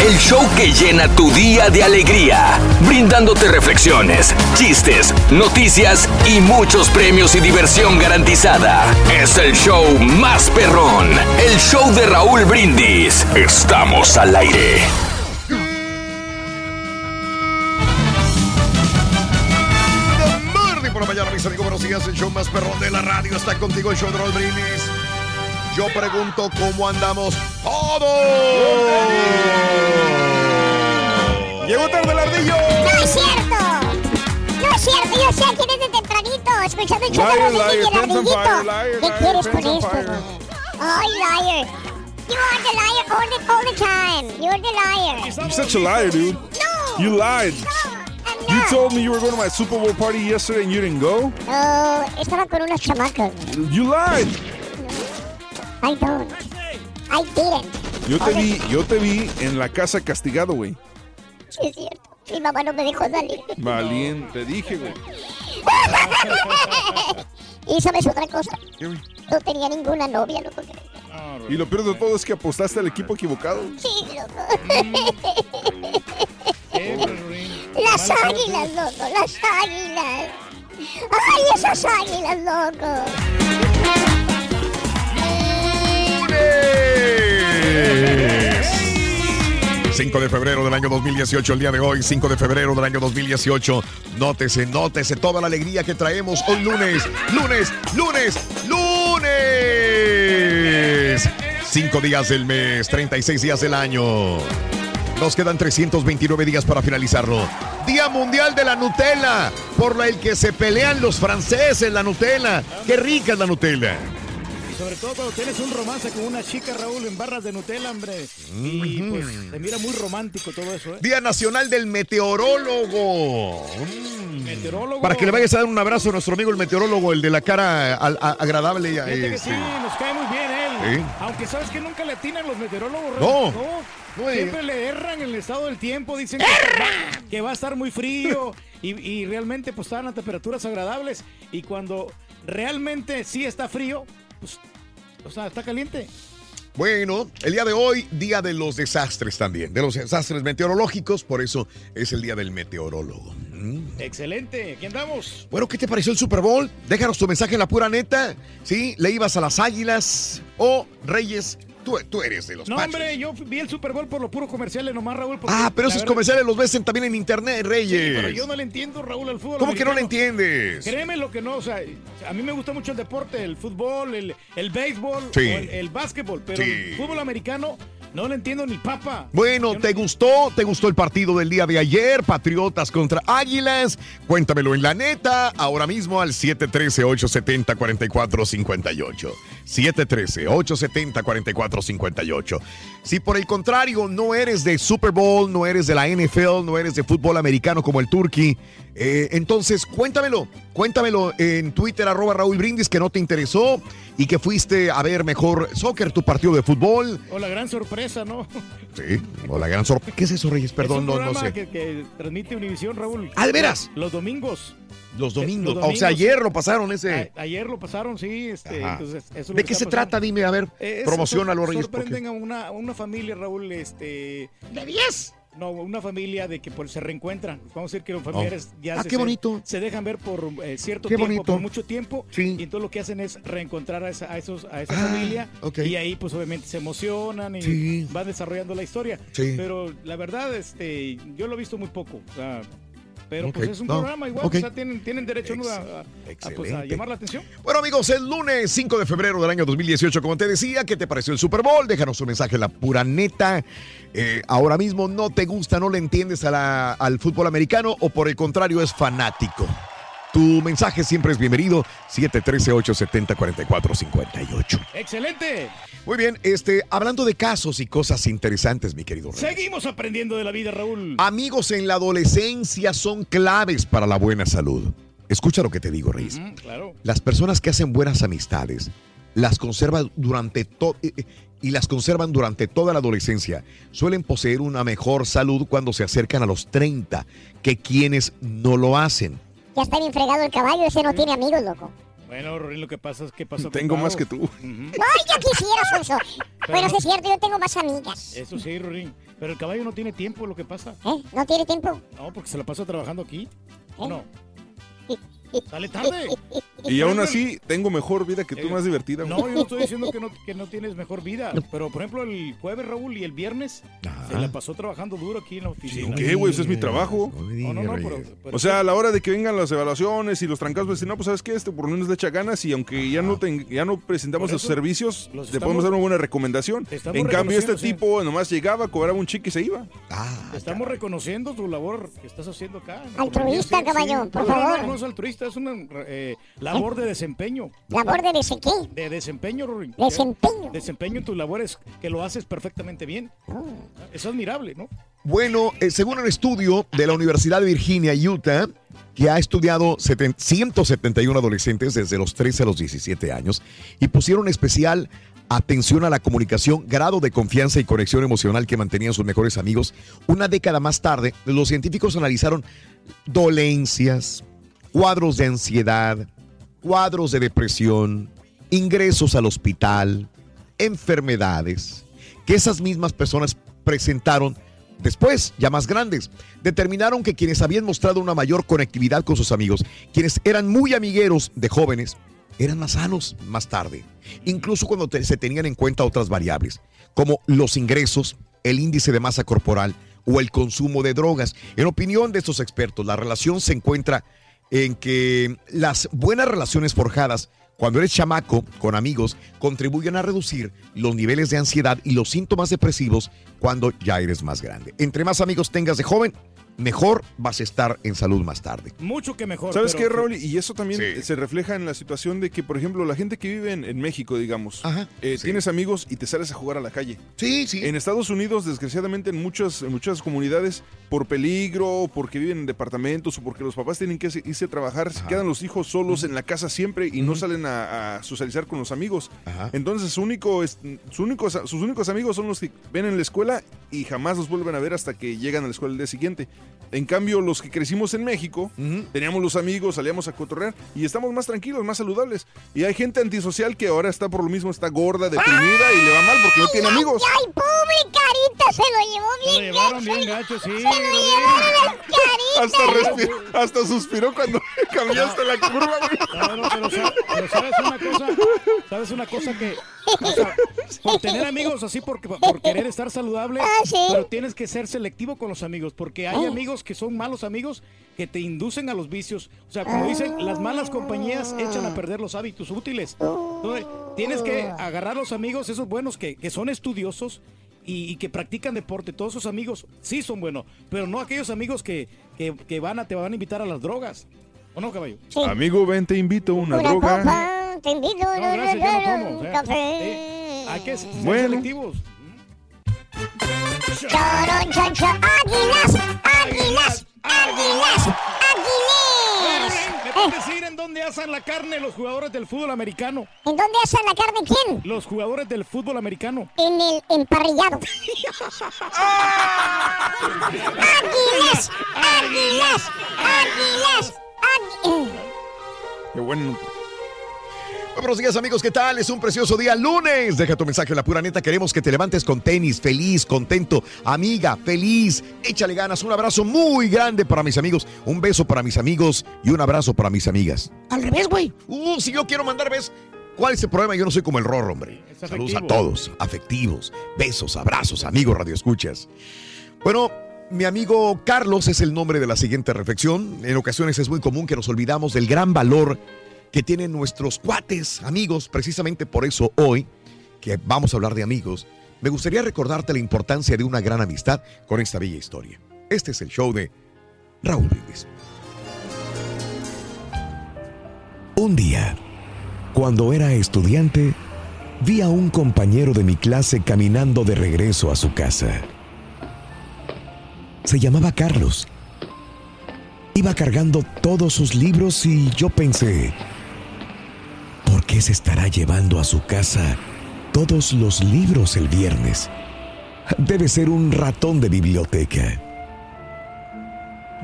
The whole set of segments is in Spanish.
El show que llena tu día de alegría, brindándote reflexiones, chistes, noticias y muchos premios y diversión garantizada. Es el show más perrón, el show de Raúl Brindis. Estamos al aire. Por la mañana, mis amigos. Buenos días. El show más perrón de la radio está contigo, el show de Raúl Brindis. Yo pregunto cómo andamos todos. Llegó tarde el ardillo. ¡No es cierto! ¡No es cierto! Yo sé quién es de tempranito, escuchando el Rodríguez y el ardillito. fire, liar, ¿Qué liar, quieres con esto? ¡Ay, liar! You are the liar all the, all the time. You're the liar. You're such a liar, dude. No! You lied. I'm You told me you were going to my Super Bowl party yesterday and you didn't go. Oh, estaba con unas chamacas. You lied. I don't. I didn't. Yo te vi, yo te vi en la casa castigado, güey. Sí, es cierto. Mi mamá no me dejó salir. Valiente, dije, güey. y sabes otra cosa. No tenía ninguna novia, loco. Y lo peor de todo es que apostaste al equipo equivocado. Sí, loco. Las águilas, loco, las águilas. ¡Ay, esas águilas, loco! 5 de febrero del año 2018, el día de hoy, 5 de febrero del año 2018. Nótese, nótese toda la alegría que traemos hoy lunes, lunes, lunes, lunes. Cinco días del mes, 36 días del año. Nos quedan 329 días para finalizarlo. Día Mundial de la Nutella, por la el que se pelean los franceses, la Nutella. Qué rica es la Nutella. Sobre todo cuando tienes un romance con una chica, Raúl, en barras de Nutella, hombre. Y pues se mira muy romántico todo eso, ¿eh? Día Nacional del Meteorólogo. Mm. Meteorólogo. Para que le vayas a dar un abrazo a nuestro amigo el meteorólogo, el de la cara a- agradable. Que este. sí, nos cae muy bien él. Sí. Aunque sabes que nunca le atinan los meteorólogos, No. No, eh. Siempre le erran el estado del tiempo, dicen que va, que va a estar muy frío y, y realmente pues están a temperaturas agradables y cuando realmente sí está frío, pues, o sea, está caliente. Bueno, el día de hoy, día de los desastres también, de los desastres meteorológicos, por eso es el día del meteorólogo. Mm. Excelente, aquí andamos. Bueno, ¿qué te pareció el Super Bowl? Déjanos tu mensaje en la pura neta. ¿Sí? ¿Le ibas a las águilas o Reyes? Tú, tú eres de los No, hombre, yo vi el Super Bowl por lo puro comerciales nomás, Raúl. Ah, pero esos verdad- comerciales los ves también en internet, Reyes. Pero yo no le entiendo, Raúl, al fútbol. ¿Cómo que no le entiendes? Créeme lo que no, o sea, a mí me gusta mucho el deporte, el fútbol, el, el béisbol, Sí. el, el básquetbol, pero Sí. el fútbol americano no le entiendo ni papa. Bueno, no- ¿te gustó? ¿Te gustó el partido del día de ayer? Patriotas contra Águilas. Cuéntamelo en la neta, ahora mismo al 713-870-4458. 713-870-4458. Si por el contrario no eres de Super Bowl, no eres de la NFL, no eres de fútbol americano como el Turkey, eh, entonces cuéntamelo, cuéntamelo en Twitter arroba Raúl Brindis que no te interesó y que fuiste a ver mejor soccer, tu partido de fútbol. O la gran sorpresa, ¿no? Sí, o la gran sorpresa. ¿Qué es eso, Reyes? Perdón, es un no, no sé. Que, que transmite Univisión, Raúl. Ah, ¿de veras? Los domingos. Los domingos. los O sea, ayer lo pasaron ese. A- ayer lo pasaron, sí. Este, entonces, eso ¿De qué se pasando. trata? Dime, a ver, Eh, promocionalo, sor- Reyes. porque- Sorprenden a una, una familia, Raúl, este... ¿De 10? No, una familia de que pues, se reencuentran. Vamos a decir que los familiares ya Ah, se, qué bonito. se dejan ver por eh, cierto Qué tiempo, bonito. por mucho tiempo. Sí. Y entonces lo que hacen es reencontrar a esa, a esos, a esa Ah, familia. ok. Y ahí pues obviamente se emocionan y Sí. van desarrollando la historia. Sí. Pero la verdad, este, yo lo he visto muy poco. o sea, pero pues es un no, programa igual, ok. o sea, tienen, tienen derecho a, a- a, pues, a llamar la atención. Bueno, amigos, el lunes 5 de febrero del año 2018, como te decía, ¿qué te pareció el Super Bowl? Déjanos un mensaje, la pura neta. Eh, ahora mismo no te gusta, no le entiendes a la- al fútbol americano o por el contrario es fanático. Tu mensaje siempre es bienvenido, 713-870-4458. ¡Excelente! Muy bien, este, hablando de casos y cosas interesantes, mi querido Rey. Seguimos aprendiendo de la vida, Raúl. Amigos en la adolescencia son claves para la buena salud. Escucha lo que te digo, Reyes. Claro. Las personas que hacen buenas amistades las conservan durante todo y las conservan durante toda la adolescencia. Suelen poseer una mejor salud cuando se acercan a los 30 que quienes no lo hacen. Ya está bien fregado el caballo, ese no tiene amigos, loco. Bueno, Rorín, lo que pasa es que pasa Tengo más que tú. Ay, ya quisiera, Sonso. Bueno, sí es cierto, yo tengo más amigas. Eso sí, Rorín. Pero el caballo no tiene tiempo, lo que pasa. ¿Eh? ¿No tiene tiempo? No, porque se la pasa trabajando aquí. ¿O ¿Eh? no? Sale tarde. Y aún así, tengo mejor vida que tú, más divertida. güey. No, yo no estoy diciendo que no, que no tienes mejor vida. Pero, por ejemplo, el jueves, Raúl, y el viernes se la pasó trabajando duro aquí en la oficina. ¿Qué, güey? Ese es mi trabajo. No, no, no, pero, pero- O sea, a la hora de que vengan las evaluaciones y los trancados, pues no, pues sabes qué, este por lo menos le echa ganas y aunque ya no ten- ya no presentamos esos eso, servicios, los le estamos- podemos dar una buena recomendación. te En cambio, este tipo nomás llegaba, cobraba un chique y se iba. Ah, Estamos reconociendo tu labor que estás haciendo acá. Altruista, caballo, sí. por No, no, favor. No, no es una eh, labor de desempeño. ¿Labor de ese qué? De desempeño. Desempeño. Desempeño en tus labores que lo haces perfectamente bien. Eso es admirable, ¿no? Bueno, eh, según un estudio de la Universidad de Virginia, Utah, que ha estudiado seten- 171 adolescentes desde los 13 a los 17 años y pusieron especial atención a la comunicación, grado de confianza y conexión emocional que mantenían sus mejores amigos, una década más tarde, los científicos analizaron dolencias, cuadros de ansiedad, cuadros de depresión, ingresos al hospital, enfermedades que esas mismas personas presentaron después, ya más grandes. Determinaron que quienes habían mostrado una mayor conectividad con sus amigos, quienes eran muy amigueros de jóvenes, eran más sanos más tarde, incluso cuando se tenían en cuenta otras variables, como los ingresos, el índice de masa corporal o el consumo de drogas. En opinión de estos expertos, la relación se encuentra en que las buenas relaciones forjadas cuando eres chamaco con amigos contribuyen a reducir los niveles de ansiedad y los síntomas depresivos cuando ya eres más grande. Entre más amigos tengas de joven, mejor vas a estar en salud más tarde. Mucho que mejor. ¿Sabes pero- qué, Raúl? Y eso también Sí. se refleja en la situación de que, por ejemplo, la gente que vive en, en México, digamos, Ajá, eh, sí. tienes amigos y te sales a jugar a la calle. Sí, sí. En Estados Unidos, desgraciadamente, en muchas, en muchas comunidades, por peligro, porque viven en departamentos o porque los papás tienen que irse a trabajar, se quedan los hijos solos en la casa siempre y no salen a, a socializar con los amigos. Ajá. Entonces, su único, es- su único- sus únicos amigos son los que ven en la escuela y jamás los vuelven a ver hasta que llegan a la escuela el día siguiente. En cambio, los que crecimos en México, teníamos los amigos, salíamos a cotorrear y estamos más tranquilos, más saludables. Y hay gente antisocial que ahora está por lo mismo, está gorda, deprimida y le va mal porque no tiene amigos. Ay, pobre carita, se lo llevó Se lo bien llevaron gacho. bien gacho, sí. Se lo llevaron carita. Hasta, respiró- hasta suspiró cuando cambiaste la curva. güey. No, no, pero, sa- pero sabes una cosa, sabes una cosa que, o sea, por tener amigos así, porque, por querer estar saludable, Ah, sí. pero tienes que ser selectivo con los amigos, porque hay amigos que son malos amigos que te inducen a los vicios. O sea, como dicen, las malas compañías echan a perder los hábitos útiles. Entonces, tienes que agarrar los amigos, esos buenos que, que son estudiosos. Y, y que practican deporte, todos esos amigos sí son buenos, pero no aquellos amigos que, que, que van a, te van a invitar a las drogas. ¿O no, caballo? Sí. Amigo, ven, te invito a una, Una droga. copa. te invito No, gracias, yo no tomo. o un sea, café. eh, hay que ser Bueno. selectivos. Chorón, chan, chan. Águilas, águilas, águilas, águilas. ¿Me puedes decir en dónde asan la carne los jugadores del fútbol americano? ¿En dónde hacen la carne quién? Los jugadores del fútbol americano. En el emparrillado. águilas, águilas, águilas, águilas. Qué bueno. Buenos días amigos, ¿qué tal? Es un precioso día lunes. Deja tu mensaje en la pura neta. Queremos que te levantes con tenis, feliz, contento, amiga, feliz. Échale ganas. Un abrazo muy grande para mis amigos. Un beso para mis amigos y un abrazo para mis amigas. Al revés, güey. Uh, si yo quiero mandar besos. ¿Cuál es el problema? Yo no soy como el Rorro, hombre. Saludos a afectivo. todos, afectivos, besos, abrazos, amigos radioescuchas. Bueno, mi amigo Carlos es el nombre de la siguiente reflexión. En ocasiones es muy común que nos olvidamos del gran valor que tienen nuestros cuates, amigos. Precisamente por eso hoy, que vamos a hablar de amigos, me gustaría recordarte la importancia de una gran amistad con esta bella historia. Este es el show de Raúl Brindis. Un día, cuando era estudiante, vi a un compañero de mi clase caminando de regreso a su casa. Se llamaba Carlos. Iba cargando todos sus libros y yo pensé, ¿por qué se estará llevando a su casa todos los libros el viernes? Debe ser un ratón de biblioteca.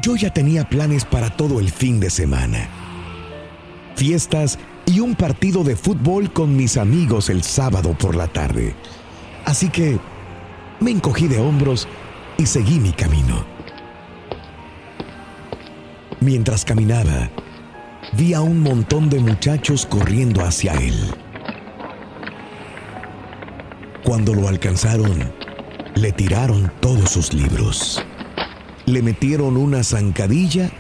Yo ya tenía planes para todo el fin de semana fiestas y un partido de fútbol con mis amigos el sábado por la tarde. Así que me encogí de hombros y seguí mi camino. Mientras caminaba, vi a un montón de muchachos corriendo hacia él. Cuando lo alcanzaron, le tiraron todos sus libros. Le metieron una zancadilla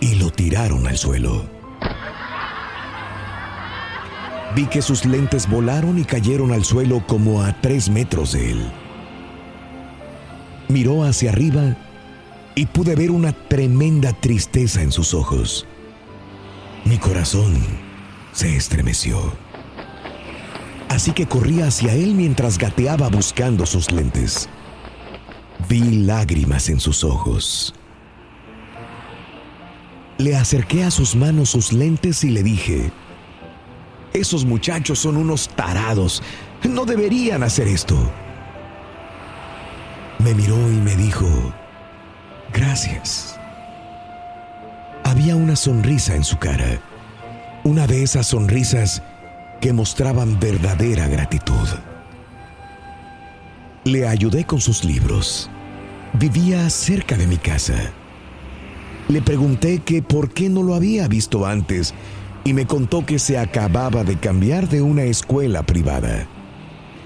y lo tiraron al suelo. Vi que sus lentes volaron y cayeron al suelo como a tres metros de él. Miró hacia arriba y pude ver una tremenda tristeza en sus ojos. Mi corazón se estremeció. Así que corrí hacia él mientras gateaba buscando sus lentes. Vi lágrimas en sus ojos. Le acerqué a sus manos sus lentes y le dije, esos muchachos son unos tarados. No deberían hacer esto. Me miró y me dijo, gracias. Había una sonrisa en su cara. Una de esas sonrisas que mostraban verdadera gratitud. Le ayudé con sus libros. Vivía cerca de mi casa. Le pregunté que por qué no lo había visto antes y me contó que se acababa de cambiar de una escuela privada.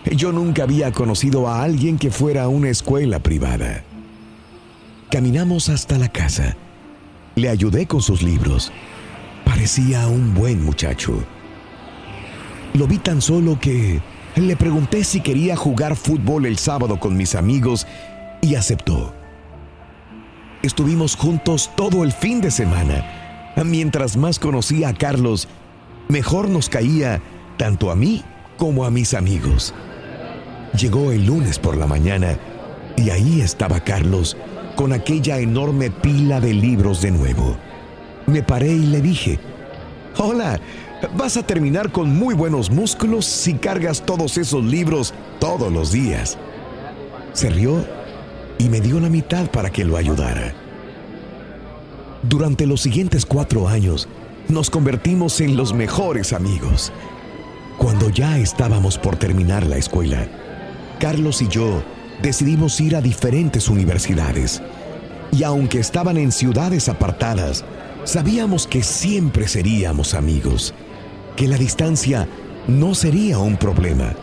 Yo nunca había conocido a alguien que fuera a una escuela privada. Caminamos hasta la casa. Le ayudé con sus libros. Parecía un buen muchacho. Lo vi tan solo que le pregunté si quería jugar fútbol el sábado con mis amigos y aceptó. Estuvimos juntos todo el fin de semana. Mientras más conocía a Carlos, mejor nos caía tanto a mí como a mis amigos. Llegó el lunes por la mañana y ahí estaba Carlos con aquella enorme pila de libros de nuevo. Me paré y le dije, hola, vas a terminar con muy buenos músculos si cargas todos esos libros todos los días. Se rió y me dio la mitad para que lo ayudara. Durante los siguientes cuatro años nos convertimos en los mejores amigos. Cuando ya estábamos por terminar la escuela, Carlos y yo decidimos ir a diferentes universidades. Y aunque estaban en ciudades apartadas, sabíamos que siempre seríamos amigos, que la distancia no sería un problema.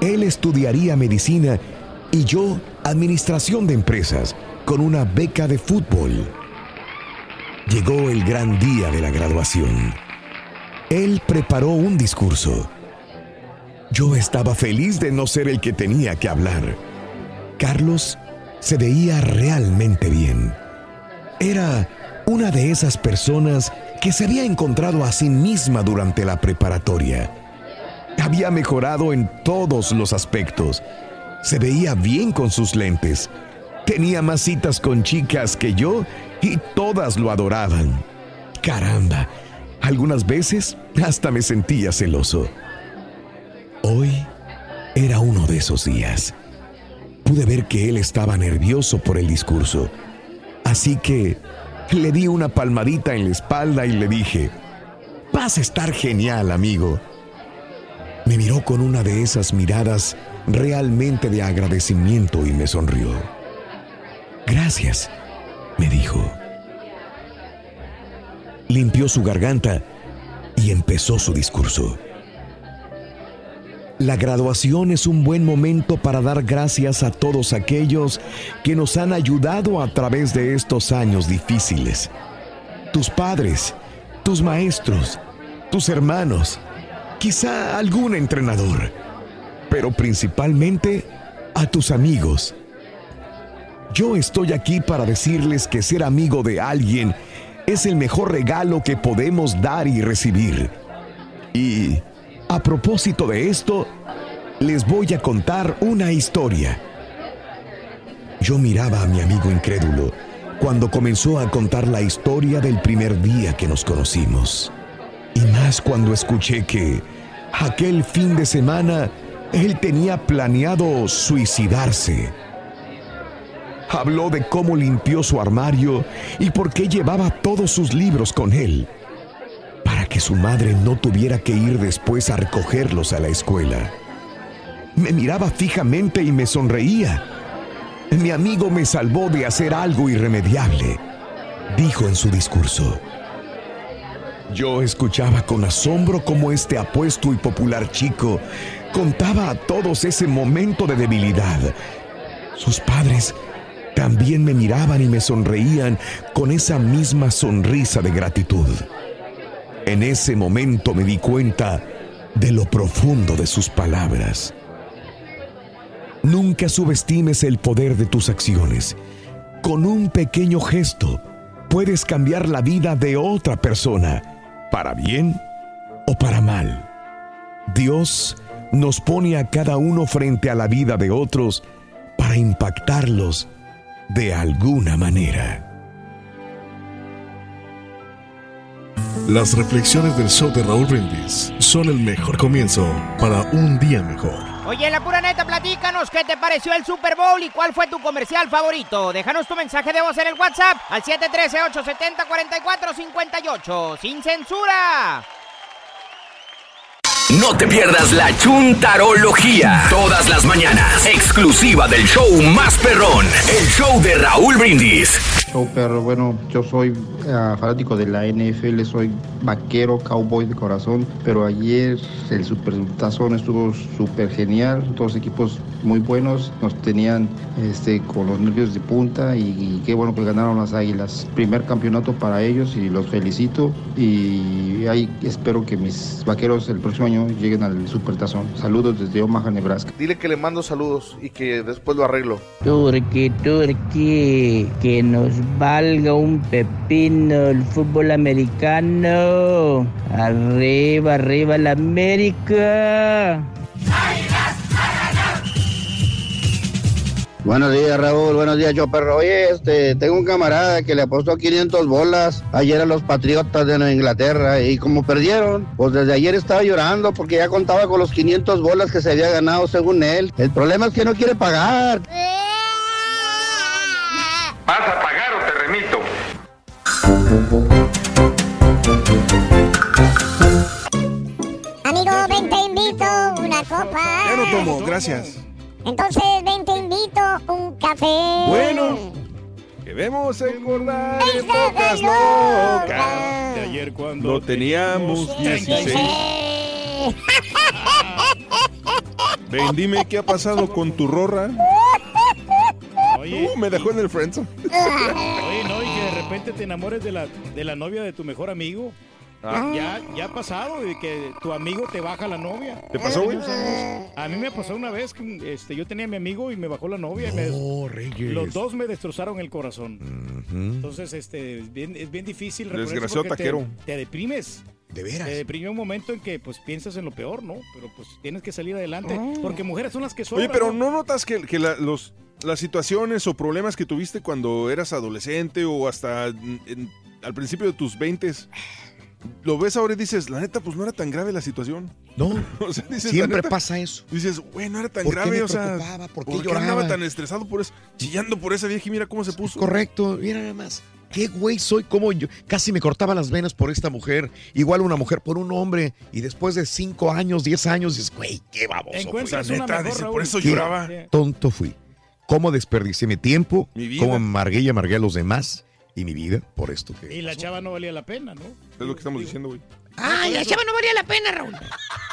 Él estudiaría medicina y yo administración de empresas con una beca de fútbol. Llegó el gran día de la graduación. Él preparó un discurso. Yo estaba feliz de no ser el que tenía que hablar. Carlos se veía realmente bien. Era una de esas personas que se había encontrado a sí misma durante la preparatoria. Había mejorado en todos los aspectos. Se veía bien con sus lentes. Tenía más citas con chicas que yo y todas lo adoraban. Caramba, algunas veces hasta me sentía celoso. Hoy era uno de esos días. Pude ver que él estaba nervioso por el discurso. Así que le di una palmadita en la espalda y le dije, vas a estar genial, amigo. Me miró con una de esas miradas realmente de agradecimiento y me sonrió. Gracias, me dijo. Limpió su garganta y empezó su discurso. La graduación es un buen momento para dar gracias a todos aquellos que nos han ayudado a través de estos años difíciles. Tus padres, tus maestros, tus hermanos, quizá algún entrenador, pero principalmente a tus amigos. Yo estoy aquí para decirles que ser amigo de alguien es el mejor regalo que podemos dar y recibir. Y a propósito de esto, les voy a contar una historia. Yo miraba a mi amigo incrédulo cuando comenzó a contar la historia del primer día que nos conocimos. Y más cuando escuché que aquel fin de semana él tenía planeado suicidarse. Habló de cómo limpió su armario y por qué llevaba todos sus libros con él, que su madre no tuviera que ir después a recogerlos a la escuela. Me miraba fijamente y me sonreía. Mi amigo me salvó de hacer algo irremediable, dijo en su discurso. Yo escuchaba con asombro cómo este apuesto y popular chico contaba a todos ese momento de debilidad. Sus padres también me miraban y me sonreían con esa misma sonrisa de gratitud. En ese momento me di cuenta de lo profundo de sus palabras. Nunca subestimes el poder de tus acciones. Con un pequeño gesto puedes cambiar la vida de otra persona, para bien o para mal. Dios nos pone a cada uno frente a la vida de otros para impactarlos de alguna manera. Las reflexiones del show de Raúl Brindis son el mejor comienzo para un día mejor. Oye, la pura neta, platícanos qué te pareció el Super Bowl y cuál fue tu comercial favorito. Déjanos tu mensaje de voz en el WhatsApp al 713-870-4458. ¡Sin censura! No te pierdas la chuntarología. Todas las mañanas. Exclusiva del show más perrón. El show de Raúl Brindis. Show perro, bueno, yo soy ah, fanático de la NFL, soy vaquero, cowboy de corazón, pero ayer el Super Tazón estuvo súper genial, todos equipos muy buenos, nos tenían este, con los nervios de punta y, y qué bueno que ganaron las Águilas. Primer campeonato para ellos y los felicito y ahí espero que mis vaqueros el próximo año lleguen al Super Tazón. Saludos desde Omaha, Nebraska. Dile que le mando saludos y que después lo arreglo. Turqui, turqui, que nos valga un pepino el fútbol americano. Arriba, arriba la América. Buenos días, Raúl. Buenos días, yo perro. Oye, este, tengo un camarada que le apostó 500 bolas ayer a los Patriotas de Nueva Inglaterra y como perdieron, pues desde ayer estaba llorando porque ya contaba con los 500 bolas que se había ganado según él. El problema es que no quiere pagar. ¿Vas Amigo, ven te invito una copa. Ya no tomo, gracias. Entonces ven te invito un café. Bueno, debemos engordar Esta épocas locas. De ayer cuando No teníamos 16. Ven, dime qué ha pasado con tu rorra. Oye. Uh, me dejó en el friendzone. repente te enamores de la, de la novia de tu mejor amigo. Ya, ya, ya ha pasado de que tu amigo te baja la novia. ¿Te pasó, güey? A mí me pasó una vez que este, yo tenía a mi amigo y me bajó la novia. y me des- Reyes. Los dos me destrozaron el corazón. Entonces, este, es bien, es bien difícil. Desgraciado te- taquero. Te, deprimes. De veras. Te deprime un momento en que pues piensas en lo peor, ¿no? Pero pues tienes que salir adelante. Porque mujeres son las que son. Oye, pero ¿no notas que, que la- los, las situaciones o problemas que tuviste cuando eras adolescente o hasta en- en- al principio de tus 20 lo ves ahora y dices, la neta, pues no era tan grave la situación? No, o sea, dices, siempre neta, pasa eso. Dices, güey, no era tan ¿Por qué grave, me o sea, preocupaba? ¿Por qué andaba lloraba? tan estresado por eso? Chillando por esa vieja y mira cómo se puso. Correcto, mira nada más. Qué güey soy, como yo casi me cortaba las venas por esta mujer, igual una mujer por un hombre, y después de cinco años, diez años, dices, güey, qué baboso. fui". La neta, mejor, dice, Raúl. por eso Qué lloraba. tonto fui. ¿Cómo desperdicié mi tiempo? Mi vida. ¿Cómo amargué y amargué a los demás? Y mi vida por esto que... Y la chava no valía la pena, ¿no? Es lo que estamos diciendo, güey. Ay, la chava no valía la pena, Raúl.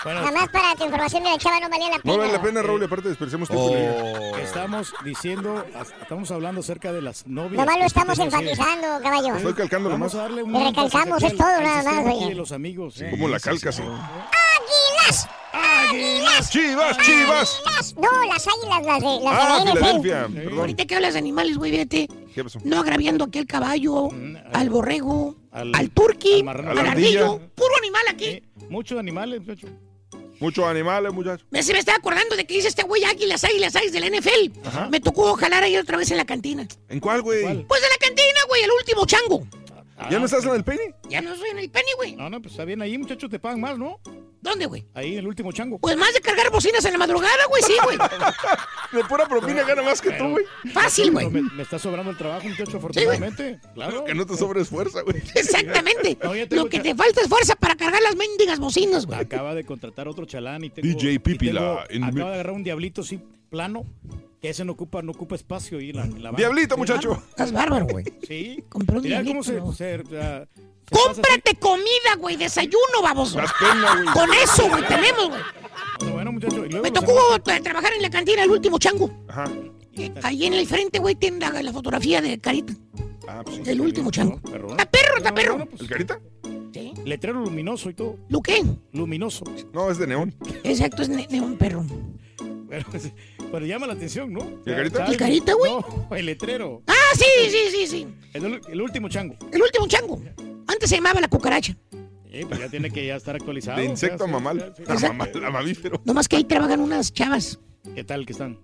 Nada más para tu información de la chava no valía la pena. No vale la pena, Raúl, aparte desperdiciamos tiempo. Oh. Estamos diciendo, estamos hablando acerca de las novias. Nomás lo que estamos enfatizando, caballo. Estoy calcando nomás. a darle un Le recalcamos, es todo, nada más, oye. los amigos. ¿eh? Como la calca, sí. ¡Águilas! ¡Águilas! ¡Chivas, chivas! Águilas. No, las águilas, las de, las Ah, de la NFL. Perdón. Ahorita que hablas de animales, güey, fíjate. ¿Qué pasó? No agraviando aquí al caballo, al borrego, Al- al, turqui, al marrano. La ardillo. Puro animal aquí. Eh, Muchos animales, muchacho. Muchos animales, muchachos. Me, se me estaba acordando de que dice este güey águilas, águilas, águilas del NFL. Me tocó jalar ahí otra vez en la cantina. ¿En cuál, güey? Pues en la cantina, güey, el último chango. ¿Ya no estás en el penny? Ya no soy en el penny, güey. No, no, pues está bien ahí, muchachos, te pagan más, ¿no? ¿Dónde, güey? Ahí en el último chango. Pues más de cargar bocinas en la madrugada, güey, sí, güey. De pura propina gana más que tú, güey. Fácil, güey. Me, me está sobrando el trabajo, muchacho, afortunadamente. claro. Que no te sobres fuerza, güey. Exactamente. No, Lo que te falta es fuerza para cargar las mendigas bocinas, güey. Acaba de contratar otro chalán y tengo... DJ y Pipila, tengo- en- Acaba de agarrar un diablito así, plano, que ese no ocupa, no ocupa espacio ahí en la, en la. Diablito, muchacho. Estás bárbaro, güey. Sí. Compró un cómo se... Cómprate comida, güey, desayuno, baboso. Das pena, güey. Con eso, güey, tenemos, güey. Bueno, muchacho, y luego Me tocó trabajar en la cantina el último chango. Ajá. Eh, Ahí en el frente, güey, tiene la, la fotografía de Carita. Ah, pues sí. El último chango. Está perro, está perro. Bueno, pues, ¿El carita? Sí. letrero luminoso y todo. ¿Lo qué? Luminoso. No, es de neón. Exacto, es ne- neón perro. Pero, pero llama la atención, ¿no? ¿El carita? ¿Sabes? ¿El carita, güey? No, el letrero. Ah, sí, sí, sí, sí. El, el último chango. El último chango. Antes se llamaba la cucaracha. Eh, pues ya tiene que ya estar actualizado. De insecto a ya, mamal. sí, A sí. mamal- a mamífero. Nomás que ahí trabajan unas chavas. ¿Qué tal que están?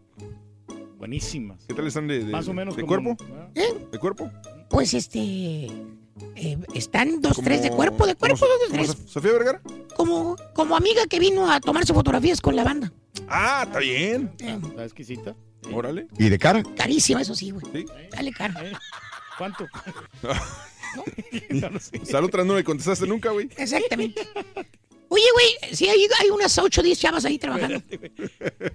Buenísimas. ¿Qué tal están de, de, Más o menos de como- cuerpo? ¿Eh? ¿De cuerpo? Pues este. Eh, están dos, Como- tres de cuerpo, de cuerpo, como dos, tres. So- ¿Sofía Vergara? Como, como amiga que vino a tomarse fotografías con la banda. Ah, está bien. Eh, Está exquisita. Órale. ¿Y de cara? carísima, eso sí, güey. Sí. Dale caro. Eh, ¿Cuánto? Salud tras no me contestaste nunca, güey. Exactamente. Oye, güey, sí, hay, hay unas 8 o 10 chavas ahí trabajando.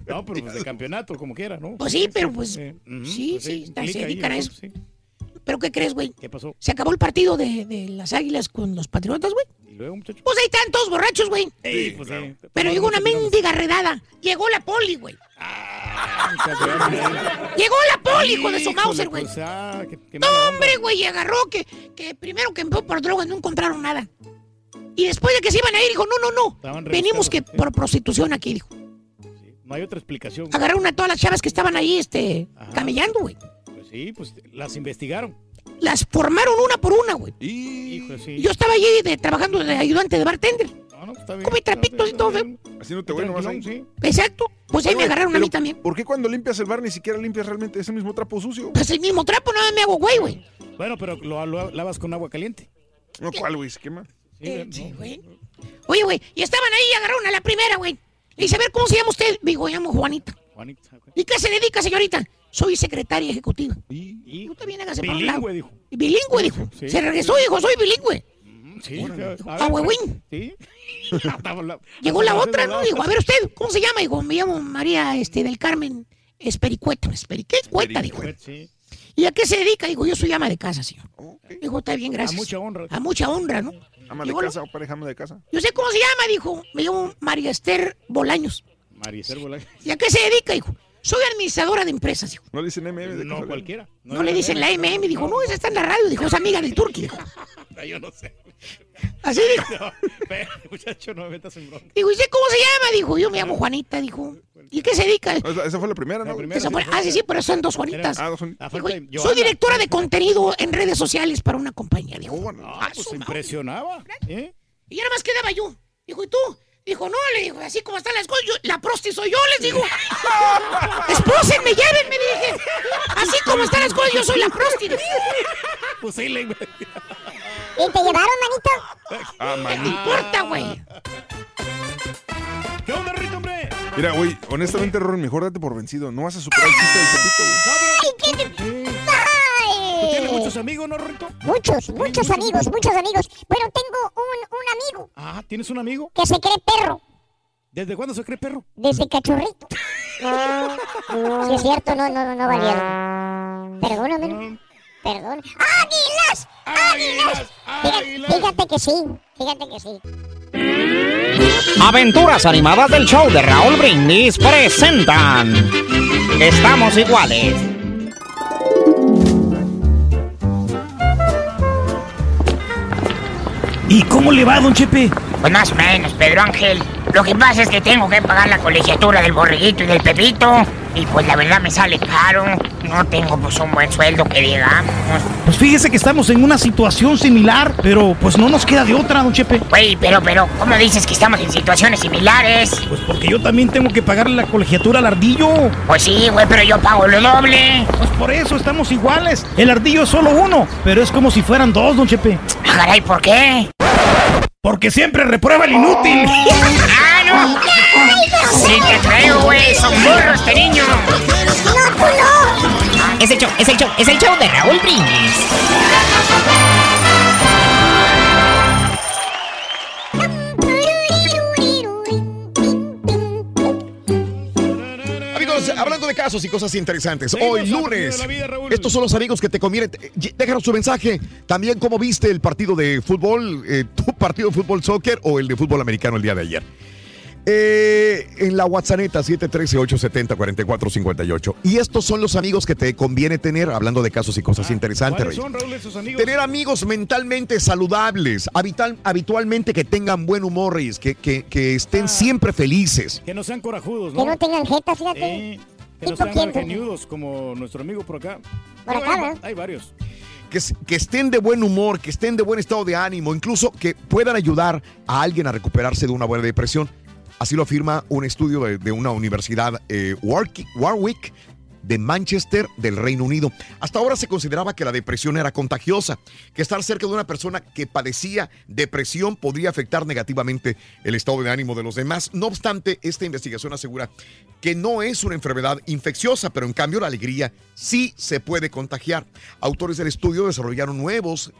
No, pero pues de campeonato, como quiera, ¿no? Pues sí, pero pues. Eh, sí, pues sí, está- implica se dedican a eso, eso. sí. ¿Pero qué crees, güey? ¿Qué pasó? Se acabó el partido de, de las águilas con los patriotas, güey. ¿Y luego, muchacho? Pues ahí están todos borrachos, güey. Ey, pues, eh, Pero llegó una mendiga redada. Llegó la poli, güey. gracias. Llegó la poli, hijo de su Mauser, güey. pues, ah, No, hombre, güey, y agarró que, que primero que envió por drogas no encontraron nada. Y después de que se iban a ir, dijo, no, no, no. Venimos que sí. por prostitución aquí, dijo. No hay otra explicación. Agarraron a todas las chavas que estaban ahí, este, Ajá. camellando, güey. Pues sí, pues las investigaron. Las formaron una por una, güey. Hijo, sí. Y yo estaba allí de, trabajando de ayudante de bartender. No, no, está bien. Come trapitos y todo, bien. Haciéndote bueno más ahí. Tranquilón, sí. Exacto. Pues ahí me agarraron a mí también. ¿Por qué cuando limpias el bar ni siquiera limpias realmente ese mismo trapo sucio? Pues el mismo trapo, nada me hago güey, güey. Bueno, pero lo, lo lavas con agua caliente. No, ¿cuál, güey? ¿Se quema? Sí, Eh, no. sí, güey. Oye, güey, y estaban ahí y agarraron a la primera, güey. Le dice, a ver, ¿cómo se llama usted? Digo, me llamo Juanita. Juanita. güey. ¿Y qué se dedica, señorita? Soy secretaria ejecutiva. Y Tú también hágase para un lado. bilingüe, dijo. Bilingüe, dijo. Sí. Se regresó y dijo, soy bilingüe. Sí, huevín. Sí. Llegó la otra, ¿no? Digo, a ver usted, ¿cómo se llama? Digo, me llamo María este, del Carmen Espericueta. Espericueta, dijo. Sí. ¿Y a qué se dedica? Digo, yo soy ama de casa, señor. Dijo, está bien, A gracias. mucha honra. A mucha honra, ¿no? ¿Ama de la- casa o pareja ama de casa? Yo sé cómo se llama, dijo. Me llamo María Esther Bolaños. Maricel Bolaños. ¿Y a qué se dedica, dijo? Soy administradora de empresas, dijo. ¿No le dicen MM de No, cualquiera. No, le dicen la MM, dijo, no, esa está en la radio, dijo, es amiga del Turqui, dijo. Yo no sé. Así dijo. No, pero, muchacho, no me metas en bronca. Dijo, ¿y usted cómo se llama? Dijo, yo me llamo Juanita, dijo. ¿Y qué se dedica? Esa, esa fue la primera, ¿no? Esa fue- ah, sí, sí, pero son dos Juanitas. Ah, dos son- Dijo, soy directora de contenido en redes sociales para una compañía. Dijo, Ah, pues se impresionaba. ¿eh? Y ya nada más quedaba yo. Dijo, ¿y tú? Dijo, no, le dijo, así como están las cosas, yo- la prosti soy yo, les digo. Espósenme, llévenme, dije. Así como están las cosas, yo soy la prosti. Pues sí, le... ¿Y te llevaron, manito? Ah, ¿Qué te manito. importa, güey? ¿Qué onda, Rito, hombre? Mira, güey, honestamente, Rory, mejor date por vencido. No vas a superar el chiste del Pepito, güey. ¡Ay, qué te... ¿Tú tienes ¡Ay! muchos amigos, no, Rito? Muchos, muchos amigos, muchos amigos. Bueno, tengo un, un amigo Ah, ¿tienes un amigo? que se cree perro ¿Desde cuándo se cree perro? desde cachorrito. Si es cierto, no, no, no, no valía. Perdóname. ¿no? Perdón. ¡Águilas! ¡Águilas! Fíjate, fíjate que sí, fíjate que sí. Aventuras animadas del show de Raúl Brindis presentan Estamos iguales. ¿Y cómo le va, don Chepe? Pues más o menos, Pedro Ángel. Lo que pasa es que tengo que pagar la colegiatura del borreguito y del pepito. Y pues la verdad me sale caro. No tengo pues un buen sueldo que digamos. Pues fíjese que estamos en una situación similar, pero pues no nos queda de otra, don Chepe. Güey, pero, pero, ¿cómo dices que estamos en situaciones similares? Pues porque yo también tengo que pagarle la colegiatura al ardillo. Pues sí, güey, pero yo pago lo doble. Pues por eso estamos iguales. El ardillo es solo uno, pero es como si fueran dos, don Chepe. Ah, Caray, ¿por qué? Porque siempre reprueba el inútil. ¡Ah, no! Sí te creo, güey. Son burros este niño. Es el show, es el show, es el show de Raúl Brindis. Hablando de casos y cosas interesantes, Seguimos hoy lunes, vida, estos son los amigos que te conviene. eh, Déjanos tu mensaje. También, ¿cómo viste el partido de fútbol, eh, tu partido de fútbol soccer o el de fútbol americano el día de ayer? Eh, en la WhatsApp 713-870-4458. Y estos son los amigos que te conviene tener, hablando de casos y cosas interesantes. Ah, ¿Cuáles Rey. son, Raúl, esos amigos? Tener amigos mentalmente saludables, habital- habitualmente que tengan buen humor, Reyes, que, que, que Ah. estén siempre felices. Que no sean corajudos, Que ¿no? no tengan jeta, fíjate. Eh, que no ¿Tipo sean ingenudos como nuestro amigo por acá. Por acá, hay, ¿verdad? hay varios. que, que estén de buen humor, que estén de buen estado de ánimo, incluso que puedan ayudar a alguien a recuperarse de una buena depresión. Así lo afirma un estudio de, una universidad eh, Warwick, Warwick de Manchester del Reino Unido. Hasta ahora se consideraba que la depresión era contagiosa, que estar cerca de una persona que padecía depresión podría afectar negativamente el estado de ánimo de los demás. No obstante, esta investigación asegura que no es una enfermedad infecciosa, pero en cambio la alegría sí se puede contagiar. Autores del estudio desarrollaron nuevos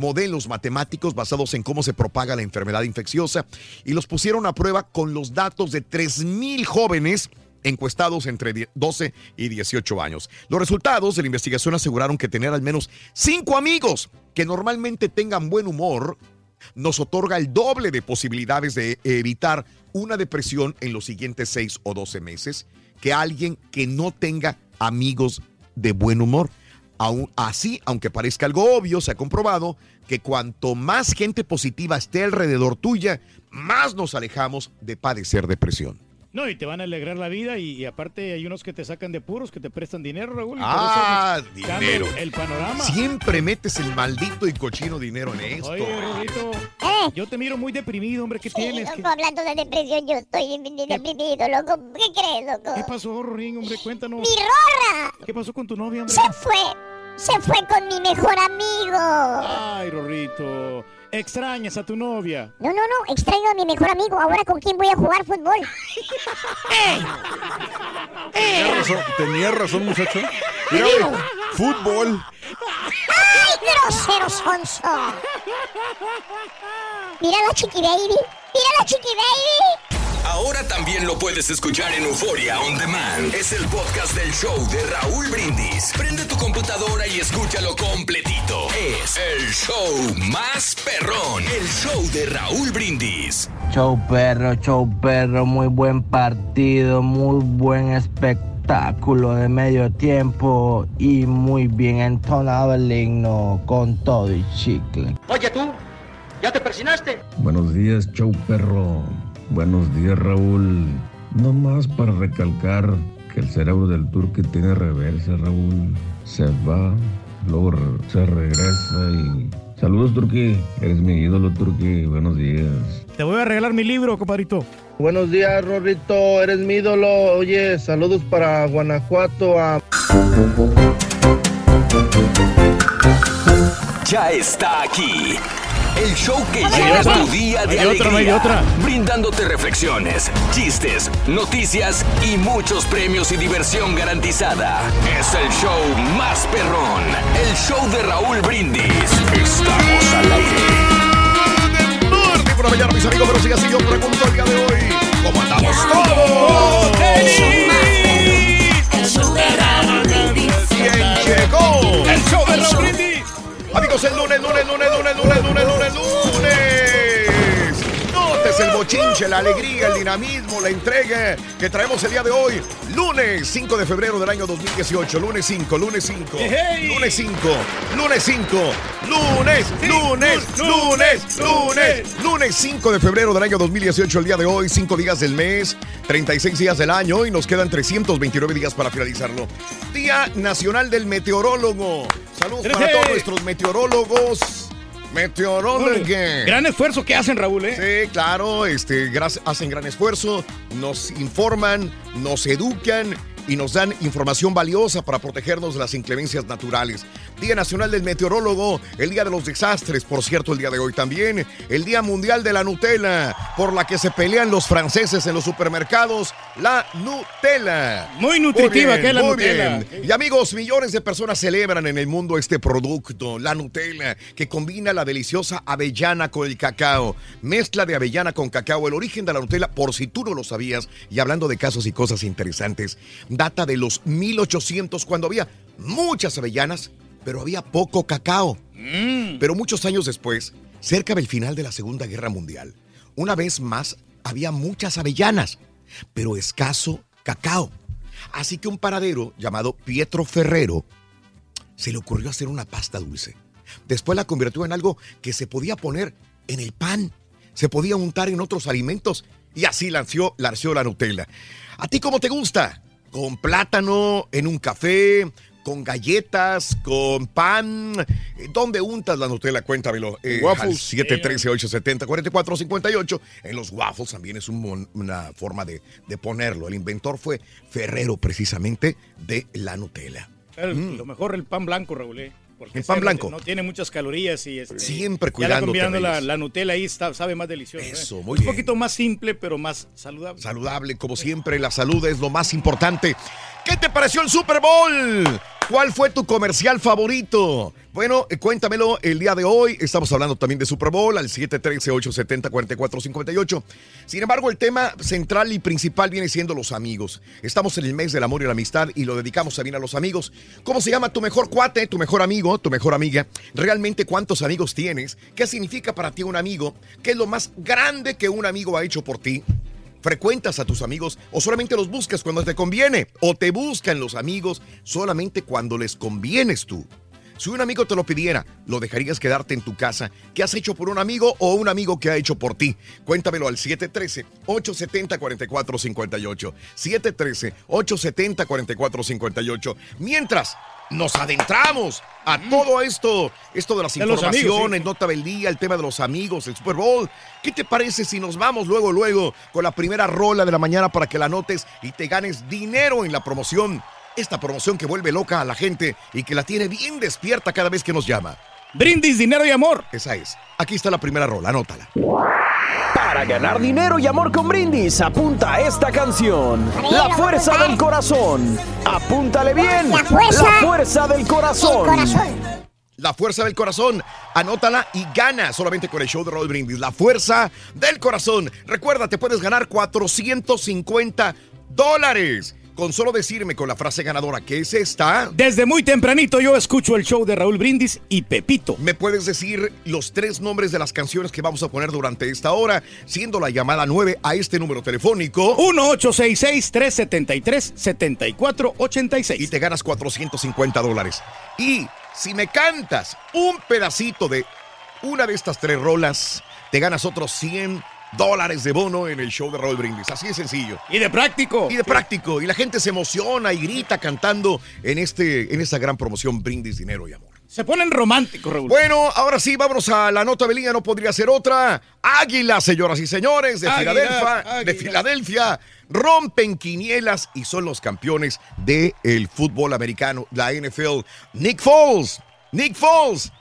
modelos matemáticos basados en cómo se propaga la enfermedad infecciosa y los pusieron a prueba con los datos de 3.000 jóvenes encuestados entre die- 12 y 18 años. Los resultados de la investigación aseguraron que tener al menos 5 amigos que normalmente tengan buen humor nos otorga el doble de posibilidades de evitar una depresión en los siguientes 6 o 12 meses que alguien que no tenga amigos de buen humor. Aún así, aunque parezca algo obvio, se ha comprobado que cuanto más gente positiva esté alrededor tuya, más nos alejamos de padecer depresión. No, y te van a alegrar la vida y, y aparte hay unos que te sacan de puros, que te prestan dinero, Raúl. y por Ah, dinero. El, el panorama. Siempre metes el maldito y cochino dinero en esto. Oye, Eh. yo te miro muy deprimido, hombre, ¿qué Sí, tienes? loco, ¿Qué, hablando de depresión, yo estoy deprimido, loco. ¿Qué crees, loco? qué pasó, Rorín, hombre? Cuéntanos. ¡Mi rorra! ¿Qué pasó con tu novia, hombre? Se fue. Se fue con mi mejor amigo. Ay, Rorrito, extrañas a tu novia. No, no, no, extraño a mi mejor amigo. Ahora con quién voy a jugar fútbol. Tenía razón, tenía razón, muchacho. Mira, güey, fútbol. ¡Ay, grosero sonso! Mira la chiqui baby. Mira la chiqui baby. Ahora también lo puedes escuchar en Euforia On Demand. Es el podcast del show de Raúl Brindis. Prende tu computadora y escúchalo completito. Es el show más perrón. El show de Raúl Brindis. Show perro, show perro, muy buen partido, muy buen espectáculo de medio tiempo y muy bien entonado el himno con todo y chicle. Oye tú, ¿Ya te persinaste? Buenos días, show perro. Buenos días, Raúl. No más para recalcar que el cerebro del turque tiene reversa, Raúl. Se va, luego se regresa y... Saludos, Turqui. Eres mi ídolo, Turqui. Buenos días. Te voy a regalar mi libro, compadrito. Buenos días, Rorrito, eres mi ídolo. Oye, saludos para Guanajuato, a Ya está aquí. El show que llena otra. tu día de Hay otra, alegría. hay otra. Brindándote reflexiones, chistes, noticias y muchos premios y diversión garantizada. Es el show más perrón. El show de Raúl Brindis. Estamos al aire. Martes por la mañana, mis amigos, pero si así yo pregunto el día de hoy, ¿cómo andamos todos? ¿Quién llegó? El show de Raúl Brindis. Amigos, el lunes, lunes, lunes, lunes, lunes, lunes, lunes, bochinche, la alegría, el dinamismo, la entrega que traemos el día de hoy. Lunes 5 de febrero del año 2018. Lunes 5, lunes 5. Lunes 5, lunes 5. Lunes, lunes, lunes, lunes. Lunes 5 de febrero del año 2018, el día de hoy. 5 días del mes, 36 días del año y nos quedan 329 días para finalizarlo. Día Nacional del Meteorólogo. Saludos para todos nuestros meteorólogos. Meteorólogos. Gran esfuerzo que hacen, Raúl, ¿eh? Sí, claro, este, hacen gran esfuerzo, nos informan, nos educan y nos dan información valiosa para protegernos de las inclemencias naturales. Día Nacional del Meteorólogo, el Día de los Desastres, por cierto, el día de hoy también, el Día Mundial de la Nutella, por la que se pelean los franceses en los supermercados, la Nutella. Muy nutritiva, bien, que es la muy Nutella. bien. Y amigos, millones de personas celebran en el mundo este producto, la Nutella, que combina la deliciosa avellana con el cacao. Mezcla de avellana con cacao. El origen de la Nutella, por si tú no lo sabías, y hablando de casos y cosas interesantes, data de los 1800 cuando había muchas avellanas, pero había poco cacao. Pero muchos años después, cerca del final de la Segunda Guerra Mundial, una vez más había muchas avellanas, pero escaso cacao. Así que un paradero llamado Pietro Ferrero se le ocurrió hacer una pasta dulce. Después la convirtió en algo que se podía poner en el pan, se podía untar en otros alimentos y así lanzó, lanzó la Nutella. ¿A ti cómo te gusta? ¿Con plátano, en un café, con galletas, con pan? Eh, ¿Dónde untas la Nutella? Cuéntamelo. Eh, Waffles. al 713-870-4458. En los waffles también es un mon- una forma de, de ponerlo. El inventor fue Ferrero, precisamente, de la Nutella. El- Lo mejor el pan blanco, Raúl. Porque El pan blanco. No tiene muchas calorías y este, Siempre ya la la, Nutella ahí está, sabe más delicioso. ¿eh? Eso, muy Un bien. poquito más simple, pero más saludable. Saludable, como siempre, la salud es lo más importante. ¿Qué te pareció el Super Bowl? ¿Cuál fue tu comercial favorito? Bueno, eh, cuéntamelo el día de hoy. Estamos hablando también de Super Bowl al 713-870-4458. Sin embargo, el tema central y principal viene siendo los amigos. Estamos en el mes del amor y la amistad y lo dedicamos también a los amigos. ¿Cómo se llama tu mejor cuate, tu mejor amigo, tu mejor amiga? ¿Realmente cuántos amigos tienes? ¿Qué significa para ti un amigo? ¿Qué es lo más grande que un amigo ha hecho por ti? ¿Frecuentas a tus amigos o solamente los buscas cuando te conviene? ¿O te buscan los amigos solamente cuando les convienes tú? Si un amigo te lo pidiera, ¿lo dejarías quedarte en tu casa? ¿Qué has hecho por un amigo o un amigo que ha hecho por ti? Cuéntamelo al 713-870-4458. 713-870-4458. Mientras nos adentramos a todo esto, esto de las De los amigos, informaciones, nota del día, el tema de los amigos, el Super Bowl. ¿Qué te parece si nos vamos luego, luego con la primera rola de la mañana para que la notes y te ganes dinero en la promoción? Esta promoción que vuelve loca a la gente y que la tiene bien despierta cada vez que nos llama. Brindis, dinero y amor. Esa es. Aquí está la primera rola, anótala. Para ganar dinero y amor con brindis, apunta a esta canción. La fuerza del corazón. Apúntale bien. La fuerza La fuerza del corazón. La fuerza del corazón. Anótala y gana solamente con el show de Raúl Brindis. La fuerza del corazón. Recuerda, te puedes ganar 450 dólares. Con solo decirme con la frase ganadora que es esta. Desde muy tempranito yo escucho el show de Raúl Brindis y Pepito. Me puedes decir los tres nombres de las canciones que vamos a poner durante esta hora, siendo la llamada 9 a este número telefónico. 1-866-373-7486. Y te ganas 450 dólares. Y si me cantas un pedacito de una de estas tres rolas, te ganas otros 100 dólares de bono en el show de Raúl Brindis. Así de sencillo. Y de práctico. Y de práctico. Y la gente se emociona y grita cantando en, este, en esta gran promoción Brindis Dinero y Amor. Se ponen románticos, Raúl. Bueno, ahora sí, vámonos a la nota belina, no podría ser otra. Águila, señoras y señores, de Águilas, Filadelfia, de águilas. Filadelfia, rompen quinielas y son los campeones del fútbol americano, la NFL. Nick Foles, Nick Foles,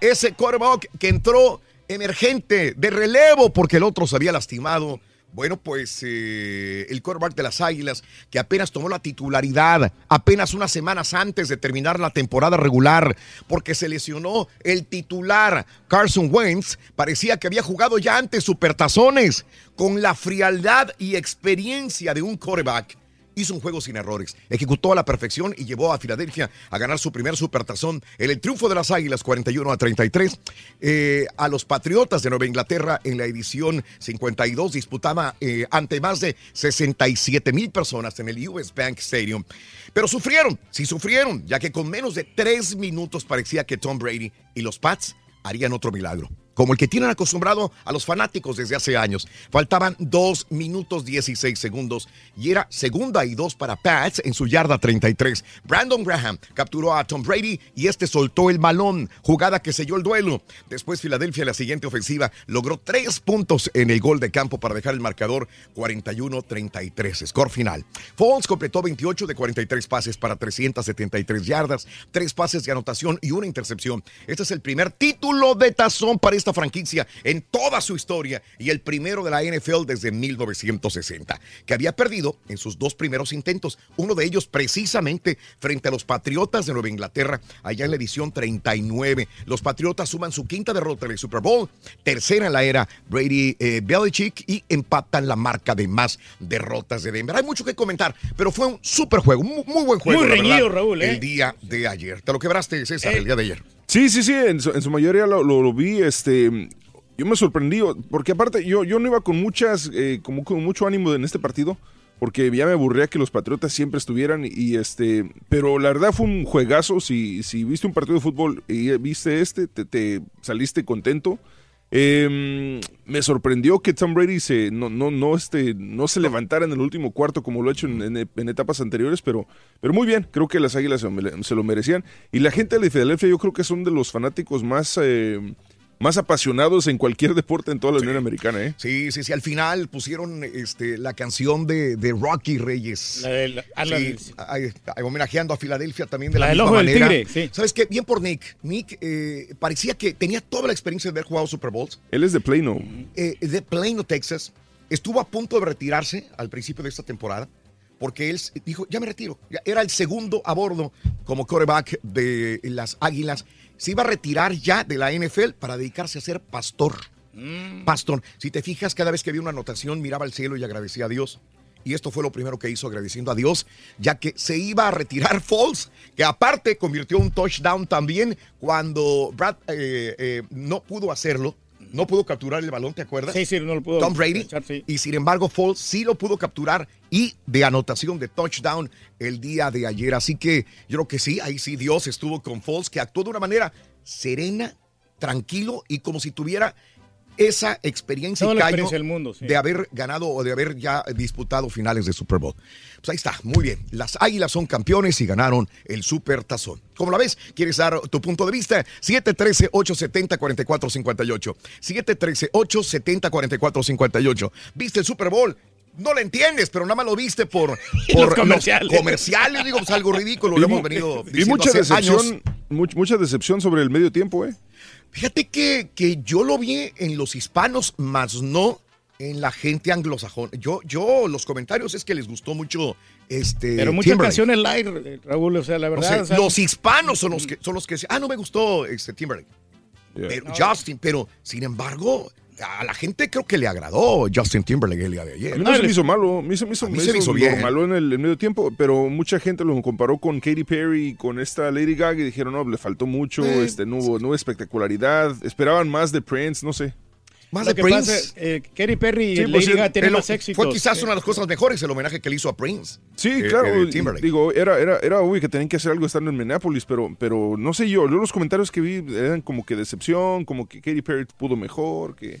ese quarterback que entró emergente de relevo porque el otro se había lastimado. Bueno, pues eh, el quarterback de las Águilas, que apenas tomó la titularidad, apenas unas semanas antes de terminar la temporada regular, porque se lesionó el titular Carson Wentz, parecía que había jugado ya antes supertazones, con la frialdad y experiencia de un quarterback. Hizo un juego sin errores, ejecutó a la perfección y llevó a Filadelfia a ganar su primer supertazón en el triunfo de las Águilas 41 a 33. Eh, a los Patriotas de Nueva Inglaterra en la edición 52 disputaba eh, ante más de 67 mil personas en el US Bank Stadium. Pero sufrieron, sí sufrieron, ya que con menos de tres minutos parecía que Tom Brady y los Pats harían otro milagro como el que tienen acostumbrado a los fanáticos desde hace años. Faltaban 2 minutos 16 segundos y era segunda y dos para Pats en su yarda 33. Brandon Graham capturó a Tom Brady y este soltó el balón, jugada que selló el duelo. Después Filadelfia en la siguiente ofensiva logró tres puntos en el gol de campo para dejar el marcador 41-33. Score final. Foles completó 28 de 43 pases para 373 yardas, tres pases de anotación y una intercepción. Este es el primer título de tazón para esta franquicia en toda su historia y el primero de la NFL desde 1960, que había perdido en sus dos primeros intentos, uno de ellos precisamente frente a los Patriotas de Nueva Inglaterra, allá en la edición 39. Los Patriotas suman su quinta derrota en el Super Bowl, tercera en la era Brady eh, Belichick y empatan la marca de más derrotas de Denver. Hay mucho que comentar, pero fue un super juego, muy, muy buen juego. Muy la reñido, verdad, Raúl, ¿eh? El día de ayer. Te lo quebraste, César, el día de ayer. Sí, sí, sí, en su, en su mayoría lo, lo- vi, este, yo me sorprendí, porque aparte yo, yo no iba con muchas, eh, como con mucho ánimo en este partido, porque ya me aburría que los Patriotas siempre estuvieran, y este, pero la verdad fue un juegazo, si, si viste un partido de fútbol y viste este, te, te saliste contento. Eh, me sorprendió que Tom Brady se, no, no, no, este, no se levantara en el último cuarto como lo ha hecho en, etapas anteriores, pero, pero muy bien, creo que las Águilas se, se lo merecían. Y la gente de Filadelfia yo creo que son de los fanáticos más, eh, más apasionados en cualquier deporte en toda la Unión Americana. ¿eh? Sí, sí, sí. Al final pusieron este, la canción de, de Rocky Reyes. La de la- ah, Sí, del- ay, ay, homenajeando a Filadelfia también de la, La misma ojo del manera. tigre, sí. ¿Sabes qué? Bien por Nick. Nick eh, parecía que tenía toda la experiencia de haber jugado Super Bowls. Él es de Plano. Eh, de Plano, Texas. Estuvo a punto de retirarse al principio de esta temporada porque él dijo, ya me retiro. Era el segundo a bordo como quarterback de las Águilas. Se iba a retirar ya de la NFL para dedicarse a ser pastor. Pastor, si te fijas, cada vez que había una anotación miraba al cielo y agradecía a Dios. Y esto fue lo primero que hizo agradeciendo a Dios, ya que se iba a retirar Foles, que aparte convirtió un touchdown también cuando Brad eh, eh, no pudo hacerlo, no pudo capturar el balón, ¿te acuerdas? Sí, sí, no lo pudo Tom Brady. echar, sí. Y sin embargo, Foles sí lo pudo capturar y de anotación de touchdown el día de ayer. Así que yo creo que sí, ahí sí Dios estuvo con Foles, que actuó de una manera serena, tranquilo y como si tuviera esa experiencia Toda y la callo experiencia del mundo, sí. de haber ganado o de haber ya disputado finales de Super Bowl. Pues ahí está, muy bien. Las Águilas son campeones y ganaron el Super Tazón. ¿Cómo la ves? ¿Quieres dar tu punto de vista? 713-870-4458. 713-870-4458. ¿Viste el Super Bowl? No lo entiendes, pero nada más lo viste por, por Los comerciales. comerciales. Digo, pues algo ridículo. Lo hemos venido Y diciendo mucha hace decepción, años. much- mucha decepción sobre el medio tiempo, ¿eh? Fíjate que, que yo lo vi en los hispanos, más no en la gente anglosajona. Yo, yo, los comentarios es que les gustó mucho este. Pero muchas Timberlake. canciones live, Raúl, o sea, la O verdad. sea, o sea, los hispanos son los que son los que ah, no me gustó este Timberlake. Pero Justin, pero sin embargo, a la gente creo que le agradó Justin Timberlake el día de A ayer. mí no se me hizo malo, me hizo, me hizo, A mí me se me hizo hizo bien. malo en el, el medio tiempo, pero mucha gente lo comparó con Katy Perry, con esta Lady Gaga y dijeron, no, le faltó mucho, Eh, este, no, hubo, no hubo espectacularidad, esperaban más de Prince, no sé. Más Lo de que Prince. pasa, eh, Katy Perry y Sí, Lady pues, tienen el- más éxitos. Fue quizás una de las cosas mejores, el homenaje que le hizo a Prince. Sí, Eh, claro. eh, y- Timberlake. digo, era, era, era obvio que tenían que hacer algo estando en Minneapolis, pero, pero no sé yo. Luego los comentarios que vi eran como que decepción, como que Katy Perry pudo mejor, que...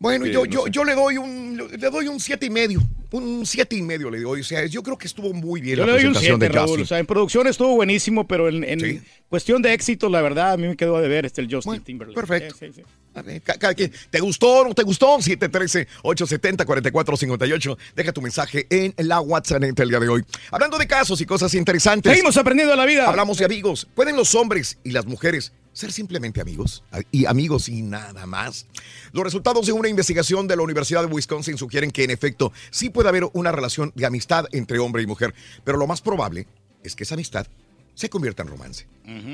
Bueno, yo, no yo, sé. yo le doy un le doy un siete y medio. Un siete y medio le doy. O sea, yo creo que estuvo muy bien Yo la le doy un 7, de Raúl. Justin. O sea, en producción estuvo buenísimo, pero en, en cuestión de éxito, la verdad, a mí me quedó de ver este el Justin Timberlake. perfecto. Sí, sí, sí. A ver, ca- cada quien. ¿Te gustó o no te gustó? 713-870-4458. Deja tu mensaje en la WhatsApp el día de hoy. Hablando de casos y cosas interesantes. Seguimos aprendiendo de la vida. Hablamos de amigos. ¿Pueden los hombres y las mujeres ser simplemente amigos? Y amigos y nada más. Los resultados de una investigación de la Universidad de Wisconsin sugieren que en efecto sí puede haber una relación de amistad entre hombre y mujer, pero lo más probable es que esa amistad se convierta en romance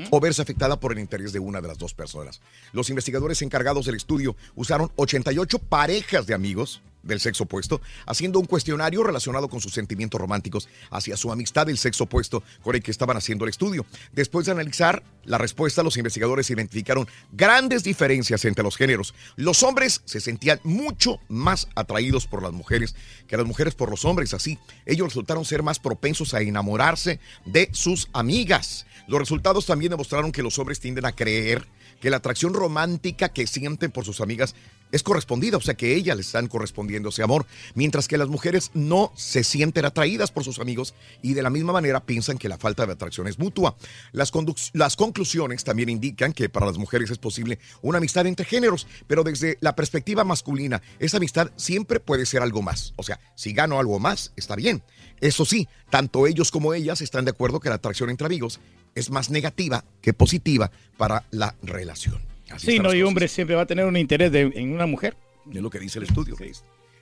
o verse afectada por el interés de una de las dos personas. Los investigadores encargados del estudio usaron 88 parejas de amigos del sexo opuesto, haciendo un cuestionario relacionado con sus sentimientos románticos hacia su amistad del sexo opuesto con el que estaban haciendo el estudio. Después de analizar la respuesta, los investigadores identificaron grandes diferencias entre los géneros. Los hombres se sentían mucho más atraídos por las mujeres que las mujeres por los hombres. Así, ellos resultaron ser más propensos a enamorarse de sus amigas. Los resultados también demostraron que los hombres tienden a creer que la atracción romántica que sienten por sus amigas es correspondida, o sea que ellas les están correspondiendo ese amor, mientras que las mujeres no se sienten atraídas por sus amigos y de la misma manera piensan que la falta de atracción es mutua. Las, las conclusiones también indican que para las mujeres es posible una amistad entre géneros, pero desde la perspectiva masculina, esa amistad siempre puede ser algo más. O sea, si gano algo más, está bien. Eso sí, tanto ellos como ellas están de acuerdo que la atracción entre amigos es más negativa que positiva para la relación. Así Sí, no, y hombre siempre va a tener un interés de- en una mujer. Es lo que dice el estudio.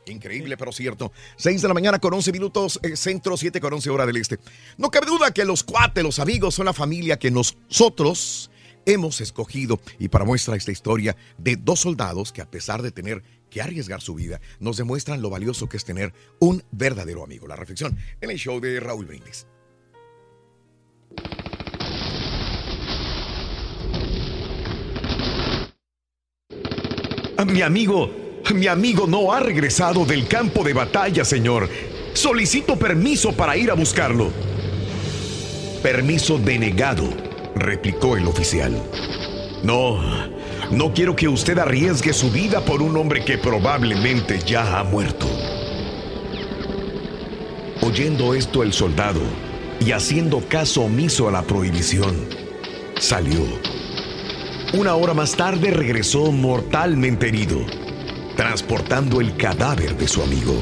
Increíble, pero cierto. 6 de la mañana con 11 minutos, eh, centro 7 con 11 hora del este. No cabe duda que los cuates, los amigos, son la familia que nosotros hemos escogido. Y para muestra esta historia de dos soldados que a pesar de tener que arriesgar su vida, nos demuestran lo valioso que es tener un verdadero amigo. La reflexión en el show de Raúl Brindis. Mi amigo, mi amigo no ha regresado del campo de batalla, señor. Solicito permiso para ir a buscarlo. Permiso denegado, replicó el oficial. No, no quiero que usted arriesgue su vida por un hombre que probablemente ya ha muerto. Oyendo esto el soldado y haciendo caso omiso a la prohibición, salió. Una hora más tarde regresó mortalmente herido, transportando el cadáver de su amigo.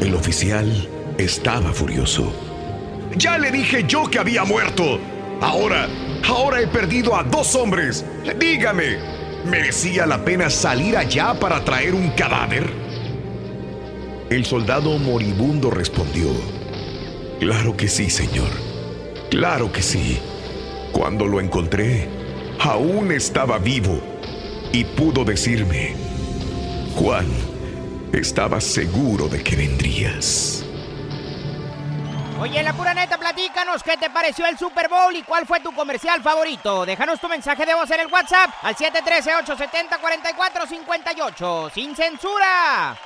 El oficial estaba furioso. Ya le dije yo que había muerto. Ahora, ahora he perdido a dos hombres. Dígame, ¿merecía la pena salir allá para traer un cadáver? El soldado moribundo respondió. Claro que sí, señor. Claro que sí. Cuando lo encontré, aún estaba vivo y pudo decirme, Juan, estaba seguro de que vendrías. Oye, la pura neta, platícanos qué te pareció el Super Bowl y cuál fue tu comercial favorito. Déjanos tu mensaje de voz en el WhatsApp al 713-870-4458. ¡Sin censura!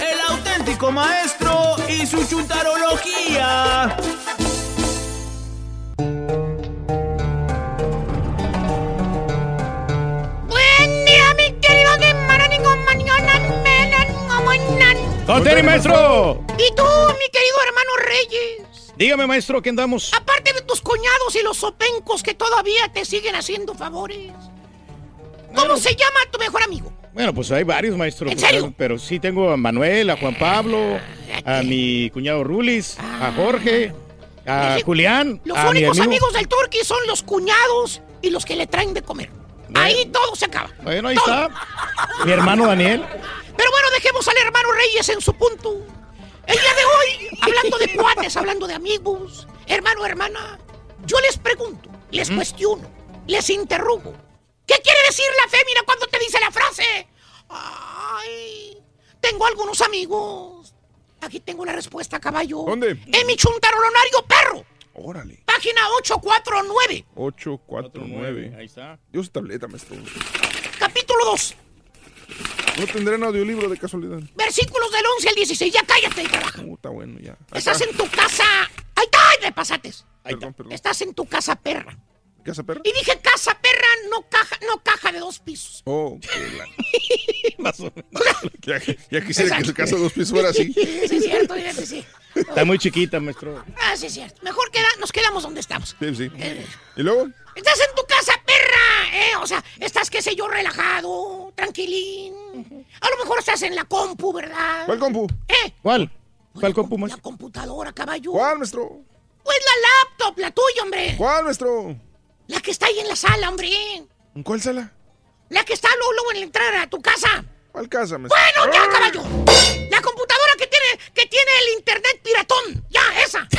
El auténtico maestro y su chuntarología. Buen día, mi querido de Maraningo Mañana, Menan, ¡Con tenis, maestro! Y tú, mi querido hermano Reyes. Dígame, maestro, ¿qué andamos? Aparte de tus cuñados y los sopencos que todavía te siguen haciendo favores. ¿Cómo se llama tu mejor amigo? Bueno, pues hay varios, maestro. ¿En serio? Pero, sí tengo a Manuel, a Juan Pablo, a mi cuñado Rulis, a Jorge, a Julián. Los a mi únicos amigo- amigos del Turqui son los cuñados y los que le traen de comer. Ahí todo se acaba. Bueno, ahí está. Mi hermano Daniel. Pero bueno, dejemos al hermano Reyes en su punto. El día de hoy, hablando de cuates, hablando de amigos, hermano, hermana, yo les pregunto, les cuestiono. les interrogo. ¿Qué quiere decir la fémina cuando te dice la frase? Ay, tengo algunos amigos. Aquí tengo la respuesta, caballo. ¿Dónde? En mi chuntarolonario perro. Órale. Página 849. 849. Ahí está. Dios tableta, maestro. Capítulo 2. ¿No tendrán audiolibro de casualidad? Versículos del 11 al 16. Ya cállate y trabaja. Uh, está bueno ya. Ahí Estás está. en tu casa. ¡Ahí está! ¡Me pasates! Perdón, perdón. Estás en tu casa perra. ¿Casa perra? Y dije casa perra, no caja, no caja de dos pisos. Oh, qué la- Más o menos. ya, ya quisiera que su casa de dos pisos fuera así. Sí, es cierto, fíjate, sí. Está muy chiquita, maestro. Ah, sí, es cierto. Mejor queda, nos quedamos donde estamos. Sí, sí. Eh, ¿Y luego? Estás en tu casa, perra, ¿eh? O sea, estás, qué sé yo, relajado, tranquilín. A lo mejor estás en la compu, ¿verdad? ¿Cuál compu? ¿Eh? ¿Cuál? ¿Cuál compu, La maestro? computadora, caballo. ¿Cuál, maestro? Pues la laptop, la tuya, hombre. ¿Cuál, maestro? La que está ahí en la sala, hombre. ¿En cuál sala? La que está luego, luego en la entrada a tu casa. ¿Cuál casa, maestro? Bueno, ya, caballo. La computadora que tiene, que tiene el internet piratón. Ya, esa.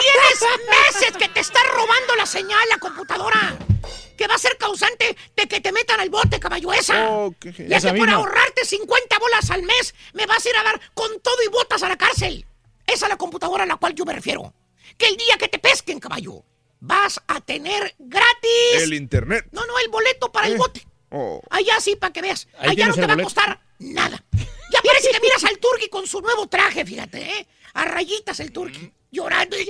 Tienes meses que te está robando la señal la computadora. Que va a ser causante de que te metan al bote, caballo, esa. Oh, qué Y genial. es que por ahorrarte 50 bolas al mes, me vas a ir a dar con todo y botas a la cárcel. Esa es la computadora a la cual yo me refiero. Que el día que te pesquen, caballo, vas a tener gratis. El internet. No, no, el boleto para el Eh. bote. Oh. Allá sí, para que veas. Ahí Allá no te va a costar nada. Ya y te miras al turqui con su nuevo traje, fíjate, ¿eh? A rayitas el turqui, llorando. y,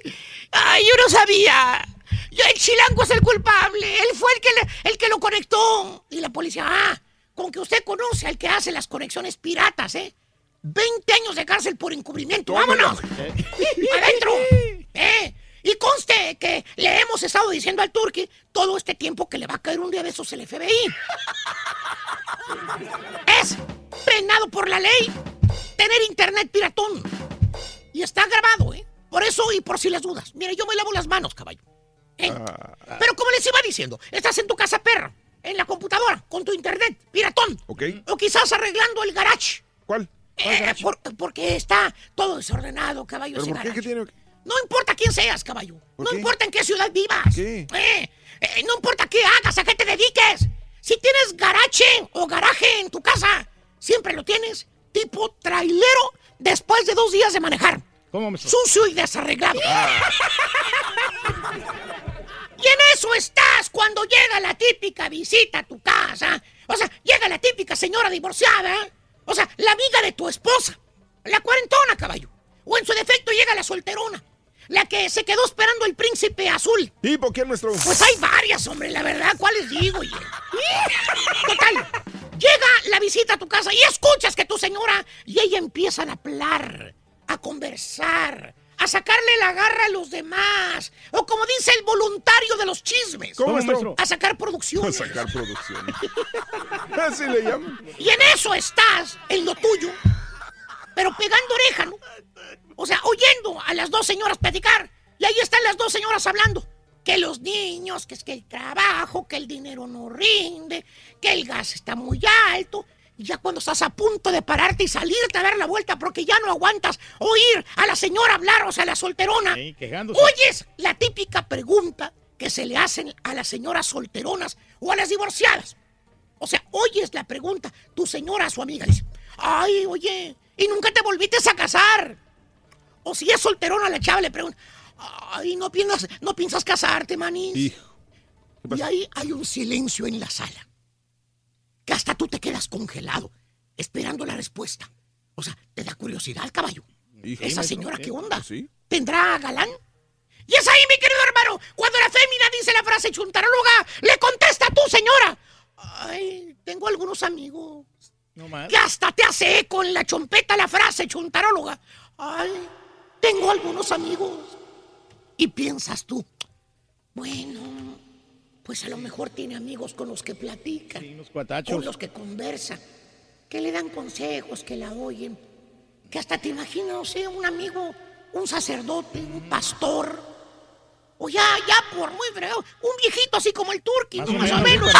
Ay, yo no sabía. Yo- el chilango es el culpable. Él fue el que, le- el que lo conectó. Y la policía, ah, con que usted conoce al que hace las conexiones piratas, ¿eh? 20 años de cárcel por encubrimiento. ¡Vámonos! ¡Adentro! ¿Eh? Y conste que le hemos estado diciendo al turqui todo este tiempo que le va a caer un día de esos el FBI. Es penado por la ley tener internet piratón. Y está grabado, ¿eh? Por eso y por si las dudas. Mire, yo me lavo las manos, caballo. ¿Eh? Pero como les iba diciendo, estás en tu casa perra, en la computadora, con tu internet piratón. Ok. O quizás arreglando el garage. ¿Cuál? Eh, por- porque está todo desordenado, caballo. ¿Pero ese por qué? garage. ¿Qué tiene? No importa quién seas, caballo. ¿Por No qué? importa en qué ciudad vivas. ¿Qué? Eh, eh, no importa qué hagas, a qué te dediques. Si tienes garaje o garaje en tu casa, siempre lo tienes tipo trailero después de dos días de manejar. ¿Cómo, maestro? Sucio y desarreglado. Y en eso estás cuando llega la típica visita a tu casa. O sea, llega la típica señora divorciada. O sea, la amiga de tu esposa. La cuarentona, caballo. O en su defecto llega la solterona. La que se quedó esperando el príncipe azul. ¿Tipo quién, maestro? Pues hay varias, hombre, la verdad. ¿Cuáles digo? oye? Total. Llega la visita a tu casa y escuchas que tu señora y ella empiezan a hablar, a conversar, a sacarle la garra a los demás. O como dice el voluntario de los chismes. ¿Cómo, maestro? A sacar producción. A sacar producción. Así le llaman. Y en eso estás, en lo tuyo, pero pegando oreja, ¿no? O sea, oyendo a las dos señoras platicar. Y ahí están las dos señoras hablando. Que los niños, que es que el trabajo, que el dinero no rinde, que el gas está muy alto. Y ya cuando estás a punto de pararte y salirte a dar la vuelta porque ya no aguantas oír a la señora hablar, o sea, la solterona. Sí. Oyes la típica pregunta que se le hacen a las señoras solteronas o a las divorciadas. O sea, oyes la pregunta, tu señora a su amiga dice, ay, oye, ¿y nunca te volviste a casar? O si es solterona, la chava le pregunta, ay, ¿no piensas, no piensas casarte? Hijo. Y ahí hay un silencio en la sala. Que hasta tú te quedas congelado, esperando la respuesta. O sea, te da curiosidad, caballo. Hijo. Esa señora. ¿qué onda? Sí. ¿Tendrá galán? Y es ahí, mi querido hermano, cuando la fémina dice la frase chuntaróloga, le contesta a tu señora. Ay, tengo algunos amigos. No más. Que hasta te hace eco en la chompeta la frase chuntaróloga. Ay, tengo algunos amigos. Y piensas tú, bueno, pues a lo mejor tiene amigos con los que platica, Unos con cuatachos. los que conversa, que le dan consejos, que la oyen, que hasta te imaginas, no sé, un amigo, un sacerdote, un pastor. O ya, ya por muy breve, un viejito así como el turqui, Más más, o menos,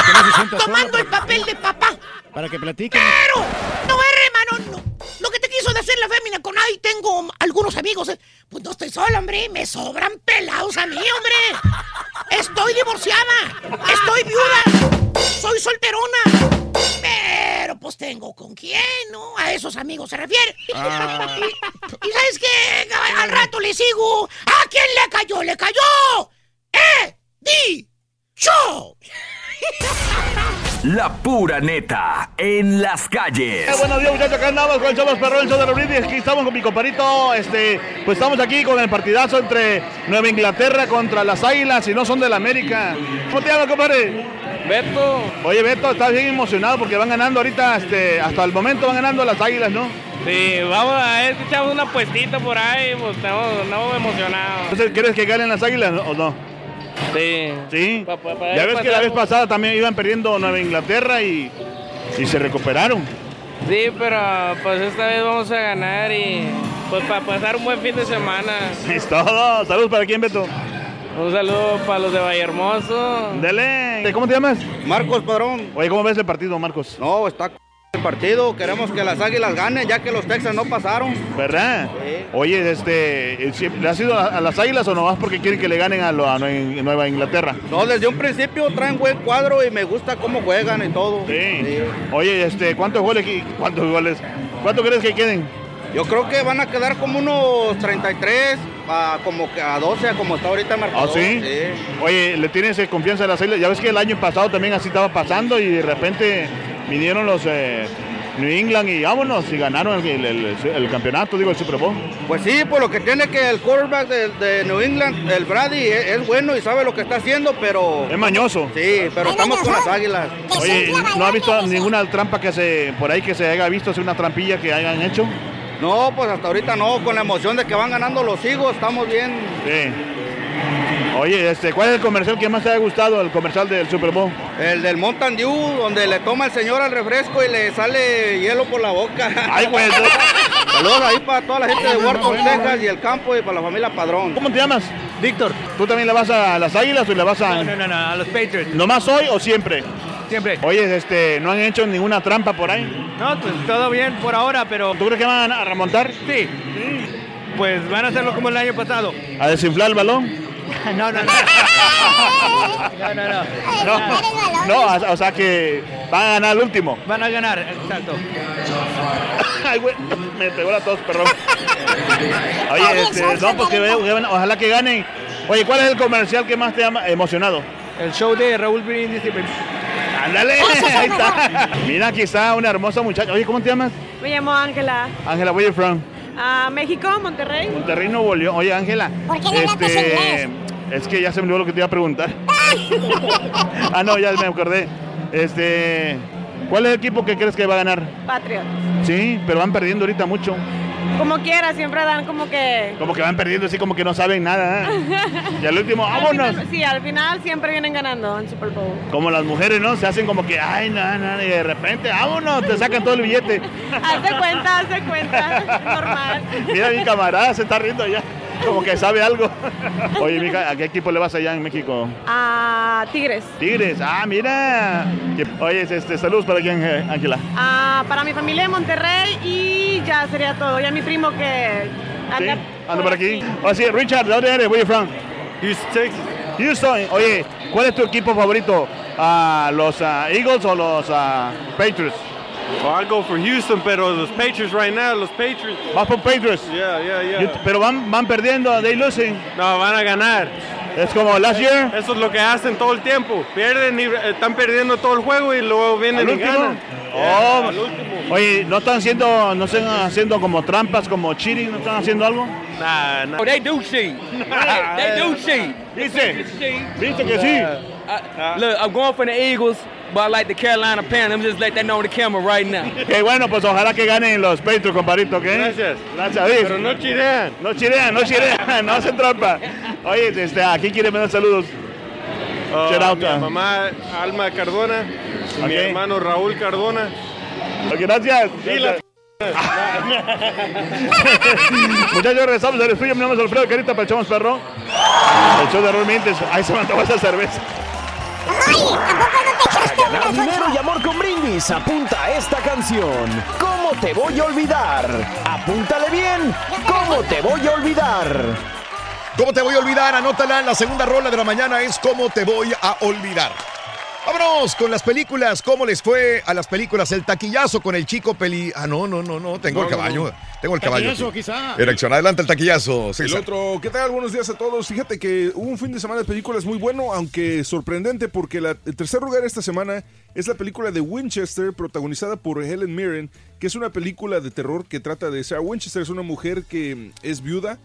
tomando solo. el papel de papá. Para que platiquen. Pero, no es hermano, no. Lo que te quiso de hacer la fémina con ahí tengo algunos amigos. Pues no estoy sola, hombre. Me sobran pelados a mí, hombre. Estoy divorciada. Estoy viuda. Soy solterona. Pero pues tengo con quién, ¿no? A esos amigos se refiere. Ah. Y, y ¿sabes qué? Al rato le sigo. ¿A quién le cayó? ¡Le cayó! ¡Eh! ¡Di! ¡Show! La pura neta en las calles. Eh, buenos días muchachos, acá andamos con el Más Perrón, el show de los brindis. Aquí estamos con mi comparito, este, pues estamos aquí con el partidazo entre Nueva Inglaterra contra las Águilas y no son de la América. ¿Cómo te llamas, compadre? Beto. Oye, Beto, estás bien emocionado porque van ganando ahorita, este, hasta el momento van ganando las Águilas, ¿no? Sí, vamos a ver echamos una puestita por ahí, pues estamos, estamos emocionados. Entonces, ¿quieres que ganen las Águilas o no? Sí. Sí. Pa- pa- pa- Ya ves que la vez pasada también iban perdiendo Nueva Inglaterra y, y se recuperaron. Sí, pero pues esta vez vamos a ganar y pues para pasar un buen fin de semana. Es todo. Saludos para quién, Beto. Un saludo para los de Vallehermoso. Dele. ¿Cómo te llamas? Marcos Padrón. Oye, ¿cómo ves el partido, Marcos? No, está partido. Queremos que las águilas ganen, ya que los Texas no pasaron. ¿Verdad? Oye, este, eh, ¿le has ido a, las Águilas o no vas porque quieren que le ganen a, lo- a Nue- Nueva Inglaterra? No, desde un principio traen buen cuadro y me gusta cómo juegan y todo. Sí. Oye, este, ¿cuántos goles? ¿Cuántos goles? ¿Cuánto crees que queden? Yo creo que van a quedar como unos 33, a como que a 12, a como está ahorita el ¿Ah, marcador. sí? Oye, ¿le tienes eh, confianza a las Águilas? Ya ves que el año pasado también así estaba pasando y de repente vinieron los eh, New England y vámonos y ganaron el, el- el- el campeonato, digo, el Super Bowl. Pues sí, por lo que tiene que el quarterback de, de New England, el Brady, es, es bueno y sabe lo que está haciendo, pero... Es mañoso. Sí, pero estamos con las águilas. Oye, ¿no has visto ninguna trampa que se por ahí que se haya visto, así una trampilla que hayan hecho? No, pues hasta ahorita no, con la emoción de que van ganando los higos, estamos bien. Sí. Oye, este, ¿cuál es el comercial que más te ha gustado, el comercial del Super Bowl? El del Mountain Dew, donde le toma el señor al refresco y le sale hielo por la boca. Ay, güey. Saludos ahí para toda la gente de Wharton, Texas y el campo y para la familia Padrón. ¿Cómo te llamas? Víctor. ¿Tú también le vas a las Águilas o le vas a...? No, no, no, no, a los Patriots. ¿Nomás hoy o siempre? Siempre. Oye, este, ¿no han hecho ninguna trampa por ahí? No, pues todo bien por ahora, pero... ¿Tú crees que van a remontar? Sí. Pues van a hacerlo como el año pasado. ¿A desinflar el balón? No, no, no. No, no, no. No, no, o sea que van a ganar el último. Van a ganar, exacto. Ay, güey, me pegó la tos, perdón. Oye, este, no, pues que, que van- ojalá que ganen. Oye, ¿cuál es el comercial que más te ha emocionado? El show de Raúl Brindis y Ándale, ahí está. Mira, aquí está una hermosa muchacha. Oye, ¿cómo te llamas? Me llamo Ángela. Ángela, where you from? A México, Monterrey. Monterrey, Nuevo León. Oye, Ángela. ¿Por qué no inglés? Es que ya se me olvidó lo que te iba a preguntar. ah, no, ya me acordé. Este, ¿cuál es el equipo que crees que va a ganar? Patriot. Sí, pero van perdiendo ahorita mucho. Como quiera, siempre dan como que... Como que van perdiendo así como que no saben nada. ¿eh? Y al último, Al vámonos. final- sí, al final siempre vienen ganando en Super Bowl. Como las mujeres, ¿no? Se hacen como que, ay, no, no, y de repente, vámonos, te sacan todo el billete. Haz de cuenta, haz de cuenta. Normal. Mira, mi camarada se está riendo ya. Como que sabe algo. Oye, mija, ¿a qué equipo le vas allá en México? A Tigres. Tigres. Ah, mira. Que- Oye, este, saludos para aquí, Ángel- Ángela. Ah, para mi familia de Monterrey y ya sería todo. Ya mi primo que Sí, anda ando por aquí. Oye, sí, Richard, ¿de dónde eres? Where you from? Houston, Texas. Houston. Oye, ¿cuál es tu equipo favorito? Ah, ¿Los ah, Eagles o los ah, Patriots? Well, I'll go for Houston, pero los Patriots right now, los Patriots. ¿Vas por Patriots? Yeah, yeah, yeah. You- pero van, van perdiendo, they losing. No, van a ganar. Es como last year. Eso es lo que hacen todo el tiempo. Pierden y eh, están perdiendo todo el juego y luego vienen ¿Al y ganan. Oh. Oye, ¿no están haciendo, no están haciendo como trampas, como cheating? ¿No están haciendo algo? Nah, nah. Oh, they do cheat. they do cheat. Dice, dice que sí. I- look, I'm going for the Eagles, but I like the Carolina Panthers. Just let that know on the camera right now. Que bueno, pues ojalá que ganen los Patriots, compadrito, ¿ok? Gracias. Gracias, David. Pero no chirean. No chirean, no chirean, no hacen trampa. Oye, este, aquí quiere mandar saludos. Out, mi mamá Alma Cardona, y mi hermano Raúl Cardona. Ok, gracias. Y la- Muchachos, regresamos al estudio. Mi nombre es Alfredo Carita para Echamos Perro. El show de Raúl Méndez. Ahí se mandó esa cerveza. Ay, ¿a poco no te echaste ganar dinero y amor con brindis, apunta a esta canción. ¿Cómo te voy a olvidar? Apúntale bien. ¿Cómo te voy a olvidar? ¿Cómo te voy a olvidar? Anótala. La segunda rola de la mañana es ¿Cómo te voy a olvidar? Vámonos con las películas. ¿Cómo les fue a las películas? El taquillazo con el chico peli. Ah, no, no, no, no. Tengo No, el caballo. no. Tengo el caballo. Taquillazo, aquí. quizá. Dirección. Adelante el taquillazo. El César. otro, ¿qué tal? Buenos días a todos. Fíjate que hubo un fin de semana de películas muy bueno, aunque sorprendente, porque la- el tercer lugar esta semana es la película de Winchester, protagonizada por Helen Mirren, que es una película de terror que trata de Sarah Winchester, es una mujer que es viuda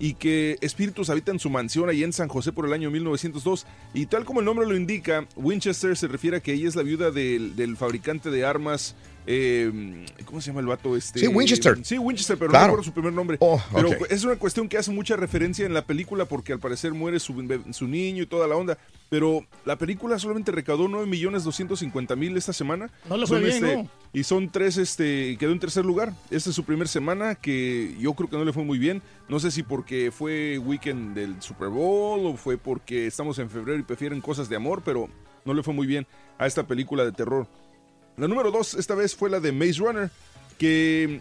y que espíritus habitan su mansión ahí en San José por el año 1902. Y tal como el nombre lo indica, Winchester se refiere a que ella es la viuda del, del fabricante de armas. Eh, ¿Cómo se llama el vato? Este, Sí, Winchester. Sí, Winchester, pero no Claro. recuerdo su primer nombre. Oh, pero es una cuestión que hace mucha referencia en la película porque al parecer muere su, niño y toda la onda. Pero la película solamente recaudó 9 millones 250 mil esta semana. No le fue bien, este, ¿no? Y son tres, este, quedó en tercer lugar. Esta es su primer semana que yo creo que no le fue muy bien. No sé si porque fue weekend del Super Bowl o fue porque estamos en febrero y prefieren cosas de amor, pero no le fue muy bien a esta película de terror. La número dos esta vez fue la de Maze Runner, que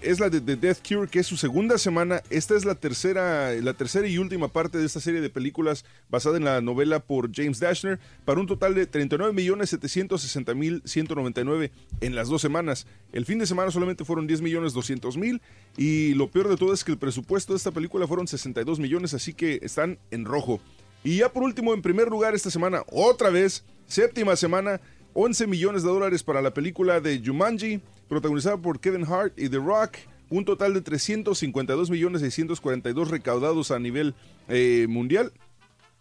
es la de The Death Cure, que es su segunda semana. Esta es la tercera, la tercera y última parte de esta serie de películas basada en la novela por James Dashner, para un total de 39.760.199 en las dos semanas. El fin de semana solamente fueron 10.200.000 y lo peor de todo es que el presupuesto de esta película fueron 62 millones, así que están en rojo. Y ya por último, en primer lugar esta semana, otra vez, séptima semana, 11 millones de dólares para la película de Jumanji, protagonizada por Kevin Hart y The Rock. Un total de 352 millones 642 recaudados a nivel eh, mundial.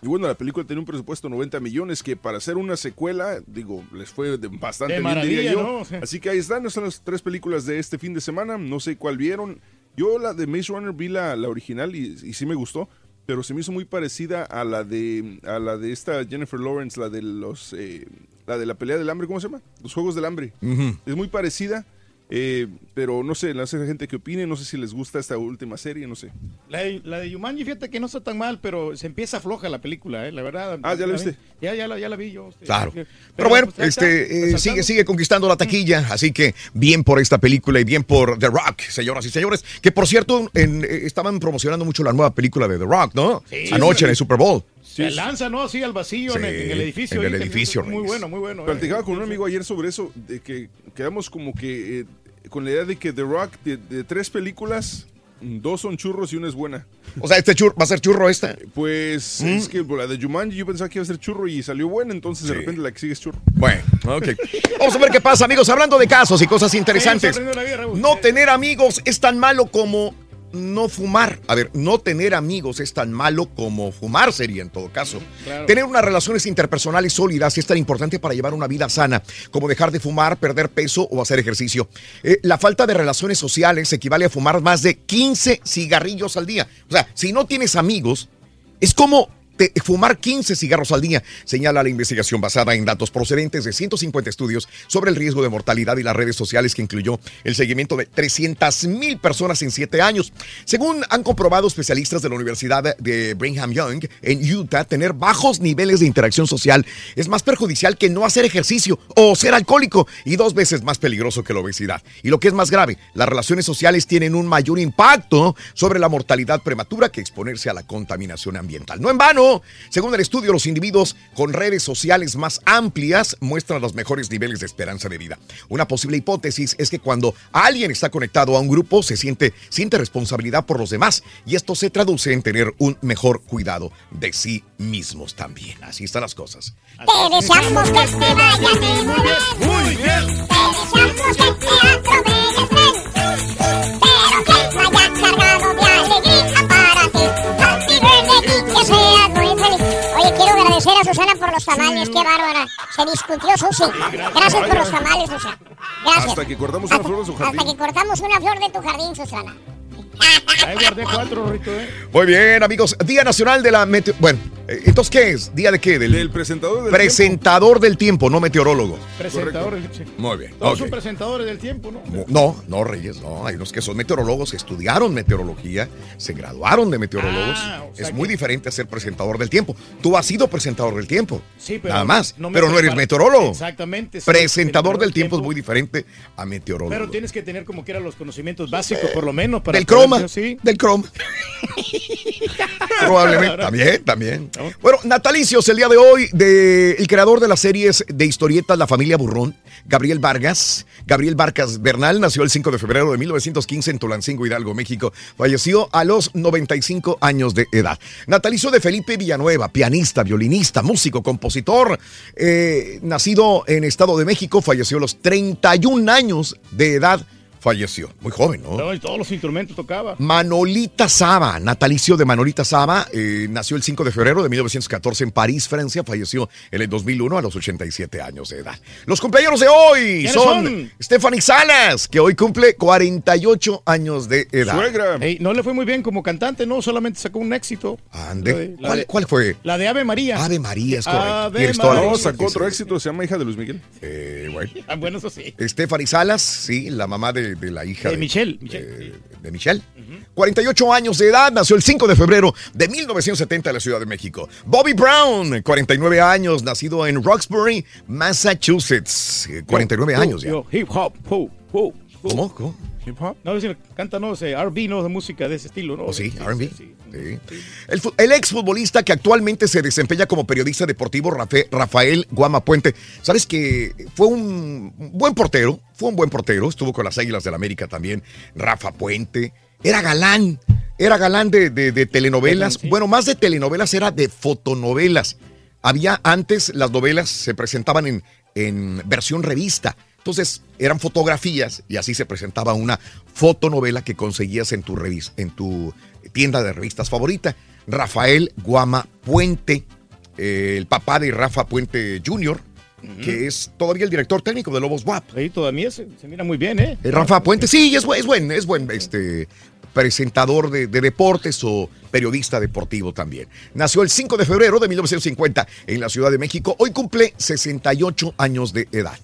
Y bueno, la película tenía un presupuesto de 90 millones, que para hacer una secuela, digo, les fue bastante bien, diría yo. ¿no? Así que ahí están, son las tres películas de este fin de semana. No sé cuál vieron. Yo la de Maze Runner vi la, la original y, y sí me gustó, pero se me hizo muy parecida a la de a la de esta Jennifer Lawrence, la de los eh, la de la pelea del hambre, ¿cómo se llama? Los Juegos del Hambre. Es muy parecida, eh, pero no sé, la gente que opine, no sé si les gusta esta última serie, no sé. La de, la de Yumanji, fíjate que no está tan mal, pero se empieza floja la película, ¿eh? la verdad. Ah, ¿ya la viste? Ya, ya, la, ya la vi yo. este, Claro. Pero, Pero bueno, pues, este, eh, resaltando. sigue, sigue conquistando la taquilla, así que bien por esta película y bien por The Rock, señoras y señores. Que por cierto, en- eh, estaban promocionando mucho la nueva película de The Rock, ¿no? Sí, Anoche sí. en el Super Bowl. Se lanza, ¿no? Así al vacío en, el, en el edificio. en el edificio, Muy bueno, muy bueno. eh. Platicaba con un amigo ayer sobre eso, de que quedamos como que eh, con la idea de que The Rock, de, de tres películas, dos son churros y una es buena. O sea, este churro, ¿va a ser churro esta? Pues Mm. es que la de Jumanji yo pensaba que iba a ser churro y salió buena, entonces de repente la que sigue es churro. Bueno, ok. Vamos a ver qué pasa, amigos. Hablando de casos y cosas interesantes. No tener amigos es tan malo como no fumar. A ver, no tener amigos es tan malo como fumar sería en todo caso. Claro. Tener unas relaciones interpersonales sólidas es tan importante para llevar una vida sana como dejar de fumar, perder peso o hacer ejercicio. Eh, la falta de relaciones sociales equivale a fumar más de 15 cigarrillos al día. O sea, si no tienes amigos, es como fumar 15 cigarros al día, señala la investigación basada en datos procedentes de 150 estudios sobre el riesgo de mortalidad y las redes sociales que incluyó el seguimiento de 300 mil personas en 7 años. Según han comprobado especialistas de la Universidad de Brigham Young en Utah, tener bajos niveles de interacción social es más perjudicial que no hacer ejercicio o ser alcohólico y dos veces más peligroso que la obesidad. Y lo que es más grave, las relaciones sociales tienen un mayor impacto sobre la mortalidad prematura que exponerse a la contaminación ambiental. No en vano, según el estudio, los individuos con redes sociales más amplias muestran los mejores niveles de esperanza de vida. Una posible hipótesis es que cuando alguien está conectado a un grupo, se siente, siente responsabilidad por los demás y esto se traduce en tener un mejor cuidado de sí mismos también. Así están las cosas. Te deseamos que te vaya muy bien. Muy bien. Te deseamos que te agradecer a Susana por los tamales. Qué bárbara. Se discutió, Susi. Gracias por los tamales, Susana. Gracias. Hasta que cortamos una flor de su jardín. Hasta que cortamos una flor de tu jardín, Susana. Ahí guardé cuatro, Rito, ¿eh? Muy bien, amigos. Día Nacional de la Meteo... Bueno, Entonces, ¿qué es? ¿Día de qué? Del presentador del presentador del tiempo, no meteorólogo. Presentadores. sí. Muy bien. Todos son presentadores del tiempo, ¿no? No, no, Reyes, no. Hay unos que son meteorólogos, que estudiaron meteorología, se graduaron de meteorólogos. Ah, o sea es muy diferente a ser presentador del tiempo. Tú has sido presentador del tiempo. Sí, pero Nada más. no pero no eres meteorólogo. Exactamente. sí, Presentador del tiempo es muy diferente a meteorólogo. Pero tienes que tener como que eran los conocimientos básicos, por lo menos. Para del poder- croma. Sí. Del croma. Probablemente. También, también. Bueno, natalicios el día de hoy de el creador de las series de historietas La Familia Burrón, Gabriel Vargas. Gabriel Vargas Bernal nació el 5 de febrero de 1915 en Tulancingo, Hidalgo, México. Falleció a los 95 años de edad. Natalicio de Felipe Villanueva, pianista, violinista, músico, compositor. eh, nacido en Estado de México, falleció a los 31 años de edad. Falleció. Muy joven, ¿no? No, y todos los instrumentos tocaba. Manolita Saba, natalicio de Manolita Saba, eh, nació el 5 de febrero de 1914 en París, Francia, falleció en el 2001 a los 87 años de edad. Los cumpleaños de hoy ¿Quiénes son, son? Stephanie Salas, que hoy cumple 48 años de edad. Ey, no le fue muy bien como cantante, no, solamente sacó un éxito. Ande. ¿Cuál, de- cuál fue? La de Ave María. Ave María, es correcto. No, sacó otro éxito, se llama Hija de Luis Miguel. Eh, bueno. Ah, bueno, eso sí. Stephanie Salas, sí, la mamá de, de la hija De de, Michelle. de- de Michelle. 48 años de edad, nació el 5 de febrero de 1970 en la Ciudad de México. Bobby Brown, 49 años, nacido en Roxbury, Massachusetts. Eh, 49 Yo, años ya. yo, hip hop, ho, ho, ho. ¿Cómo? ¿Cómo? Hip hop. No, si canta, no sé, R&B, no, de música de ese estilo, ¿no? ¿Oh, sí? R&B. Sí. El, el exfutbolista que actualmente se desempeña como periodista deportivo, Rafael Guama Puente. Sabes que fue un buen portero, fue un buen portero, estuvo con las Águilas del América también, Rafa Puente. Era galán, era galán de, de- de telenovelas. Bueno, más de telenovelas, era de fotonovelas. Había antes, las novelas se presentaban en, en versión revista. Entonces eran fotografías y así se presentaba una fotonovela que conseguías en tu, revis- en tu tienda de revistas favorita. Rafael Guama Puente, eh, el papá de Rafa Puente Jr., que es todavía el director técnico de Lobos WAP. Ahí todavía se, se mira muy bien, ¿eh? Eh, Rafa Puente, sí, es buen, es buen, es buen este, presentador de, de deportes o periodista deportivo también. Nació el 5 de febrero de 1950 en la Ciudad de México. Hoy cumple 68 años de edad.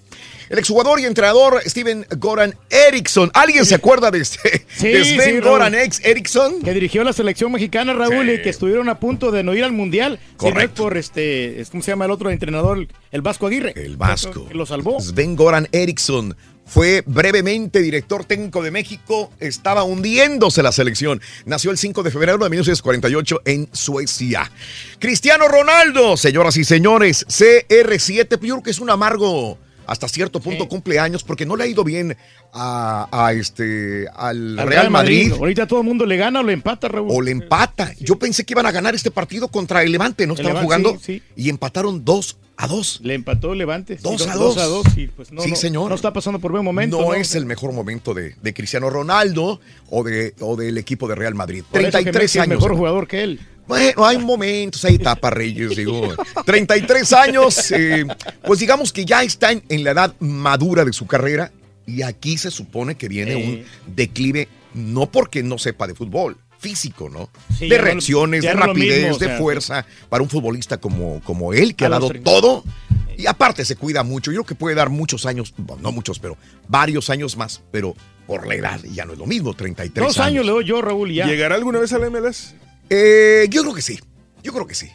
El exjugador y entrenador Steven Goran Eriksson. ¿Alguien se acuerda de, este, Sí, de Sven sí. Goran ex Eriksson? Que dirigió la selección mexicana, Raúl, y que estuvieron a punto de no ir al Mundial. Correcto. por este, es- ¿cómo se llama el otro entrenador? El Vasco Aguirre. El Vasco. Que lo salvó. Sven Goran Eriksson fue brevemente director técnico de México. Estaba hundiéndose la selección. Nació el 5 de febrero de 1948 en Suecia. Cristiano Ronaldo, señoras y señores, CR7, yo creo que es un amargo. Hasta cierto punto cumple años porque no le ha ido bien a, a este al, Al Real Madrid. Ahorita todo el mundo le gana o le empata, Raúl. O le empata. Yo pensé que iban a ganar este partido contra el Levante, ¿no? El Estaban Levante, jugando sí, y empataron 2 a 2. Le empató Levante. Dos a dos dos. a dos. Y pues no, Sí, no- señor. No está pasando por buen momento. No, es el mejor momento de, de Cristiano Ronaldo o, de, o del equipo de Real Madrid. Por eso que 33 Messi es años. mejor jugador que él. Bueno, hay momentos, hay etapas, Reyes, digo. 33 años, eh, pues digamos que ya está en, en la edad madura de su carrera y aquí se supone que viene Eh. un declive, no porque no sepa de fútbol, físico, ¿no? Sí, de no- reacciones, de rapidez, mismo, o de sea, fuerza para un futbolista como, como él, que ha dado 30. todo. Y aparte se cuida mucho. Yo creo que puede dar muchos años, bueno, no muchos, pero varios años más, pero por la edad ya no es lo mismo, 33 Dos años le doy yo, Raúl, y ya. ¿Llegará alguna vez al MLS? Eh, yo creo que sí. Yo creo que sí.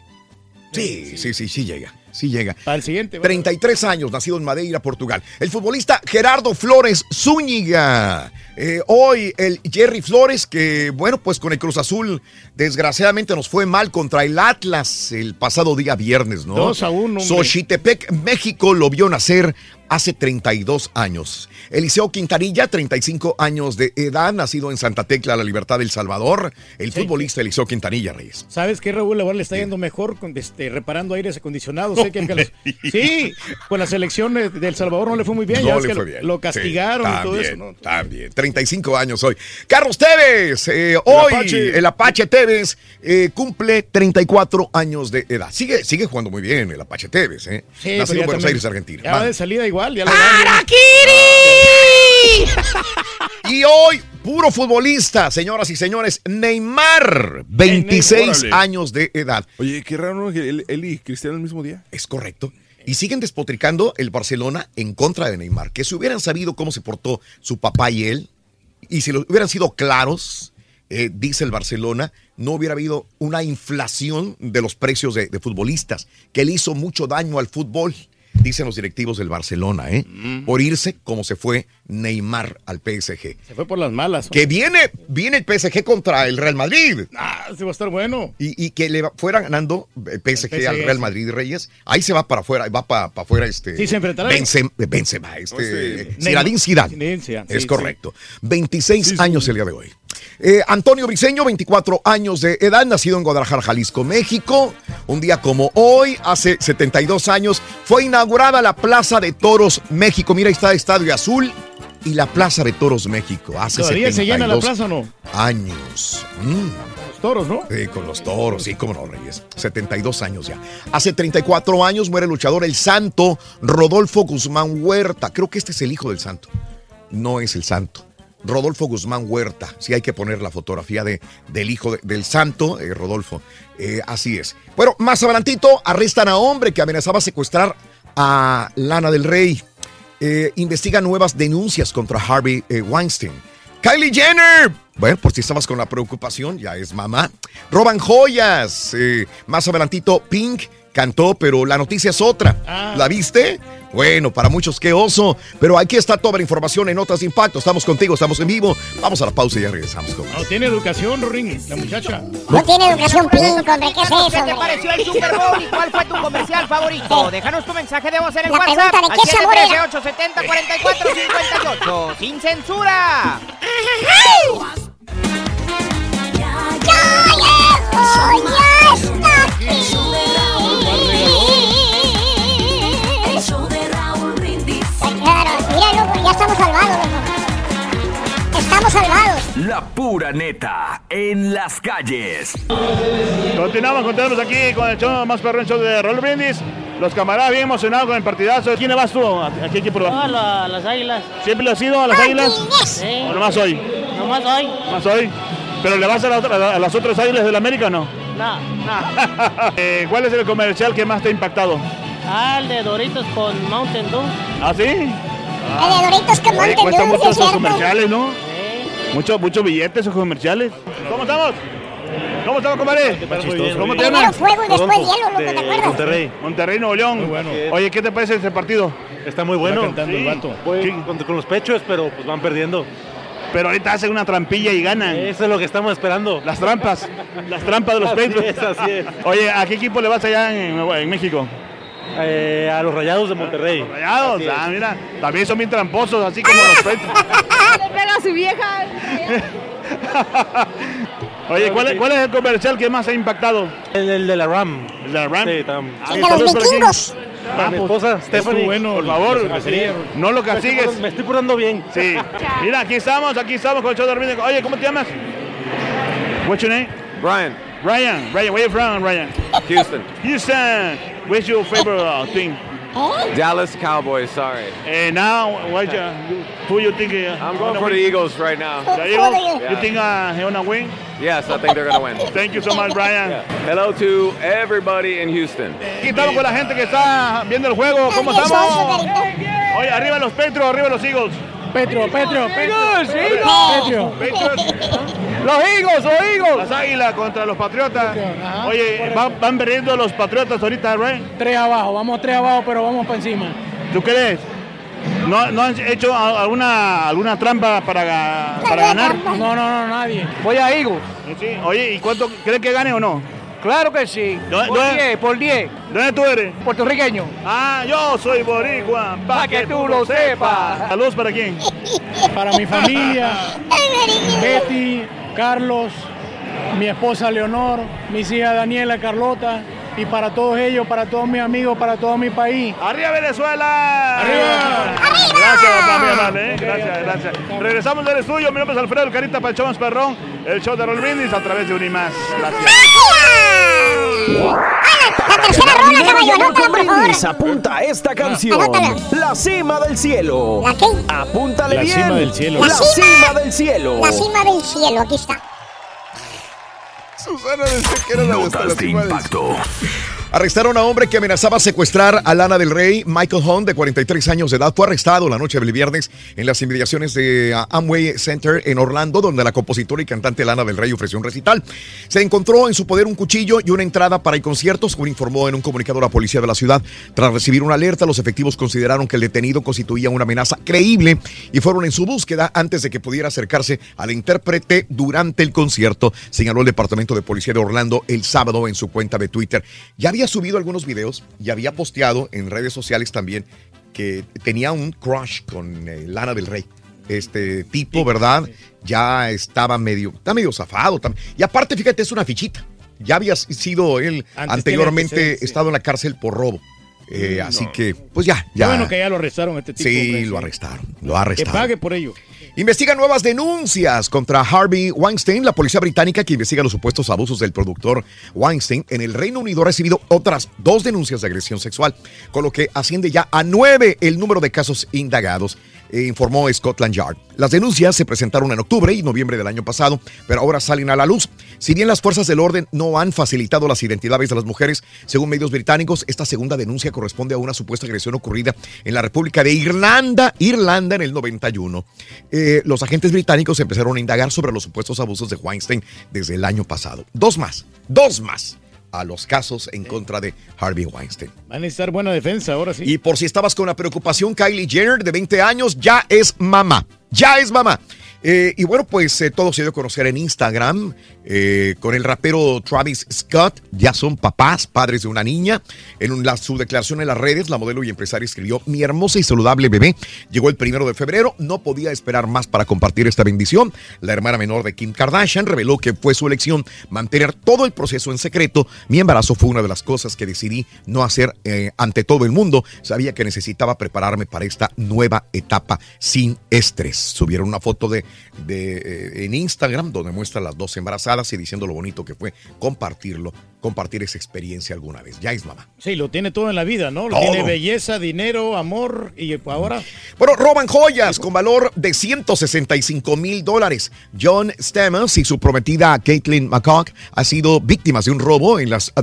Sí, sí, sí, sí, llega. Sí llega. Para el siguiente. 33 años, nacido en Madeira, Portugal. El futbolista Gerardo Flores Zúñiga. Eh, hoy el Jerry Flores, que bueno, pues con el Cruz Azul, desgraciadamente nos fue mal contra el Atlas el pasado día viernes, ¿no? Dos a uno, hombre. Xochitepec, México, lo vio nacer hace 32 años. Eliseo Quintanilla, 35 años de edad, nacido en Santa Tecla, La Libertad del Salvador. El futbolista Eliseo Quintanilla, Reyes. ¿Sabes qué, Raúl? Ahora le está yendo mejor con, este, reparando aires acondicionados. Que- los- sí, con la selección de, de El Salvador no le fue muy bien. ya No ves le que fue lo- bien. Lo castigaron Sí, y todo eso. también, ¿no? También, 35 años hoy. Carlos Tevez, eh, hoy Apache. el Apache Tevez eh, cumple 34 años de edad. Sigue, sigue jugando muy bien el Apache Tevez, ¿eh? Sí, Nacido en Buenos también- Aires, Argentina. Ya Va. de salida igual. Ya ¡Harakiri! Y hoy, Puro futbolista, señoras y señores. Neymar, 26 Órale. años de edad. Oye, qué raro ¿no? que él, él y Cristiano el mismo día. Es correcto. Y siguen despotricando el Barcelona en contra de Neymar. Que si hubieran sabido cómo se portó su papá y él, y si lo hubieran sido claros, eh, dice el Barcelona, no hubiera habido una inflación de los precios de, de futbolistas, que le hizo mucho daño al fútbol, dicen los directivos del Barcelona, ¿eh? por irse como se fue Neymar al PSG. Se fue por las malas. Que viene, viene el PSG contra el Real Madrid. Ah, se va a estar bueno. Y, y que le va- fuera ganando el PSG, El al Real sí. Madrid Reyes. Ahí se va para afuera, va para afuera este. Sí, se enfrentará. Benzema, Benzema, este. Este, Zinedine Zidane. Zidane, Es sí, correcto. 26 años el día de hoy. Eh, Antonio Briseño, 24 años de edad, nacido en Guadalajara, Jalisco, México. Un día como hoy, hace 72 años, fue inaugurada la Plaza de Toros México. Mira, ahí está Estadio Azul y la Plaza de Toros México. Hace ¿Todavía se llena la 72 plaza o no? años. Mm. Los toros, ¿no? Sí, con los toros, sí, cómo no, Reyes. 72 años ya. Hace 34 años muere el luchador El Santo, Rodolfo Guzmán Huerta. Creo que este es el hijo del Santo. No es el Santo. Rodolfo Guzmán Huerta. Sí hay que poner la fotografía de, del hijo de- del Santo, eh, Rodolfo. Eh, así es. Bueno, más adelantito arrestan a hombre que amenazaba secuestrar a Lana del Rey. Eh, investiga nuevas denuncias contra Harvey eh, Weinstein. Kylie Jenner. Bueno, por si estabas con la preocupación, ya es mamá. Roban joyas. Eh, más adelantito, Pink cantó, pero la noticia es otra. ¿La viste? Bueno, para muchos qué oso. Pero aquí está toda la información en Notas de Impacto. Estamos contigo, estamos en vivo. Vamos a la pausa y ya regresamos con No tiene educación, Rorín, la muchacha. No tiene educación pink, hombre. ¿Qué es eso, ¿Qué te pareció el Super Bowl y cuál fue tu comercial favorito? Déjanos tu mensaje de voz en el La WhatsApp pregunta de qué sabor era. 713-870-4458 sin censura. El estamos salvados, loco. Estamos salvados. La pura neta en las calles. Continuamos, continuamos aquí con el show más perrón show de Roll Brindis. Los camaradas bien emocionados con el partidazo. ¿Quién le vas tú? ¿A qué equipo vas? a las águilas. ¿Siempre lo has ido a las águilas? Sí. ¿O nomás hoy? Nomás hoy. ¿Más hoy? ¿Pero le vas a, la otra- a las otras águilas del América o no? No, no. Eh, ¿Cuál es el comercial que más te ha impactado? Ah, el de Doritos con Mountain Dew. ¿Ah, sí? El de Doritos que Oye, monte cuestan mucho ¿no? Mucho, mucho billetes esos comerciales. ¿Cómo estamos? ¿Cómo estamos, compadre? ¿Cómo te llamas? fuego y después hielo, loco, ¿te acuerdas? Monterrey. Monterrey, Nuevo León. Oye, ¿qué te parece este partido? Está muy bueno. Va cantando el vato. Fue con, con los pechos, pero pues van perdiendo. Pero ahorita hacen una trampilla y ganan. Eso es lo que estamos esperando. Las trampas. Las trampas de los Así Patriots. es, así es. Oye, ¿a qué equipo le vas allá en México? Eh, a los Rayados de Monterrey. Rayados. Ah, mira. También son bien tramposos, así como los Patriots. Le pega a su vieja. Oye, ¿cuál, es- cuál es el comercial que más ha impactado? El, el de la RAM. ¿El de la RAM? Sí, tam. Ah, por aquí. Para mi esposa, Stephanie. por favor, no lo castigues. Me estoy portando bien. Sí. Mira, aquí estamos, aquí estamos con el show de. Oye, ¿cómo te llamas? What's your name? Brian. Brian. Brian, where you from, Brian? Houston. Houston. Where's your favorite uh, team? Dallas Cowboys, sorry. And now, what you, who you think? Uh, I'm going for the Eagles right now. The Eagles? Yeah. You think uh, they're gonna win? Yes, I think they're going to win. Thank you so much, Brian. Hello to everybody in Houston. Aquí estamos con la gente que está viendo el juego. ¿Cómo estamos? Oye, arriba los Petros, arriba los Eagles. Petro, Petro, Petro. Los Eagles, los Eagles. Las águilas contra los Patriotas. Oye, van, van perdiendo los Patriotas ahorita, ¿right? Tres abajo, vamos tres abajo, pero vamos para encima. ¿Tú crees? ¿No, no han hecho alguna, alguna trampa para, para ganar? No, no, no, nadie. Voy a Eagles. Oye, ¿y cuánto crees que gane o no? Claro que sí. ¿Dónde- Por dónde- 10, por 10. ¿Dónde tú eres? Puertorriqueño. Ah, yo soy boricua. Pa' que tú lo sepas. Saludos para quién? Para mi familia, Betty, Carlos, mi esposa Leonor, mis hijas Daniela, Carlota, y para todos ellos, para todos mis amigos, para todo mi país. ¡Arriba Venezuela! ¡Arriba! Gracias, papá, mi amable, ¿eh? Gracias, gracias. Regresamos del estudio. Mi nombre es Alfredo Carita para más perrón. El show de Roll Brindis a través de Unimás. Gracias. La tercera rola, caballo, anótala, por favor. Apunta esta canción. Anótala. La cima del cielo. ¿La qué? Apúntale La bien. cima del cielo. La La cima, cima. del cielo. La cima del cielo, aquí está. Susana decía que era la de la Notas de cima del- impacto. Arrestaron a hombre que amenazaba secuestrar a Lana del Rey. Michael Hunt, de 43 años de edad, fue arrestado la noche del viernes en las inmediaciones de uh, Amway Center en Orlando, donde la compositora y cantante Lana del Rey ofreció un recital. Se encontró en su poder un cuchillo y una entrada para el concierto, según informó en un comunicado la policía de la ciudad. Tras recibir una alerta, los efectivos consideraron que el detenido constituía una amenaza creíble y fueron en su búsqueda antes de que pudiera acercarse al intérprete durante el concierto, señaló el Departamento de Policía de Orlando el sábado en su cuenta de Twitter. Ya había subido algunos videos y había posteado en redes sociales también que tenía un crush con eh, Lana del Rey. Este tipo, ¿verdad? Ya estaba medio, está medio zafado. tam- Y aparte, fíjate, es una fichita. Ya había sido él Antes anteriormente sí. estado en la cárcel por robo. Eh, Mm, así que, pues ya, Qué ya. bueno que ya lo arrestaron a este tipo. Sí, lo arrestaron. Lo Que arrestaron. pague por ello. Investiga nuevas denuncias contra Harvey Weinstein. La policía británica que investiga los supuestos abusos del productor Weinstein en el Reino Unido ha recibido otras dos denuncias de agresión sexual, con lo que asciende ya a nueve el número de casos indagados, eh, informó Scotland Yard. Las denuncias se presentaron en octubre y noviembre del año pasado, pero ahora salen a la luz. Si bien las fuerzas del orden no han facilitado las identidades de las mujeres, según medios británicos, esta segunda denuncia corresponde a una supuesta agresión ocurrida en la República de Irlanda, Irlanda en el 91. Eh, los agentes británicos empezaron a indagar sobre los supuestos abusos de Weinstein desde el año pasado. Dos más, dos más a los casos en contra de Harvey Weinstein. Van a necesitar buena defensa ahora sí. Y por si estabas con la preocupación, Kylie Jenner, de 20 años, ya es mamá. Ya es mamá. Eh, y bueno, pues eh, todo se dio a conocer en Instagram eh, con el rapero Travis Scott. Ya son papás, padres de una niña. En un- su declaración en las redes, la modelo y empresaria escribió: Mi hermosa y saludable bebé llegó el primero de febrero. No podía esperar más para compartir esta bendición. La hermana menor de Kim Kardashian reveló que fue su elección mantener todo el proceso en secreto. Mi embarazo fue una de las cosas que decidí no hacer eh, ante todo el mundo. Sabía que necesitaba prepararme para esta nueva etapa sin estrés. Subieron una foto de, de, eh, en Instagram donde muestra las dos embarazadas y diciendo lo bonito que fue compartirlo, compartir esa experiencia alguna vez. Ya es mamá. Sí, lo tiene todo en la vida, ¿no? Lo Todo. tiene belleza, dinero, amor y ahora Bueno, roban joyas con valor de 165 mil dólares. John Stamos y su prometida Caitlin McCock ha sido víctimas de un robo en las,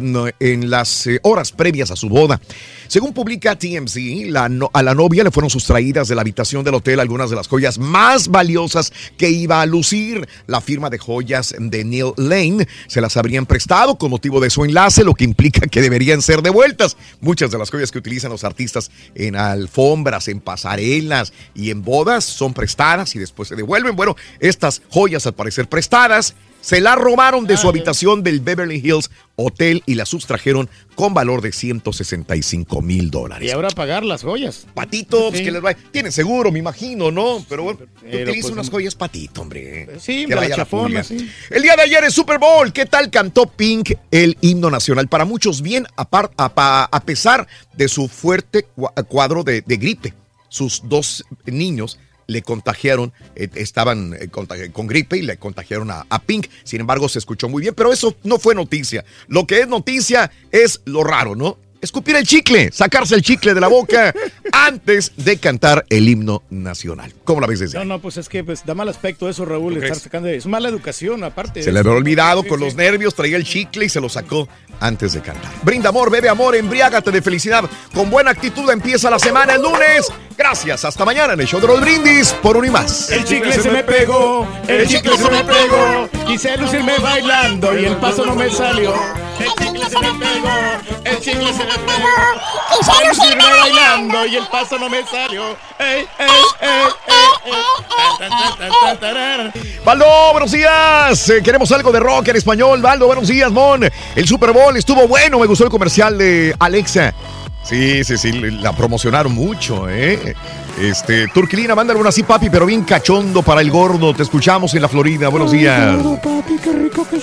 en las eh, horas previas a su boda. Según publica TMZ, la no- a la novia le fueron sustraídas de la habitación del hotel algunas de las joyas más valiosas que iba a lucir. La firma de joyas de Neil Lane se las habrían prestado con motivo de su enlace, lo que implica que deberían ser devueltas. Muchas de las joyas que utilizan los artistas en alfombras, en pasarelas y en bodas son prestadas y después se devuelven. Bueno, estas joyas al parecer prestadas se las robaron de su habitación del Beverly Hills Hotel y las sustrajeron con valor de 165 mil dólares. y ahora pagar las joyas. Patito, pues Sí. que les va. Tiene seguro, me imagino, ¿no? Pero bueno, utiliza pues, unas joyas patito, hombre. Sí, que la vaya la chafona, pulga. sí. El día de ayer es Super Bowl. ¿Qué tal cantó Pink el himno nacional? Para muchos bien, a, par- a pesar de su fuerte cua- cuadro de, de gripe. Sus dos niños le contagiaron, eh, estaban eh, con gripe y le contagiaron a Pink. Sin embargo, se escuchó muy bien, pero eso no fue noticia. Lo que es noticia es lo raro, ¿no? Escupir el chicle, sacarse el chicle de la boca antes de cantar el himno nacional. ¿Cómo la ves desde No, no, pues es que pues, da mal aspecto eso, Raúl, ¿Tú estar sacando. Es mala educación, aparte. Se le había olvidado con los nervios, traía el chicle y se lo sacó antes de cantar. Brinda amor, bebe amor, embriágate de felicidad. Con buena actitud empieza la semana el lunes. Gracias, hasta mañana en el show de los brindis por un y más. El chicle se me pegó, el chicle se me pegó. Quise lucirme bailando y el paso no me salió. El chicle se me pegó, el chicle se me lucirme bailando y el paso no me salió. Ey, ey, ey. Valdo, buenos días. Eh, queremos algo de rock en español. Valdo, buenos días, Mon. El Super Bowl estuvo bueno. Me gustó el comercial de Alexa. Sí, sí, sí, la promocionaron mucho, ¿eh? Este, Turquilina, mándale una así, papi, pero bien cachondo para el gordo. Te escuchamos en la Florida. Buenos días. papi, qué rico que.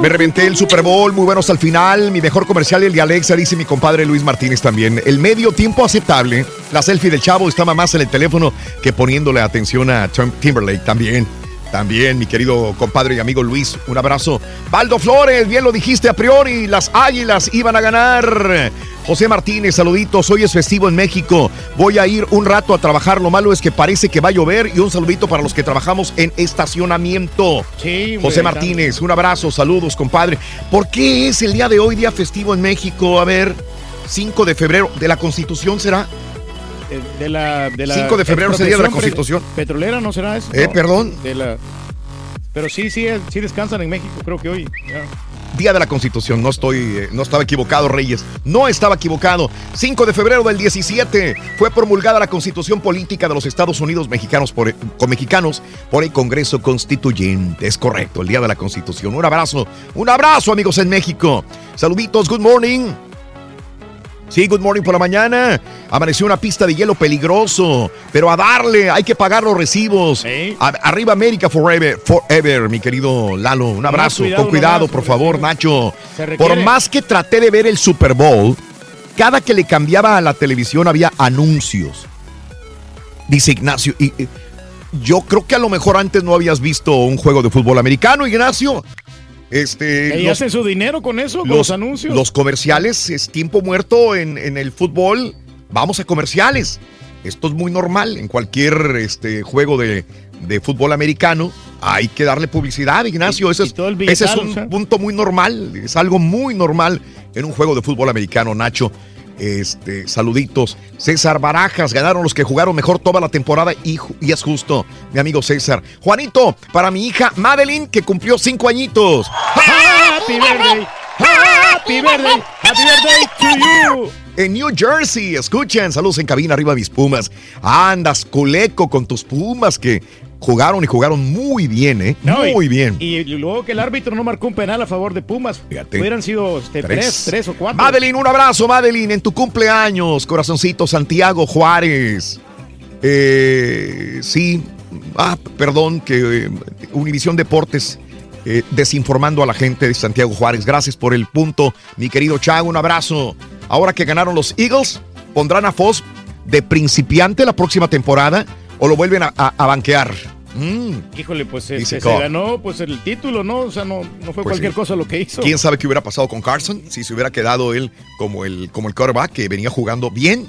Me reventé el Super Bowl, muy buenos al final. Mi mejor comercial, el de Alexa, dice mi compadre Luis Martínez también. El medio tiempo aceptable. La selfie del chavo estaba más en el teléfono que poniéndole atención a Tim- Timberlake también. También, mi querido compadre y amigo Luis, un abrazo. Baldo Flores, bien lo dijiste a priori, las águilas iban a ganar. José Martínez, saluditos, hoy es festivo en México. Voy a ir un rato a trabajar, lo malo es que parece que va a llover y un saludito para los que trabajamos en estacionamiento. Sí, José Martínez, un abrazo, saludos, compadre. ¿Por qué es el día de hoy día festivo en México? A ver, 5 de febrero, ¿de la Constitución será? Eh, De la, de la 5 de febrero es el día de la Constitución. pe- Petrolera, ¿no será eso? Eh, No, perdón. De la... Pero sí, sí, eh, sí descansan en México, creo que hoy. ya. Día de la Constitución, no estoy, eh, no estaba equivocado, Reyes. No estaba equivocado. 5 de febrero del 17 fue promulgada la Constitución Política de los Estados Unidos mexicanos por, con mexicanos por el Congreso Constituyente. Es correcto, el Día de la Constitución. Un abrazo, un abrazo, amigos en México. Saluditos, good morning. Sí, good morning por la mañana. Amaneció una pista de hielo peligroso, pero a darle, hay que pagar los recibos. A- arriba América forever, forever, mi querido Lalo. Un abrazo, cuidado con cuidado, por favor, Nacho. Por más que traté de ver el Super Bowl, cada que le cambiaba a la televisión había anuncios. Dice Ignacio, y, y, yo creo que a lo mejor antes no habías visto un juego de fútbol americano, Ignacio. Este, ¿Y los- hacen su dinero con eso, con los, los, anuncios? los comerciales es tiempo muerto en, en el fútbol. Vamos a comerciales. Esto es muy normal en cualquier este, juego de, de fútbol americano. Hay que darle publicidad, Ignacio. ese, es, ese es un o sea. punto muy normal. Es algo muy normal en un juego de fútbol americano, Nacho. Este, saluditos. César Barajas, ganaron los que jugaron mejor toda la temporada y, es justo, mi amigo César. Juanito, para mi hija Madeline, que cumplió cinco añitos. Happy birthday, happy birthday, happy birthday to you. En New Jersey, escuchen, saludos en cabina, arriba mis Pumas. Andas, culeco, con tus Pumas que jugaron y jugaron muy bien, ¿eh? No, y- muy bien. Y luego que el árbitro no marcó un penal a favor de Pumas. Hubieran sido este, tres. tres, o cuatro. Madeline, un abrazo, Madeline, en tu cumpleaños, corazoncito, Santiago Juárez. Eh, sí, ah, perdón, que eh, Univisión Deportes eh, desinformando a la gente de Santiago Juárez. Gracias por el punto, mi querido Chago, un abrazo. Ahora que ganaron los Eagles, ¿pondrán a Foss de principiante la próxima temporada o lo vuelven a, a- a banquear? Mm. Híjole, pues se, Dice se- se ganó pues el título, ¿no? O sea, no, no fue Pues cualquier sí. cosa lo que hizo. ¿Quién sabe qué hubiera pasado con Carson si se hubiera quedado él como el, como el quarterback que venía jugando bien?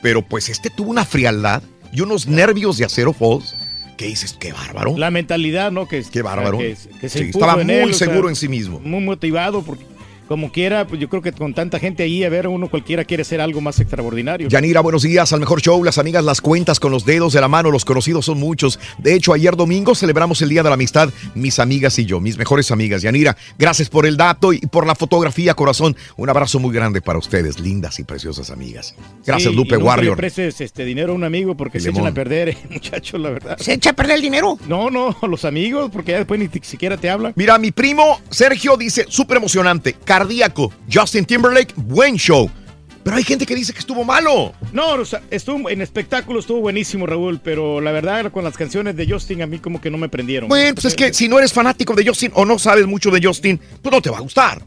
Pero pues este tuvo una frialdad y unos nervios de acero Foles que dices, qué bárbaro. La mentalidad, ¿no? Que, Qué bárbaro. Que, que se Sí, estaba muy él, o sea, seguro en sí mismo. Muy motivado, porque como quiera, pues yo creo que con tanta gente ahí, a ver, uno cualquiera quiere hacer algo más extraordinario. Yanira, buenos días al mejor show. Las amigas las cuentas con los dedos de la mano, los conocidos son muchos. De hecho, ayer domingo celebramos el Día de la Amistad, mis amigas y yo, mis mejores amigas. Yanira, gracias por el dato y por la fotografía, corazón. Un abrazo muy grande para ustedes, lindas y preciosas amigas. Gracias, Sí, Lupe y nunca Warrior. le prestes este dinero a un amigo porque El se echan limón. a perder, eh, muchachos, la verdad. ¿Se echa a perder el dinero? No, no, los amigos, porque ya después ni siquiera te hablan. Mira, mi primo Sergio dice, súper emocionante, cardíaco, Justin Timberlake, buen show. Pero hay gente que dice que estuvo malo. No, o sea, estuvo en espectáculo estuvo buenísimo, Raúl, pero la verdad con las canciones de Justin a mí como que no me prendieron. Bueno, pues es que si no eres fanático de Justin o no sabes mucho de Justin, pues no te va a gustar.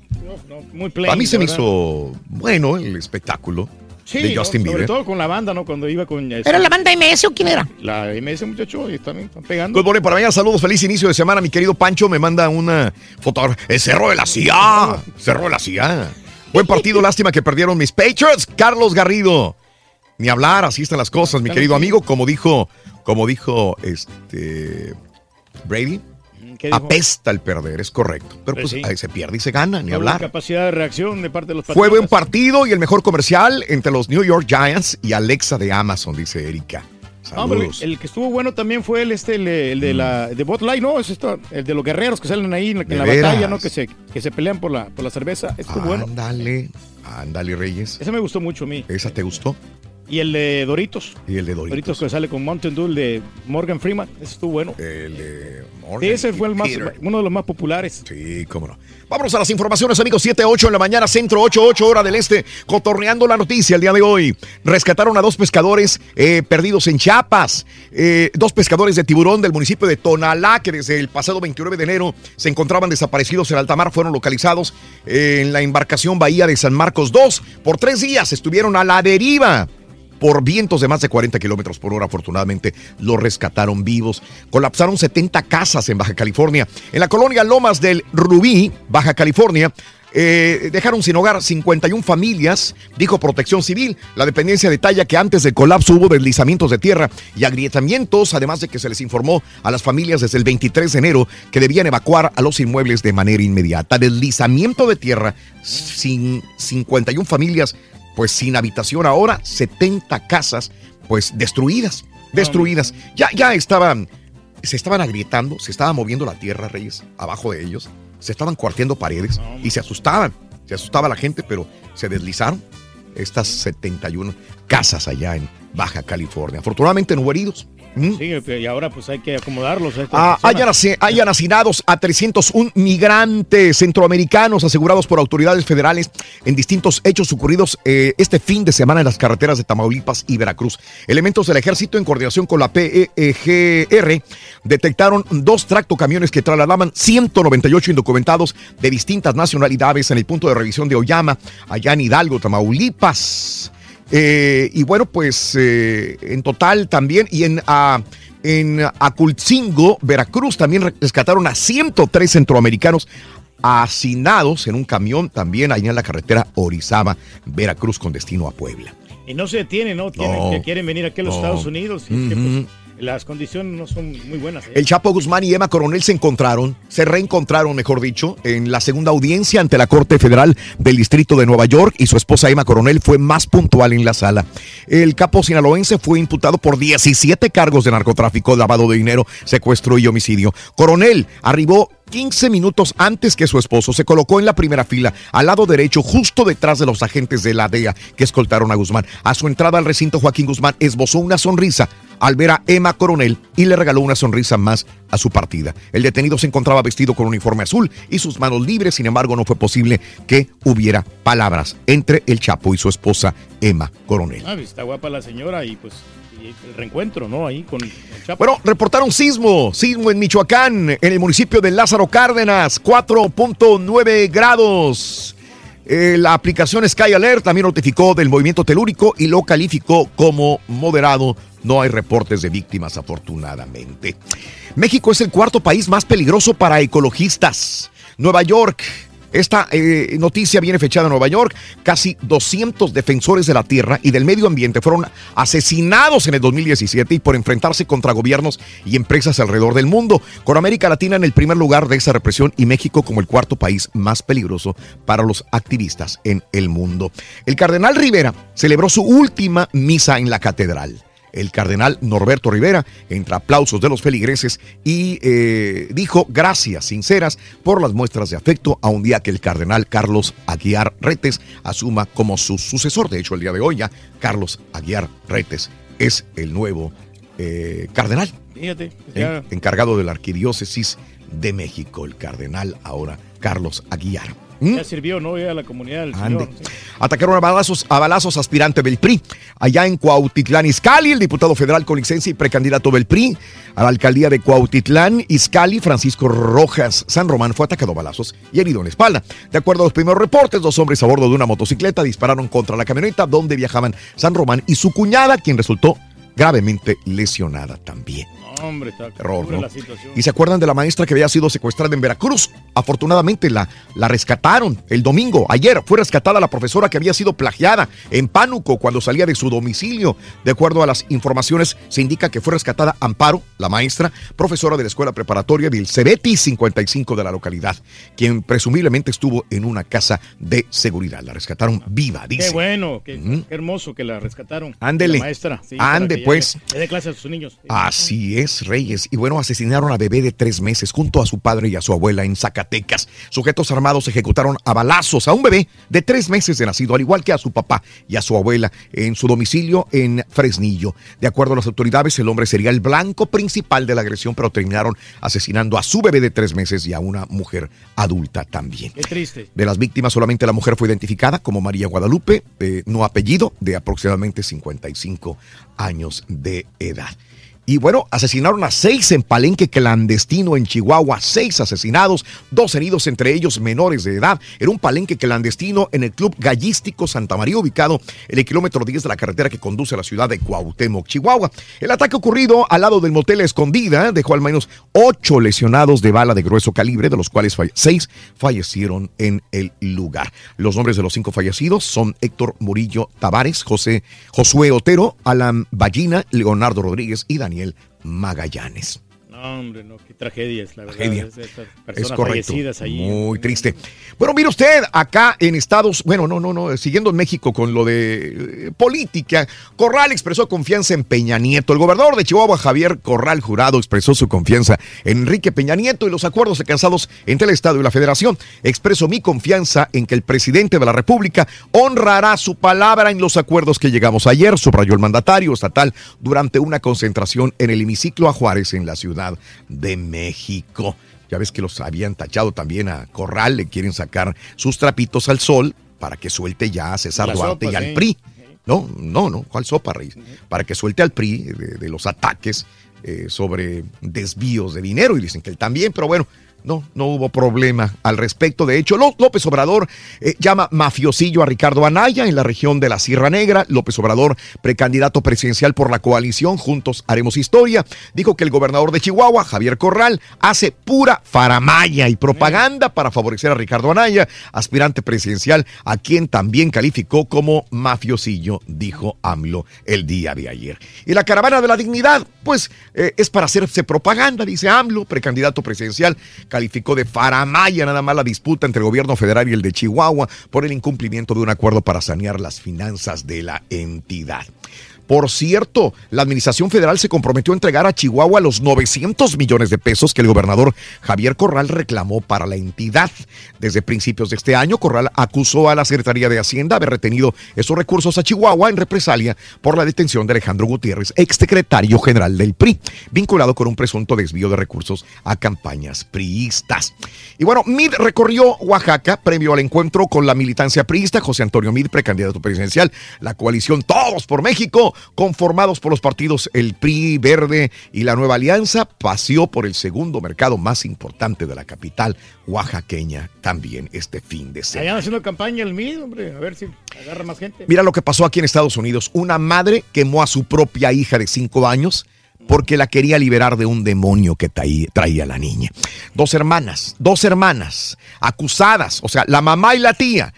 muy plain, a mí se me verdad. hizo bueno el espectáculo Sí, de ¿no? Justin sobre Bieber. todo con la banda, ¿no? Cuando iba con... este, ¿Era la banda MS o quién era? La MS, muchacho, y también están pegando. Good morning para mañana, saludos, feliz inicio de semana. Mi querido Pancho me manda una fotografía. El Cerro de la CIA. Cerro de la CIA. Buen partido, lástima que perdieron mis Patriots. Carlos Garrido. Ni hablar, así están las cosas, mi querido amigo. Como dijo, como dijo este Brady. Apesta el perder, es correcto. Pero pues Sí. ahí se pierde y se gana, ni hablar. capacidad de reacción de parte de los Fue buen partido y el mejor comercial entre los New York Giants y Alexa de Amazon, dice Erika. Saludos. el que estuvo bueno también fue el este, el, el de la de Bot Light, no, es esto, el de los guerreros que salen ahí en la, en ¿De la veras? batalla, ¿no? Que se, que se pelean por la, por la cerveza. Estuvo bueno. Ándale, ándale, Reyes. Ese me gustó mucho a mí. ¿Esa te gustó? Y el de Doritos. Y el de Doritos. Doritos que sale con Mountain Dew el de Morgan Freeman. Ese estuvo bueno. El de Sí, ese fue el más, uno de los más populares. Sí, cómo no. Vámonos a las informaciones, amigos. 7, 8 en la mañana, centro 8, 8 hora del este. Cotorreando la noticia el día de hoy. Rescataron a dos pescadores eh, perdidos en Chiapas. Eh, dos pescadores de tiburón del municipio de Tonalá, que desde el pasado 29 de enero se encontraban desaparecidos en alta mar, fueron localizados eh, en la embarcación Bahía de San Marcos 2. Por tres días estuvieron a la deriva. Por vientos de más de 40 kilómetros por hora. Afortunadamente lo rescataron vivos. Colapsaron 70 casas en Baja California. En la colonia Lomas del Rubí, Baja California, eh, dejaron sin hogar 51 familias, dijo Protección Civil. La dependencia detalla que antes del colapso hubo deslizamientos de tierra y agrietamientos, además de que se les informó a las familias desde el 23 de enero que debían evacuar a los inmuebles de manera inmediata. Deslizamiento de tierra, sin 51 familias, pues sin habitación ahora, 70 casas, pues destruidas, destruidas. Ya, ya estaban, se estaban agrietando, se estaba moviendo la tierra, Reyes, abajo de ellos se estaban cuarteando paredes y se asustaban. Se asustaba la gente, pero se deslizaron estas 71 casas allá en Baja California. Afortunadamente no hubo heridos. ¿Mm? Sí, y ahora pues hay que acomodarlos. a estas Ah, hayan, hayan a 301 migrantes centroamericanos asegurados por autoridades federales en distintos hechos ocurridos eh, este fin de semana en las carreteras de Tamaulipas y Veracruz. Elementos del ejército en coordinación con la PEGR detectaron dos tractocamiones que trasladaban 198 indocumentados de distintas nacionalidades en el punto de revisión de Oyama, allá en Hidalgo, Tamaulipas. Eh, y bueno, pues eh, en total también, y en, ah, en Acultzingo, Veracruz, también rescataron a 103 centroamericanos hacinados en un camión también allá en la carretera Orizaba, Veracruz, con destino a Puebla. Y no se detienen, ¿no? Tienen, No. que quieren venir aquí a los No. Estados Unidos. y es que, pues, las condiciones no son muy buenas. ¿eh? El Chapo Guzmán y Emma Coronel se encontraron, se reencontraron, mejor dicho, en la segunda audiencia ante la Corte Federal del Distrito de Nueva York y su esposa Emma Coronel fue más puntual en la sala. El capo sinaloense fue imputado por 17 cargos de narcotráfico, lavado de dinero, secuestro y homicidio. Coronel arribó 15 minutos antes que su esposo se colocó en la primera fila, al lado derecho, justo detrás de los agentes de la DEA que escoltaron a Guzmán. A su entrada al recinto, Joaquín Guzmán esbozó una sonrisa al ver a Emma Coronel y le regaló una sonrisa más a su partida. El detenido se encontraba vestido con un uniforme azul y sus manos libres, sin embargo no fue posible que hubiera palabras entre el Chapo y su esposa Emma Coronel. Ah, está guapa la señora y pues el reencuentro, ¿no? Ahí con Chapo. Bueno, reportaron sismo, sismo en Michoacán, en el municipio de Lázaro Cárdenas, 4.9 grados. Eh, la aplicación Sky Alert también notificó del movimiento telúrico y lo calificó como moderado. No hay reportes de víctimas, afortunadamente. México es el cuarto país más peligroso para ecologistas. Nueva York. Esta eh, noticia viene fechada en Nueva York. Casi 200 defensores de la tierra y del medio ambiente fueron asesinados en el 2017 y por enfrentarse contra gobiernos y empresas alrededor del mundo, con América Latina en el primer lugar de esa represión y México como el cuarto país más peligroso para los activistas en el mundo. El cardenal Rivera celebró su última misa en la catedral el cardenal Norberto Rivera, entre aplausos de los feligreses, y eh, dijo gracias sinceras por las muestras de afecto a un día que el cardenal Carlos Aguiar Retes asuma como su sucesor. De hecho, el día de hoy ya Carlos Aguiar Retes es el nuevo eh, cardenal, Fíjate, eh, encargado de la arquidiócesis de México, el cardenal ahora Carlos Aguiar. ¿Mm? ya sirvió, ¿no? Ya la comunidad del Ande. Señor. sí. Atacaron a balazos, a balazos aspirante del PRI. Allá en Cuautitlán, Izcalli, el diputado federal con licencia y precandidato del PRI a la alcaldía de Cuautitlán, Izcalli, Francisco Rojas San Román, fue atacado a balazos y herido en la espalda. De acuerdo a los primeros reportes, dos hombres a bordo de una motocicleta dispararon contra la camioneta donde viajaban San Román y su cuñada, quien resultó gravemente lesionada también. Hombre, está Terror, ¿no? la situación. Y se acuerdan de la maestra que había sido secuestrada en Veracruz. Afortunadamente la, la rescataron el domingo. Ayer fue rescatada la profesora que había sido plagiada en Pánuco cuando salía de su domicilio. De acuerdo a las informaciones, se indica que fue rescatada Amparo, la maestra, profesora de la escuela preparatoria del Cebeti 55 de la localidad, quien presumiblemente estuvo en una casa de seguridad. La rescataron viva, dice. Qué bueno, qué, hermoso que la rescataron. Ándele. La maestra. sí, Ande, pues. Le, le dé clase a sus niños. Así es, Reyes. Y bueno, asesinaron a bebé de tres meses junto a su padre y a su abuela en Zacatecas. Sujetos armados ejecutaron a balazos a un bebé de tres meses de nacido, al igual que a su papá y a su abuela en su domicilio en Fresnillo. De acuerdo a las autoridades, el hombre sería el blanco principal de la agresión, pero terminaron asesinando a su bebé de tres meses y a una mujer adulta también. Qué triste. De las víctimas, solamente la mujer fue identificada como María Guadalupe, eh, no apellido, de aproximadamente 55 años de edad. Y bueno, asesinaron a seis en Palenque clandestino en Chihuahua, seis asesinados, dos heridos, entre ellos menores de edad, en un Palenque clandestino en el Club Gallístico Santa María, ubicado en el kilómetro 10 de la carretera que conduce a la ciudad de Cuauhtémoc, Chihuahua. El ataque ocurrido al lado del motel Escondida dejó al menos ocho lesionados de bala de grueso calibre, de los cuales seis fallecieron en el lugar. Los nombres de los cinco fallecidos son Héctor Murillo Tavares, José Josué Otero, Alan Ballina, Leonardo Rodríguez y Daniel Magallanes. Hombre, no, qué tragedias, la verdad. Tragedia. es- correcto. fallecidas ahí. Muy triste. Bueno, mire usted, acá en Estados, bueno, no, no, no, siguiendo en México con lo de eh, política, Corral expresó confianza en Peña Nieto. El gobernador de Chihuahua, Javier Corral Jurado, expresó su confianza en Enrique Peña Nieto y los acuerdos alcanzados entre el Estado y la Federación. Expreso mi confianza en que el presidente de la República honrará su palabra en los acuerdos que llegamos ayer, subrayó el mandatario estatal durante una concentración en el hemiciclo a Juárez en la Ciudad de México. Ya ves que los habían tachado también a Corral, le quieren sacar sus trapitos al sol para que suelte ya a César La Duarte sopa, y al sí. PRI. No, no, no, ¿cuál sopa, Reyes? Para que suelte al PRI de, de los ataques eh, sobre desvíos de dinero y dicen que él también, pero bueno, no, no hubo problema al respecto. De hecho, Ló- López Obrador eh, llama mafiosillo a Ricardo Anaya en la región de la Sierra Negra. López Obrador, precandidato presidencial por la coalición Juntos Haremos Historia, dijo que el gobernador de Chihuahua, Javier Corral, hace pura faramaya y propaganda para favorecer a Ricardo Anaya, aspirante presidencial, a quien también calificó como mafiosillo, dijo AMLO el día de ayer. Y la caravana de la dignidad, pues eh, es para hacerse propaganda, dice AMLO, precandidato presidencial, calificó de faramaya nada más la disputa entre el gobierno federal y el de Chihuahua por el incumplimiento de un acuerdo para sanear las finanzas de la entidad. Por cierto, la Administración Federal se comprometió a entregar a Chihuahua los 900 millones de pesos que el gobernador Javier Corral reclamó para la entidad. Desde principios de este año, Corral acusó a la Secretaría de Hacienda haber retenido esos recursos a Chihuahua en represalia por la detención de Alejandro Gutiérrez, exsecretario general del PRI, vinculado con un presunto desvío de recursos a campañas priistas. Y bueno, Mid recorrió Oaxaca previo al encuentro con la militancia priista, José Antonio Mid, precandidato presidencial, la coalición Todos por México, conformados por los partidos El PRI, Verde y la Nueva Alianza, paseó por el segundo mercado más importante de la capital oaxaqueña también este fin de semana. Allá haciendo campaña el MID, hombre, a ver si agarra más gente. Mira lo que pasó aquí en Estados Unidos. Una madre quemó a su propia hija de cinco años porque la quería liberar de un demonio que traí- traía la niña. Dos hermanas, dos hermanas acusadas, o sea, la mamá y la tía,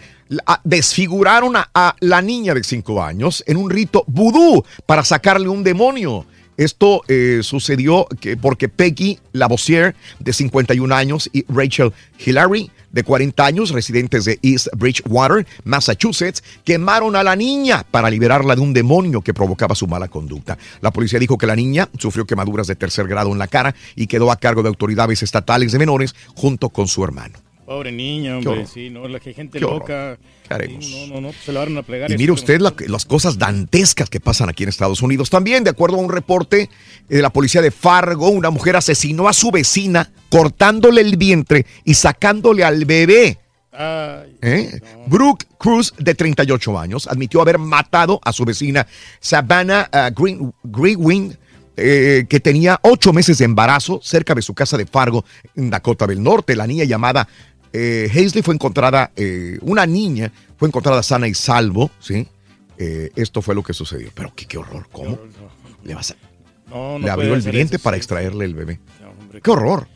desfiguraron a, la niña de cinco años en un rito vudú para sacarle un demonio. Esto eh, sucedió que- porque Peggy Lavoisier, de 51 años, y Rachel Hillary, de 40 años, residentes de East Bridgewater, Massachusetts, quemaron a la niña para liberarla de un demonio que provocaba su mala conducta. La policía dijo que la niña sufrió quemaduras de tercer grado en la cara y quedó a cargo de autoridades estatales de menores junto con su hermano. Pobre niña, hombre, sí, no, la que gente loca. ¿Qué haremos? Sí, no, no, no, pues se la van a plegar. Y mire usted la- las cosas dantescas que pasan aquí en Estados Unidos. También, de acuerdo a un reporte de la policía de Fargo, una mujer asesinó a su vecina cortándole el vientre y sacándole al bebé. Ay, ¿Eh? Brooke Cruz, de 38 años, admitió haber matado a su vecina Savannah ah, Green, Greenwing, eh, que tenía ocho meses de embarazo cerca de su casa de Fargo, en Dakota del Norte. La niña llamada eh, Hazley fue encontrada, eh, una niña fue encontrada sana y salvo, ¿sí? Eh, esto fue lo que sucedió. Pero qué, qué horror, ¿cómo? Le, vas a- no, no le abrió el diente eso, para sí. extraerle el bebé. hombre. Qué horror.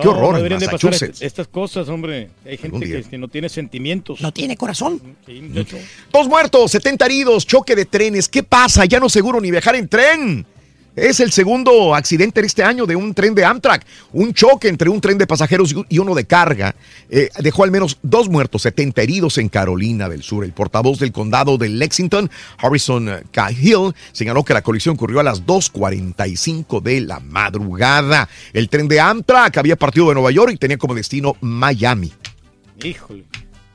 Qué horror no en deberían de pasar Massachusetts. est- estas cosas, hombre. Hay gente que, que no tiene sentimientos. No tiene corazón. Sí, muchacho. Dos muertos, 70 heridos, choque de trenes. ¿Qué pasa? Ya no seguro ni viajar en tren. Es el segundo accidente de este año de un tren de Amtrak. Un choque entre un tren de pasajeros y uno de carga eh, dejó al menos dos muertos, 70 heridos en Carolina del Sur. El portavoz del condado de Lexington, Harrison eh, Cahill, señaló que la colisión ocurrió a las 2.45 de la madrugada. El tren de Amtrak había partido de Nueva York y tenía como destino Miami. Híjole.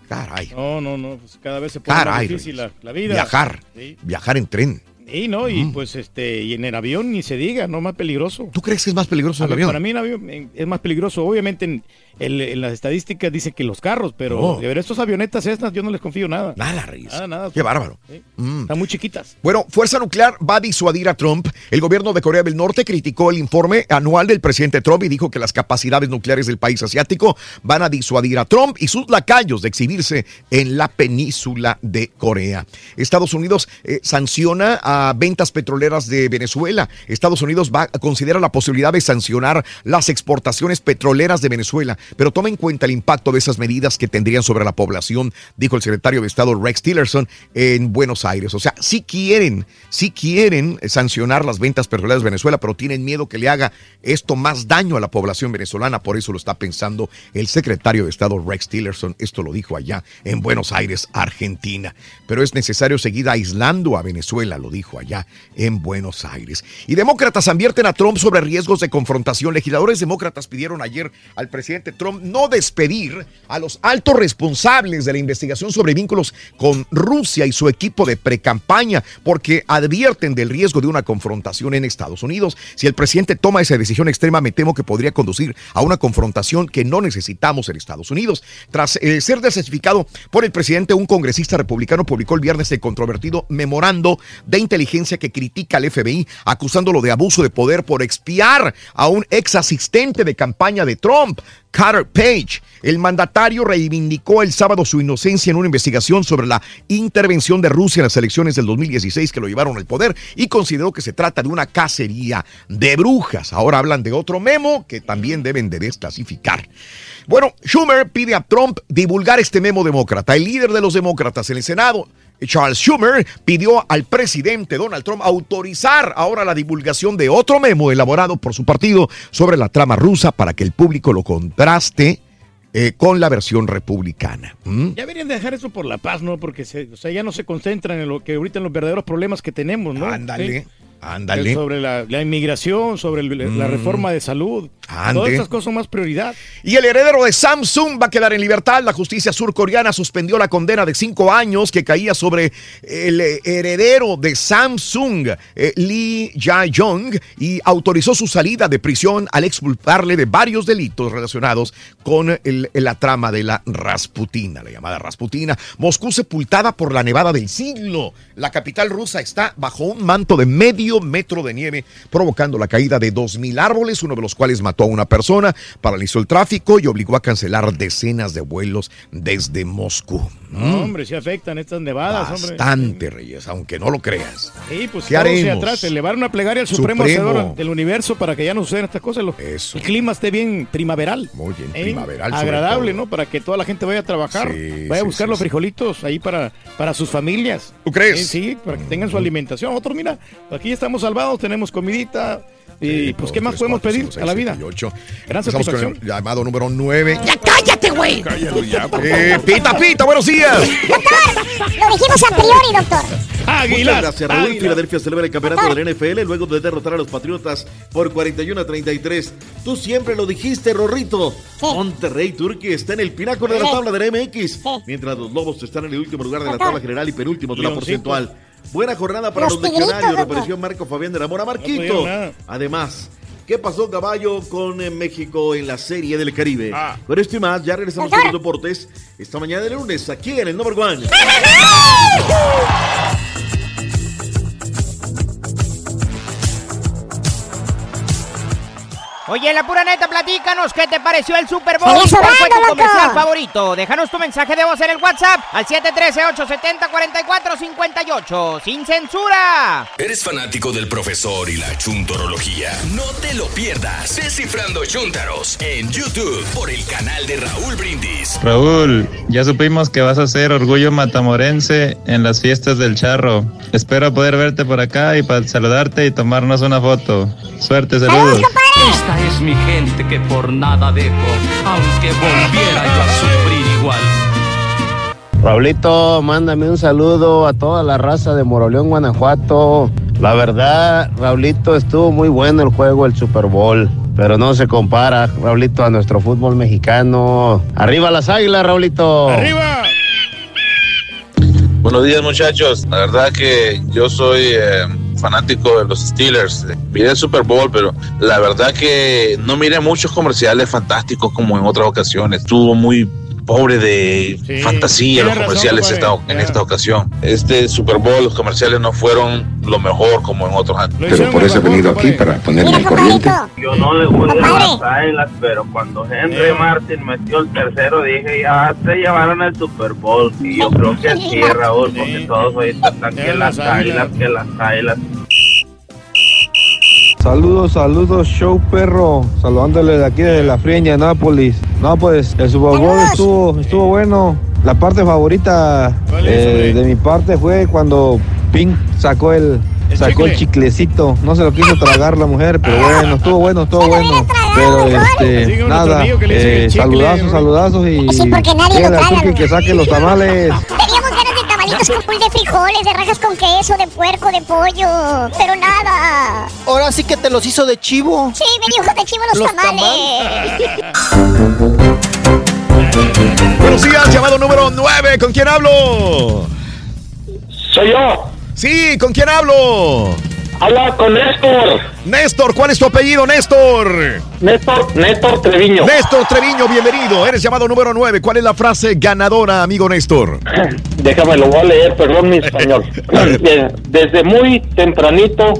Caray. No, no, no. Pues cada vez se pone más difícil la, la vida. Viajar, Sí. viajar en tren. Y no, y pues este, y en el avión ni se diga, no más peligroso. ¿Tú crees que es más peligroso el avión? Para mí el avión eh, es más peligroso. Obviamente en, las estadísticas dicen que los carros, pero No. de ver estos avionetas estas yo no les confío nada. Nada, Reyes. Nada, nada. Qué bárbaro. Mm. Están muy chiquitas. Bueno, Fuerza Nuclear va a disuadir a Trump. El gobierno de Corea del Norte criticó el informe anual del presidente Trump y dijo que las capacidades nucleares del país asiático van a disuadir a Trump y sus lacayos de exhibirse en la península de Corea. Estados Unidos eh, sanciona a ventas petroleras de Venezuela. Estados Unidos va a considerar la posibilidad de sancionar las exportaciones petroleras de Venezuela, pero toma en cuenta el impacto de esas medidas que tendrían sobre la población, dijo el secretario de Estado Rex Tillerson en Buenos Aires. O sea, sí quieren, sí quieren sancionar las ventas petroleras de Venezuela, pero tienen miedo que le haga esto más daño a la población venezolana. Por eso lo está pensando el secretario de Estado Rex Tillerson. Esto lo dijo allá en Buenos Aires, Argentina. Pero es necesario seguir aislando a Venezuela, lo dijo allá en Buenos Aires. Y demócratas advierten a Trump sobre riesgos de confrontación. Legisladores demócratas pidieron ayer al presidente Trump no despedir a los altos responsables de la investigación sobre vínculos con Rusia y su equipo de precampaña, porque advierten del riesgo de una confrontación en Estados Unidos. Si el presidente toma esa decisión extrema, me temo que podría conducir a una confrontación que no necesitamos en Estados Unidos. Tras eh, ser desespecificado por el presidente, un congresista republicano publicó el viernes el controvertido memorando de inteligencia que critica al FBI, acusándolo de abuso de poder por expiar a un ex asistente de campaña de Trump. Carter Page. El mandatario reivindicó el sábado su inocencia en una investigación sobre la intervención de Rusia en las elecciones del 2016 que lo llevaron al poder y consideró que se trata de una cacería de brujas. Ahora hablan de otro memo que también deben de desclasificar. Bueno, Schumer pide a Trump divulgar este memo demócrata. El líder de los demócratas en el Senado, Charles Schumer, pidió al presidente Donald Trump autorizar ahora la divulgación de otro memo elaborado por su partido sobre la trama rusa para que el público lo contraste eh, con la versión republicana. ¿Mm? Ya deberían dejar eso por la paz, ¿no? Porque se- o sea, ya no se concentran en lo que ahorita en los verdaderos problemas que tenemos, ¿no? Ándale, Sí. Ándale. Eh, Sobre la, la inmigración, sobre el- la Mm. reforma de salud. Ande. Todas estas cosas son más prioridad. Y el heredero de Samsung va a quedar en libertad. La justicia surcoreana suspendió la condena de cinco años que caía sobre el eh, heredero de Samsung, eh, Lee Jae-yong, y autorizó su salida de prisión al expulparle de varios delitos relacionados con el- la trama de la Rasputina, la llamada Rasputina. Moscú sepultada por la nevada del siglo. La capital rusa está bajo un manto de medio metro de nieve, provocando la caída de 2.000 árboles, uno de los cuales mató a una persona, paralizó el tráfico y obligó a cancelar decenas de vuelos desde Moscú. No, Mm, hombre, sí afectan estas nevadas, hombre. Bastante, Reyes, aunque no lo creas. Sí, pues ¿Qué haremos? atrás, elevar una plegaria al Supremo, Supremo. Del universo para que ya no sucedan estas cosas. lo- El clima esté bien primaveral. Muy bien, ¿eh? primaveral Agradable. ¿no? Para que toda la gente vaya a trabajar, Sí, vaya a buscar sí, los frijolitos ahí para, para sus familias. ¿Tú crees? Eh, sí, para que tengan su alimentación. Otros, mira, aquí ya estamos salvados, tenemos comidita. Y pues, ¿qué más podemos pedir a la vida? Gran satisfacción. el llamado número 9. ¡Ya cállate, güey! Cállalo ya, Eh, pita, pita, buenos días. Lo dijimos a priori, doctor. Muchas gracias, Raúl. Filadelfia celebra el campeonato del NFL luego de derrotar a los Patriotas por 41 a 33. Tú siempre lo dijiste, Rorrito. Monterrey Turkey está en el pináculo de la tabla del MX, mientras los Lobos están en el último lugar de la Doctor. tabla general y penúltimo de la porcentual. Buena jornada para Los los, legionarios, reapareció Marco Fabián de la Mora Marquito. Además, ¿qué pasó, caballo, con eh, México en la Serie del Caribe? Ah. Con esto y más, ya regresamos con los deportes esta mañana de lunes aquí en el Number One. Oye, la pura neta, platícanos qué te pareció el Super Bowl. ¿Cuál fue tu loco. comercial favorito? Déjanos tu mensaje de voz en el WhatsApp al 713-870-4458. ¡Sin censura! ¿Eres fanático del profesor y la chuntorología? No te lo pierdas. Descifrando Chuntaros en YouTube por el canal de Raúl Brindis. Raúl, ya supimos que vas a ser orgullo matamorense en las fiestas del charro. Espero poder verte por acá y para saludarte y tomarnos una foto. Suerte, saludos. Esta es mi gente que por nada dejo, aunque volviera yo a sufrir igual. Raulito, mándame un saludo a toda la raza de Moroleón, Guanajuato. La verdad, Raulito, estuvo muy bueno el juego, el Super Bowl. Pero no se compara, Raulito, a nuestro fútbol mexicano. ¡Arriba las águilas, Raulito! ¡Arriba! Buenos días muchachos, la verdad que yo soy eh, fanático de los Steelers, miré el Super Bowl, pero la verdad que no miré muchos comerciales fantásticos como en otras ocasiones, estuvo muy pobre de fantasía los tiene razón, comerciales esta- en esta ocasión. Este Super Bowl los comerciales no fueron lo mejor como en otros años. Pero por eso he venido aquí, para ponerme al corriente. Yo no le voy a las águilas, pero cuando Henry Martin metió el tercero dije, ya se llevaron el Super Bowl. Y yo creo que sí, Raúl, porque todos ahorita están que las águilas, que las águilas. Saludos, saludos, show perro. Saludándole de aquí de la fría Indianápolis. No, pues el Super Bowl estuvo, estuvo bueno. La parte favorita eh, de mi parte fue cuando Pink sacó el, sacó el chiclecito. No se lo quiso tragar la mujer, pero bueno, estuvo bueno, estuvo bueno. Pero este, nada, eh, saludazos, saludazos y Sí, porque nadie lo que saque los tamales. Tamalitos con pul de frijoles, de rajas con queso, de puerco, de pollo. Pero nada. Ahora sí que te los hizo de chivo. Sí, me dijo de chivo los, Los tamales. Buenos días, llamado número 9. ¿Con quién hablo? Soy yo. Sí, ¿con quién hablo? Habla con Néstor. Néstor, ¿cuál es tu apellido, Néstor? Néstor, Néstor Treviño. Néstor Treviño, bienvenido. Eres llamado número 9. ¿Cuál es la frase ganadora, amigo Néstor? Déjame, lo voy a leer, perdón mi español. Desde muy tempranito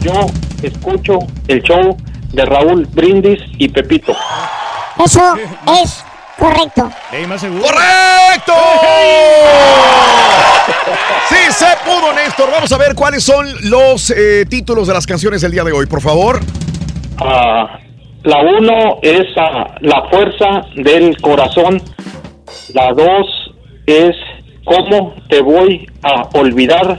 yo escucho el show de Raúl Brindis y Pepito. Eso es correcto. ¡Correcto! Sí, se pudo, Néstor. Vamos a ver cuáles son los eh, títulos de las canciones del día de hoy, por favor. Ah, la uno es ah, La fuerza del corazón. La dos es ¿Cómo te voy a olvidar?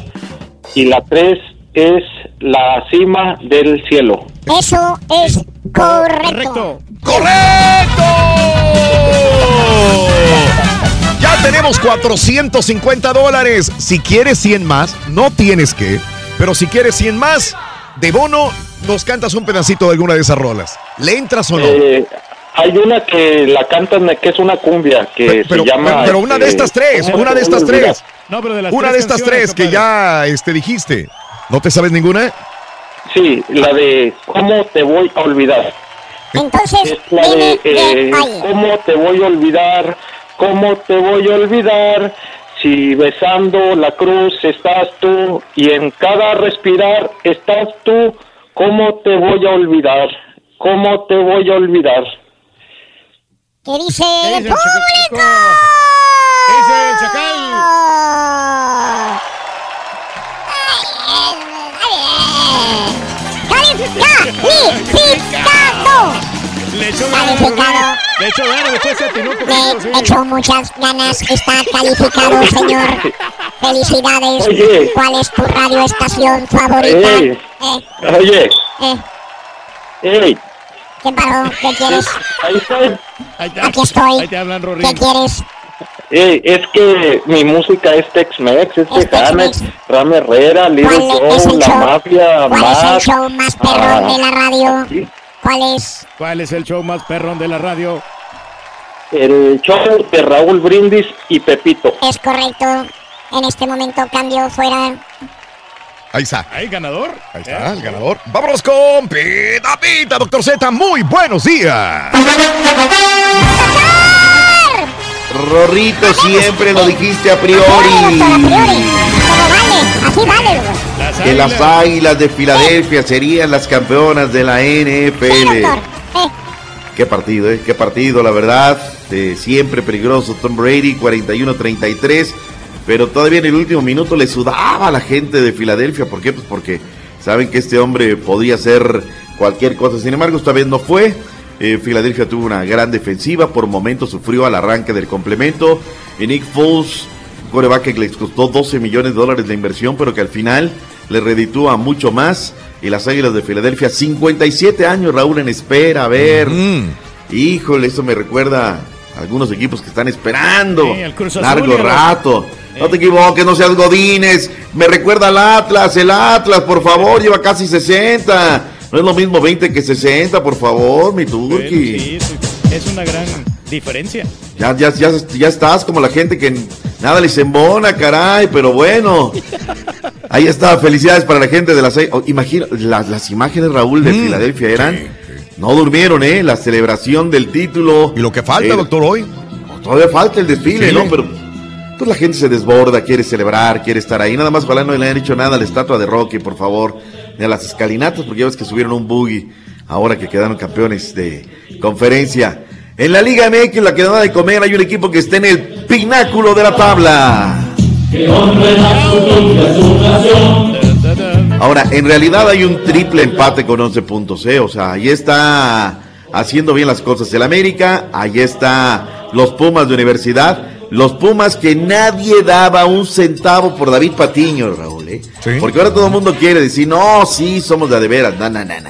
Y la tres es La cima del cielo. Eso es correcto. ¡Correcto! Ya tenemos 450 dólares. Si quieres 100 más, no tienes que. Pero si quieres 100 más, de bono, nos cantas un pedacito de alguna de esas rolas. ¿Le entras o no? Eh, hay una que la cantan que es una cumbia que pero, se llama. pero- una de este, estas tres, ¿Cómo una de estas tres. No, pero de las Una tres de estas tres que ya este, dijiste. ¿No te sabes ninguna? Sí, la de ¿Cómo te voy a olvidar? Entonces, Es la de eh. ¿Cómo te voy a olvidar? ¿Cómo te voy a olvidar? Si besando la cruz estás tú y en cada respirar estás tú, ¿cómo te voy a olvidar? ¿Cómo te voy a olvidar? ¿Qué dice ¿Qué el dice el público? ¿Qué dice el chacal? ¡Calificado! Le echó Calificado. Le echó ganas, después se atinó sí. Le echó muchas ganas. Está calificado, señor. Felicidades. Oye. ¿Cuál es tu radioestación favorita? Ey. Eh, Oye, eh, hey, ¿Qué pasó? ¿Qué quieres? ahí estoy. Aquí estoy. Ahí te hablan, ¿Qué Rorín. quieres? Hey, es que mi música es Tex-Mex, es Es Tejanes, Ram Herrera, Little ¿Cuál es Joe, La? Mafia, ¿Cuál es el más. show más perrón ah, de la radio? ¿Cuál es? ¿Cuál es el show más perrón de la radio? El show de Raúl Brindis y Pepito. Es correcto. En este momento cambio fuera. Ahí está. ¿Ahí, ganador? Ahí está, el ganador. Vámonos con Pita Pita, doctor Z. Muy buenos días. Rorrito, siempre lo dijiste a priori. Así vale, güey. Que las águilas de Filadelfia serían las campeonas de la NFL. Qué partido, ¿eh? Qué partido, la verdad. Eh, siempre peligroso. Tom Brady, 41-33. Pero todavía en el último minuto le sudaba a la gente de Filadelfia. ¿Por qué? Pues porque saben que este hombre podría hacer cualquier cosa. Sin embargo, esta vez no fue. Eh, Filadelfia tuvo una gran defensiva. Por momentos sufrió al arranque del complemento. Y Nick Foles, coreback que les costó 12 millones de dólares de inversión, pero que al final le reditúa mucho más. Y las Águilas de Filadelfia, 57 años, Raúl, en espera. A ver. Híjole, eso me recuerda a algunos equipos que están esperando. Sí, Azul largo rato. No te equivoques, no seas Godines. Me recuerda al Atlas, el Atlas, por favor, lleva casi 60. No es lo mismo 20 que 60, por favor, mi Turki. Sí, es- es una gran diferencia. Ya, ya, ya, ya estás como la gente que Nada les embona, caray, pero bueno. Ahí está, felicidades para la gente de las... oh, imagina, las, las imágenes, Raúl, de Mm, Filadelfia eran... No durmieron, ¿eh? La celebración del título. ¿Y lo que falta, Eh, doctor, hoy? Todavía falta el desfile, Sí. ¿no? Pero pues la gente se desborda, quiere celebrar, quiere estar ahí. Nada más ojalá no le hayan hecho nada a la estatua de Rocky, por favor. Ni a las escalinatas, porque ya ves que subieron un buggy ahora que quedaron campeones de conferencia. En la Liga MX, la que no da de comer, hay un equipo que está en el pináculo de la tabla. Ahora, en realidad hay un triple empate con 11 puntos, ¿eh? O sea, ahí está haciendo bien las cosas el América, ahí está los Pumas de Universidad, los Pumas que nadie daba un centavo por David Patiño, Raúl, ¿eh? Porque ahora todo el mundo quiere decir, no, sí, somos de veras, no, no, no, no.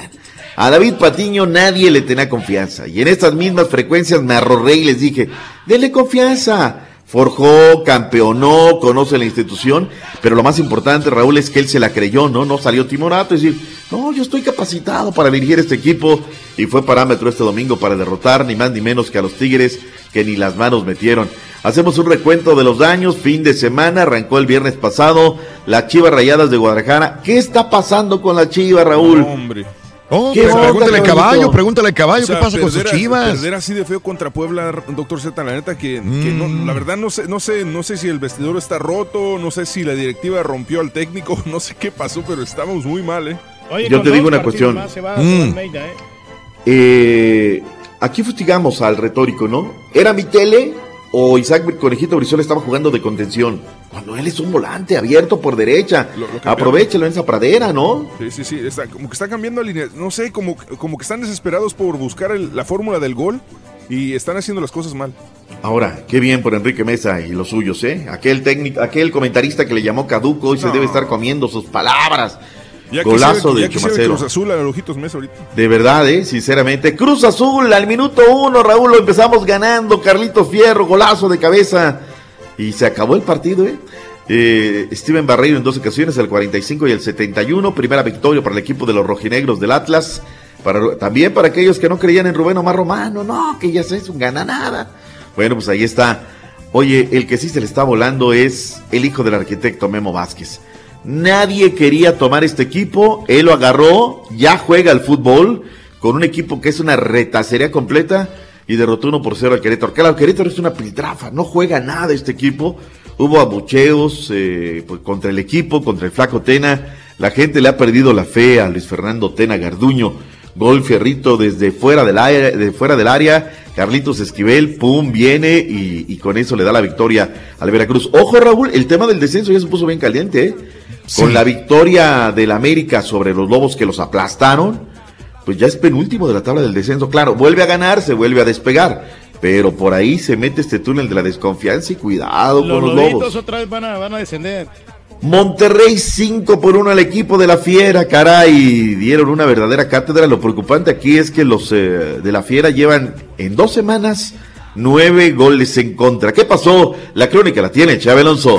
A David Patiño nadie le tenía confianza. Y en estas mismas frecuencias me arrorré y les dije, denle confianza. Forjó, campeonó, conoce la institución, pero lo más importante, Raúl, es que él se la creyó, ¿no? No salió timorato, es decir, no, yo estoy capacitado para dirigir este equipo y fue parámetro este domingo para derrotar ni más ni menos que a los Tigres que ni las manos metieron. Hacemos un recuento de los daños, fin de semana, arrancó el viernes pasado, las Chivas Rayadas de Guadalajara. ¿Qué está pasando con la Chiva, Raúl? hombre. Oh, ¿Qué pues onda, pregúntale al caballo, pregúntale al caballo, O sea, ¿qué pasa con sus chivas? Perder así de feo contra Puebla, doctor Z, la neta que, que no, Mm. la verdad no sé, no sé, no sé si el vestidor está roto, no sé si la directiva rompió al técnico, no sé qué pasó, pero estábamos muy mal, ¿eh? Yo te digo una cuestión. Mm. Eh, aquí fustigamos al retórico, ¿no? ¿Era mi tele o Isaac Conejito Brizuela estaba jugando de contención? Cuando él es un volante abierto por derecha. Lo- lo Aprovechalo en esa pradera, ¿no? Sí, sí, sí, está, como que está cambiando línea, no sé, como, como que están desesperados por buscar el- la fórmula del gol y están haciendo las cosas mal. Ahora, qué bien por Enrique Mesa y los suyos, ¿eh? Aquel técnico, aquel comentarista que le llamó caduco hoy se debe estar comiendo sus palabras. Ya Golazo quisiera- de Chumacero. Cruz Azul a los ojitos Mesa ahorita. De verdad, eh, sinceramente. Cruz Azul al minuto uno, Raúl, lo empezamos ganando. Carlito Fierro, golazo de cabeza. Y se acabó el partido, eh. Eh, Steven Barreiro en dos ocasiones, el 45 y el 71. Primera victoria para el equipo de los rojinegros del Atlas. Para, también para aquellos que no creían en Rubén Omar Romano, no, que ya se es un gana nada. Bueno, pues ahí está. Oye, el que sí se le está volando es el hijo del arquitecto Memo Vázquez. Nadie quería tomar este equipo, él lo agarró, ya juega al fútbol con un equipo que es una retacería completa y derrotó uno por cero al Querétaro. Claro, Querétaro es una piltrafa, no juega nada este equipo. Hubo abucheos eh, pues, contra el equipo, contra el Flaco Tena. La gente le ha perdido la fe a Luis Fernando Tena Garduño. Gol Fierrito desde fuera del área, de fuera del área. Carlitos Esquivel, pum, viene y, y con eso le da la victoria al Veracruz. Ojo, Raúl, el tema del descenso ya se puso bien caliente, ¿eh? Sí. Con la victoria del América sobre los Lobos que los aplastaron, pues ya es penúltimo de la tabla del descenso. Claro, vuelve a ganar, se vuelve a despegar. Pero por ahí se mete este túnel de la desconfianza y cuidado Los con los Lobos. otra vez van a, van a descender. Monterrey 5 por 1 al equipo de la Fiera, caray, dieron una verdadera cátedra. Lo preocupante aquí es que los eh, de la Fiera llevan en dos semanas nueve goles en contra. ¿Qué pasó? La crónica la tiene Chávez Alonso.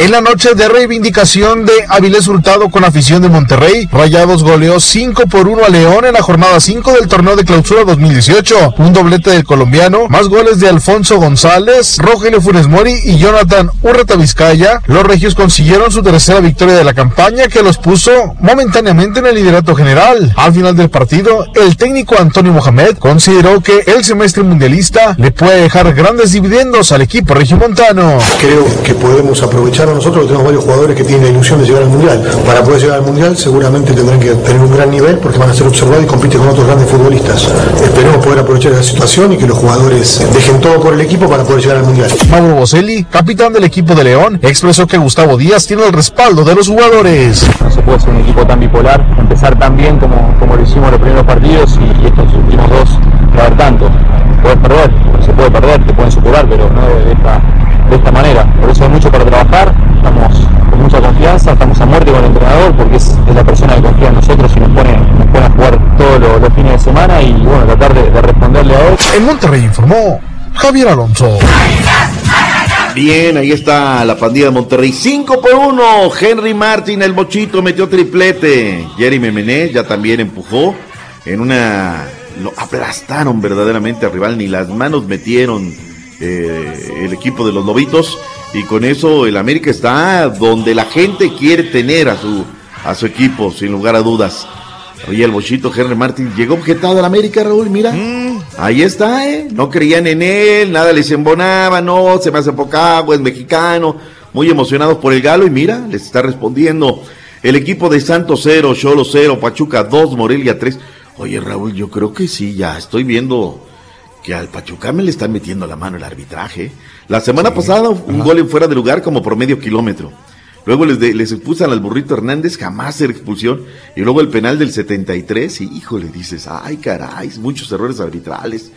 En la noche de reivindicación de Avilés Hurtado con afición de Monterrey, Rayados goleó 5 por 1 a León en la jornada 5 del torneo de clausura 2018. Un doblete del colombiano, más goles de Alfonso González, Rogelio Funes Mori y Jonathan Urreta Vizcaya. Los regios consiguieron su tercera victoria de la campaña que los puso momentáneamente en el liderato general. Al final del partido, el técnico Antonio Mohamed consideró que el semestre mundialista le puede dejar grandes dividendos al equipo regiomontano. Creo que podemos aprovechar nosotros, que tenemos varios jugadores que tienen la ilusión de llegar al Mundial. Para poder llegar al Mundial seguramente tendrán que tener un gran nivel porque van a ser observados y compiten con otros grandes futbolistas. Esperemos poder aprovechar esa situación y que los jugadores dejen todo por el equipo para poder llegar al Mundial. Mauro Boselli, capitán del equipo de León, expresó que Gustavo Díaz tiene el respaldo de los jugadores. No se puede ser un equipo tan bipolar, empezar tan bien como, como lo hicimos los primeros partidos y, y estos últimos dos no haber tanto. Puedes perder, se puede perder, te pueden superar, pero no de, esta, de esta manera. Por eso hay mucho para trabajar, estamos con mucha confianza, estamos a muerte con el entrenador porque es, es la persona que confía en nosotros y nos pone, nos pone a jugar todos los, los fines de semana y bueno, tratar de, de responderle a él. En Monterrey informó Javier Alonso. Bien, ahí está la pandilla de Monterrey. 5 por 1. Henry Martin, el bochito, metió triplete. Jeremy Menez ya también empujó en una. Lo aplastaron verdaderamente al rival, ni las manos metieron eh, el equipo de los Lobitos. Y con eso el América está donde la gente quiere tener a su, a su equipo, sin lugar a dudas. Oye, el bochito Henry Martin llegó objetado al América, Raúl, mira. Ahí está, ¿eh? No creían en él, nada les embonaba, no, se me hace poca agua, es mexicano. Muy emocionados por el galo y mira, les está respondiendo. El equipo de Santos 0, Cholo 0, Pachuca 2, Morelia 3. Oye, Raúl, yo creo que sí, ya estoy viendo que al Pachuca me le están metiendo la mano el arbitraje. La semana pasada un gol en fuera de lugar como por medio kilómetro. Luego les, de- les expulsan al burrito Hernández, jamás era expulsión. Y luego el penal del 73, y híjole, dices, ay caray, muchos errores arbitrales.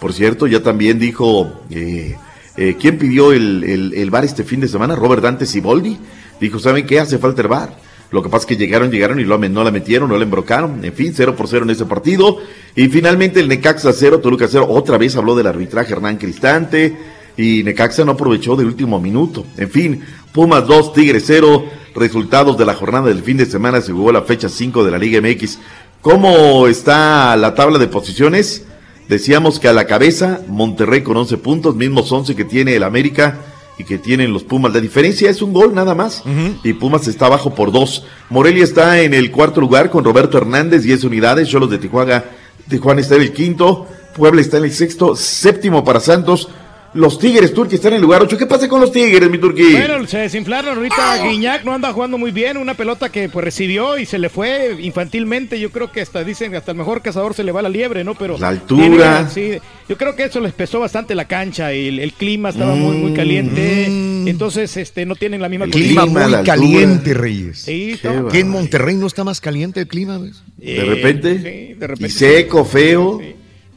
Por cierto, ya también dijo, eh, eh, ¿quién pidió el, el, el VAR este fin de semana? Robert Dante Siboldi. Dijo, ¿saben qué? Hace falta el VAR. Lo que pasa es que llegaron, llegaron y lo, no la metieron, no la embrocaron. En fin, 0 por 0 en ese partido. Y finalmente el Necaxa 0, Toluca 0. Otra vez habló del arbitraje Hernán Cristante. Y Necaxa no aprovechó del último minuto. En fin, Pumas 2, Tigres 0. Resultados de la jornada del fin de semana. Se jugó la fecha 5 de la Liga MX. ¿Cómo está la tabla de posiciones? Decíamos que a la cabeza, Monterrey con 11 puntos, mismos 11 que tiene el América y que tienen los Pumas. La diferencia es un gol nada más. Y Pumas está abajo por dos. Morelia está en el cuarto lugar con Roberto Hernández, 10 unidades. Cholos de Tijuana, Tijuana está en el quinto. Puebla está en el sexto. Séptimo para Santos. Los Tigres Turquía están en el lugar 8. ¿Qué pasa con los Tigres, mi Turquí? Bueno, se desinflaron ahorita. Guiñac no anda jugando muy bien. Una pelota que pues recibió y se le fue infantilmente. Yo creo que hasta dicen hasta el mejor cazador se le va la liebre, ¿no? Pero La altura. tiene- sí, yo creo que eso les pesó bastante la cancha y el, el clima estaba muy muy caliente. Entonces, este, no tienen la misma El clima muy caliente, Reyes. Sí, ¿Que en Monterrey no está más caliente el clima? ves? De repente. sí, de repente Y seco, feo.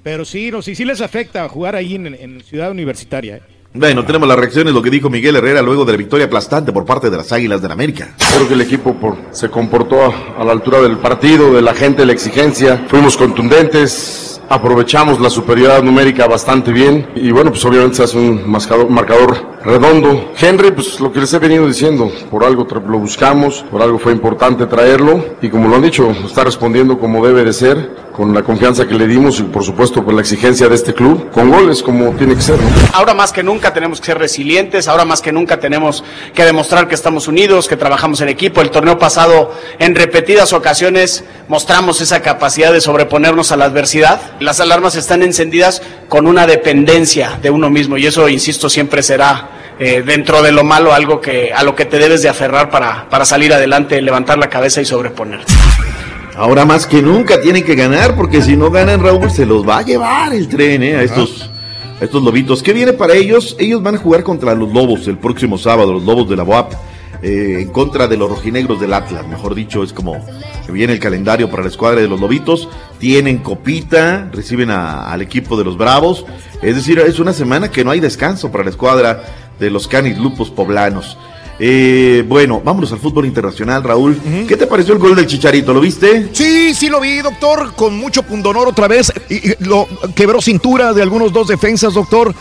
Pero sí, no, sí, sí les afecta jugar ahí en, en Ciudad Universitaria. ¿eh? Bueno, tenemos las reacciones, lo que dijo Miguel Herrera luego de la victoria aplastante por parte de las Águilas del América. Creo que el equipo por- se comportó a, a la altura del partido, de la gente, la exigencia. Fuimos contundentes, aprovechamos la superioridad numérica bastante bien y bueno, pues obviamente se hace un marcador, marcador redondo. Henry, pues lo que les he venido diciendo, por algo lo buscamos, por algo fue importante traerlo y como lo han dicho, está respondiendo como debe de ser, con la confianza que le dimos y por supuesto con la exigencia de este club, con goles como tiene que ser. Ahora más que nunca tenemos que ser resilientes, ahora más que nunca tenemos que demostrar que estamos unidos, que trabajamos en equipo. El torneo pasado, en repetidas ocasiones, mostramos esa capacidad de sobreponernos a la adversidad. Las alarmas están encendidas con una dependencia de uno mismo y eso, insisto, siempre será eh, dentro de lo malo algo que a lo que te debes de aferrar para, para salir adelante, levantar la cabeza y sobreponerte. Ahora más que nunca tienen que ganar, porque si no ganan, Raúl, se los va a llevar el tren, ¿eh? A estos, a estos lobitos. ¿Qué viene para ellos? Ellos van a jugar contra los lobos el próximo sábado, los lobos de la BOAP, eh, en contra de los rojinegros del Atlas. Mejor dicho, es como que viene el calendario para la escuadra de los lobitos. Tienen copita, reciben a- al equipo de los bravos. Es decir, es una semana que no hay descanso para la escuadra de los canis lupos poblanos. Eh, bueno, vámonos al fútbol internacional, Raúl. ¿Qué te pareció el gol del Chicharito? ¿Lo viste? Sí, sí lo vi, doctor, con mucho pundonor otra vez. Y, y lo quebró cintura de algunos dos defensas, doctor.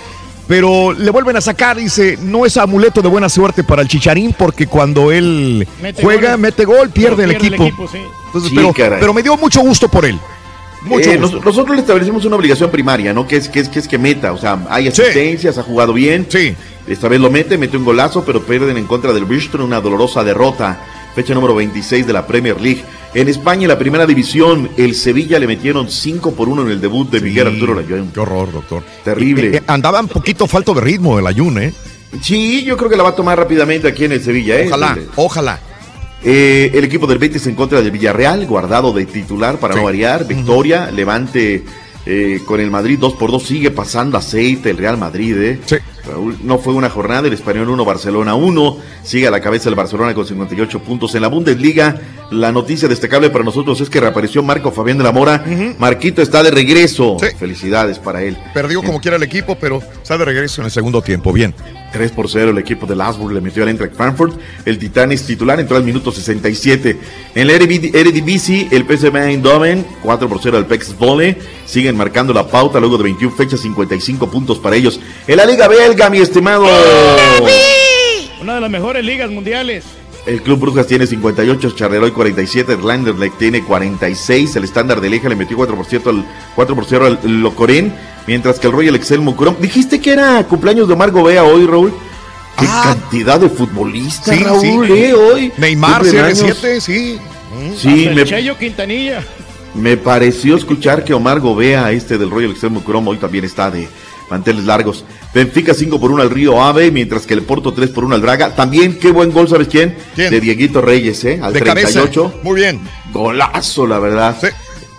Pero le vuelven a sacar, dice, no es amuleto de buena suerte para el Chicharín, porque cuando él Mete juega, gol. mete gol, pierde, el equipo. sí. Entonces, Sí, pero, caray. pero me dio mucho gusto por él. Mucho Eh, nos- nosotros le establecimos una obligación primaria, ¿no? Que es que es que es que meta, o sea, hay asistencias, ha jugado bien. Sí. Esta vez lo mete, mete un golazo, pero pierden en contra del Bristol, una dolorosa derrota. Fecha número 26 de la Premier League. En España, en la primera división, el Sevilla le metieron 5 por 1 en el debut de Miguel Arturo Layón. Qué horror, doctor. Terrible. Eh, eh, andaba un poquito falto de ritmo el ayuno, ¿eh? Sí, yo creo que la va a tomar rápidamente aquí en el Sevilla, ¿eh? Ojalá, ojalá. Eh, el equipo del Betis en contra del Villarreal, guardado de titular para no variar. Victoria, Levante eh, con el Madrid 2 por 2 sigue pasando aceite el Real Madrid. Eh. Raúl, no fue una jornada, el Español 1, Barcelona 1. Sigue a la cabeza el Barcelona con 58 puntos. En la Bundesliga, la noticia destacable para nosotros es que reapareció Marco Fabián de la Mora. Marquito está de regreso. Felicidades para él. Perdió como quiera el equipo, pero está de regreso en el segundo tiempo. Bien. 3 por 0 el equipo de Lasburg le metió al Eintracht Frankfurt. El Titán es titular, entró al minuto 67. En la Erediv- Eredivisie, el PSV Eindhoven, 4 por 0 al PEX Volle. Siguen marcando la pauta luego de 21 fechas, 55 puntos para ellos. En la Liga Belga, mi estimado. Una de las mejores ligas mundiales. El Club Brujas tiene 58, Charleroi 47, el Landerlecht tiene 46, el estándar de Leja le metió 4 por, cierto al, 4 por 0 al Locoren, mientras que el Royal Excel Mucrom. Dijiste que era cumpleaños de Omar Gobea hoy, Raúl. Qué cantidad de futbolistas, Sí, Raúl, sí. eh, hoy. Neymar, Cumplen años. CR7, sí. Sí, me, el Cheyo Quintanilla. me pareció escuchar que Omar Gobea, este del Royal Extremo Chrome, hoy también está de manteles largos. Benfica 5 por 1 al Río Ave, mientras que el Porto 3 por 1 al Braga. También qué buen gol, ¿sabes quién? De Dieguito Reyes, ¿eh? Al De 38. cabeza. Muy bien. Golazo, la verdad.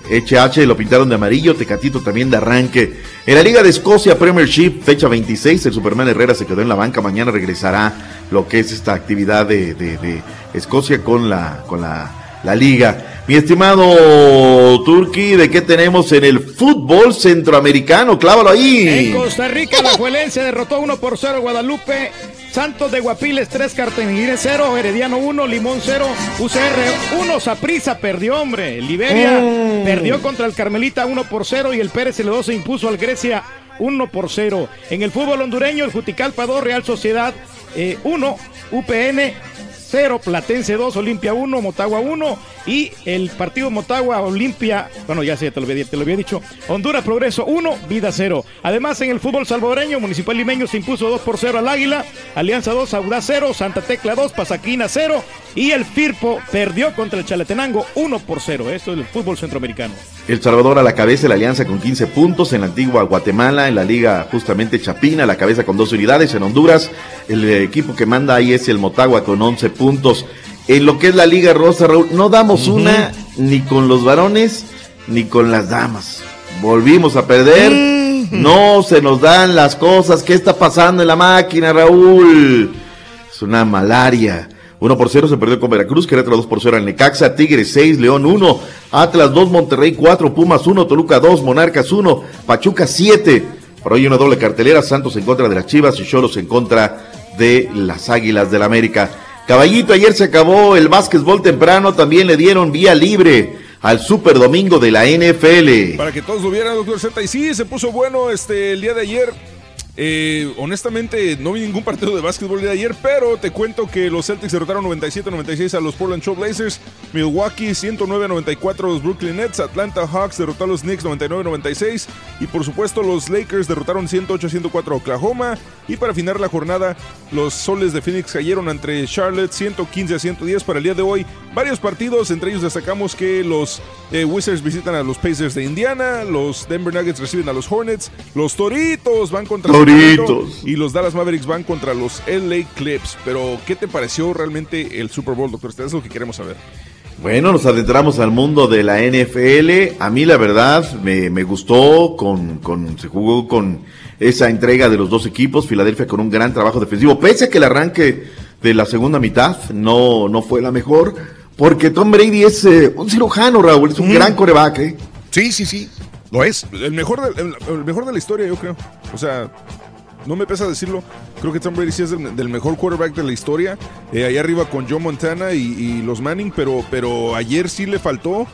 HH lo pintaron de amarillo, Tecatito también de arranque. En la Liga de Escocia Premiership, fecha 26, el Superman Herrera se quedó en la banca. Mañana regresará lo que es esta actividad de, de- de Escocia con la, con la, la liga. Mi estimado Turki, ¿de qué tenemos en el fútbol centroamericano? Clávalo ahí. En Costa Rica, la Juelense derrotó 1 por 0 a Guadalupe. Santos de Guapiles 3, Cartagena 0, Herediano 1, Limón 0, UCR 1, Saprisa perdió, hombre. Liberia Mm. perdió contra el Carmelita 1 por 0 y el Pérez Celedón se impuso al Grecia 1 por 0. En el fútbol hondureño, el Juticalpa 2, Real Sociedad 1, UPN 0, Platense 2, Olimpia 1, Motagua 1 y el partido Motagua Olimpia, bueno, ya sé, te lo había, dicho, Honduras Progreso 1, Vida 0. Además, en el fútbol salvadoreño, Municipal Limeño se impuso 2 por 0 al Águila, Alianza 2, Audaz 0, Santa Tecla 2, Pasaquina 0 y el Firpo perdió contra el Chalatenango 1 por 0. Esto es el fútbol centroamericano. El Salvador a la cabeza la alianza con 15 puntos. En la antigua Guatemala, en la liga justamente Chapina, a la cabeza con 12 unidades. En Honduras, el equipo que manda ahí es el Motagua con 11 puntos. En lo que es la Liga Rosa, Raúl, no damos una ni con los varones ni con las damas. Volvimos a perder. No se nos dan las cosas. ¿Qué está pasando en la máquina, Raúl? Es una malaria. 1 por 0 se perdió con Veracruz, Querétaro 2 por 0 al Necaxa, Tigres 6, León 1, Atlas 2, Monterrey 4, Pumas 1, Toluca 2, Monarcas 1, Pachuca 7. Por hoy una doble cartelera, Santos en contra de las Chivas y Cholos en contra de las Águilas del América. Caballito, ayer se acabó el básquetbol temprano, también le dieron vía libre al Super Domingo de la NFL. Para que todos lo vieran, doctor Z. Y sí, se puso bueno este el día de ayer. Eh, honestamente, no vi ningún partido de básquetbol de ayer, pero te cuento que los Celtics derrotaron 97-96 a los Portland Trail Blazers, Milwaukee 109-94 a los Brooklyn Nets, Atlanta Hawks derrotó a los Knicks 99-96 y por supuesto los Lakers derrotaron 108-104 a Oklahoma y para finalizar la jornada los Soles de Phoenix cayeron entre Charlotte 115-110 para el día de hoy. Varios partidos, entre ellos destacamos que los eh, Wizards visitan a los Pacers de Indiana, los Denver Nuggets reciben a los Hornets, los Toritos van contra Toritos. Sacramento y los Dallas Mavericks van contra los LA Clips. Pero, ¿qué te pareció realmente el Super Bowl, doctor? Es lo que queremos saber. Bueno, nos adentramos al mundo de la NFL. A mí la verdad me, me gustó, con, con, se jugó con esa entrega de los dos equipos, Filadelfia con un gran trabajo defensivo, pese a que el arranque de la segunda mitad no, no fue la mejor, porque Tom Brady es eh, un cirujano, Raúl, es un gran coreback. ¿eh? Sí, sí, sí, lo es. El mejor, de, el, el mejor de la historia, yo creo. O sea, no me pesa decirlo. Creo que Tom Brady sí es del, del mejor quarterback de la historia. Eh, ahí arriba con Joe Montana y, y los Manning, pero, pero ayer sí le faltó.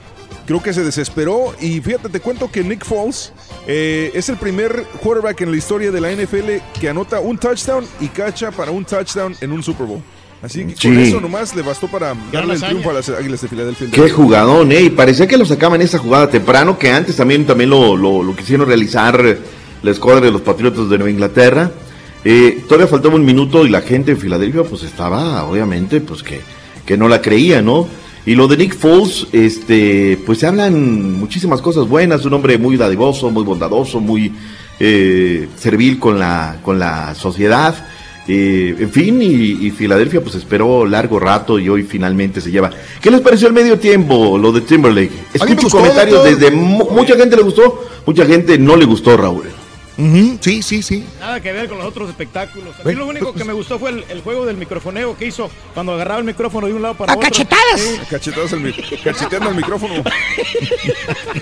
Creo que se desesperó. Y fíjate, te cuento que Nick Foles eh, es el primer quarterback en la historia de la NFL que anota un touchdown y cacha para un touchdown en un Super Bowl. Así que con eso nomás le bastó para darle el triunfo a las Águilas de Filadelfia. Qué jugadón, ¿eh? Y parecía que lo sacaban esa jugada temprano, que antes también, también lo, lo, lo quisieron realizar la escuadra de los Patriotas de Nueva Inglaterra. Eh, todavía faltaba un minuto y la gente en Filadelfia pues estaba, obviamente, pues que, que no la creía, ¿no? Y lo de Nick Foles, este, pues se hablan muchísimas cosas buenas, un hombre muy dadivoso, muy bondadoso, muy eh, servil con la, con la sociedad. Eh, en fin, y, y Filadelfia pues esperó largo rato y hoy finalmente se lleva. ¿Qué les pareció el medio tiempo, lo de Timberlake? Escucho comentarios desde mu- mucha gente le gustó, mucha gente no le gustó, Raúl. Ujú, Sí, sí, sí. Nada que ver con los otros espectáculos. A mí lo único que me gustó fue el, el juego del microfoneo que hizo cuando agarraba el micrófono de un lado para ¡A otro. cachetadas! Sí. Cachetadas al mi- cacheteando el micrófono.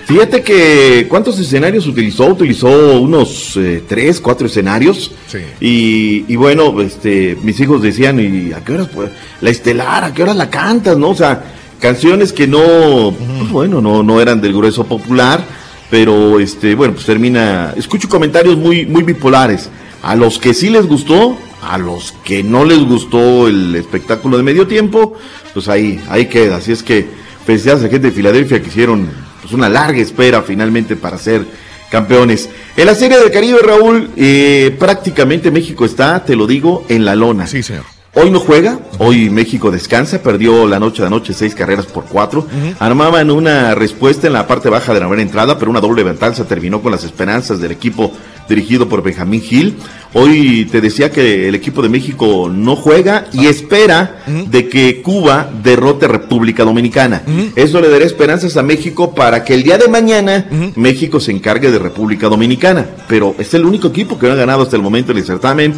Fíjate que cuántos escenarios utilizó, utilizó unos eh, tres, cuatro escenarios. Sí. Y, y bueno, este, mis hijos decían, ¿y a qué horas pues, la estelar, a qué horas la cantas, no? O sea, canciones que no, pues, bueno, no, no eran del grueso popular, pero este, bueno, pues termina, escucho comentarios muy, muy bipolares. A los que sí les gustó, a los que no les gustó el espectáculo de medio tiempo, pues ahí, ahí queda. Así es que felicidades a la gente de Filadelfia que hicieron pues, una larga espera finalmente para ser campeones. En la Serie del Caribe, Raúl, eh, prácticamente México está, te lo digo, en la lona. Sí, señor. Hoy no juega, hoy México descansa, perdió la noche de anoche seis carreras por cuatro. Armaban una respuesta en la parte baja de la primera entrada, pero una doble ventanza terminó con las esperanzas del equipo dirigido por Benjamín Gil. Hoy te decía que el equipo de México no juega y espera de que Cuba derrote a República Dominicana. Eso le dará esperanzas a México para que el día de mañana México se encargue de República Dominicana. Pero es el único equipo que no ha ganado hasta el momento en el certamen.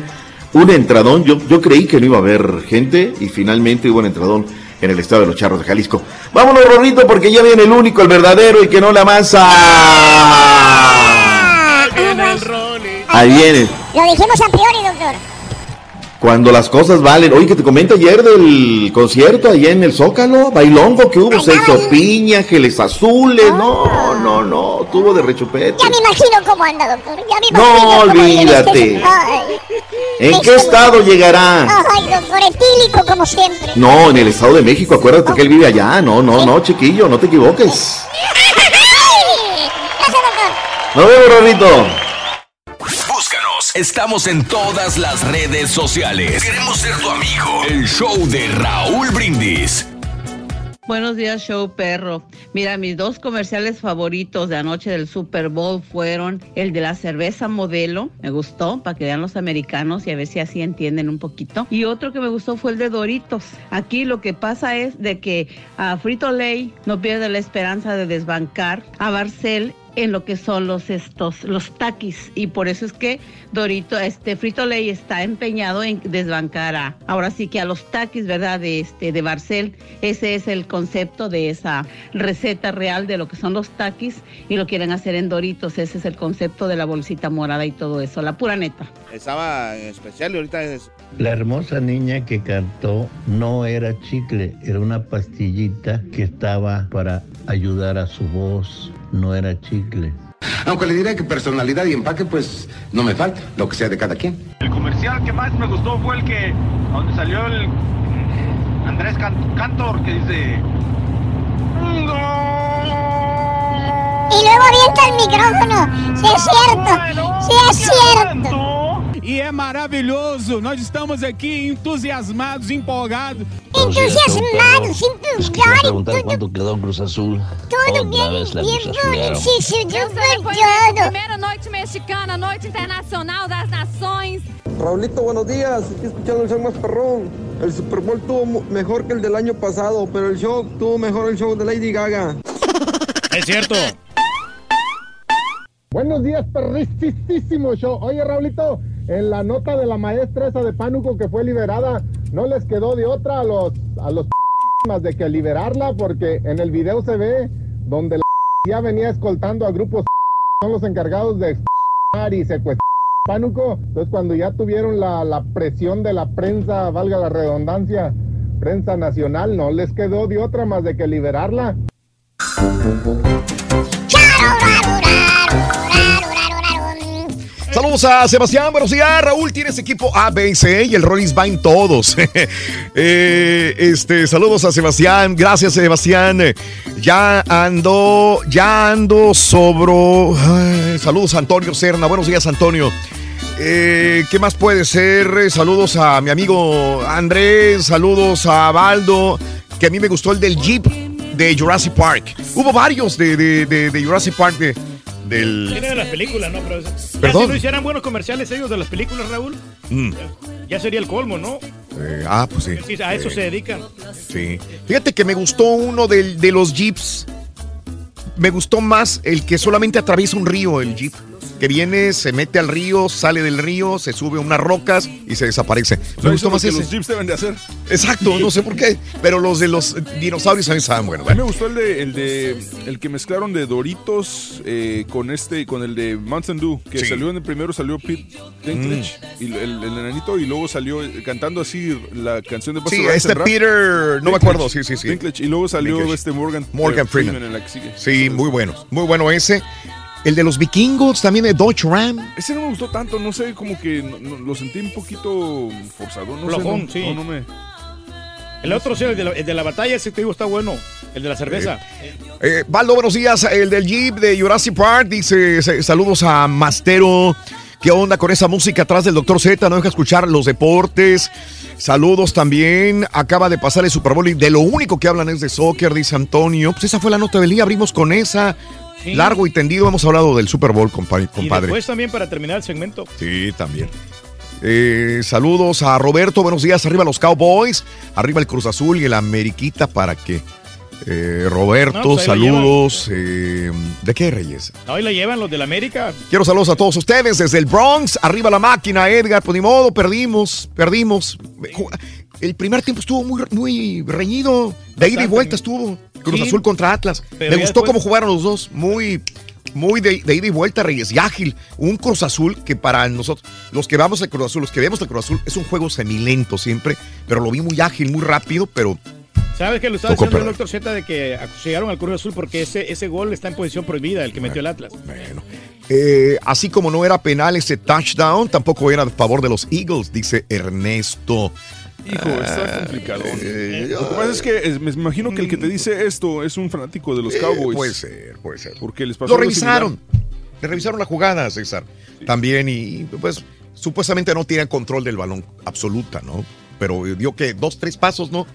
Un entradón, yo, yo creí que no iba a haber gente y finalmente hubo un entradón en el estado de los Charros de Jalisco. Vámonos, Rorrito, porque ya viene el único, el verdadero y que no la masa. Ahí viene. Lo dijimos a priori, doctor. Cuando las cosas valen. Oye, que te comenta ayer del concierto allá en el Zócalo, bailongo que hubo, sexo piña, geles azules. No, no, no, tuvo de rechupete. Ya me imagino cómo anda, doctor. Ya me imagino No, cómo viene olvídate. ¿En qué estado llegará? ay, como siempre. No, en el Estado de México, acuérdate que él vive allá. No, no, no, chiquillo, no te equivoques. Ay, Gracias, doctor. Nos vemos, Rorrito. Búscanos. Estamos en todas las redes sociales. Queremos ser tu amigo. El show de Raúl Brindis. Buenos días, show perro. Mira, mis dos comerciales favoritos de anoche del Super Bowl fueron el de la cerveza modelo, me gustó, para que vean los americanos y a ver si así entienden un poquito. Y otro que me gustó fue el de Doritos. Aquí lo que pasa es de que a Frito Lay no pierde la esperanza de desbancar a Barcel en lo que son los estos los taquis. Y por eso es que Dorito este Frito Lay está empeñado en desbancar a ahora sí que a los taquis verdad de este de Barcel. Ese es el concepto de esa receta real de lo que son los taquis y lo quieren hacer en Doritos. Ese es el concepto de la bolsita morada y todo eso la pura neta. Estaba en especial y ahorita es... La hermosa niña que cantó no era chicle, era una pastillita que estaba para ayudar a su voz, no era chicle. Aunque le diré que personalidad y empaque, pues no me falta, lo que sea de cada quien. El comercial que más me gustó fue el que donde salió el Andrés Can- Cantor que dice Y luego avienta el micrófono. Sí es cierto. Sí es cierto. E é maravilhoso. Nós estamos aqui entusiasmados, empolgados. Entusiasmados, empolgados. preguntar cuánto quedó Cruz Azul. Tudo sou depoimento da primeira noite mexicana, noite internacional das nações. Raulito, buenos días. Aquí escuchando el show más perrón. El Super Bowl tuvo mejor que el del año pasado, pero el show tuvo mejor el show de Lady Gaga. Es cierto. Buenos días, perrisísimo show. Oye, Raulito, en la nota de la maestra esa de Pánuco que fue liberada, no les quedó de otra a los a los más de que liberarla, porque en el video se ve donde la ya venía escoltando a grupos son los encargados de y secuestrar Pánuco. Entonces, cuando ya tuvieron la, la presión de la prensa, valga la redundancia, prensa nacional, no les quedó de otra más de que liberarla. Saludos a Sebastián, buenos días. Raúl, tienes equipo A, B y C y el Rollins va en todos. Eh, este, saludos a Sebastián, gracias Sebastián. Ya ando, ya ando sobro. Saludos a Antonio Serna, buenos días Antonio. Eh, ¿Qué más puede ser? Saludos a mi amigo Andrés, saludos a Baldo, que a mí me gustó el del Jeep de Jurassic Park. Hubo varios de, de- Jurassic Park del... Tiene de las películas, ¿no? Pero Perdón. si no hicieran buenos comerciales ellos de las películas, Raúl, Mm, ya sería el colmo, ¿no? eh, ah, pues sí. Sí, a eso se dedican. Sí. Fíjate que me gustó uno del- de los jeeps. Me gustó más el que solamente atraviesa un río, el jeep. Que viene, se mete al río, sale del río, se sube a unas rocas y se desaparece. Me gustó más ese. los jeeps deben de hacer. Exacto, no sé por qué. Pero los de los dinosaurios también estaban buenos. A mí me gustó el de, el de el que mezclaron de Doritos eh, con este con el de Mountain Dew que Sí. salió en el primero salió Pete Dinklage y el, el- el enanito y luego salió eh, cantando así la canción de Busta Sí, este rap. Peter, no me acuerdo, sí, sí, sí. Dinklage, y luego salió Dinklage. este Morgan Morgan eh, Freeman. en la que sigue. Sí, muy bueno. Muy bueno ese. El de los vikingos, también de Dodge Ram. Ese no me gustó tanto, no sé, como que no- no- lo sentí un poquito forzado, no Flojón, sé, no, sí. no, no me El otro, sí, el de, la, el de la batalla, ese te digo está bueno. El de la cerveza. Eh, Valdo, buenos días. El del Jeep de Jurassic Park dice saludos a Mastero. ¿Qué onda con esa música atrás del Doctor Z? No deja escuchar los deportes. Saludos también. Acaba de pasar el Super Bowl y de lo único que hablan es de soccer, dice Antonio. Pues esa fue la nota del día. Abrimos con esa. Sí. Largo y tendido hemos hablado del Super Bowl, compa- Y compadre. después también para terminar el segmento. Sí, también. Eh, saludos a Roberto, buenos días. Arriba los Cowboys, arriba el Cruz Azul y el Ameriquita para que. eh, Roberto, No, pues saludos. eh, ¿De qué, Reyes? Hoy la llevan los del América. Quiero saludos a todos ustedes desde el Bronx. Arriba la máquina, Edgar. Pues ni modo, perdimos, perdimos. El primer tiempo estuvo muy, muy reñido. De ida y vuelta estuvo. Cruz Sí. Azul contra Atlas. Pero Me gustó después- cómo jugaron los dos. Muy, muy de, de ida y vuelta, Reyes. Y ágil. Un Cruz Azul que para nosotros, los que vamos al Cruz Azul, los que vemos al Cruz Azul, es un juego semilento siempre. Pero lo vi muy ágil, muy rápido, pero ¿Sabes que lo estaba diciendo el doctor Z de que llegaron al Cruz Azul porque ese, ese gol está en posición prohibida, el que metió el Atlas? Eh, así como no era penal ese touchdown, tampoco era a favor de los Eagles, dice Ernesto. Hijo, está complicado. eh, Lo que pasa es que es- me imagino que el que te dice esto es un fanático de los Cowboys. Eh, puede ser, puede ser. Porque les pasó Lo revisaron. Le revisaron la jugada, César. También, y pues supuestamente no tiene control del balón absoluta, ¿no? Pero dio que dos, tres pasos, ¿no?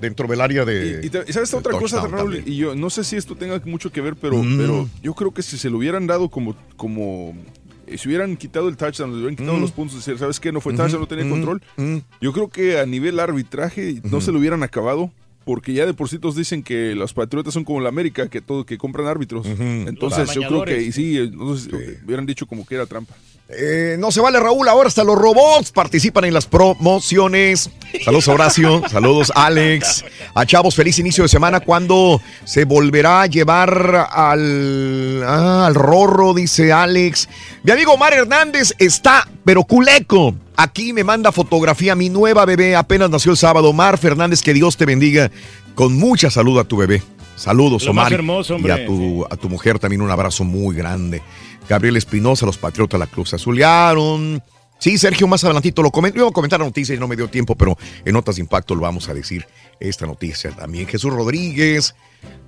Dentro del área de. Y, te- y sabes esta de otra cosa, Raúl, también. y yo no sé si esto tenga mucho que ver, pero, Mm. pero yo creo que si se lo hubieran dado como, como eh, si hubieran quitado el touchdown, le hubieran quitado Mm. los puntos, decir, ¿sabes qué? No fue touchdown, no tenía control. mm. Yo creo que a nivel arbitraje no se lo hubieran acabado. Porque ya de por sí todos dicen que los patriotas son como la América, que todo, que compran árbitros. Entonces yo creo que sí, entonces eh, hubieran dicho como que era trampa. Eh, no se vale, Raúl. Ahora hasta los robots participan en las promociones. Saludos, Horacio. Saludos, Alex. A Chavos, feliz inicio de semana. ¿Cuándo se volverá a llevar al, ah, al rorro? Dice Alex. Mi amigo Omar Hernández está, pero culeco. Aquí me manda fotografía. Mi nueva bebé apenas nació el sábado. Omar Fernández, que Dios te bendiga. Con mucha salud a tu bebé. Saludos, Lo Omar. hermoso, y hombre. a tu, a tu mujer también un abrazo muy grande. Gabriel Espinosa, los Patriotas, la Cruz Azulearon. Sí, Sergio, más adelantito lo comento. Iba a comentar la noticia y no me dio tiempo, pero en notas de impacto lo vamos a decir esta noticia también. Jesús Rodríguez.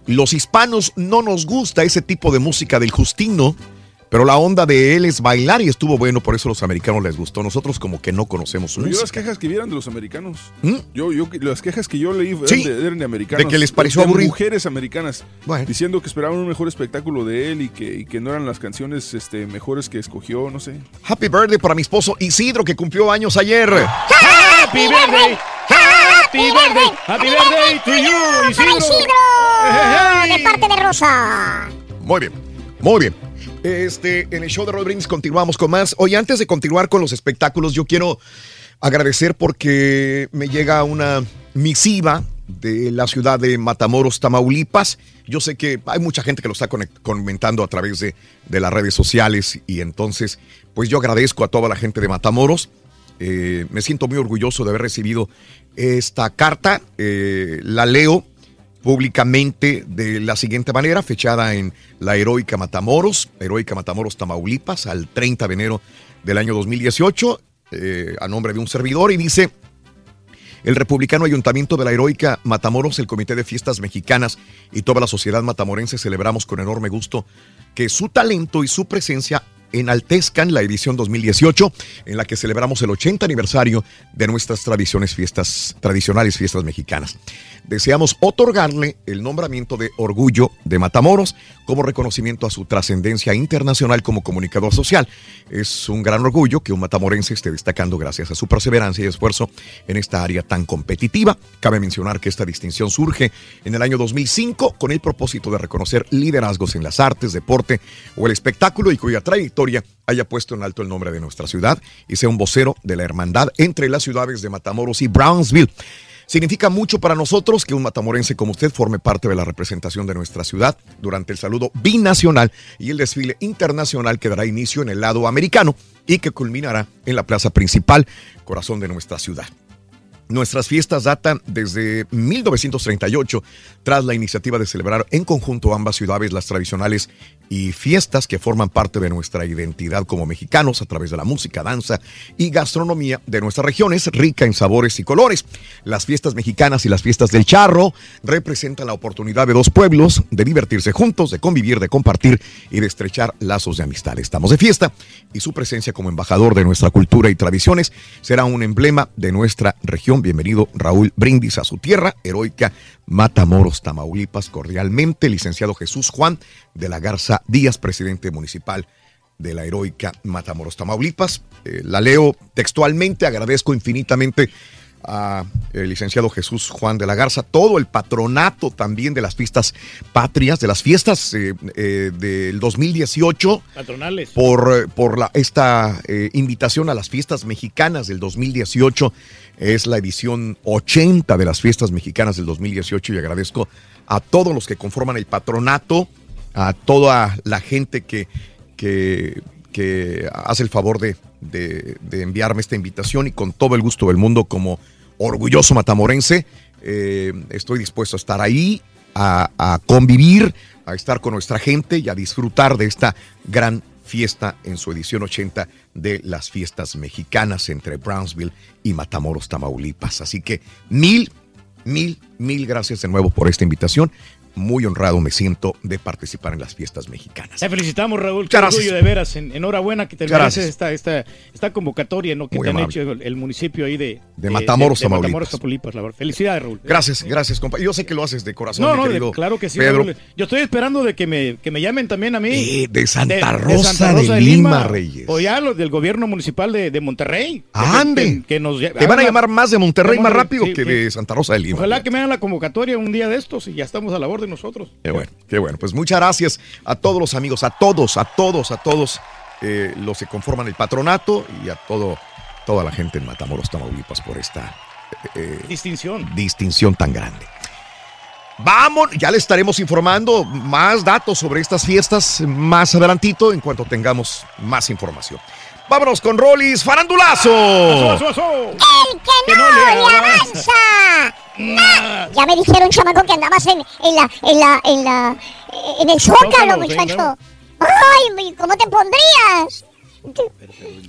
Los hispanos no nos gusta ese tipo de música del Justino, pero la onda de él es bailar y estuvo bueno, por eso a los americanos les gustó. Nosotros como que no conocemos su Yo las música. quejas que vieran de los americanos. ¿Mm? Yo, yo, las quejas que yo leí eran, Sí, de, eran de americanos. de que les pareció de aburrido. mujeres americanas. Diciendo que esperaban un mejor espectáculo de él y que, y que no eran las canciones este, mejores que escogió, no sé. Happy birthday para mi esposo Isidro, que cumplió años ayer. ¡Happy birthday! ¡Happy birthday! ¡Happy birthday to you, ¡Para Isidro! Isidro! De parte de Rosa. Muy bien, muy bien. Este, en el show de Roll Brindis continuamos con más. Oye, antes de continuar con los espectáculos, yo quiero agradecer porque me llega una misiva de la ciudad de Matamoros, Tamaulipas. Yo sé que hay mucha gente que lo está comentando a través de, de las redes sociales y entonces, pues yo agradezco a toda la gente de Matamoros. Eh, me siento muy orgulloso de haber recibido esta carta. Eh, la leo públicamente de la siguiente manera, fechada en la heroica Matamoros, heroica Matamoros, Tamaulipas, al 30 de enero del año 2018, eh, a nombre de un servidor, y dice, el republicano ayuntamiento de la heroica Matamoros, el Comité de Fiestas Mexicanas y toda la sociedad matamorense celebramos con enorme gusto que su talento y su presencia enaltezcan la edición 2018 en la que celebramos el 80 aniversario de nuestras tradiciones fiestas tradicionales fiestas mexicanas. Deseamos otorgarle el nombramiento de Orgullo de Matamoros como reconocimiento a su trascendencia internacional como comunicador social. Es un gran orgullo que un matamorense esté destacando gracias a su perseverancia y esfuerzo en esta área tan competitiva. Cabe mencionar que esta distinción surge en el año 2005 con el propósito de reconocer liderazgos en las artes, deporte o el espectáculo y cuya trayectoria haya puesto en alto el nombre de nuestra ciudad y sea un vocero de la hermandad entre las ciudades de Matamoros y Brownsville. Significa mucho para nosotros que un matamorense como usted forme parte de la representación de nuestra ciudad durante el saludo binacional y el desfile internacional que dará inicio en el lado americano y que culminará en la plaza principal, corazón de nuestra ciudad. Nuestras fiestas datan desde 1938, tras la iniciativa de celebrar en conjunto ambas ciudades las tradicionales y fiestas que forman parte de nuestra identidad como mexicanos a través de la música, danza y gastronomía de nuestras regiones, rica en sabores y colores. Las fiestas mexicanas y las fiestas del charro representan la oportunidad de dos pueblos de divertirse juntos, de convivir, de compartir y de estrechar lazos de amistad. Estamos de fiesta y su presencia como embajador de nuestra cultura y tradiciones será un emblema de nuestra región. Bienvenido Raúl Brindis a su tierra heroica Matamoros, Tamaulipas, cordialmente, licenciado Jesús Juan de la Garza Díaz, presidente municipal de la heroica Matamoros, Tamaulipas. Eh, la leo textualmente, agradezco infinitamente a el licenciado Jesús Juan de la Garza, todo el patronato también de las fiestas patrias, de las fiestas eh, eh, del 2018. Patronales. Por, por la, esta eh, invitación a las fiestas mexicanas del 2018. Es la edición 80 de las fiestas mexicanas del 2018 y agradezco a todos los que conforman el patronato, a toda la gente que, que, que hace el favor de, de, enviarme esta invitación y con todo el gusto del mundo como orgulloso matamorense. eh, estoy dispuesto a estar ahí, a, a convivir, a estar con nuestra gente y a disfrutar de esta gran fiesta en su edición 80 de las fiestas mexicanas entre Brownsville y Matamoros, Tamaulipas. Así que mil, mil, mil gracias de nuevo por esta invitación. Muy honrado me siento de participar en las fiestas mexicanas. Te felicitamos, Raúl. Qué orgullo de veras. En- enhorabuena que te mereces esta, esta, esta convocatoria ¿no? que Muy te han amable. hecho el, el municipio ahí de, De Matamoros, de, de Tamaulipas. Matamoros, la verdad. Felicidades, Raúl. Gracias, gracias, compa. Yo sé que lo haces de corazón, No, mi no, querido claro que sí. Pedro. Raúl. Yo estoy esperando de que me, que me llamen también a mí. Eh, de Santa Rosa de Lima, Reyes. O ya los del gobierno municipal de, de Monterrey. Ande. Que, que nos Te van a llamar más de Monterrey más rápido sí, que de Santa Rosa de Lima. Ojalá que me hagan la convocatoria un día de estos y ya estamos a la orden nosotros. Qué bueno, qué bueno. Pues muchas gracias a todos los amigos, a todos, a todos, a todos eh, los que conforman el patronato y a todo, toda la gente en Matamoros, Tamaulipas por esta eh, Distinción. distinción tan grande. Vamos, ya le estaremos informando más datos sobre estas fiestas más adelantito en cuanto tengamos más información. Vámonos con Rolis Farandulazo. ¡El que no, le avanza! Nah, Ya me dijeron, chamaco, que andabas en, en la, en la, en la, en el zócalo, muchacho. ¿no? Ay, mi- ¿cómo te pondrías?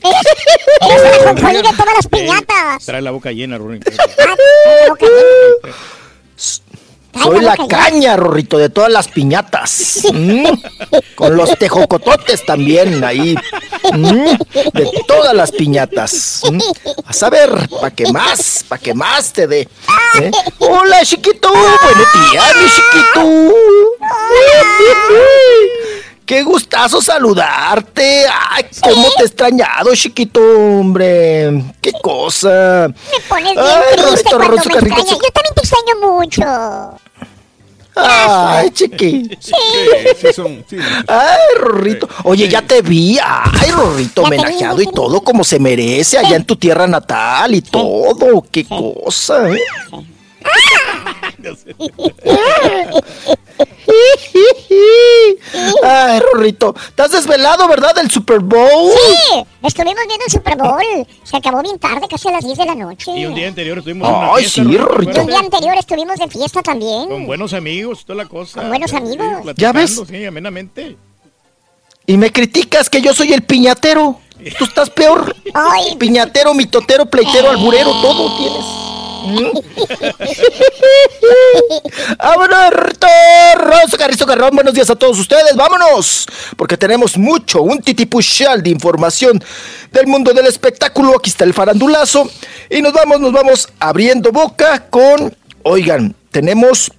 Eres, ajonjolí de todas las piñatas. Trae la boca llena, Rurín. Soy la caña, Rorrito, de todas las piñatas. Mm. Con los tejocototes también ahí. Mm. De todas las piñatas. Mm. A saber, ¿para qué más? ¿Para qué más te dé? ¿Eh? Hola, chiquito. Buenos días, mi chiquito. Qué gustazo saludarte. Ay, cómo te he extrañado, chiquito, hombre. Qué cosa. Me pones bien Ay, triste Rorrito, cuando Rorrito, me carrito, extrañas. Yo también te extraño mucho. Ay, chiqui. Sí, sí, son. Sí, Ay, Rorrito. Oye, ya te vi. Ay, Rorrito, homenajeado y todo como se merece allá en tu tierra natal y todo. Qué cosa, ¿eh? Ay, Rorrito, ¿estás desvelado, verdad, del Super Bowl? Sí, estuvimos viendo el Super Bowl. Se acabó bien tarde, casi a las 10 de la noche. Y un día anterior estuvimos en una Ay, fiesta, sí, Rurín, ¿te Rorrito. acuerdas? Un día anterior estuvimos de fiesta también. Con buenos amigos, toda la cosa. Con buenos amigos. ¿Ya ves? Sí, amenamente. Y me criticas que yo soy el piñatero. Tú estás peor. Ay. Piñatero, mitotero, pleitero, alburero, todo tienes. ¡Vámonos, Carrizo Carrón! Buenos días a todos ustedes. ¡Vámonos! Porque tenemos mucho, un titipuchal de información del mundo del espectáculo. Aquí está el farandulazo. Y nos vamos, nos vamos abriendo boca con... Oigan, tenemos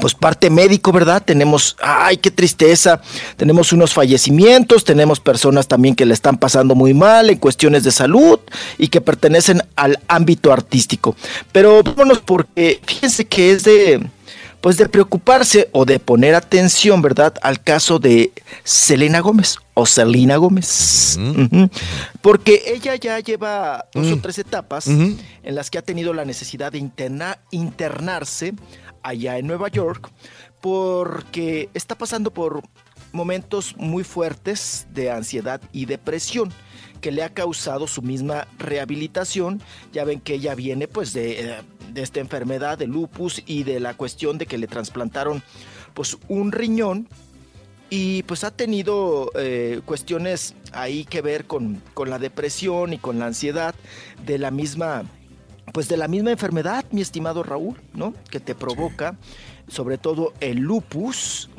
pues parte médico, ¿verdad? Tenemos, ay, qué tristeza, tenemos unos fallecimientos, tenemos personas también que le están pasando muy mal en cuestiones de salud y que pertenecen al ámbito artístico. Pero vámonos porque fíjense que es de, pues de preocuparse o de poner atención, ¿verdad? Al caso de Selena Gómez o Selena Gómez. Porque ella ya lleva dos o tres etapas en las que ha tenido la necesidad de interna- internarse allá en Nueva York porque está pasando por momentos muy fuertes de ansiedad y depresión que le ha causado su misma rehabilitación. Ya ven que ella viene pues de, eh, esta enfermedad de lupus y de la cuestión de que le trasplantaron pues un riñón y pues ha tenido eh, cuestiones ahí que ver con, con la depresión y con la ansiedad de la misma pues de la misma enfermedad, mi estimado Raúl, ¿no? Que te provoca, sobre todo el lupus,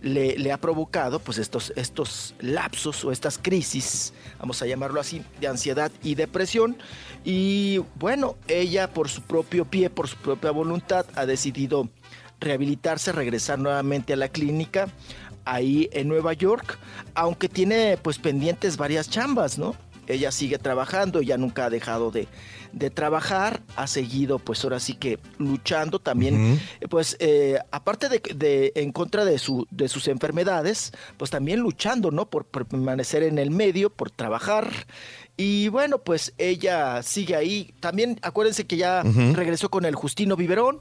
le, le ha provocado pues estos, estos lapsos o estas crisis, vamos a llamarlo así, de ansiedad y depresión. Y bueno, ella por su propio pie, por su propia voluntad, ha decidido rehabilitarse, regresar nuevamente a la clínica ahí en Nueva York, aunque tiene pues pendientes varias chambas, ¿no? Ella sigue trabajando, ella nunca ha dejado de, de trabajar, ha seguido pues ahora sí que luchando también, pues eh, aparte de, de en contra de, su, de sus enfermedades, pues también luchando, ¿no? Por, por permanecer en el medio, por trabajar. Y bueno, pues ella sigue ahí. También acuérdense que ya regresó con el Justino Biberón.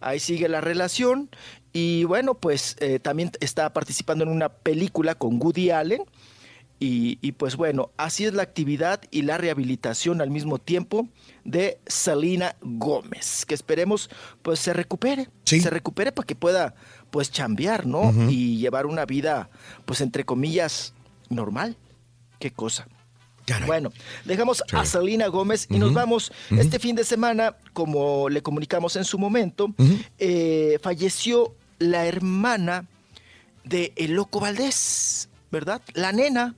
Ahí sigue la relación. Y bueno, pues eh, también está participando en una película con Woody Allen. Y, y, pues bueno, así es la actividad y la rehabilitación al mismo tiempo de Selena Gómez, que esperemos pues se recupere, se recupere para que pueda pues chambear, ¿no? Y llevar una vida pues entre comillas normal. Qué cosa. Bueno, dejamos a Selena Gómez y nos vamos este fin de semana, como le comunicamos en su momento, eh, falleció la hermana de El Loco Valdés, ¿verdad? La nena,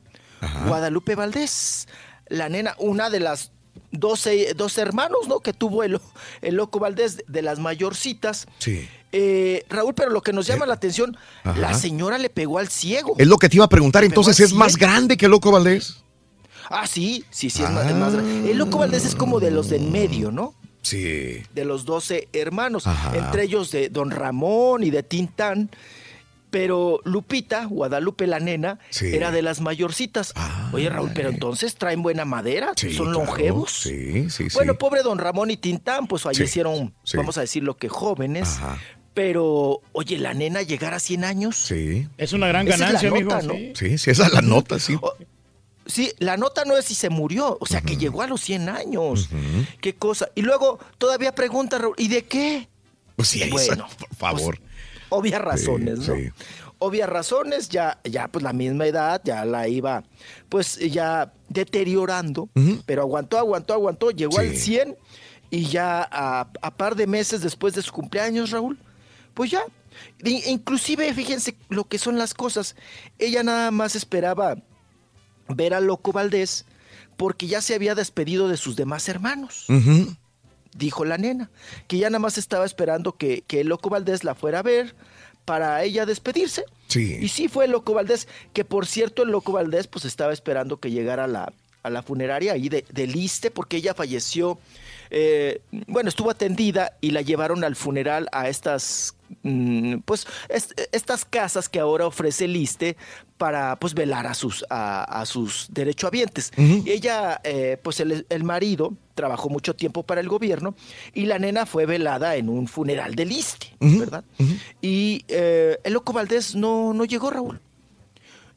Guadalupe Valdés. La nena, una de las 12, 12 hermanos, ¿no? Que tuvo el, el Loco Valdés, de las mayorcitas. Sí. Eh, Raúl, pero lo que nos llama la atención, Ajá. la señora le pegó al ciego. Es lo que te iba a preguntar, Le entonces es más grande que Loco Valdés. Ah, sí, sí, sí, es más, es más grande. El Loco Valdés es como de los de en medio, ¿no? Sí. de los 12 hermanos, Ajá. entre ellos de Don Ramón y de Tintán. Pero Lupita, Guadalupe la nena, Sí. era de las mayorcitas. Oye, Raúl, pero entonces traen buena madera, Sí, son claro. longevos. Sí, sí, sí. Bueno, pobre Don Ramón y Tintán, pues fallecieron, sí. vamos a decirlo que jóvenes. Pero, oye, la nena llegar a 100 años. Sí. Es una gran Esa es la ganancia, nota, amigo. ¿no? sí. Sí, esa es la nota, sí. Sí, la nota no es si se murió, o sea, que llegó a los 100 años. Qué cosa. Y luego todavía pregunta, Raúl, ¿y de qué? Pues sí, Bueno, esa, por favor. Obvias razones, Sí, ¿no? sí. Obvias razones, ya, ya pues la misma edad, ya la iba pues ya deteriorando, pero aguantó, aguantó, aguantó, llegó al 100 y ya a, a par de meses después de su cumpleaños, Raúl, pues ya, inclusive fíjense lo que son las cosas, ella nada más esperaba ver a Loco Valdés porque ya se había despedido de sus demás hermanos Ujú. Dijo la nena, que ya nada más estaba esperando que, que el Loco Valdés la fuera a ver para ella despedirse. Sí. Y sí fue el Loco Valdés, que por cierto el Loco Valdés pues estaba esperando que llegara a la, a la funeraria ahí de, de Liste, porque ella falleció, eh, bueno, estuvo atendida y la llevaron al funeral a estas, mm, pues, est- estas casas que ahora ofrece Liste para pues velar a sus, a, a sus derechohabientes. Ella, eh, pues el, el marido trabajó mucho tiempo para el gobierno y la nena fue velada en un funeral de Liste, ¿verdad? Y eh, el Loco Valdés no, no llegó, Raúl.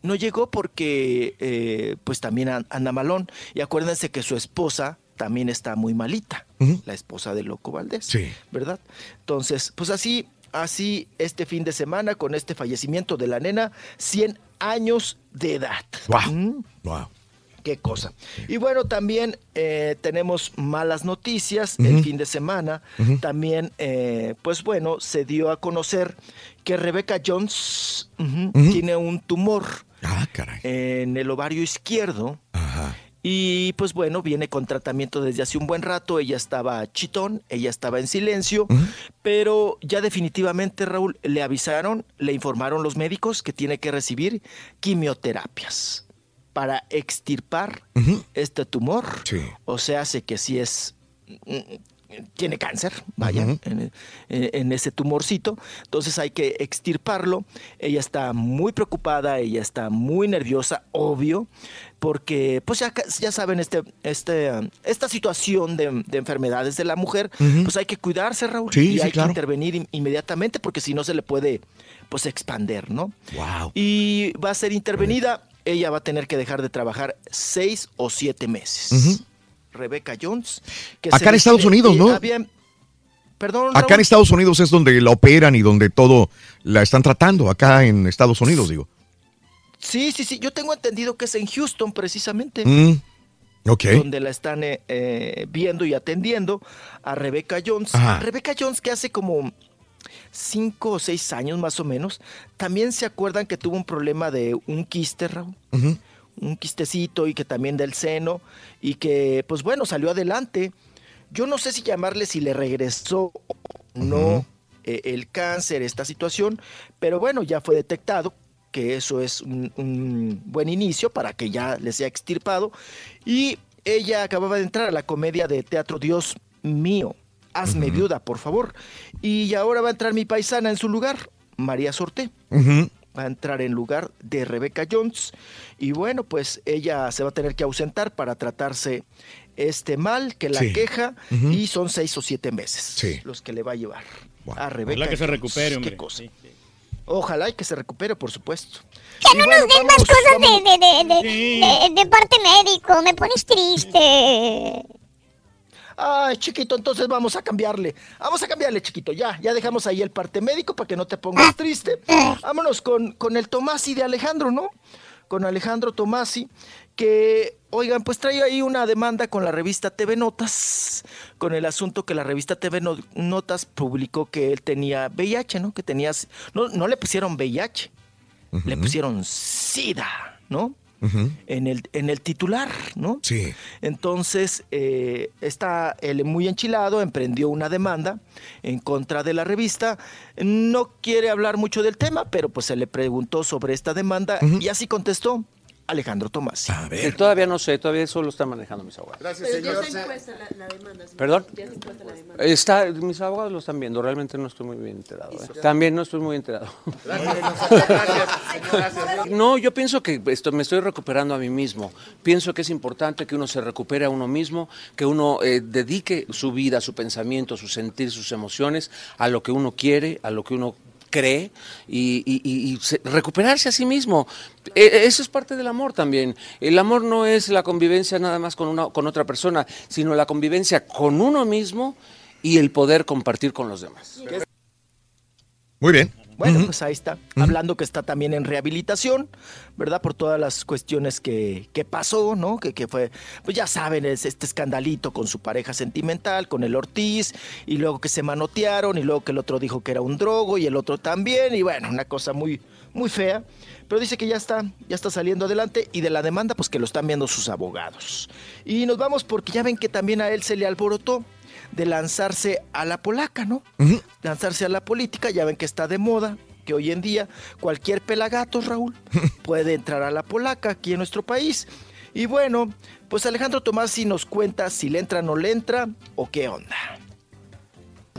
No llegó porque eh, pues también an- anda malón. Y acuérdense que su esposa también está muy malita, la esposa de Loco Valdés, Sí. ¿verdad? Entonces, pues así, así este fin de semana con este fallecimiento de la nena, 100 años de edad. Wow. ¿Mm? Wow. Qué cosa. Y bueno, también eh, tenemos malas noticias el fin de semana. También, eh, pues bueno, se dio a conocer que Rebecca Jones tiene un tumor Ah, caray. en el ovario izquierdo. Y pues bueno, viene con tratamiento desde hace un buen rato. Ella estaba chitón, ella estaba en silencio, pero ya definitivamente, Raúl, le avisaron, le informaron los médicos que tiene que recibir quimioterapias para extirpar este tumor. O sea, hace que si es mm, tiene cáncer, vaya, Ujú. en, en- en ese tumorcito. Entonces hay que extirparlo. Ella está muy preocupada, ella está muy nerviosa, obvio, porque pues ya, ya saben, este, este, esta situación de, de enfermedades de la mujer, pues hay que cuidarse, Raúl. Sí, y sí, hay claro. que intervenir in- inmediatamente porque si no se le puede pues expander, ¿no? Wow. Y va a ser intervenida ella va a tener que dejar de trabajar seis o siete meses. Ujú. Rebeca Jones. que Acá en Estados Unidos, ¿no? había- Perdón. Acá en. Estados Unidos es donde la operan y donde todo la están tratando. Acá en Estados Unidos, digo. Sí, sí, sí. Yo tengo entendido que es en Houston, precisamente. Mm, ok. Donde la están eh, eh, viendo y atendiendo a Rebecca Jones. Ajá. Rebecca Jones que hace como cinco o seis años más o menos, también se acuerdan que tuvo un problema de un quiste, Raúl. Un quistecito y que también del seno y que pues bueno salió adelante. Yo no sé si llamarle si le regresó o no eh, el cáncer, esta situación, pero bueno, ya fue detectado que eso es un, un buen inicio para que ya le sea extirpado y ella acababa de entrar a la comedia de teatro Dios mío, hazme viuda, por favor. Y ahora va a entrar mi paisana en su lugar, María Sorté. Va a entrar en lugar de Rebecca Jones y bueno, pues ella se va a tener que ausentar para tratarse este mal que la Sí. queja y son seis o siete meses Sí. los que le va a llevar a Rebeca. Ojalá que se recupere, Qué hombre. cosa. Ojalá y que se recupere, por supuesto. Que Y no bueno, nos den más cosas de, vámonos. de, de, de, de- de parte médico. Me pones triste. Ay, chiquito, entonces vamos a cambiarle. Vamos a cambiarle, chiquito. Ya, ya dejamos ahí el parte médico para que no te pongas triste. Vámonos con, con el Tomasi de Alejandro, ¿no? Con Alejandro Tomasi, que, oigan, pues trae ahí una demanda con la revista TV Notas, con el asunto que la revista TV No- Notas publicó que él tenía VIH, ¿no? Que tenías. No, no le pusieron VIH, le pusieron SIDA, ¿no? En el, en el titular, ¿no? Sí. Entonces, eh, está él muy enchilado, emprendió una demanda en contra de la revista. No quiere hablar mucho del tema, pero pues se le preguntó sobre esta demanda y así contestó Alejandro Tomás. A Eh, todavía no sé, todavía eso lo están manejando mis abogados. Gracias, Pero ya está impuesta la, la demanda. señor. ¿Perdón? Ya está impuesta la demanda. Está, mis abogados lo están viendo, realmente no estoy muy bien enterado. ¿eh? También no estoy muy enterado. No, yo pienso que esto, me estoy recuperando a mí mismo. Pienso que es importante que uno se recupere a uno mismo, que uno eh, dedique su vida, su pensamiento, su sentir, sus emociones a lo que uno quiere, a lo que uno cree y, y- y- y se- recuperarse a sí mismo. E- Eso es parte del amor también. El amor no es la convivencia nada más con, una, con otra persona, sino la convivencia con uno mismo y el poder compartir con los demás. Muy bien. Bueno, pues ahí está, hablando que está también en rehabilitación, ¿verdad? Por todas las cuestiones que, que pasó, ¿no? Que, que fue, pues ya saben, es este escandalito con su pareja sentimental, con el Ortiz, y luego que se manotearon, y luego que el otro dijo que era un drogo, y el otro también, y bueno, una cosa muy, muy fea. Pero dice que ya está, ya está saliendo adelante, y de la demanda, pues que lo están viendo sus abogados. Y nos vamos porque ya ven que también a él se le alborotó de lanzarse a la polaca, ¿no? lanzarse a la política, ya ven que está de moda, que hoy en día cualquier pelagato, Raúl, puede entrar a la polaca aquí en nuestro país. Y bueno, pues Alejandro Tomasi nos cuenta si le entra o no le entra o qué onda.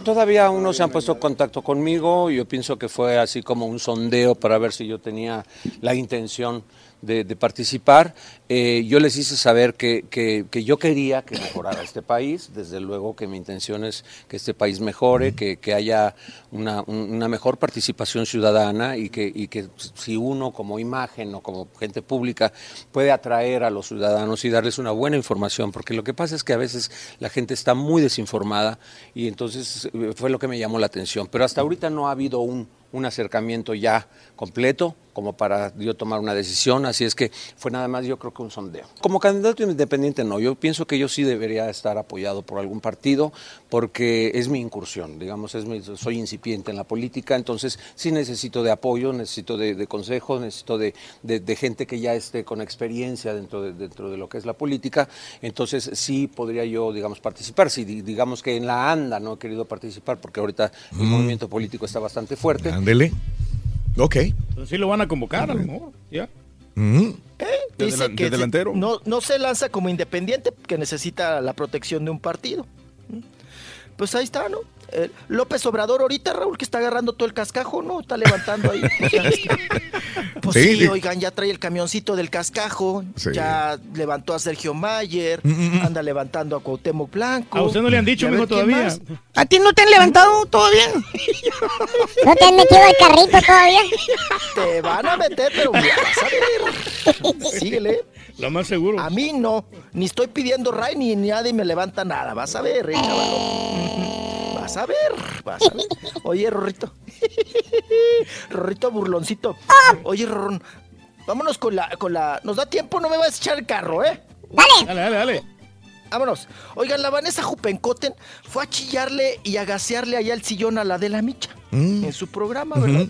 Todavía aún no se han puesto en contacto conmigo. Yo pienso que fue así como un sondeo para ver si yo tenía la intención de, de participar. Eh, yo les hice saber que, que- que yo quería que mejorara este país. Desde luego que mi intención es que este país mejore, que, que haya una, un- una mejor participación ciudadana y que, y que si uno como imagen o como gente pública puede atraer a los ciudadanos y darles una buena información, porque lo que pasa es que a veces la gente está muy desinformada y entonces eh, fue lo que me llamó la atención. Pero hasta ahorita no ha habido un, un acercamiento ya completo como para yo tomar una decisión, así es que fue nada más yo creo que un sondeo. Como candidato independiente no, yo pienso que yo sí debería estar apoyado por algún partido porque es mi incursión, digamos, es mi- soy incipiente en la política, entonces sí necesito de apoyo, necesito de, de consejo, necesito de, de- de gente que ya esté con experiencia dentro de, dentro de lo que es la política, entonces sí podría yo, digamos, participar, si di- digamos que en la ANDA no he querido participar porque ahorita el Mm. movimiento político está bastante fuerte. Ándele. Ok. Entonces sí lo van a convocar a lo mejor. Ya. Mm. Dice que se- no, no se lanza como independiente, que necesita la protección de un partido. Pues ahí está, ¿no? Eh, López Obrador ahorita, Raúl, que está agarrando todo el cascajo, ¿no? Está levantando ahí. Pues Sí, oigan, ya trae el camioncito del cascajo, Sí. ya levantó a Sergio Mayer, Mm, anda levantando a Cuauhtémoc Blanco. A usted no le han dicho, mijo, todavía. más. ¿A ti no te han levantado todavía? ¿No te has metido el carrito todavía? Te van a meter, pero vas a ver. Síguele. Lo más seguro. A mí no, ni estoy pidiendo ray ni nadie me levanta nada. Vas a ver, eh, chaval. Vas a ver, vas a ver. Oye, Rorrito. Rorrito burloncito. Oye, Rorrón, vámonos con la, con la. ¿Nos da tiempo? No me vas a echar el carro, ¿eh? Dale. Dale, dale, dale. Vámonos. Oigan, la Vanessa Jupencoten fue a chillarle y a gasearle allá el sillón a la de la micha. Mm. En su programa, ¿verdad?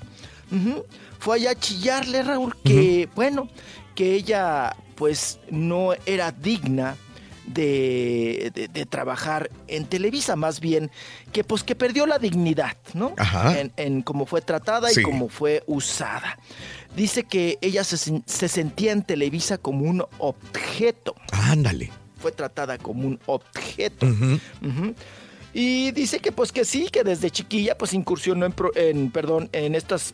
Fue allá a chillarle, Raúl, que, bueno, que ella, pues, no era digna de, de- de trabajar en Televisa, más bien, que, pues, que perdió la dignidad, ¿no? Ajá. En, en cómo fue tratada Sí. y cómo fue usada. Dice que ella se, se sentía en Televisa como un objeto Ándale. fue tratada como un objeto. Y dice que pues que sí, que desde chiquilla pues incursionó en, pro- en, perdón, en estos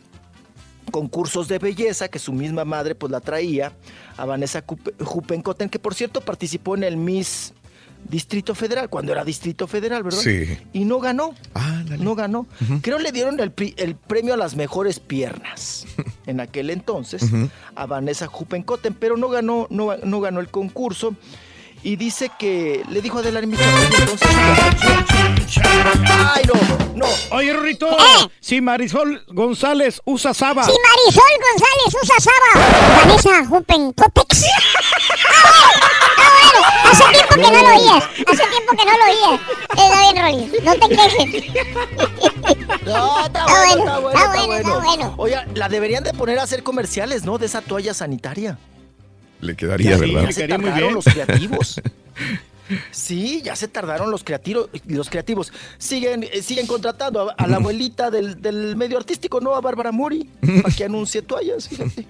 concursos de belleza que su misma madre pues la traía a Vanessa Jupencoten, que por cierto participó en el Miss Distrito Federal, cuando era Distrito Federal, ¿verdad? Sí. Y no ganó. Ándale. No ganó. Creo le dieron el, premio a las mejores piernas en aquel entonces a Vanessa Jupencoten, pero no ganó, no, no ganó el concurso. Y dice que le dijo a Adela Micha, "Oye, entonces. ¡Ay, no! ¡No! Oye, Rorrito, ¿Eh? si Marisol González usa Saba. Si Marisol González usa Saba, Vanessa Jupencotex. Ah, bueno, hace tiempo que no lo oías. Hace tiempo que no lo oías. Está bien, Rolly. No te quejes. No, está Está bueno, bueno, está bueno, está bueno, bueno. está bueno. Oiga, la deberían de poner a hacer comerciales, ¿no? De esa toalla sanitaria. Le quedaría, Sí, ¿verdad? Ya le se quedaría muy bien. los creativos. Sí, ya se tardaron los creativos. Los creativos siguen, eh, siguen contratando a, a la abuelita del, del medio artístico, ¿no? A Bárbara Mori, para que anuncie toallas, fíjate.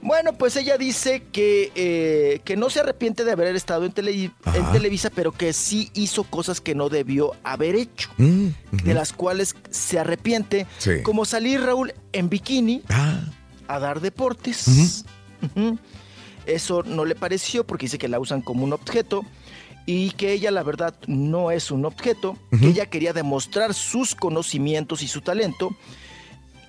Bueno, pues ella dice que, eh, que no se arrepiente de haber estado en, Tele- en. Televisa, pero que sí hizo cosas que no debió haber hecho, Mm, de las cuales se arrepiente, Sí. como salir Raúl en bikini Ah, a dar deportes. Eso no le pareció porque dice que la usan como un objeto y que ella la verdad no es un objeto, que ella quería demostrar sus conocimientos y su talento,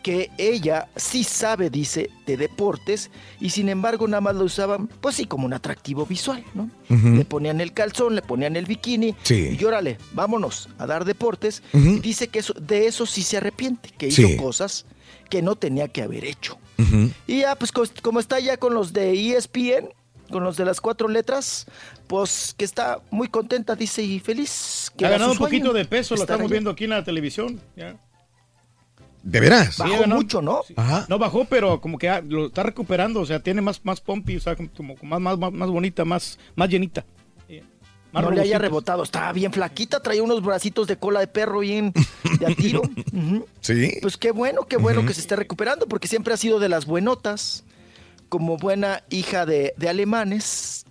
que ella sí sabe, dice, de deportes y sin embargo nada más lo usaban, pues sí, como un atractivo visual, ¿no? Ujú. Le ponían el calzón, le ponían el bikini Sí. y órale, vámonos a dar deportes. Y dice que eso, de eso sí se arrepiente, que Sí. hizo cosas que no tenía que haber hecho. Y ya, pues como está ya con los de ESPN, con los de las cuatro letras, pues que está muy contenta, dice, y feliz. Que ha ganado un poquito de peso, lo estamos allá. viendo aquí en la televisión. ya. ¿De veras? Bajó Sí, ganó. mucho, ¿no? Ajá. No bajó, pero como que lo está recuperando, o sea, tiene más, más pompi, o sea, como, más, más, más bonita, más, más llenita. No le haya rebotado, estaba bien flaquita, traía unos bracitos de cola de perro bien de a tiro. Sí. Pues qué bueno, qué bueno que se esté recuperando, porque siempre ha sido de las buenotas, como buena hija de, de alemanes,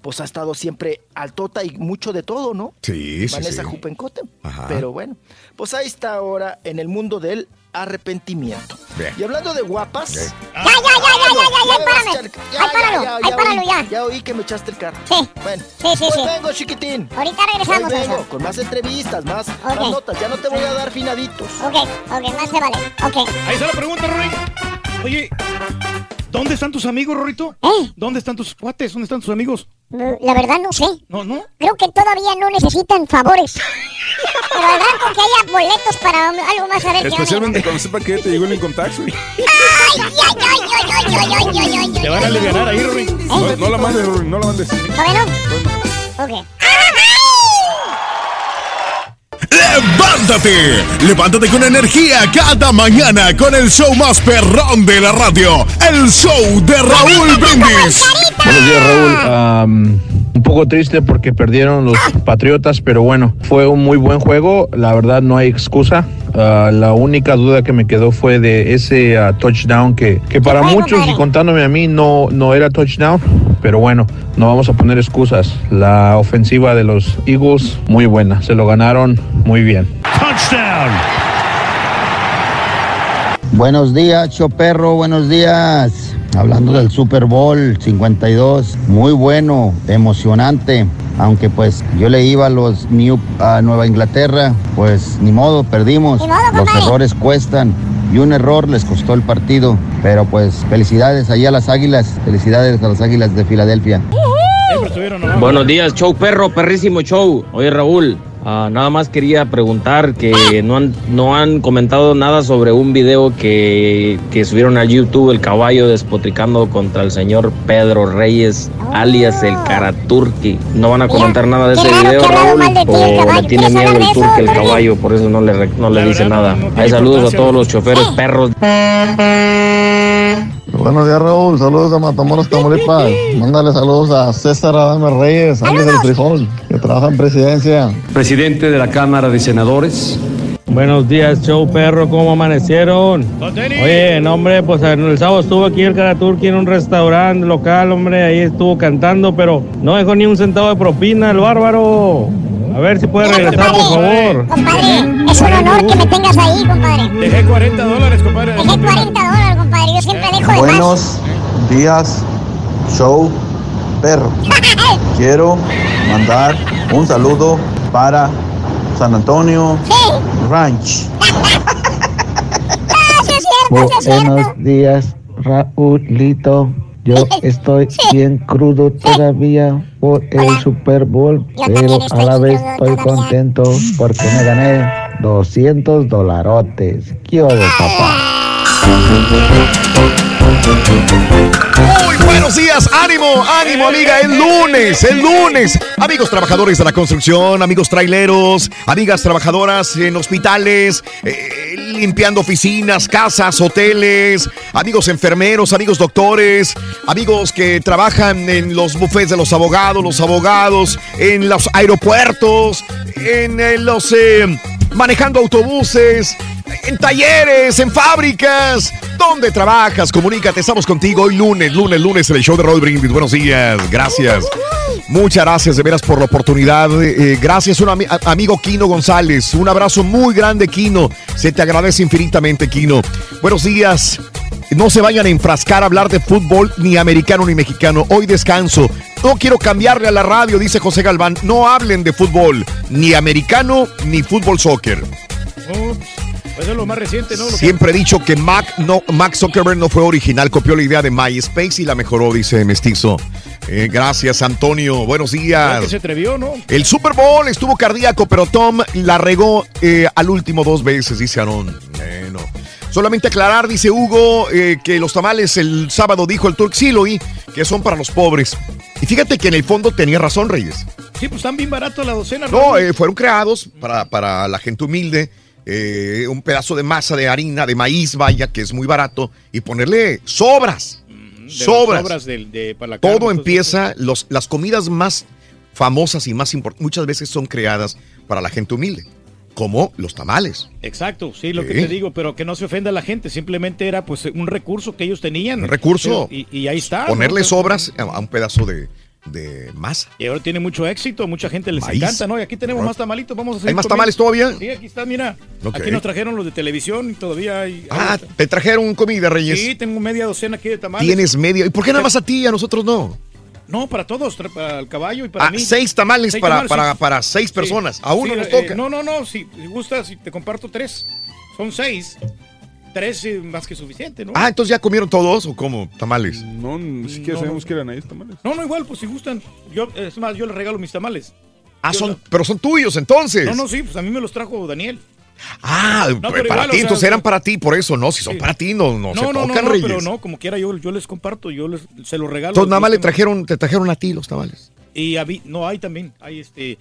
pues ha estado siempre altota y mucho de todo, ¿no? Sí, sí, Vanessa sí. Jupencoten. Ajá. Pero bueno, pues ahí está ahora en el mundo del arrepentimiento. Bien. Y hablando de guapas. Ya, ya, ya, ya, ya, ya, ya, me vas a espérame. echar- Ahí páralo, ahí páralo oí, ya. Ya oí que me echaste el carro. Sí. Bueno, Sí, sí, pues sí. vengo, chiquitín. Ahorita Hoy regresamos a vengo con más entrevistas, más, notas. Ya no te voy a dar finaditos. Ok, ok, más se vale. Ok. Ahí está la pregunta, Rory. Oye, ¿dónde están tus amigos, Rorito? ¿Eh? ¿Dónde están tus cuates? ¿Dónde están tus amigos? La verdad no sé. No, no. Creo que todavía no necesitan favores. Pero al rato que haya boletos para algo más a ver. Especialmente cuando sepa que te llegó el incontaxo. Te van a aliviar ahí, Rory. No, la mandes, Rory, no la mandes. A ver ¿Bueno? Ok. ¡Levántate! ¡Levántate con energía cada mañana con el show más perrón de la radio! ¡El show de Raúl Brindis! Buenos días, Raúl. Am, un poco triste porque perdieron los Patriotas, pero bueno, fue un muy buen juego. La verdad, no hay excusa. Ah, la única duda que me quedó fue de ese ah, touchdown que, que para muchos y contándome a mí no, no era touchdown. Pero bueno, no vamos a poner excusas. La ofensiva de los Eagles, muy buena. Se lo ganaron muy bien. Touchdown. Buenos días, Choperro, buenos días. Hablando del Super Bowl 52, muy bueno, emocionante. Aunque pues yo le iba a los New, a Nueva Inglaterra, pues ni modo, perdimos. los errores cuestan y un error les costó el partido. Pero pues felicidades allá a las Águilas, felicidades a las Águilas de Filadelfia. Buenos días, show perro, perrísimo show. Oye Raúl, ah, nada más quería preguntar que no han, no han comentado nada sobre un video que, que subieron a YouTube el caballo despotricando contra el señor Pedro Reyes, alias el Karaturki. No van a comentar nada de ese video, Raúl, o le tiene miedo el turque el caballo, por eso no le, no le dice nada. Hay saludos a todos los choferes perros. Buenos días, Raúl. Saludos de Matamoros, Tamaulipas. Mándale saludos a César Adame Reyes, antes del frijol, que trabaja en presidencia. Presidente de la Cámara de Senadores. Buenos días, show perro, ¿cómo amanecieron? Oye, no, hombre, pues el sábado estuvo aquí el Karaturki en un restaurante local, hombre, ahí estuvo cantando, pero no dejó ni un centavo de propina, el bárbaro. A ver si puede regresar, por favor. Compadre, es un honor que me tengas ahí, compadre. Dejé 40 dólares, compadre. Dejé 40 dólares, compadre. Yo siempre dejo de más. Buenos días, show perro. Quiero mandar un saludo para San Antonio Ranch. Buenos días, Raúlito. Yo estoy bien crudo todavía por el Super Bowl, pero a la vez estoy contento porque me gané 200 dolarotes. ¿Qué hubo, papá? Buenos días, ánimo, ánimo amiga, el lunes, el lunes. Amigos trabajadores de la construcción, amigos traileros, amigas trabajadoras en hospitales, eh, limpiando oficinas, casas, hoteles, amigos enfermeros, amigos doctores, amigos que trabajan en los bufetes de los abogados, los abogados, en los aeropuertos, en eh, los... eh, manejando autobuses, en talleres, en fábricas. ¿Dónde trabajas? Comunícate, estamos contigo hoy lunes, lunes, lunes en el show de Raúl Brindis. Buenos días, gracias. Muchas gracias de veras por la oportunidad. Eh, gracias, un amigo Kino González. Un abrazo muy grande, Kino. Se te agradece infinitamente, Kino. Buenos días. No se vayan a enfrascar a hablar de fútbol ni americano ni mexicano. Hoy descanso. No quiero cambiarle a la radio, dice José Galván. No hablen de fútbol, ni americano ni fútbol soccer. Pues es lo más reciente, ¿no? Lo que- Siempre he dicho que Mac, no, Zuckerberg no fue original, copió la idea de MySpace y la mejoró, dice Mestizo. Eh, gracias, Antonio. Buenos que días. se atrevió, ¿no? El Super Bowl estuvo cardíaco, pero Tom la regó eh, al último dos veces, dice Aaron. Bueno. Solamente aclarar, dice Hugo, eh, que los tamales el sábado dijo el Turk Siloy que son para los pobres. Y fíjate que en el fondo tenía razón, Reyes. Sí, pues están bien baratos la docena. No, eh, fueron creados para, para la gente humilde. Eh, un pedazo de masa de harina, de maíz, vaya, que es muy barato, y ponerle sobras. De las sobras. de- para la carne, Todo empieza, los, las comidas más famosas y más importantes, muchas veces son creadas para la gente humilde, como los tamales. Exacto, sí, lo que te digo, pero que no se ofenda a la gente, simplemente era pues un recurso que ellos tenían. Un recurso. Pero- y, y ahí está. Ponerle ¿no? sobras a a un pedazo de, de masa. Y ahora tiene mucho éxito, mucha gente les Maíz. encanta, ¿no? Y aquí tenemos más tamalitos, vamos a seguir ¿Hay más tamales todavía? Sí, aquí está, mira. Aquí nos trajeron los de televisión y todavía hay. Ah, te trajeron comida, Reyes. Sí, tengo media docena aquí de tamales. Tienes media. ¿Y por qué nada más a ti y a nosotros no? No, para todos, para el caballo y para Ah, mí. seis tamales para- para- sí. para seis Sí, personas. A uno sí, nos eh, toca. no, no, no, si si gustas, si te comparto tres. Son seis. Tres eh, más que suficiente, ¿no? Ah, entonces ya comieron todos o cómo? Tamales. No, ni siquiera No, sabemos no. que eran ahí tamales. No, no, igual, pues si gustan. Yo, es más, yo les regalo mis tamales. Ah, Yo son, no- pero son tuyos entonces. No, no, sí, pues a mí me los trajo Daniel. Ah, No, pues pero para igual, ti, o sea, entonces eran para ti, por eso, no, si son Sí. para ti, no, no, se no, no, tocan, no, Reyes. pero no, como quiera yo, yo les comparto, yo les, se los regalo. Entonces nada más le trajeron, te trajeron a ti los tamales. Y habí- no, hay también, hay este...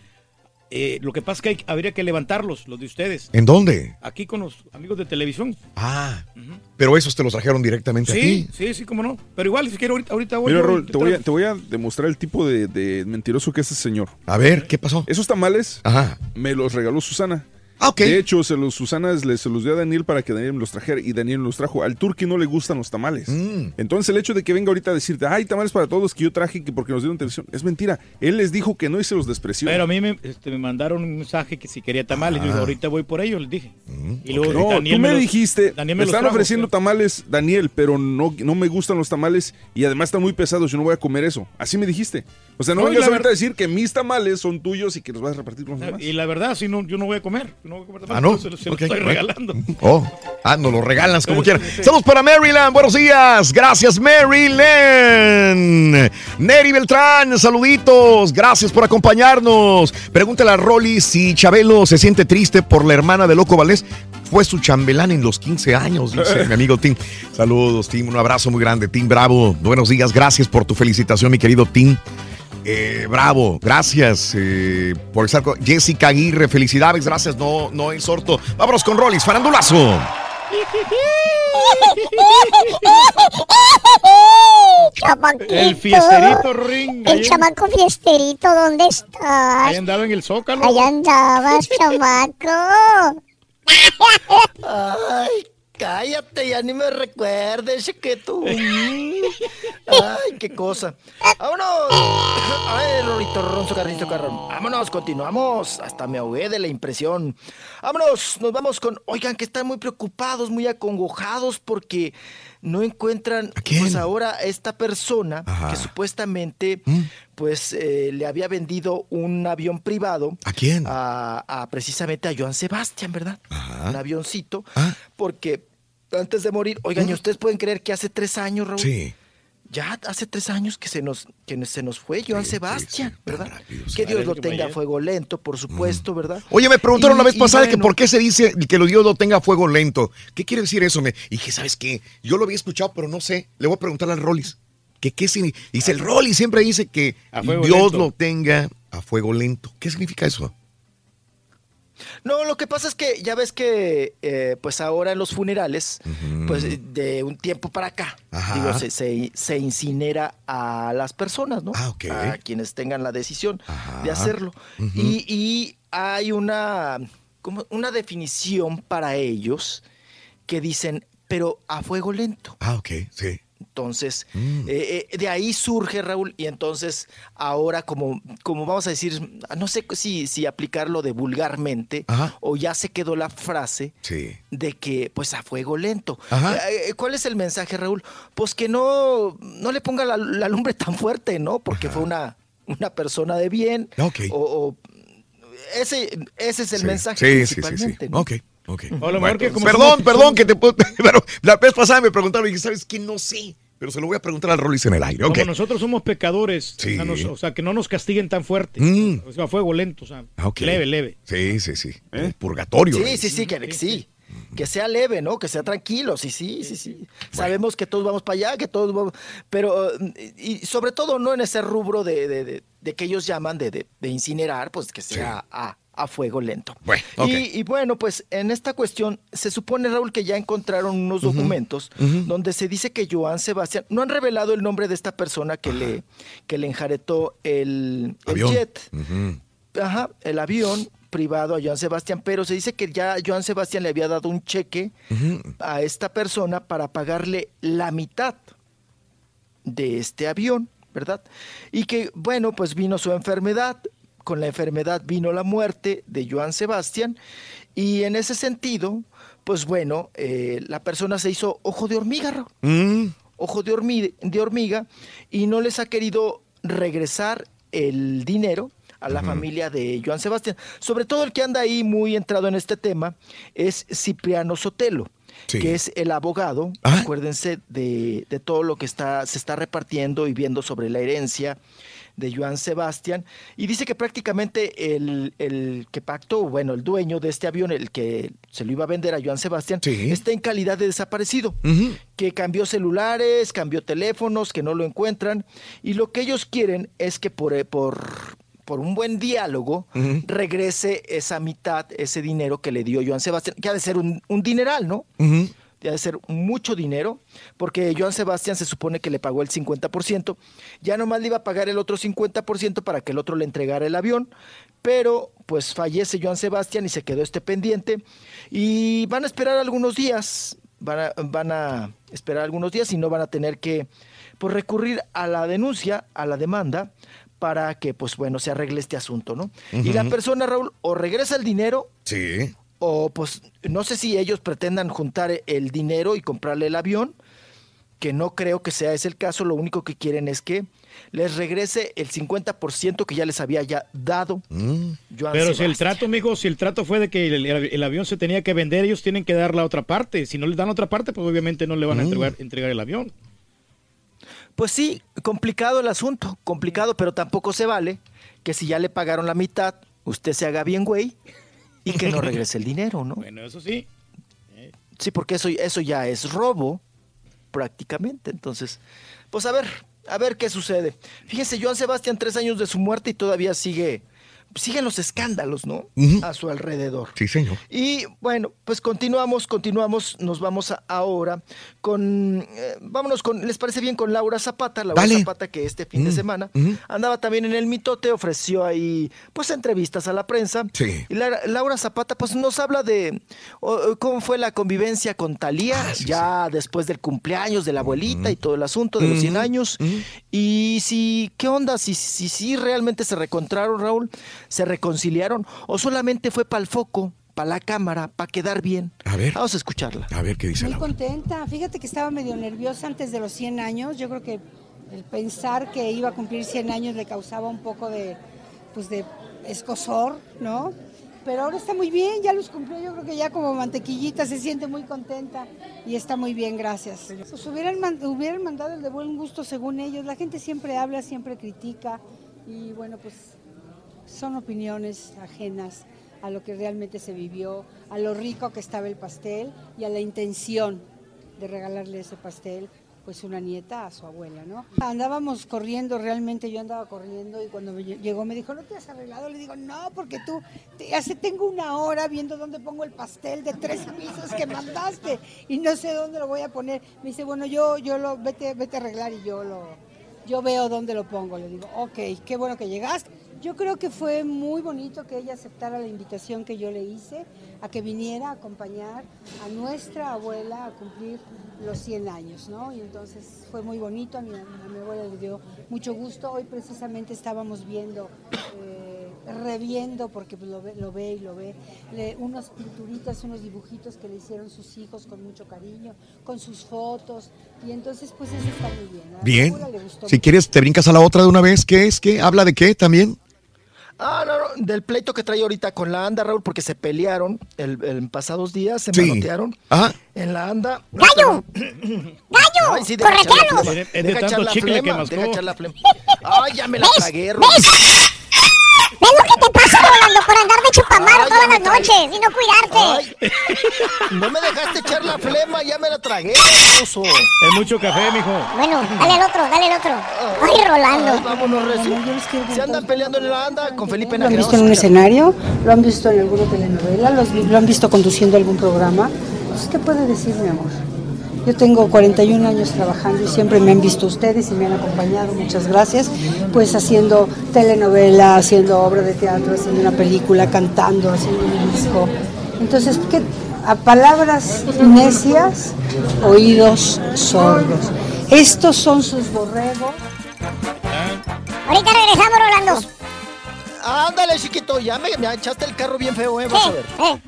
eh, lo que pasa es que hay- habría que levantarlos, los de ustedes. ¿En dónde? Aquí con los amigos de televisión. Ah, pero esos te los trajeron directamente a Sí, ti. sí, sí, cómo no. Pero igual, si quiero, ahorita, ahorita voy. Mira, Raúl, te te voy, a, te voy a demostrar el tipo de, de mentiroso que es ese señor. A ver, ¿qué pasó? Esos tamales Ajá. me los regaló Susana. De hecho, se los, Susana le- se los dio a Daniel para que Daniel me los trajera y Daniel los trajo. Al turqui no le gustan los tamales. Mm. Entonces el hecho de que venga ahorita a decirte, ay, tamales para todos que yo traje que porque nos dieron televisión, es mentira. Él les dijo que no y se los despreció. Pero a mí me, este, me mandaron un mensaje que si quería tamales. Yo dije, ahorita voy por ellos, les dije. Y luego No, Daniel tú me, los- dijiste, Daniel me están trajo, ofreciendo tamales, Daniel, pero no, no me gustan los tamales y además están muy pesados, yo no voy a comer eso. Así me dijiste. O sea, no, No, vengas ahorita a decir que mis tamales son tuyos y que los vas a repartir con los demás. Y la verdad, si no, yo no voy a comer. no voy a comer tamales, Ah, ¿no? Se, los- los estoy regalando. Oh, ah, nos lo regalas como quieras. Estamos para Maryland. Buenos días. Gracias, Maryland. Neri Beltrán, saluditos. Gracias por acompañarnos. Pregúntale a Rolly si Chabelo se siente triste por la hermana de Loco Valdés. Fue su chambelán en los 15 años, dice mi amigo Tim. Saludos, Tim. Un abrazo muy grande, Tim Bravo. Buenos días. Gracias por tu felicitación, mi querido Tim. Eh, bravo, gracias eh, por estar con Jessica Aguirre, felicidades, gracias, no, no es sorto. Vámonos con Rollis, farandulazo. El fiesterito, Ring. El ahí- chamaco fiesterito, ¿dónde estás? Ahí andaba en el Zócalo. Ahí andabas, chamaco. Ay, cállate, ya ni me recuerdes, chiquito. Ay, qué cosa. Vámonos. Ay, Rorito, Ronzo, Carrito, Carrón. Vámonos, continuamos. Hasta me ahogué de la impresión. Vámonos, nos vamos con. Oigan, que están muy preocupados, muy acongojados porque no encuentran, pues ahora esta persona que supuestamente, pues eh, le había vendido un avión privado. ¿A quién? A, a precisamente a Joan Sebastián, ¿verdad? Un avioncito. Ah. Porque antes de morir, oigan, ¿y ustedes pueden creer que hace tres años, Raúl? Sí. Ya hace tres años que se nos, que se nos fue Joan Sebastián, ¿verdad? Que Dios lo tenga a fuego lento, por supuesto, ¿verdad? Oye, me preguntaron Y- la vez pasada que por qué se dice que lo Dios lo tenga a fuego lento. ¿Qué quiere decir eso? Me y dije, ¿sabes qué? Yo lo había escuchado, pero no sé. Le voy a preguntar al Rollis. ¿Qué, qué significa? Dice, el Rollis siempre dice que Dios lento. lo tenga a fuego lento. ¿Qué significa eso? No, lo que pasa es que ya ves que, eh, pues ahora en los funerales, pues de un tiempo para acá, digo, se, se- se incinera a las personas, ¿no? Ah, ok. A quienes tengan la decisión Ajá. de hacerlo. Y, y hay una, como una definición para ellos que dicen, pero a fuego lento. Ah, ok, sí. Entonces, Mm. eh, eh, de ahí surge Raúl, y entonces ahora como, como vamos a decir, no sé si, si aplicarlo de vulgarmente, Ajá. o ya se quedó la frase Sí. de que pues a fuego lento. Ajá. Eh, eh, ¿Cuál es el mensaje, Raúl? Pues que no, no le ponga la, la lumbre tan fuerte, ¿no? Porque fue una, una persona de bien. Ok. O, o- ese, ese es el Sí. mensaje Sí, sí, sí, sí. principalmente. ¿no? Ok, ok. O a lo mejor que como perdón, somos- perdón, que te puedo. Pero la vez pasada me preguntaron y dije, ¿sabes qué? No sé. Pero se lo voy a preguntar al Rollis en el aire. Ok. Como nosotros somos pecadores, Sí. o, sea, nos- o sea, que no nos castiguen tan fuerte. Mm. O sea, a fuego lento, o sea, Ah, leve, leve. Sí, sí, sí. El Purgatorio. Sí, Rollis. sí, sí, que sí. Que sea leve, ¿no? Que sea tranquilo, sí, sí, sí, sí. Sabemos que todos vamos para allá, que todos vamos... Pero, eh, y sobre todo no en ese rubro de, de- de- de que ellos llaman de, de- de incinerar, pues que sea a, a fuego lento. Bueno, y, y bueno, pues en esta cuestión se supone, Raúl, que ya encontraron unos documentos donde se dice que Joan Sebastián, no han revelado el nombre de esta persona que, le, que le enjaretó el, el jet. Ajá, el avión privado a Joan Sebastián, pero se dice que ya Joan Sebastián le había dado un cheque a esta persona para pagarle la mitad de este avión, ¿verdad? Y que, bueno, pues vino su enfermedad, con la enfermedad vino la muerte de Joan Sebastián, y en ese sentido, pues bueno, eh, la persona se hizo ojo de hormiga, Raúl Mm. ojo de, hormi- de hormiga y no les ha querido regresar el dinero a la familia de Joan Sebastián. Sobre todo el que anda ahí muy entrado en este tema es Cipriano Sotelo, Sí. que es el abogado, Ah. acuérdense de, de todo lo que está, se está repartiendo y viendo sobre la herencia de Joan Sebastián, y dice que prácticamente el, el que pactó, bueno, el dueño de este avión, el que se lo iba a vender a Joan Sebastián, Sí. está en calidad de desaparecido que cambió celulares, cambió teléfonos, que no lo encuentran. Y lo que ellos quieren es que por, eh, por, por un buen diálogo regrese esa mitad, ese dinero que le dio Joan Sebastián, que ha de ser un, un dineral, ¿no? De ser mucho dinero, porque Joan Sebastián se supone que le pagó el 50%, ya nomás le iba a pagar el otro 50% para que el otro le entregara el avión, pero pues fallece Joan Sebastián y se quedó este pendiente y van a esperar algunos días, van a, van a esperar algunos días y no van a tener que pues, recurrir a la denuncia, a la demanda, para que pues bueno se arregle este asunto, ¿no? Y la persona, Raúl, o regresa el dinero Sí. O pues no sé si ellos pretendan juntar el dinero y comprarle el avión, que no creo que sea ese el caso, lo único que quieren es que les regrese el 50% que ya les había ya dado. Mm. Pero si el trato, mijo, si el trato fue de que el, el- el avión se tenía que vender, ellos tienen que dar la otra parte. Si no les dan otra parte, pues obviamente no le van a Mm. entregar, entregar el avión. Pues sí, complicado el asunto, complicado, pero tampoco se vale que si ya le pagaron la mitad, usted se haga bien güey y que no regrese el dinero, ¿no? Bueno, eso sí. Sí, porque eso, eso ya es robo, prácticamente. Entonces, pues a ver, a ver qué sucede. Fíjese, Joan Sebastián, tres años de su muerte y todavía sigue, siguen los escándalos, ¿no? A su alrededor. Sí, señor. Y bueno, pues continuamos, continuamos, nos vamos a- ahora con, eh, vámonos con, ¿les parece bien con Laura Zapata? Laura Dale. Zapata que este fin de semana andaba también en el mitote, ofreció ahí pues entrevistas a la prensa. Sí. Y la- Laura Zapata pues nos habla de o- cómo fue la convivencia con Talía Ah, ya después del cumpleaños de la abuelita y todo el asunto de los 100 Ujú, años. Y si, ¿qué onda? Si, si, si realmente se reencontraron, Raúl, se reconciliaron o solamente fue para el foco, para la cámara, para quedar bien. A ver. Vamos a escucharla. A ver qué dice Muy Laura. contenta. Fíjate que estaba medio nerviosa antes de los 100 años. Yo creo que el pensar que iba a cumplir 100 años le causaba un poco de, pues de escosor, ¿no? Pero ahora está muy bien, ya los cumplió. Yo creo que ya como mantequillita se siente muy contenta y está muy bien, gracias. Pues hubieran, hubieran mandado el de buen gusto según ellos. La gente siempre habla, siempre critica y bueno, pues son opiniones ajenas a lo que realmente se vivió, a lo rico que estaba el pastel y a la intención de regalarle ese pastel, pues una nieta a su abuela, ¿no? Andábamos corriendo, realmente yo andaba corriendo y cuando me lle- llegó me dijo, ¿no te has arreglado? Le digo, no, porque tú, te- hace, tengo una hora viendo dónde pongo el pastel de tres pisos que mandaste y no sé dónde lo voy a poner. Me dice, bueno, yo, yo lo, vete, vete a arreglar y yo lo, yo veo dónde lo pongo. Le digo, ok, qué bueno que llegaste. Yo creo que fue muy bonito que ella aceptara la invitación que yo le hice a que viniera a acompañar a nuestra abuela a cumplir los 100 años, ¿no? Y entonces fue muy bonito, a mi, a mi abuela le dio mucho gusto. Hoy precisamente estábamos viendo, eh, reviendo, porque pues lo ve, lo ve y lo ve, le- unas pinturitas, unos dibujitos que le hicieron sus hijos con mucho cariño, con sus fotos, y entonces pues eso está muy bien. Bien. Si mucho. quieres, te brincas a la otra de una vez. ¿Qué es? ¿Qué? ¿Habla de qué también? Ah, no, no, del pleito que trae ahorita con la ANDA, Raúl, porque se pelearon el, el pasados días, se Sí. manotearon Ajá. en la ANDA. ¡Gallo! ¡Gallo! Ay, sí, deja echar la ¡Correteanos! flema, deja echar la flema. Ay, ya me la tragué, Raúl. ¿Ves lo que te pasa, Rolando, por andar de chupamaro todas las noches y no cuidarte? Ay, no me dejaste echar la flema, ya me la tragué, oso. Es mucho café, mijo. Bueno, dale al otro, dale al otro. Ay, Rolando. Ay, vámonos, Reci. Se andan peleando en la ANDA con Felipe Lo han visto en un escenario, lo han visto en alguna telenovela, los- lo han visto conduciendo algún programa. Pues, ¿Qué puede decir, mi amor? Yo tengo 41 años trabajando y siempre me han visto ustedes y me han acompañado, muchas gracias, pues haciendo telenovela, haciendo obra de teatro, haciendo una película, cantando, haciendo un disco. Entonces, ¿qué? a palabras necias, oídos sordos. Estos son sus borregos. Ahorita regresamos, Rolando. Ándale, chiquito, ya me, me echaste el carro bien feo, eh, vas a ver. Eh.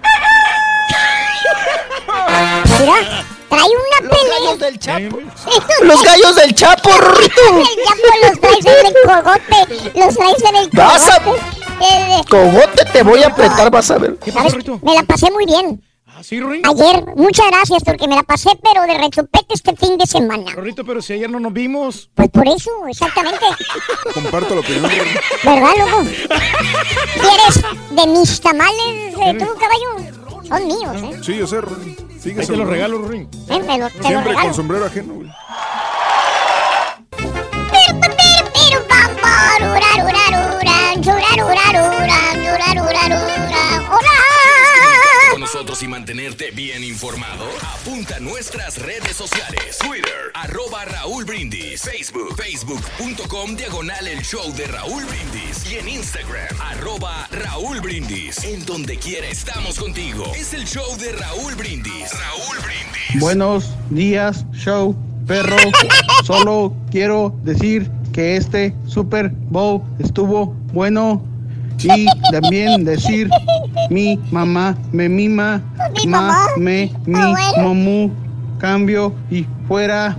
Mira, trae una Los pelea. gallos del Chapo. Estos- Los gallos del Chapo. El Chapo los traes en el cogote. Los traes en el cogote. Vas a- Eh, Cogote, te voy a apretar, vas a ver. ¿Sabes? Me la pasé muy bien. Ah, sí, Ruin. Ayer, muchas gracias porque me la pasé, pero de rechupete este fin de semana. Rorrito, pero si ayer no nos vimos. Pues por eso, exactamente. Comparto la opinión. ¿Verdad, loco? ¿Quieres de mis tamales, eh, tú, caballo? Son míos, ¿eh? Sí, yo sé, Ron. Sigue Ahí te los regalo. Eh, lo- te lo Siempre regalo. con sombrero ajeno, güey. Y mantenerte bien informado? Apunta a nuestras redes sociales. Twitter, arroba Raúl Brindis. Facebook, facebook.com, diagonal el show de Raúl Brindis. Y en Instagram, arroba Raúl Brindis. En donde quiera estamos contigo. Es el show de Raúl Brindis. Raúl Brindis. Buenos días, show, perro. Solo quiero decir que este Super Bowl estuvo bueno. Y también decir, mi mamá me mima, ma, me, mi, momu, cambio y fuera.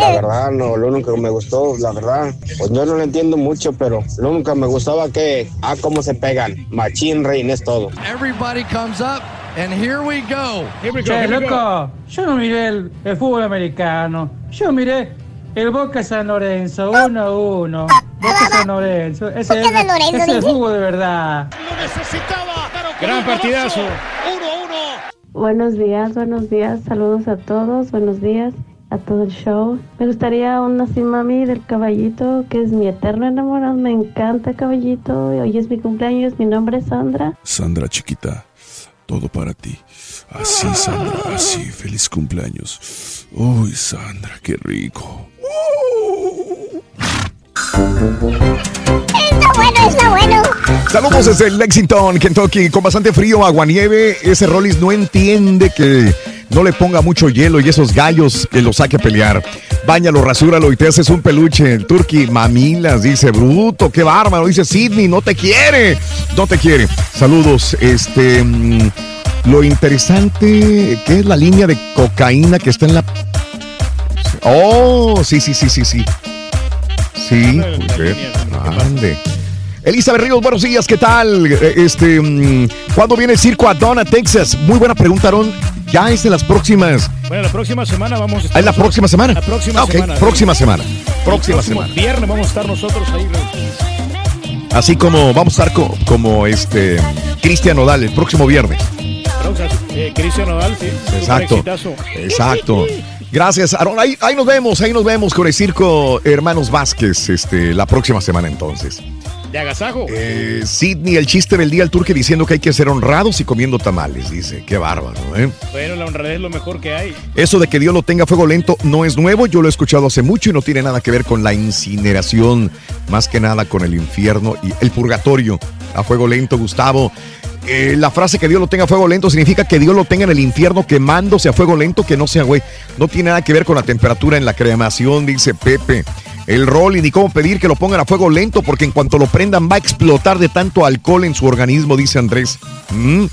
La verdad, no, lo único que me gustó, la verdad, pues yo no lo entiendo mucho, pero lo único que me gustaba que, ah, cómo se pegan, machín, rein, es todo. Everybody comes up, and here we go. Che, loco, yo no miré el, el fútbol americano. Yo miré el Boca San Lorenzo, 1-1. Boca San Lorenzo. Ese es, Boca San Lorenzo, ese es el fútbol de verdad. Gran partidazo. Buenos días, buenos días, saludos a todos, buenos días a todo el show. Me gustaría un así mami del caballito, que es mi eterno enamorado, me encanta caballito. Hoy es mi cumpleaños, mi nombre es Sandra. Sandra chiquita, todo para ti. Así, Sandra, así. Feliz cumpleaños. Uy, Sandra, qué rico. Está bueno, está bueno. Saludos desde Lexington, Kentucky, con bastante frío, aguanieve. Ese Rollis no entiende que no le ponga mucho hielo y esos gallos que lo saque a pelear. Báñalo, rasúralo y te haces un peluche. El turqui, mamilas, dice bruto, qué bárbaro. Dice Sidney, no te quiere, no te quiere. Saludos, este. mm, Lo interesante, ¿qué es la línea de cocaína que está en la. Oh, sí, sí, sí, sí, sí. Sí, grande. Elizabeth Ríos, buenos días, ¿qué tal? Eh, Este, mm, ¿cuándo viene el circo a Donna, Texas? Muy buena pregunta, Aaron. Ya es en las próximas. Bueno, la próxima semana vamos a estar. ¿Ah, ¿Es la próxima semana? La próxima Ah, ok, semana. próxima semana. Próxima semana. Viernes vamos a estar nosotros ahí. Así como vamos a estar co- como este Cristian Nodal el próximo viernes. Eh, Cristian Nodal, sí. Exacto. Exacto. Gracias, Aaron. Ahí, ahí nos vemos, ahí nos vemos con el circo Hermanos Vázquez este, la próxima semana entonces. De agasajo. Eh, Sidney, el chiste del día al turque diciendo que hay que ser honrados y comiendo tamales, dice. Qué bárbaro, ¿eh? Bueno, la honradez es lo mejor que hay. Eso de que Dios lo tenga a fuego lento no es nuevo, yo lo he escuchado hace mucho y no tiene nada que ver con la incineración, más que nada con el infierno y el purgatorio. A fuego lento, Gustavo. Eh, la frase que Dios lo tenga a fuego lento significa que Dios lo tenga en el infierno quemándose a fuego lento, que no sea güey. No tiene nada que ver con la temperatura en la cremación, dice Pepe. El rol y cómo pedir que lo pongan a fuego lento, porque en cuanto lo prendan va a explotar de tanto alcohol en su organismo, dice Andrés. Mm.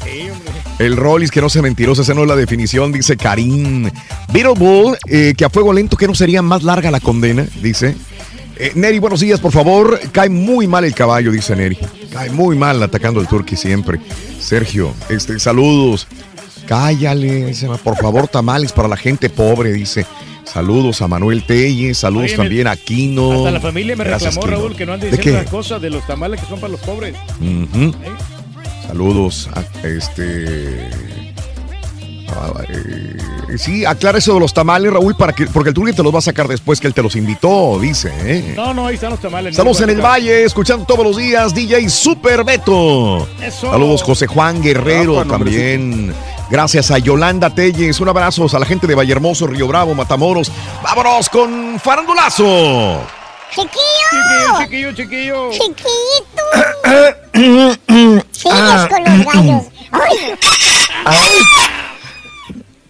El Rollis, que no sea mentiroso, esa no es la definición, dice Karim. Beetle Bull, eh, que a fuego lento, que no sería más larga la condena, dice. Eh, Neri, buenos días, por favor. Cae muy mal el caballo, dice Neri. Cae muy mal atacando al turqui siempre. Sergio, este, saludos. Cállale, por favor, tamales para la gente pobre, dice. Saludos a Manuel Telles, saludos Oye, también a Kino. Hasta la familia me Gracias, reclamó, Kino. Raúl, que no ande ¿De diciendo las cosas de los tamales que son para los pobres. Ujú. Saludos a este. Ah, sí, aclara eso de los tamales, Raúl, para que, porque el turqui te los va a sacar después que él te los invitó, dice. ¿eh? No, no, ahí están los tamales. Saludos en el Valle. Valle, escuchando todos los días, DJ Super Beto. Eso. Saludos José Juan Guerrero también. Gracias a Yolanda Telles. Un abrazo a la gente de Vallehermoso, Río Bravo, Matamoros. Vámonos con Farandulazo. ¡Chiquillo! Chiquillo, chiquillo. ¡Chiquito! Sigues con los gallos. ¡Ay! Ay,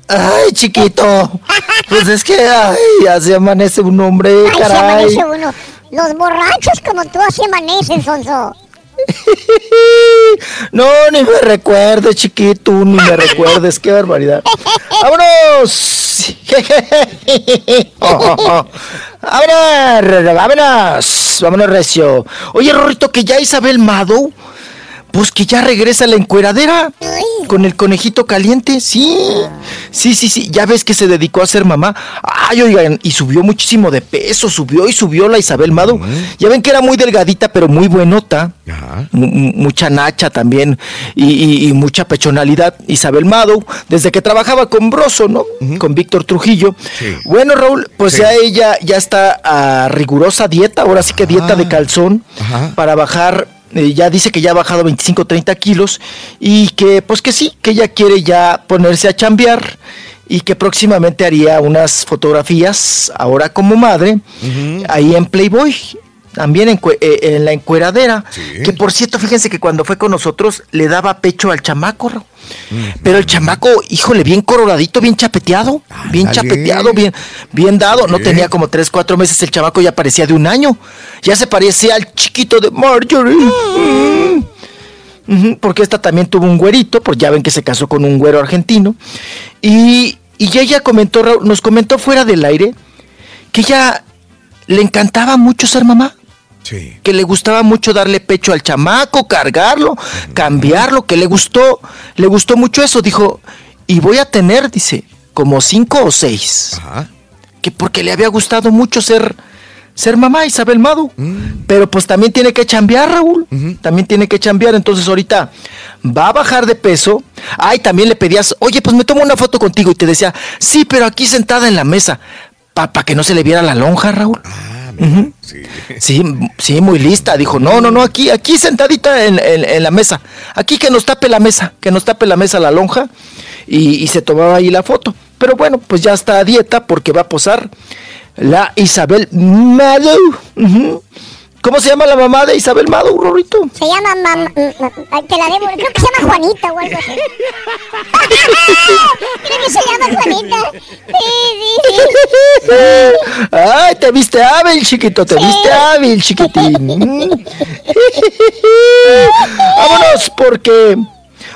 ay, chiquito. Pues es que ay, ya se amanece un hombre, Ay, caray. amanece uno. Los borrachos como tú así amanecen, Sonso. No, ni me recuerdes, chiquito, ni me recuerdes, qué barbaridad. ¡Vámonos! ¡Vámonos! ¡Vámonos! ¡Vámonos, Recio! Oye, Rorrito, que ya Isabel Mado, pues que ya regresa a la encueradera con el conejito caliente, sí. Sí, sí, sí, ya ves que se dedicó a ser mamá. Ay, oigan, y subió muchísimo de peso, subió y subió la Isabel Mado. Ya ven que era muy delgadita, pero muy buenota. Mu- mu- mucha nacha también y, y- y mucha pechonalidad. Isabel Mado, desde que trabajaba con Broso, ¿no? Con Víctor Trujillo. Bueno, Raúl, pues Sí. ya ella ya está a rigurosa dieta, ahora sí que dieta Ah. de calzón, Ajá. para bajar eh, ya dice que ya ha bajado 25, 30 kilos y que pues que sí, que ella quiere ya ponerse a chambear y que próximamente haría unas fotografías ahora como madre ahí en Playboy. También en, eh, en la encueradera, que por cierto, fíjense que cuando fue con nosotros le daba pecho al chamaco, Raúl. pero el chamaco, híjole, bien coloradito, bien chapeteado, bien chapeteado, bien, bien dado. No tenía como tres, cuatro meses, el chamaco ya parecía de un año. Ya se parecía al chiquito de Marjorie. Mm. Porque esta también tuvo un güerito, pues ya ven que se casó con un güero argentino. Y, y ella comentó, nos comentó fuera del aire que ella le encantaba mucho ser mamá. Sí. Que le gustaba mucho darle pecho al chamaco, cargarlo, cambiarlo, que le gustó, le gustó mucho eso. Dijo, y voy a tener, dice, como cinco o seis. Que porque le había gustado mucho ser, ser mamá, Isabel Madu. Pero pues también tiene que chambear, Raúl. También tiene que chambear. Entonces ahorita va a bajar de peso. Ay, también le pedías, oye, pues me tomo una foto contigo. Y te decía, sí, pero aquí sentada en la mesa. Para que no se le viera la lonja, Raúl. Sí, sí, muy lista. Dijo, no, no, no, aquí, aquí sentadita en, en- en la mesa. Aquí que nos tape la mesa, que nos tape la mesa la lonja. Y, y se tomaba ahí la foto. Pero bueno, pues ya está a dieta porque va a posar la Isabel Madu. Ujú. ¿Cómo se llama la mamá de Isabel Madu, Rorito? Se llama mam... Te la debo, creo que se llama Juanita o algo así. creo que se llama Juanita. Sí, sí, sí. Ay, te viste hábil, chiquito, te viste hábil, chiquitín. Vámonos, porque,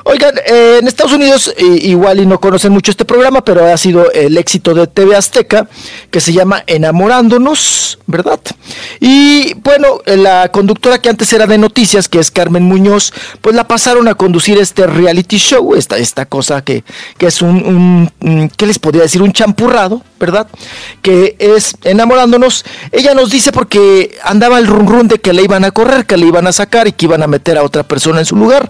oigan, eh, en Estados Unidos eh, igual y no conocen mucho este programa, pero ha sido el éxito de TV Azteca, que se llama Enamorándonos, ¿verdad? Y bueno, eh, la conductora que antes era de noticias, que es Carmen Muñoz, pues la pasaron a conducir este reality show, esta, esta cosa que, que es un, un, ¿qué les podría decir? Un champurrado, ¿verdad? Que es enamorándonos. Ella nos dice porque andaba el run run de que le iban a correr, que le iban a sacar y que iban a meter a otra persona en su lugar.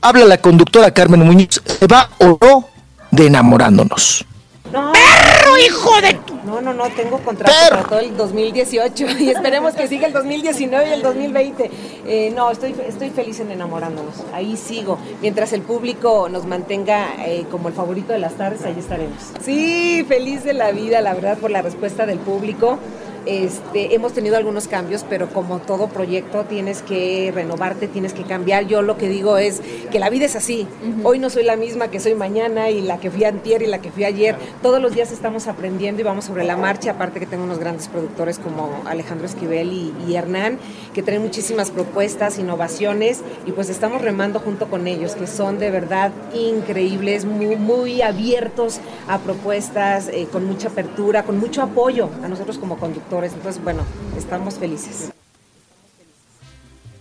Habla la conductora Carmen Muñoz, ¿se va o no de enamorándonos? ¡Perro, hijo de tu... No, no, no, tengo contrato para todo el 2018 y esperemos que siga el 2019 y el 2020. Eh, no, estoy, estoy feliz en enamorándonos. Ahí sigo. Mientras el público nos mantenga eh, como el favorito de las tardes, ahí estaremos. Sí, feliz de la vida, la verdad, por la respuesta del público. Este, hemos tenido algunos cambios, pero como todo proyecto tienes que renovarte, tienes que cambiar. Yo lo que digo es que la vida es así. Hoy no soy la misma que soy mañana y la que fui antier y la que fui ayer. Todos los días estamos aprendiendo y vamos sobre la marcha. Aparte que tengo unos grandes productores como Alejandro Esquivel y, y Hernán, que traen muchísimas propuestas, innovaciones y pues estamos remando junto con ellos, que son de verdad increíbles, muy, muy abiertos a propuestas, eh, con mucha apertura, con mucho apoyo a nosotros como conductores. Entonces, bueno, estamos felices.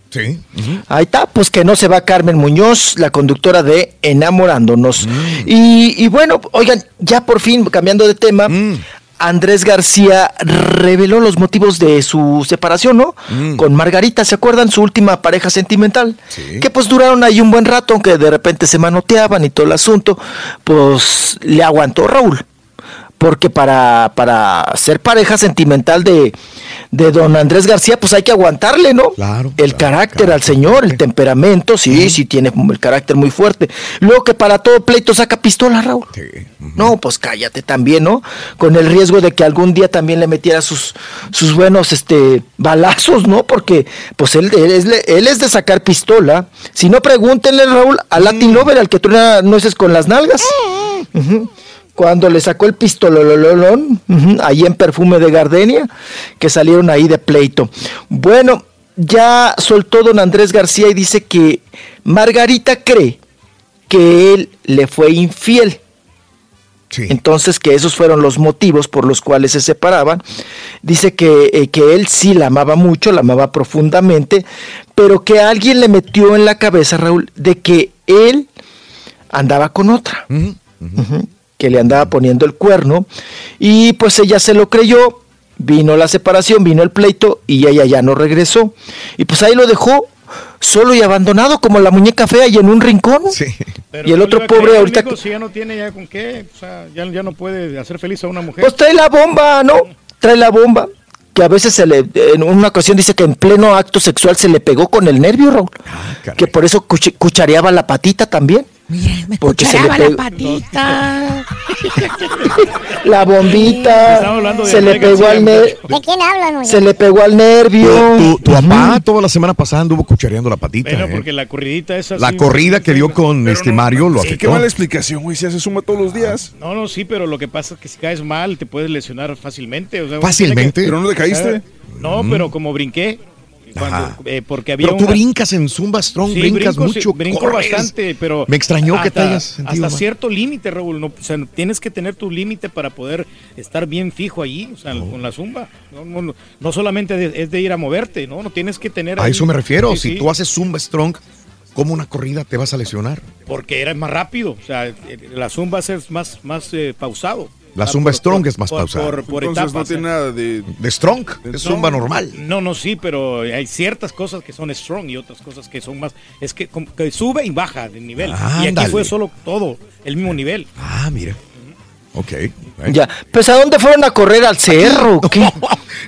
Sí. Ahí está, pues que no se va Carmen Muñoz, la conductora de Enamorándonos. Y, y bueno, oigan, ya por fin, cambiando de tema, Andrés García reveló los motivos de su separación, ¿no? Con Margarita, ¿se acuerdan? Su última pareja sentimental. Que pues duraron ahí un buen rato, aunque de repente se manoteaban y todo el asunto. Pues le aguantó Raúl. Porque para, para ser pareja sentimental de, de don Andrés García, pues hay que aguantarle, ¿no? Claro. El carácter al señor, el temperamento, sí, sí tiene el carácter muy fuerte. Luego que para todo pleito saca pistola, Raúl. No, pues cállate también, ¿no? Con el riesgo de que algún día también le metiera sus, sus buenos este, balazos, ¿no? Porque pues él, él, es, él es de sacar pistola. Si no, pregúntenle, Raúl, a Latin Lover, al que truena nueces con las nalgas. Ujú cuando le sacó el pistolololón, uh ahí en perfume de gardenia, que salieron ahí de pleito. Bueno, ya soltó don Andrés García y dice que Margarita cree que él le fue infiel. Entonces que esos fueron los motivos por los cuales se separaban. Dice que, eh, que él sí la amaba mucho, la amaba profundamente, pero que alguien le metió en la cabeza, Raúl, de que él andaba con otra. Uh -huh que le andaba poniendo el cuerno y pues ella se lo creyó, vino la separación, vino el pleito y ella ya no regresó y pues ahí lo dejó solo y abandonado como la muñeca fea y en un rincón. y el otro pobre ahorita que... Si ya no tiene ya con qué, o sea, ya, ya no puede hacer feliz a una mujer. Pues trae la bomba, ¿no? Trae la bomba. que a veces se le, en una ocasión dice que en pleno acto sexual se le pegó con el nervio, Raúl. que por eso cuchareaba la patita también. Porque se le Cucharaba la pegó- patita. la bombita, Estamos hablando de se le pegó al nervio. ¿De quién hablan, oye? Se le pegó al nervio. Tu, tu papá toda la semana pasada anduvo cuchareando la patita. Bueno, ¿eh? porque la corridita esa La sí- corrida que dio con este Mario lo Sí, qué mala explicación, güey. Se hace suma todos los días. No, no, sí, pero lo que pasa es que si caes mal te puedes lesionar fácilmente. o sea, uno ¿Fácilmente? ¿Pero no te caíste? Eh, No, Mm. pero como brinqué. Cuando- eh, porque había Pero tú una- brincas en Zumba Strong, Sí, brincas brinco, sí, mucho. brinco corres. bastante, pero Me extrañó que te hasta- hayas sentido hasta mal. cierto límite, Raúl. No, o sea, tienes que tener tu límite para poder estar bien fijo allí, o sea, con la zumba. No, no, no, no solamente de- es de ir a moverte, no, no tienes que tener. A ahí- eso me refiero. Sí, si tú haces Zumba Strong, como una corrida te vas a lesionar. porque era más rápido, o sea, eh, la zumba es más, más eh, pausado. La Ah, Zumba por- Strong por- es más por- pausada. Por, por Entonces no etapas. tiene nada de... De Strong, es Zumba normal. No, no, sí, pero hay ciertas cosas que son strong y otras cosas que son más. Es que, como que sube y baja de nivel. y aquí fue solo todo, el mismo nivel. Ah, mira. Ok. Ya, pues ¿a dónde fueron a correr al cerro?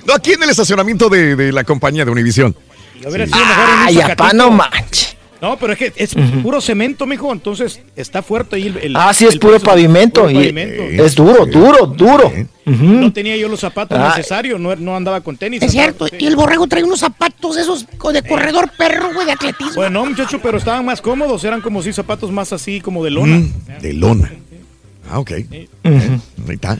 No, aquí en el estacionamiento de, de la compañía de Univisión. Y hubiera sido mejor en un Ay, apá, no manches. No, pero es que es puro cemento, mijo, entonces está fuerte ahí el. el- Ah, sí, es el puro piso, pavimento. puro y es duro, duro, duro. No tenía yo los zapatos Ah. necesarios, no, no andaba con tenis. Es andaba cierto. Y el borrego trae unos zapatos esos de corredor perro, güey, de atletismo. Bueno, muchacho, pero estaban más cómodos, eran como si zapatos más así, como de lona. Mm, de lona. Ah, ok. Ahí está.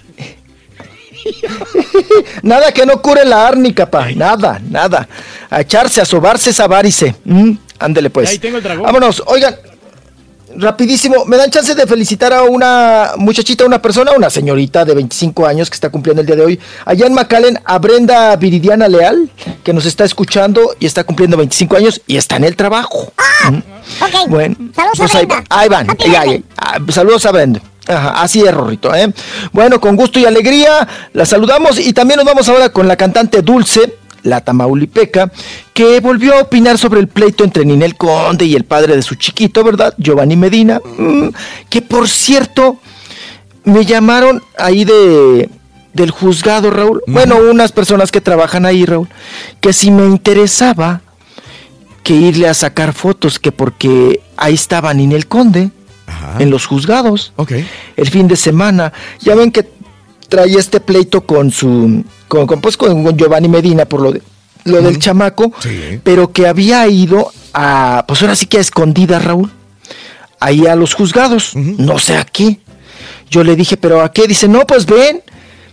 Nada que no cure la árnica, pa. Nada, nada. A echarse, a sobarse esa varice. Mm, ándele pues. Ahí tengo el dragón. Vámonos, oigan. Rapidísimo, ¿me dan chance de felicitar a una muchachita, una persona, una señorita de 25 años que está cumpliendo el día de hoy? Allá en McAllen, a Brenda Viridiana Leal, que nos está escuchando y está cumpliendo 25 años y está en el trabajo. Mm. Ok. Bueno, Saludos pues a ahí, Brenda. ahí van. Ahí, ahí. Ah, saludos a Brenda. Ajá, así es, Rorrito, ¿eh? Bueno, con gusto y alegría la saludamos y también nos vamos ahora con la cantante Dulce, la tamaulipeca, que volvió a opinar sobre el pleito entre Ninel Conde y el padre de su chiquito, ¿verdad? Giovanni Medina, mm, que por cierto, me llamaron ahí de del juzgado, Raúl. Bueno, unas personas que trabajan ahí, Raúl, que si me interesaba que irle a sacar fotos, que porque ahí estaba Ninel Conde en los juzgados. El fin de semana. Ya ven que traía este pleito con su. con, con, pues, con Giovanni Medina por lo de lo del chamaco. Pero que había ido a. Pues ahora sí que a escondidas, Raúl. Ahí a los juzgados. No sé a qué. Yo le dije, ¿pero a qué? Dice, no, pues ven.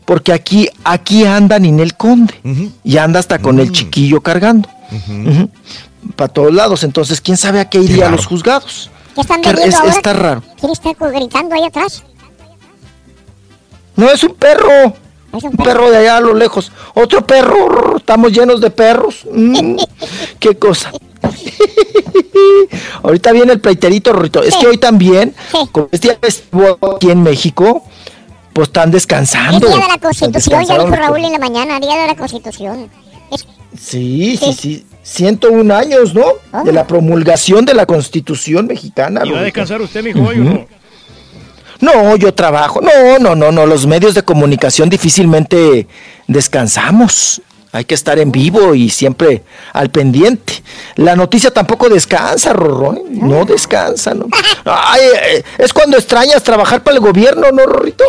Porque aquí, aquí anda Ninel Conde. Y anda hasta con el chiquillo cargando. Para todos lados. Entonces, ¿quién sabe a qué iría a los juzgados? ¿Qué están Que vendiendo es- ahora? está raro. ¿Quién está gritando ahí atrás? No, es un perro. Un perro de allá a lo lejos. Otro perro. Estamos llenos de perros. Mm, qué cosa. Ahorita viene el pleiterito, Rorrito. Es que hoy también, como es día festivo aquí en México, pues están Es descansando. día de la Constitución, ya dijo. Raúl en la mañana, día de la Constitución. Es- Sí, sí, sí. 101 años, ¿no? De la promulgación de la Constitución mexicana. ¿Y va a descansar usted, o Ujú. no? No, yo trabajo. No, no, no, no. Los medios de comunicación difícilmente descansamos. Hay que estar en vivo y siempre al pendiente. La noticia tampoco descansa, Rorro. ¿eh? No descansa, ¿no? Ay, eh, es cuando extrañas trabajar para el gobierno, ¿no, Rorrito?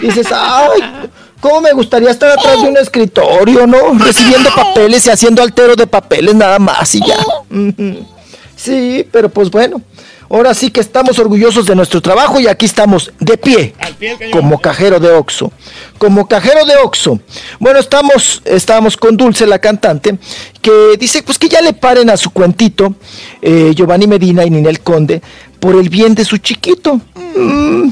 Dices, ay, ¿cómo me gustaría estar atrás de un escritorio, ¿no? Recibiendo papeles y haciendo altero de papeles nada más y ya. Sí, pero pues bueno, ahora sí que estamos orgullosos de nuestro trabajo y aquí estamos de pie, como cajero de Oxo. Como cajero de Oxo. Bueno, estamos, estamos con Dulce, la cantante, que dice pues que ya le paren a su cuentito eh, Giovanni Medina y Ninel Conde por el bien de su chiquito. Mm,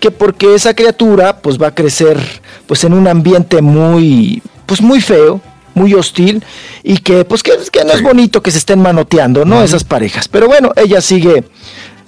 que porque esa criatura pues va a crecer pues en un ambiente muy pues muy feo muy hostil y que pues que, que no es bonito que se estén manoteando no esas parejas. Pero bueno ella sigue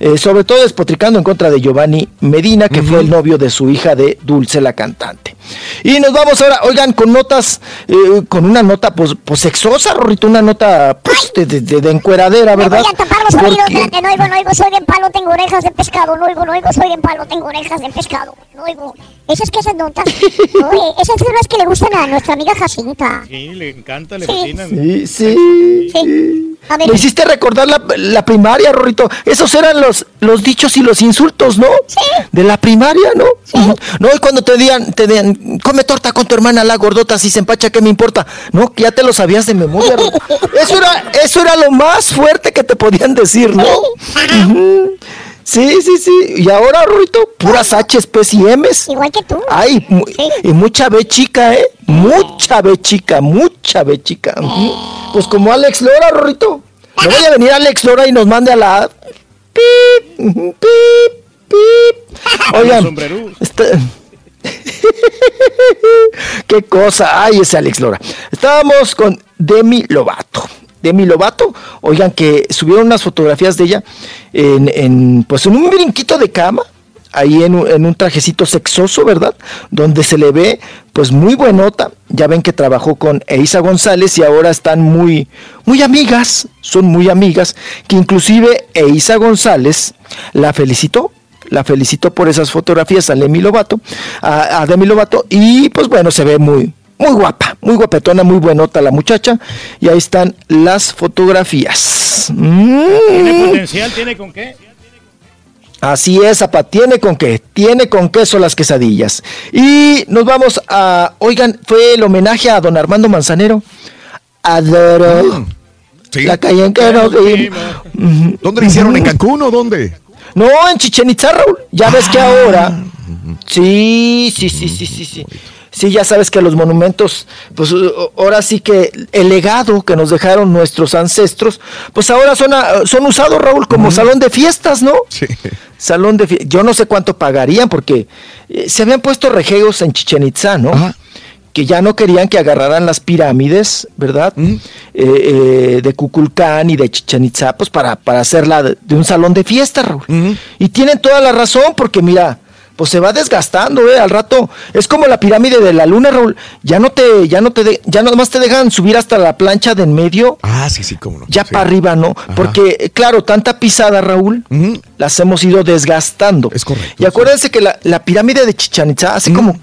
eh, sobre todo despotricando en contra de Giovanni Medina que fue el novio de su hija de Dulce la cantante y nos vamos ahora oigan con notas eh, con una nota pues, pues sexosa Rorrito una nota pues de, de- de- de encueradera Me verdad voy a tapar los oídos, Porque- no oigo, no oigo, soy bien palo, tengo orejas de pescado, no oigo, no oigo, soy bien palo, tengo orejas de pescado. No Oigo, esas que esas notas. Oye, esas son las que le gustan a nuestra amiga Jacinta. Sí, le encanta, le Sí. fascinan. Sí, sí. Sí. A ver, Me hiciste recordar la, la primaria, Rorrito. Esos eran los, los dichos y los insultos, ¿no? Sí. De la primaria, ¿no? Ujú. No, y cuando te digan, te digan, come torta con tu hermana, la gordota, si se empacha, ¿qué me importa? No, ya te lo sabías de memoria. Eso era, eso era lo más fuerte que te podían decir, ¿no? Sí, sí, sí. Y ahora, Rorrito, puras H's, P's y M's. igual que tú. Ay, mu- y mucha B chica, ¿eh? Mucha B chica, mucha B chica. Pues como Alex Lora, Rorrito. No vaya a venir Alex Lora y nos mande a la... Pip, pip, pip. Oigan, está- qué cosa. Ay, ese Alex Lora. Estábamos con Demi Lovato. Demi Lovato, oigan que subieron unas fotografías de ella en, en, pues en un brinquito de cama, ahí en un, en un trajecito sexoso, ¿verdad? Donde se le ve pues muy buenota. Ya ven que trabajó con Eiza González y ahora están muy, muy amigas, son muy amigas, que inclusive Eiza González la felicitó. La felicitó por esas fotografías a Demi Lovato, a, a Demi Lovato, y pues bueno, se ve muy, muy guapa, muy guapetona, muy buenota la muchacha. Y ahí están las fotografías. Mm. Tiene potencial, tiene con qué. Así es, Zapa, tiene con qué, tiene con queso las quesadillas. Y nos vamos a, oigan, fue el homenaje a don Armando Manzanero. Adoro. Sí. La calle en que nos. ¿Dónde lo hicieron? ¿En Cancún o dónde? No, en Chichen Itza, Raúl. Ya ves que ahora. Sí, sí, sí, sí, sí, sí. Sí, ya sabes que los monumentos, pues o- ahora sí que el legado que nos dejaron nuestros ancestros, pues ahora son, a- son usados, Raúl, como salón de fiestas, ¿no? Sí. Salón de fiestas. Yo no sé cuánto pagarían porque eh, se habían puesto regeos en Chichen Itza, ¿no? Que ya no querían que agarraran las pirámides, ¿verdad? Eh, eh, de Cuculcán y de Chichen Itza, pues para, para hacerla de, de un salón de fiestas, Raúl. Y tienen toda la razón porque mira, pues se va desgastando, ¿eh? Al rato es como la pirámide de la luna, Raúl. Ya no te, ya no te, de- ya nomás te dejan subir hasta la plancha de en medio. Ah, sí, sí, cómo no. Ya Sí. para arriba, ¿no? Porque, eh, claro, tanta pisada, Raúl, las hemos ido desgastando. Es correcto. Y acuérdense que la, la pirámide de Chichén Itzá hace como...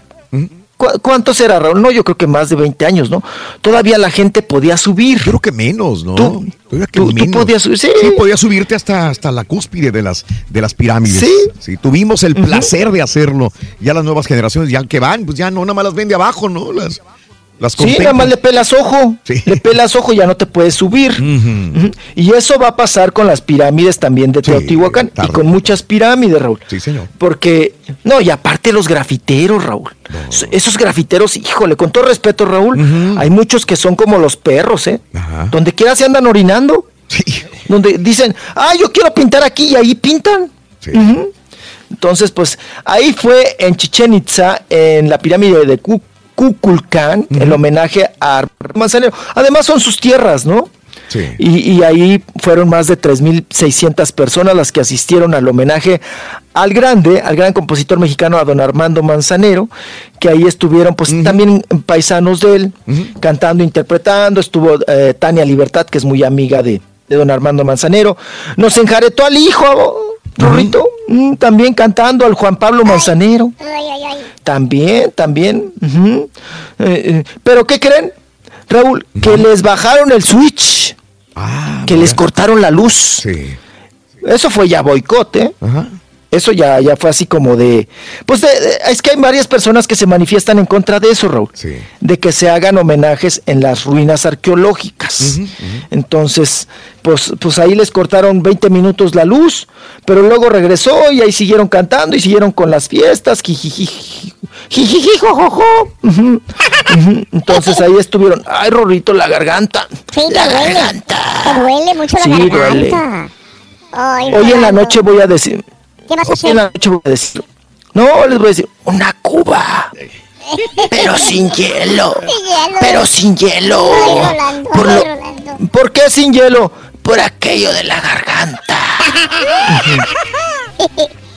¿cu- ¿Cuántos era, Raúl? No, yo creo que más de 20 años, ¿no? Todavía la gente podía subir. Yo creo que menos, ¿no? Tú, Todavía que tú- tú menos. podías subir, sí. podías subirte hasta, hasta la cúspide de las, de las pirámides. Sí. tuvimos el placer de hacerlo. Ya las nuevas generaciones, ya que van, pues ya no, nada más las ven de abajo, ¿no? Las, las Sí, nada más le pelas ojo. Le pelas ojo, ya no te puedes subir. Y eso va a pasar con las pirámides también de Teotihuacán y con muchas pirámides, Raúl. Sí, señor. Porque, no, y aparte los grafiteros, Raúl. Esos grafiteros, híjole, con todo respeto, Raúl, hay muchos que son como los perros, ¿eh? Donde quiera se andan orinando. Donde dicen, ah, yo quiero pintar aquí y ahí pintan. Ujú. Entonces, pues ahí fue en Chichen Itza, en la pirámide de Cu- Kukulcán, el homenaje a Manzanero. Además son sus tierras, ¿no? Sí. Y, y ahí fueron más de 3.600 personas las que asistieron al homenaje al grande, al gran compositor mexicano, a don Armando Manzanero, que ahí estuvieron pues también paisanos de él, cantando, interpretando, estuvo eh, Tania Libertad, que es muy amiga de, de don Armando Manzanero, nos enjaretó al hijo, Rorrito, mm, también cantando al Juan Pablo Manzanero. También, también. Eh, eh, Pero ¿qué creen? Raúl, que les bajaron el switch. que les cortaron la luz. Eso fue ya boicot, ¿eh? Eso ya, ya fue así como de... Pues de- de- es que hay varias personas que se manifiestan en contra de eso, Raúl. De que se hagan homenajes en las ruinas arqueológicas. Entonces, pues, pues ahí les cortaron 20 minutos la luz, pero luego regresó y ahí siguieron cantando y siguieron con las fiestas. jijiji, jojojo. Entonces ahí estuvieron. Ay, Rorrito, la garganta. Sí, te duele. Te duele mucho la Sí, duele. garganta. Ay, Hoy en la noche voy a decir. ¿Qué vas a hacer? en la noche voy a decir. No, les voy a decir, una cuba. Pero sin hielo. Pero sin hielo. Ay, Rolando, Por, ay, Rolando. ¿Por qué sin hielo? Por aquello de la garganta.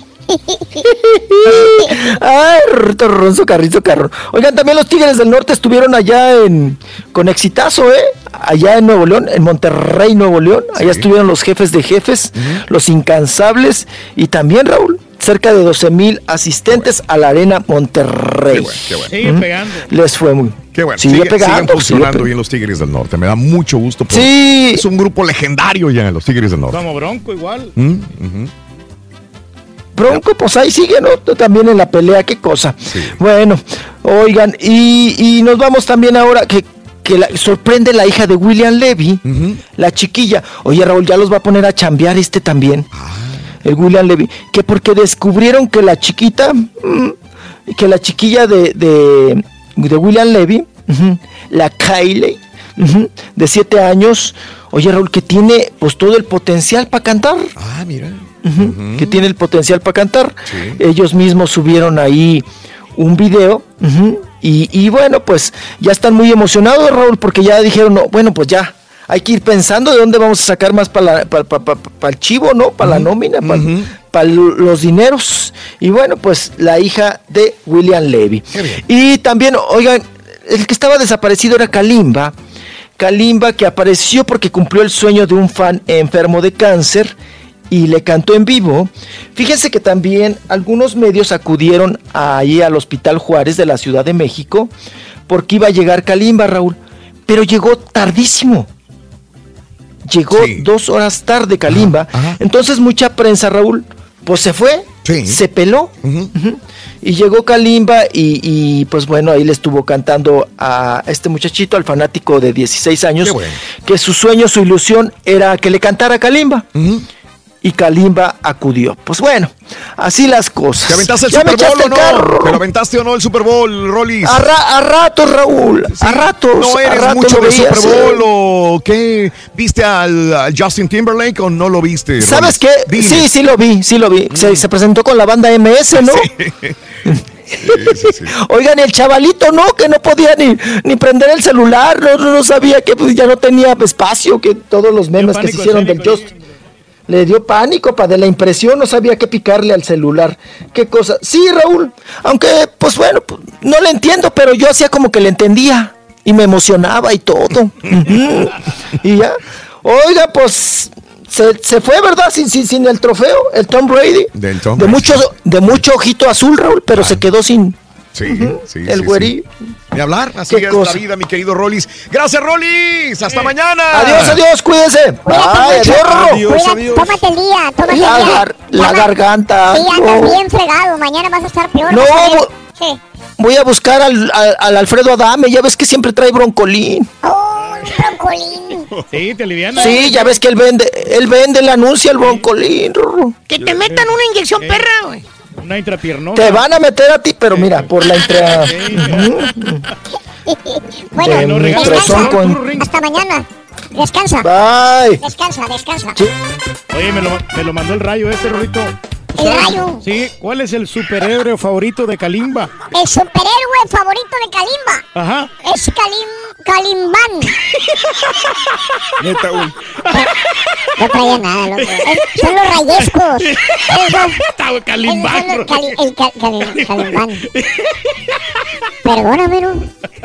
Ay, Ronzo, Carrizo Carrón. Oigan, también los Tigres del Norte estuvieron allá en con exitazo, ¿eh? Allá en Nuevo León, en Monterrey, Nuevo León. Allá estuvieron los jefes de jefes, los incansables y también Raúl. cerca de 12 mil asistentes a la Arena Monterrey. Qué bueno, qué bueno. Sigue ¿Mm? pegando. Les fue muy. Qué bueno. Sigue Sigue- pegando, siguen sigue funcionando bien los Tigres del Norte. Me da mucho gusto. por- Sí. Es un grupo legendario ya, los Tigres del Norte. Como Bronco igual. ¿Mm? Ujú. Bronco, pues ahí sigue, ¿no? También en la pelea, qué cosa. Bueno, oigan, y, y nos vamos también ahora que, que la- sorprende la hija de William Levy, la chiquilla. Oye, Raúl, ya los va a poner a chambear este también. El William Levy. Que porque descubrieron que la chiquita, mm, que la chiquilla de, de, de William Levy, la Kylie, de siete años, oye, Raúl, que tiene pues todo el potencial para cantar. Ah, mira. Que tiene el potencial para cantar. Ellos mismos subieron ahí un video y bueno, pues ya están muy emocionados, Raúl, porque ya dijeron, no, bueno, pues ya. Hay que ir pensando de dónde vamos a sacar más para el chivo, ¿no? Para la nómina, para los dineros. Y bueno, pues la hija de William Levy. Y también, oigan, el que estaba desaparecido era Kalimba. Kalimba que apareció porque cumplió el sueño de un fan enfermo de cáncer y le cantó en vivo. Fíjense que también algunos medios acudieron ahí al Hospital Juárez de la Ciudad de México porque iba a llegar Kalimba, Raúl, pero llegó tardísimo. Llegó dos horas tarde Kalimba. Entonces mucha prensa, Raúl, pues se fue, se peló. Y llegó Kalimba y, y, pues bueno, ahí le estuvo cantando a este muchachito, al fanático de 16 años, que su sueño, su ilusión era que le cantara Kalimba. Y Kalimba acudió. Pues bueno, así las cosas. ¿Te aventaste el ¿Ya me Super Bowl o no? carro? ¿Te lo aventaste o no el Super Bowl, Rollis? A, ra- a ratos, Raúl. A ratos. ¿No eres ratos mucho de Super Bowl sí. o qué? ¿Viste al, al Justin Timberlake o no lo viste? ¿Sabes qué? Dime. Mm. Sí, sí lo vi, sí lo vi. Se, se presentó con la banda MS, ¿no? Oigan, el chavalito, ¿no? Que no podía ni, ni prender el celular, no, no, no sabía que pues, ya no tenía espacio, que todos los memes que se hicieron del Just. Le dio pánico, pa, de la impresión, no sabía qué picarle al celular. Qué cosa. Sí, Raúl, aunque, pues bueno, pues, no le entiendo, pero yo hacía como que le entendía. Y me emocionaba y todo. Y ya. Oiga, pues se, se fue, ¿verdad? Sin, sin, sin el trofeo, el Tom Brady. Del Tom de Brady. mucho, de mucho ojito azul, Raúl, pero se quedó sin. Sí, sí, el sí, güerillo. Ni hablar, así Qué es cosa. la vida, mi querido Rollis. Gracias, Rollis. Hasta mañana. Adiós, adiós, cuídense. Bye, adiós, Rorro. Cuida- tómate el día, tómate el La, día. gar- la garganta. Sí, andas bien fregado. Mañana vas a estar peor. No, Sí. Voy a buscar al, al- al Alfredo Adame, ya ves que siempre trae broncolín. Broncolín. Sí, te aliviana. Sí, ya ves que él vende, él vende, el anuncio el broncolín. Que te metan una inyección perra, güey. Una intrapiernosa. Te van a meter a ti, pero mira, por la intra... Bueno, descansa. con- Hasta mañana. Descansa. Bye. Descansa, descansa. Oye, me lo, me lo mandó el rayo este, Rorito. ¿El ¿Sabes? rayo? Sí, ¿cuál es el superhéroe favorito de Kalimba? El superhéroe favorito de Kalimba Ajá. es Kalim, Kalimban. Neta, güey. No traía nada, loco. Es- son los rayescos. Esos- Kalimban, cali- el Kalimban. Perdóname, no.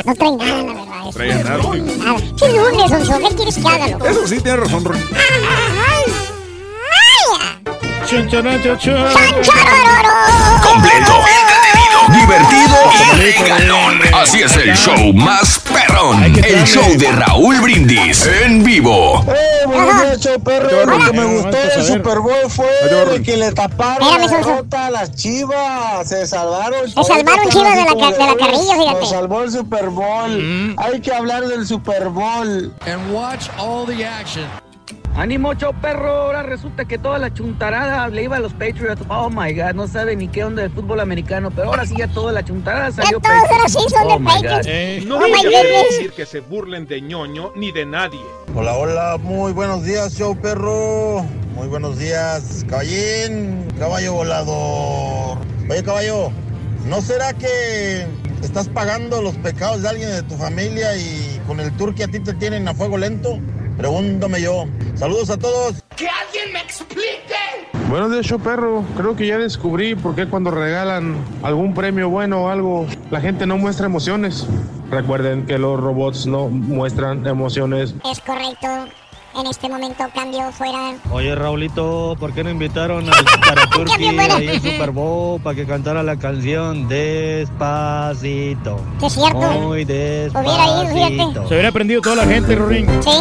No trae nada, la verdad. es- Traía nada. Nada. Es lunes, Onzo. ¿Qué quieres que haga, loco? Eso sí, tienes razón, chun, chun, chun. Completo, entretenido, divertido y regalón. Así es el show más perrón. El show de Raúl Brindis en vivo. días, show perro. Lo que me gustó del Super Bowl fue de que le taparon la nota a las chivas. Se salvaron. Se salvaron Chivas de la ca- de la carrilla, fíjate. Nos salvó el Super Bowl. Mm. Hay que hablar del Super Bowl. And watch all the action. Ánimo, chau perro. Ahora resulta que toda la chuntarada le iba a los Patriots. Oh my god, no sabe ni qué onda del fútbol americano. Pero ahora sí ya toda la chuntarada salió. todos ahora sí son de oh my Patriots. God. No Oh a goodness. decir que se burlen de ñoño ni de nadie. Hola, hola, muy buenos días, show perro. Muy buenos días, caballín, caballo volador. Oye, caballo, ¿no será que estás pagando los pecados de alguien de tu familia y con el tour que a ti te tienen a fuego lento? Pregúntame yo. Saludos a todos. ¡Que alguien me explique! Buenos días, show perro. Creo que ya descubrí por qué cuando regalan algún premio bueno o algo, la gente no muestra emociones. Recuerden que los robots no muestran emociones. Es correcto. En este momento cambio fuera. Oye, Raulito, ¿por qué no invitaron al Karaturki ahí en Super Bowl para que cantara la canción Despacito? Que es cierto. Muy Hubiera ido, despacito. Se hubiera aprendido toda la gente, Rorín. Sí.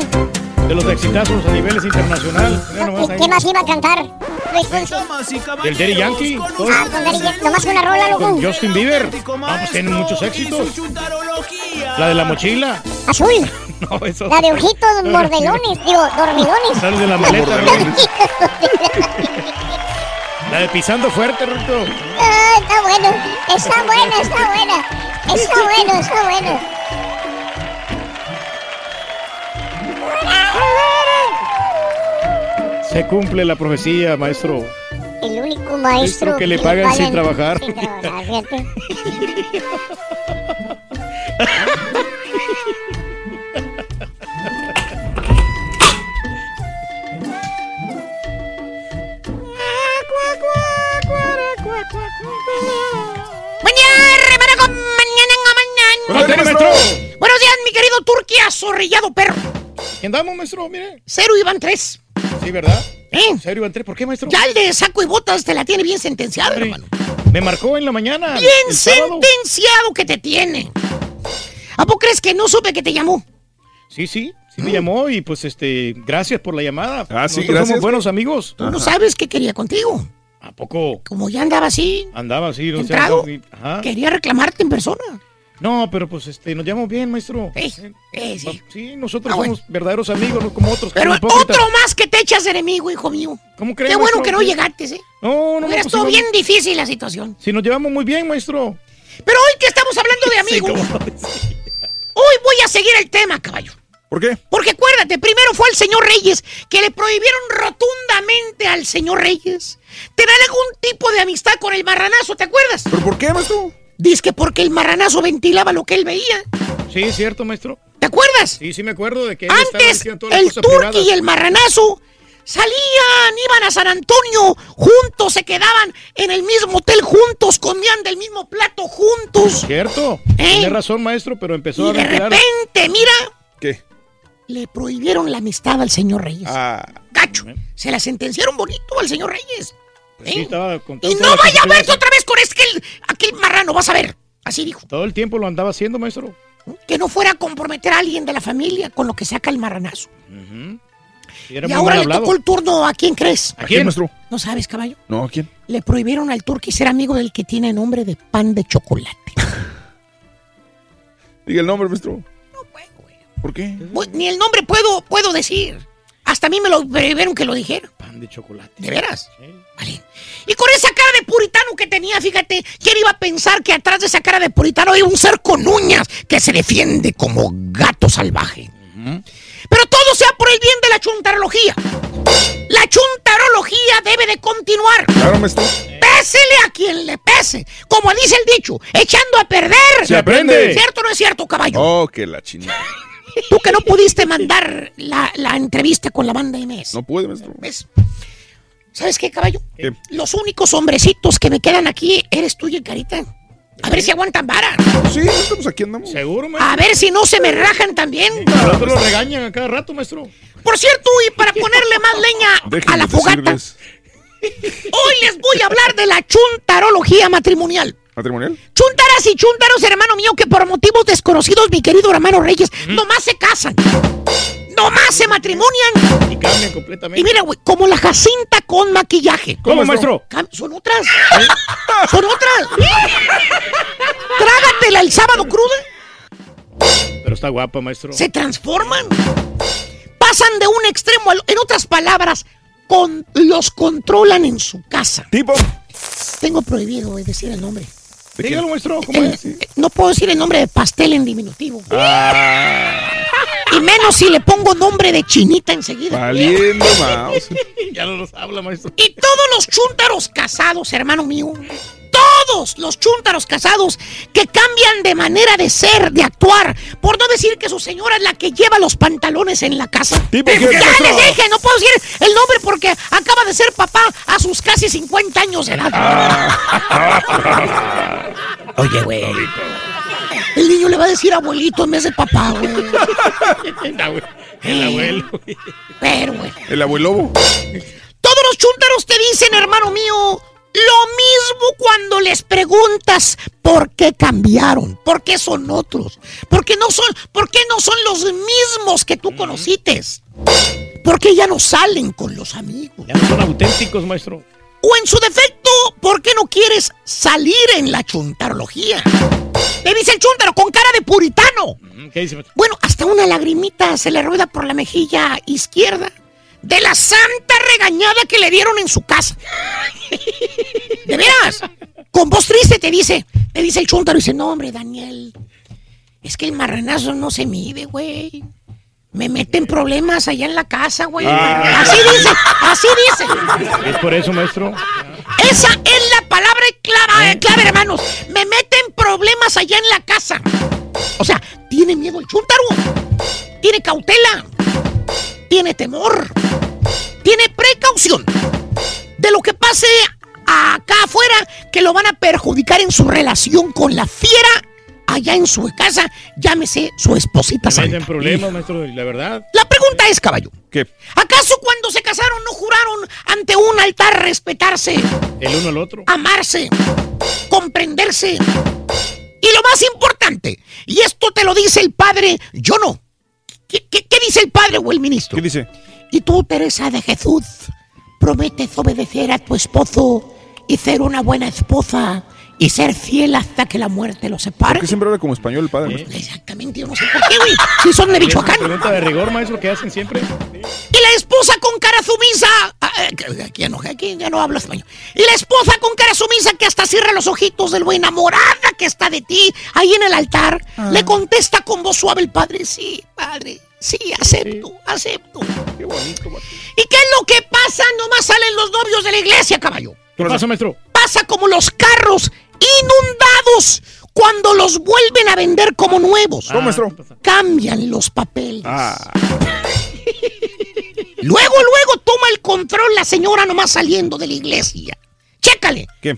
De los exitazos a niveles internacional. ¿Y ahí. qué más iba a cantar? Luis Fonsi. El Daddy Yankee. Ah, con Daddy Yankee. Nomás una rola, loco. Con Justin Bieber. Ah, pues tienen muchos éxitos. La de la mochila. Azul. No, eso. La de ojitos mordelones. Digo, dormilones. La de la maleta. La de pisando fuerte, Rito. Ah, está bueno. Está buena, está buena. Está bueno, está bueno. Se cumple la profecía, maestro. El único maestro Maestro que le pagan sin trabajar. Sin trabajar, mañana, ¿Cómo mañana. Buenos días, mi querido Turquía, zorrillado perro. ¿Quién damos, maestro? Mire. Cero iban tres. Sí, ¿verdad? ¿Eh? ¿Serio, Andrés? ¿Por qué, maestro? Ya el de saco y botas te la tiene bien sentenciada, Hombre, hermano. Me marcó en la mañana. Bien sentenciado que te tiene. ¿A poco crees que no supe que te llamó? Sí, sí. Sí me llamó y pues este, gracias por la llamada. Ah, sí, Nosotros gracias. Somos buenos amigos. Tú no sabes qué quería contigo. ¿A poco? Como ya andaba así, Andaba así, no sé. ¿Entrado? Ajá. quería reclamarte en persona. No, pero pues este, nos llamamos bien, maestro. Eh, eh, sí. Sí, nosotros Ah, somos verdaderos amigos, no como otros. que Pero otro más que te echas enemigo, hijo mío. ¿Cómo crees, Qué bueno maestro? que no llegaste, ¿eh? No, no, estado pues, bien si difícil la situación. Si nos llevamos muy bien, maestro. Pero hoy que estamos hablando de Sí, amigos, ¿cómo? hoy voy a seguir el tema, caballo. ¿Por qué? Porque acuérdate, primero fue el señor Reyes que le prohibieron rotundamente al señor Reyes tener algún tipo de amistad con el marranazo, ¿te acuerdas? ¿Pero por qué, maestro? Dice que porque el marranazo ventilaba lo que él veía. Sí, es cierto, maestro. ¿Te acuerdas? Sí, sí me acuerdo de que él Antes todas el turqui y el marranazo salían, iban a San Antonio juntos, se quedaban en el mismo hotel juntos, comían del mismo plato juntos. Cierto. ¿Eh? Tiene razón, maestro, pero empezó Y a de repente, mira, ¿Qué? le prohibieron la amistad al señor Reyes. Ah, Gacho, se la sentenciaron bonito al señor Reyes. Pues sí, estaba contando Y no vaya a verse otra vez con aquel, aquel marrano, vas a ver. Así dijo. Todo el tiempo lo andaba haciendo, maestro. Que no fuera a comprometer a alguien de la familia con lo que saca el marranazo. Y, ahora le hablado. tocó el turno a quién crees. ¿a quién, maestro? ¿No sabes, caballo? No, ¿a quién? Le prohibieron al turqui ser amigo del que tiene nombre de pan de chocolate. Diga el nombre, maestro. ¿Por qué? Pues, Ni el nombre puedo, puedo decir. Hasta a mí me lo prohibieron que lo dijera. Pan de chocolate. ¿De veras? Vale. Y con esa cara de puritano que tenía, fíjate, ¿quién iba a pensar que atrás de esa cara de puritano hay un ser con uñas que se defiende como gato salvaje? Pero todo sea por el bien de la chuntarología. La chuntarología debe de continuar. Claro, maestro. Pésele a quien le pese. Como dice el dicho, echando a perder. Se aprende. ¿Cierto o no es cierto, caballo? Oh, que la chinita. Tú que no pudiste mandar la, la entrevista con la banda MS. No puede, maestro. ¿Ves? ¿Sabes qué, caballo? ¿Qué? Los únicos hombrecitos que me quedan aquí eres tú y el Carita. A ver si aguantan vara. Sí, estamos aquí, andamos. Seguro, maestro. A ver si no se me rajan también. Nosotros lo regañan a cada rato, maestro. Por cierto, y para ponerle más leña a la fogata, decirles. hoy les voy a hablar de la chuntarología matrimonial. ¿Matrimonial? Chuntaras y chuntaros, hermano mío, que por motivos desconocidos, mi querido hermano Reyes, nomás se casan. Nomás se matrimonian. Y cambian completamente. Y mira, güey, como la Jacinta con maquillaje. ¿Cómo, maestro? Son otras. Son otras. Trágatela el sábado cruda. Pero está guapa, maestro. Se transforman. Pasan de un extremo al En otras palabras, con, los controlan en su casa. ¿Tipo? Tengo prohibido güey, decir el nombre. Dígalo, maestro. ¿Cómo El- es? eh, no puedo decir el nombre de pastel en diminutivo. Ah, Y menos si le pongo nombre de chinita enseguida. Valiendo ya no nos habla, maestro. Y todos los chúntaros casados, hermano mío. Todos los chúntaros casados que cambian de manera de ser, de actuar, por no decir que su señora es la que lleva los pantalones en la casa. ¿Tipo ya les dije, no puedo decir el nombre porque acaba de ser papá a sus casi 50 años de edad. Ah. Oye, güey. El niño le va a decir abuelito en vez de papá, güey. El abue- el abuelo. Pero, güey. El abuelo. Todos los chúntaros te dicen, hermano mío, lo mismo cuando les preguntas por qué cambiaron, por qué son otros, por qué no son, por qué no son los mismos que tú conociste, por qué ya no salen con los amigos. Ya no son auténticos, maestro. O en su defecto, ¿por qué no quieres salir en la chuntarología? Te dice el chúntaro con cara de puritano. Mm, ¿Qué dice, maestro? Bueno, hasta una lagrimita se le rueda por la mejilla izquierda de la santa regañada que le dieron en su casa. ¿De veras? Con voz triste te dice, te dice el chúntaro y dice, no, hombre, Daniel, es que el marranazo no se mide, güey. Me meten problemas allá en la casa, güey. Ah. Así dice, así dice. Es por eso, maestro. Esa es la palabra clave, clave, hermanos. Me meten problemas allá en la casa. O sea, tiene miedo el chúntaro. Tiene cautela. Tiene temor. Tiene precaución. De lo que pase acá afuera que lo van a perjudicar en su relación con la fiera allá en su casa. Llámese su esposita santa. problemas, maestro, la verdad. La pregunta es, caballo. ¿Qué? ¿Acaso cuando se casaron no juraron ante un altar respetarse, El uno al otro. amarse, comprenderse? Y lo más importante, y esto te lo dice el padre, yo no. ¿Qué, qué- qué dice el padre o el ministro? ¿Qué dice? Y tú, Teresa de Jesús, prometes obedecer a tu esposo y ser una buena esposa y ser fiel hasta que la muerte los ¿Por separe. qué siempre habla como español el padre? maestro? Exactamente, yo no sé por qué, güey. Si son de Michoacán. Pregunta de rigor, maestro, que hacen siempre. Y la esposa con cara sumisa. ah, eh, Aquí ya no, aquí ya no hablo español. Y la esposa con cara sumisa que hasta cierra los ojitos de lo enamorada que está de ti ahí en el altar. Le contesta con voz suave el padre: Sí, padre. Sí, acepto, acepto. Qué bonito, ¿Y qué es lo que pasa? Nomás salen los novios de la iglesia, caballo. ¿Qué pasa, maestro? Pasa como los carros inundados cuando los vuelven a vender como nuevos. ¿Cómo, maestro? Cambian los papeles. Ah, Luego, luego toma el control la señora nomás saliendo de la iglesia. Chécale. ¿qué?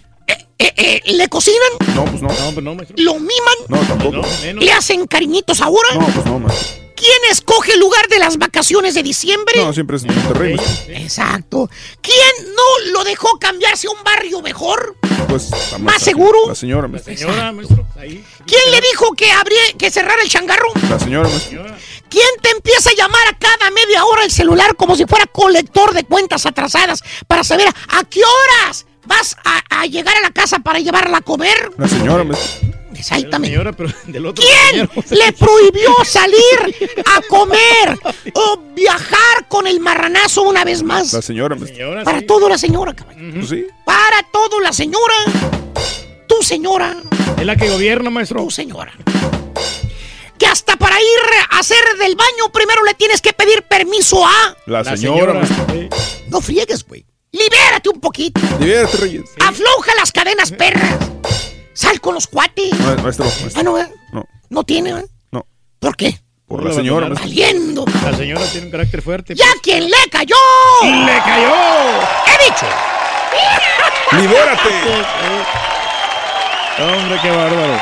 Eh, eh, ¿Le cocinan? No, pues no. No, pues no, maestro. ¿Lo miman? No, tampoco. No. ¿Le hacen cariñitos ahora? No, pues no, maestro. ¿Quién escoge el lugar de las vacaciones de diciembre? No, siempre es Monterrey. Exacto. ¿Quién no lo dejó cambiarse a un barrio mejor? Pues, la ¿Más seguro? La señora, maestro. Señora, maestro, ahí. ¿Quién le dijo que habría que cerrar el changarro? La señora, maestro. ¿Quién te empieza a llamar a cada media hora el celular como si fuera colector de cuentas atrasadas para saber a qué horas vas a, a llegar a la casa para llevarla a comer? La señora, maestro. Exactamente. Señora, pero del otro ¿Quién le prohibió salir a comer o viajar con el marranazo una vez más? La señora, maestro. Señora, Para sí. todo la señora, caballo. Pues sí. Para todo la señora. Tu señora. Es la que gobierna, maestro. Tu señora. Que hasta para ir a hacer del baño primero le tienes que pedir permiso a... La, La señora. Sí. No friegues, güey. Libérate un poquito. Libérate, Reyes. Afloja las cadenas perras. Sal con los cuates. Ma- Maestro, Ah, maestro. no, ¿eh? No, No tiene, ¿eh? no. ¿Por qué? Por No la la señora. Valiendo. La señora tiene un carácter fuerte. ¡Ya quien le cayó! ¡Le cayó! ¡He dicho! ¡Libérate! Hombre, qué bárbaro.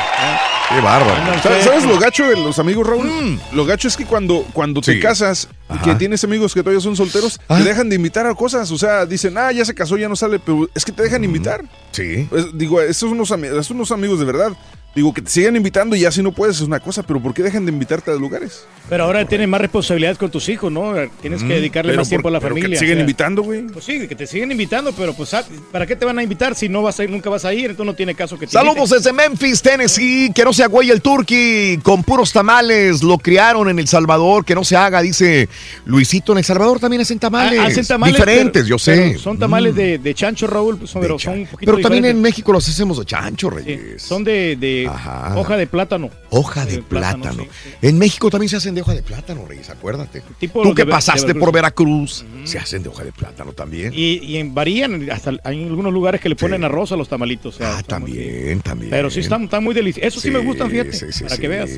Qué bárbaro. ¿Sabes, lo gacho de los amigos, Raúl? Lo gacho es que cuando, cuando te casas y que tienes amigos que todavía son solteros, Ah. te dejan de invitar a cosas. O sea, dicen, ah, ya se casó, ya no sale, pero es que te dejan invitar. Sí. Pues, digo, estos son unos, son unos amigos de verdad. Digo, que te sigan invitando y ya si no puedes es una cosa, pero ¿por qué dejan de invitarte a lugares? Pero ahora tienes más responsabilidades con tus hijos, ¿no? Tienes que dedicarle más tiempo a la pero que familia. te siguen o sea. invitando, güey. Pues sí, que te siguen invitando, pero pues ah, ¿para qué te van a invitar si no vas a ir, nunca vas a ir? Entonces no tiene caso que te Saludos inviten. desde Memphis, Tennessee. Que no se agüey el turqui con puros tamales. Lo criaron en El Salvador. Que no se haga, dice Luisito. En El Salvador también hacen tamales. Ah, hacen tamales, Diferentes, pero- yo sé. Son tamales Mm. de, de chancho, Raúl, pues, pero son un poquito Pero también en. México los hacemos de chancho, Sí, Reyes. son de, de Ajá. hoja de plátano. Hoja de De plátano, plátano. sí, sí. En México también se hacen de hoja de plátano, Reyes, acuérdate. Tipo Tú que de pasaste de por Veracruz. Se hacen de hoja de plátano también. Y, y en- varían, hasta hay algunos lugares que le ponen Sí. arroz a los tamalitos. o sea, ah, también, también. Pero sí están, están muy deliciosos. Eso sí, me gustan, fíjate, sí, sí, para que veas.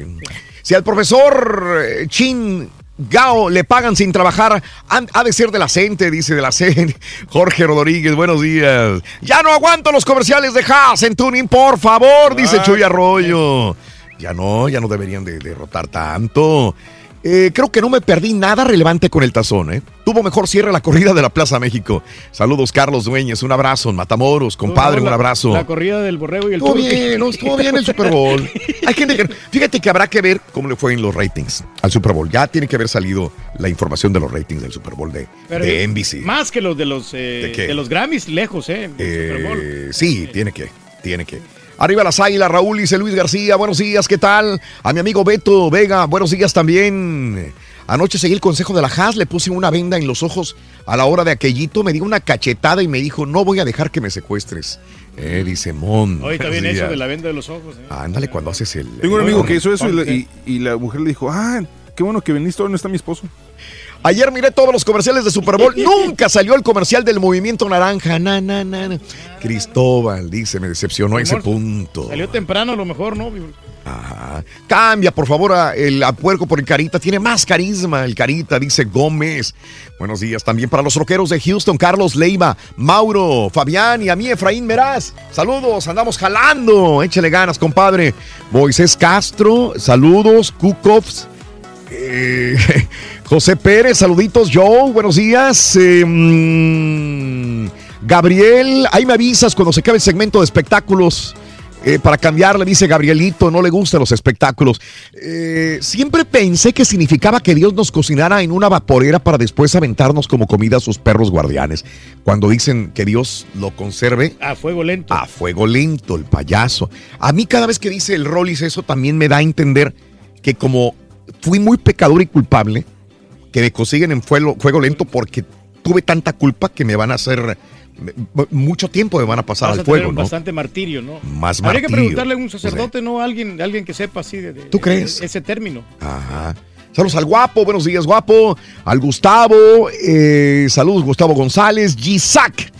Si al profesor eh, Chin Gao le pagan sin trabajar, ha de ser de la CENTE, dice de la CENTE. Jorge Rodríguez, buenos días. Ya no aguanto los comerciales de Haas en Tuning, por favor, dice. Chuy Arroyo. Ya no, ya no deberían de derrotar tanto. Eh, creo que no me perdí nada relevante con el tazón, ¿eh? Tuvo mejor cierre la corrida de la Plaza México. Saludos, Carlos Dueñez. Un abrazo en Matamoros, compadre, No, un la- abrazo. La corrida del borrego y el Estuvo bien, no, estuvo bien el Super Bowl. Hay gente que- fíjate que habrá que ver cómo le fue en los ratings al Super Bowl. Ya tiene que haber salido la información de los ratings del Super Bowl de, de NBC. Más que los de los, eh, ¿De los Grammys, lejos, ¿eh? del Super Bowl. Eh, sí, tiene que, tiene que. Arriba las águilas, Raúl, dice Luis García. Buenos días, ¿qué tal? A mi amigo Beto Vega, buenos días también. Anoche seguí el consejo de la Haas, le puse una venda en los ojos a la hora de aquellito, me dio una cachetada y me dijo, no voy a dejar que me secuestres. Eh, dice Mon. Hoy está bien eso de la venda de los ojos. ¿eh? Ándale, cuando haces el... Tengo un amigo que hizo eso y la, y- y la mujer le dijo, ah, qué bueno que viniste, hoy no está mi esposo. Ayer miré todos los comerciales de Super Bowl. Nunca salió el comercial del Movimiento Naranja. Na, na, na. Cristóbal, dice, me decepcionó ese punto. Salió temprano a lo mejor, ¿no? Ajá. Cambia, por favor, a el a puerco por el Carita. Tiene más carisma el Carita, dice Gómez. Buenos días también para los roqueros de Houston, Carlos Leiva, Mauro, Fabián y a mí, Efraín Meraz. Saludos, andamos jalando. Échele ganas, compadre. Moisés Castro, saludos. Kukovs. Eh, José Pérez, saluditos. Joe, buenos días. Eh, mm, Gabriel, ahí me avisas cuando se acabe el segmento de espectáculos. Eh, para cambiarle, dice Gabrielito, no le gustan los espectáculos. Eh, siempre pensé que significaba que Dios nos cocinara en una vaporera para después aventarnos como comida a sus perros guardianes. Cuando dicen que Dios lo conserve A fuego lento. a fuego lento, el payaso. A mí cada vez que dice el Rollis eso también me da a entender que como fui muy pecador y culpable, que me consiguen en fuego, fuego lento porque tuve tanta culpa que me van a hacer mucho tiempo me van a pasar Vas al a tener fuego, ¿no? bastante martirio, ¿no? Más Habría que preguntarle a un sacerdote, ¿no? A alguien, a alguien que sepa así de, de- ¿Tú crees? de ese término. Ajá. Saludos al guapo, buenos días, guapo. Al Gustavo, eh, saludos, Gustavo González, Gisac.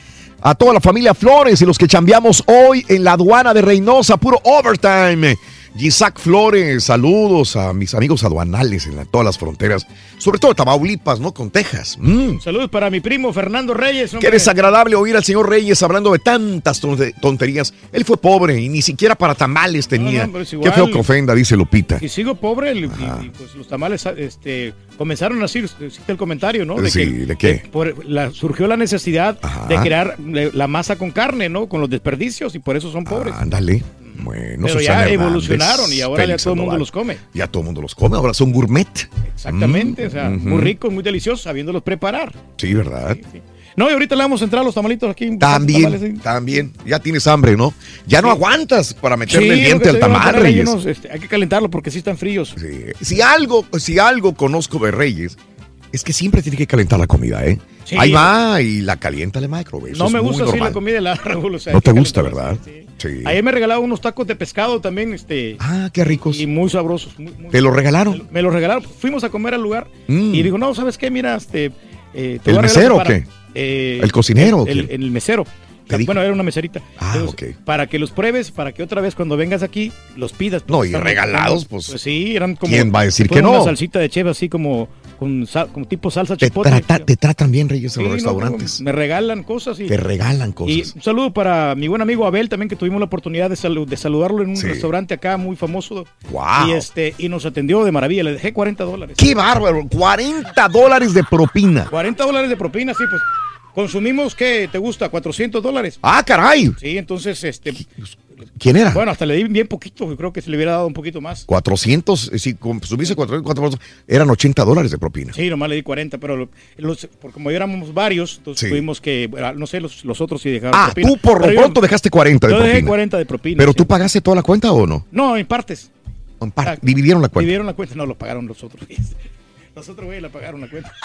A toda la familia Flores y los que chambeamos hoy en la aduana de Reynosa, puro overtime. Gisac Flores, saludos a mis amigos aduanales en la- todas las fronteras, sobre todo Tamaulipas, ¿no? Con Texas. Mm. Saludos para mi primo Fernando Reyes. Qué desagradable oír al señor Reyes hablando de tantas tonte- tonterías. Él fue pobre y ni siquiera para tamales tenía. no, es Qué feo que ofenda, dice Lupita. Y sigo pobre, el- y, y, pues los tamales este, comenzaron a decir, el comentario, ¿no? Sí, ¿de qué? por la- surgió la necesidad de crear la masa con carne, ¿no? Con los desperdicios y por eso son pobres. Ándale. Bueno, Pero Susana ya Hernández, evolucionaron y ahora ya todo el mundo los come. Ya todo el mundo los come, ahora son gourmet. Exactamente, Mm, o sea, ujú. muy ricos, muy deliciosos, sabiéndolos preparar. Sí, ¿verdad? No, y ahorita le vamos a entrar a los tamalitos aquí. También, tamales, sí. también. Ya tienes hambre, ¿no? Ya no aguantas para meterle Sí, el diente al tamal, Reyes. unos, este, hay que calentarlo porque sí están fríos. Si algo, si algo conozco de Reyes, es que siempre tiene que calentar la comida, ¿eh? Sí. Ahí va y la calienta el micro. Eso no me gusta así la comida de la sea, No te gusta. ¿verdad? Sí. Ayer me regalaron unos tacos de pescado también, este. Ah, qué ricos. Y muy sabrosos. muy- muy- ¿Te lo regalaron? Me los regalaron. Fuimos a comer al lugar Mm. y digo, no, ¿sabes qué? Mira, este. eh, te ¿El voy a regalar mesero para- o qué? eh, ¿El cocinero El, quién? el mesero. Bueno, era una meserita. Ah, Entonces, Para que los pruebes, para que otra vez cuando vengas aquí los pidas. No, porque y regalados, están- pues, sí, eran como. ¿quién va a decir fue que no? Una salsita de cheve así como, con sal- tipo salsa Te, chipotle. trata- te tratan bien, Reyes, en Sí, los no, restaurantes. me regalan cosas y. Te regalan Y cosas. un saludo para mi buen amigo Abel también, que tuvimos la oportunidad de, salu- de saludarlo en un Sí. restaurante acá muy famoso. Wow. Y, este, y nos atendió de maravilla, le dejé 40 dólares. ¡Qué bárbaro! 40 dólares de propina. 40 dólares de propina, sí, pues. Consumimos, ¿qué te gusta? 400 dólares. ¡Ah, caray! Sí, entonces, este. ¿Quién era? Bueno, hasta le di bien poquito, yo creo que se le hubiera dado un poquito más. 400, eh, si subiste 400, 400, eran 80 dólares de propina. Sí, nomás le di 40, pero lo- los, por como éramos varios, entonces Sí. tuvimos que, ah, no sé, los, los otros sí dejaron Ah, propina. tú por lo yo- pronto dejaste 40 de yo dejé propina. 40 de propina. ¿Pero sí. tú pagaste toda la cuenta o no? No, en partes. En par- dividieron la cuenta. Dividieron la cuenta, no, lo pagaron los otros. Los otros güeyes la pagaron la cuenta.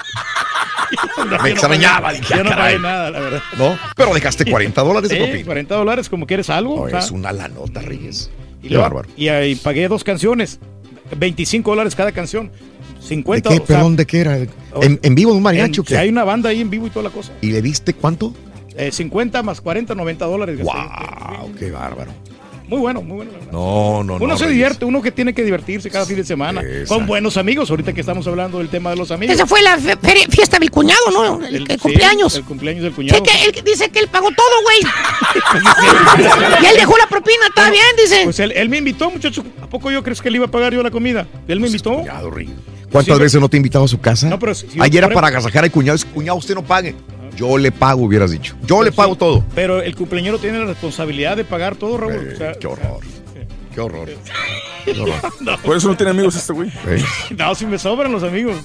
No, Me yo no extrañaba, pagué- dije, Yo no caray. pagué nada, la verdad. ¿No? Pero dejaste 40 dólares de propina. 40 dólares, como quieres algo. No, o sea, es una la nota, Reyes. y, Qué luego- bárbaro. y ahí pagué dos canciones, 25 dólares cada canción. 50 ¿De qué? o sea, ¿Perdón, de qué era? ¿En, en vivo de un mariachi en-? Hay una banda ahí en vivo y toda la cosa. ¿Y le diste cuánto? Eh, 50 más 40, 90 dólares. ¡Wow! ¡Qué bárbaro! Muy bueno, muy bueno. la verdad. No, no, no. Uno se Reyes. divierte, uno que tiene que divertirse cada fin de semana con buenos amigos. Ahorita que estamos hablando del tema de los amigos. Esa fue la fiesta de mi cuñado, ¿no? El, el sí, cumpleaños. el cumpleaños del Sí, cuñado. que él dice que él pagó todo, güey. y él dejó la propina, está bien, dice. Pues él, él me invitó, muchacho. ¿A poco yo crees que le iba a pagar yo la comida? Él me invitó. ¿Cuántas Sí, veces no te he invitado a su casa? No, pero si- si- Ayer era para agasajar al cuñado. Es, Cuñado, usted no pague. Yo le pago, hubieras dicho. Yo le pago todo. Pero el cumpleañero tiene la responsabilidad de pagar todo, Raúl. O sea, qué horror. Qué horror. Por eso no tiene amigos este güey. no, si me sobran los amigos.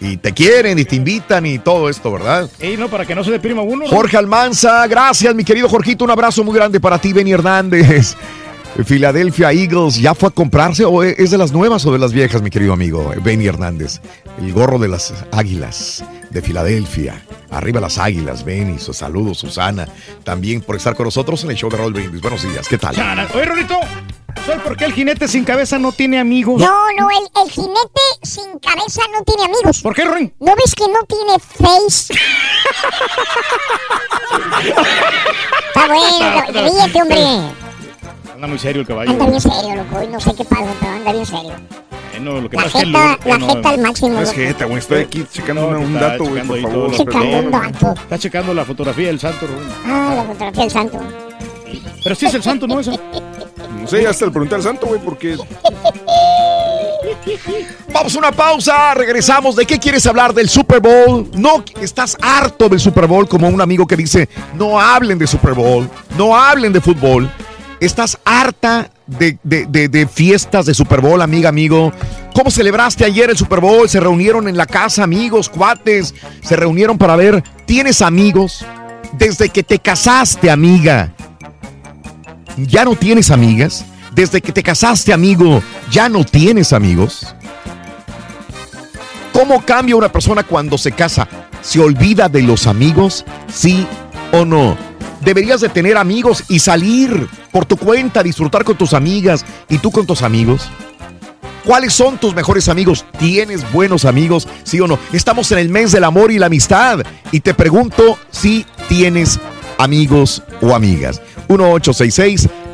Y te quieren y te invitan y todo esto, ¿verdad? Ey, no, para que no se deprima uno. ¿no? Jorge Almanza, gracias, mi querido Jorgito. Un abrazo muy grande para ti, Benny Hernández. Philadelphia Eagles, ¿ya fue a comprarse o es de las nuevas o de las viejas, mi querido amigo Benny Hernández? El gorro de las águilas de Filadelfia. Arriba las águilas, Benny. Sus saludos, Susana. También por estar con nosotros en el show de Raúl Brindis. Buenos días, ¿qué tal? Oye, Rolito, ¿sabes por qué el jinete sin cabeza no tiene amigos? No, no, el, el jinete sin cabeza no tiene amigos. ¿Por qué, Ruin? ¿No ves que no tiene face? Está bueno, ríete, hombre. Anda muy serio el caballo. Anda bien serio, loco. y No sé qué pasa, pero anda bien serio. Bueno, lo que La pasa es que el jeta, la no, jeta al máximo, No es jeta, güey. Estoy aquí checando No, un dato, güey, por favor. todo. Checando un dato. Está checando la fotografía del santo, Ruin. Ah, la fotografía del santo. Pero sí es el santo, ¿no? Esa. No sé, hasta le pregunté al santo, güey, porque Vamos a una pausa, regresamos. ¿De qué quieres hablar? ¿Del Super Bowl? No, estás harto del Super Bowl, como un amigo que dice, no hablen de Super Bowl, no hablen de fútbol. Estás harta de, de- de- fiestas de Super Bowl, amiga, amigo. ¿Cómo celebraste ayer el Super Bowl? Se reunieron en la casa, amigos, cuates. Se reunieron para ver. ¿Tienes amigos? Desde que te casaste, amiga. ¿Ya no tienes amigas? Desde que te casaste, amigo, ¿ya no tienes amigos? ¿Cómo cambia una persona cuando se casa? ¿Se olvida de los amigos? ¿Sí o no? Deberías de tener amigos y salir por tu cuenta, disfrutar con tus amigas y tú con tus amigos. ¿Cuáles son tus mejores amigos? ¿Tienes buenos amigos? ¿Sí o no? Estamos en el mes del amor y la amistad y te pregunto si tienes amigos o amigas.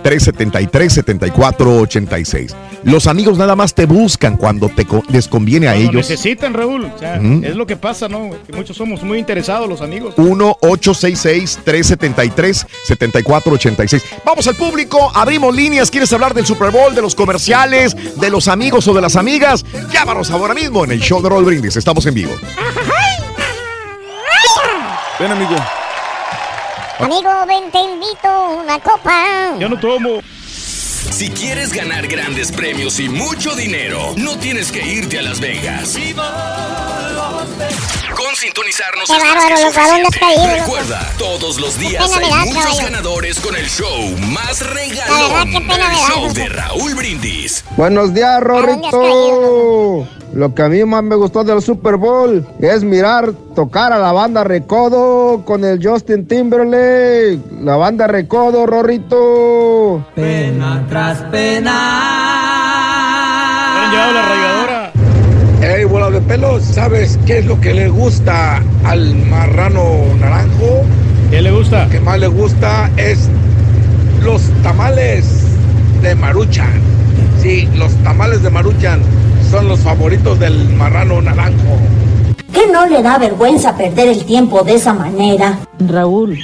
1866-373-7486. Los amigos nada más te buscan cuando te co- les conviene a Lo ellos. necesitan, Raúl. O sea, es lo que pasa, ¿no? Que muchos somos muy interesados los amigos. 1-866-373-7486. Vamos al público, abrimos líneas. ¿Quieres hablar del Super Bowl, de los comerciales, de los amigos o de las amigas? Llámanos ahora mismo en el show de Roll Brindis. Estamos en vivo. Ven, amigo. Amigo, ven, te invito una copa. Yo no tomo. Si quieres ganar grandes premios y mucho dinero, no tienes que irte a Las Vegas. Con sintonizarnos Qué es más que bárbaro, loco, ¿a dónde has suficiente. caído, loco? Recuerda, todos los días hay das, muchos caballo. ganadores con el show más La verdad, regalón qué pena me show de Raúl Brindis. Buenos días, dónde has Rorrito. Lo que a mí más me gustó del Super Bowl es mirar tocar a la banda Recodo con el Justin Timberlake. La banda Recodo, Rorrito. Pena tras pena. Han llevado la rayadora. Ey, bola de pelos, ¿sabes qué es lo que le gusta al marrano naranjo? ¿Qué le gusta? Lo que más le gusta es los tamales de Maruchan. Sí, los tamales de Maruchan son los favoritos del marrano naranjo. ¿Qué no le da vergüenza perder el tiempo de esa manera? Raúl,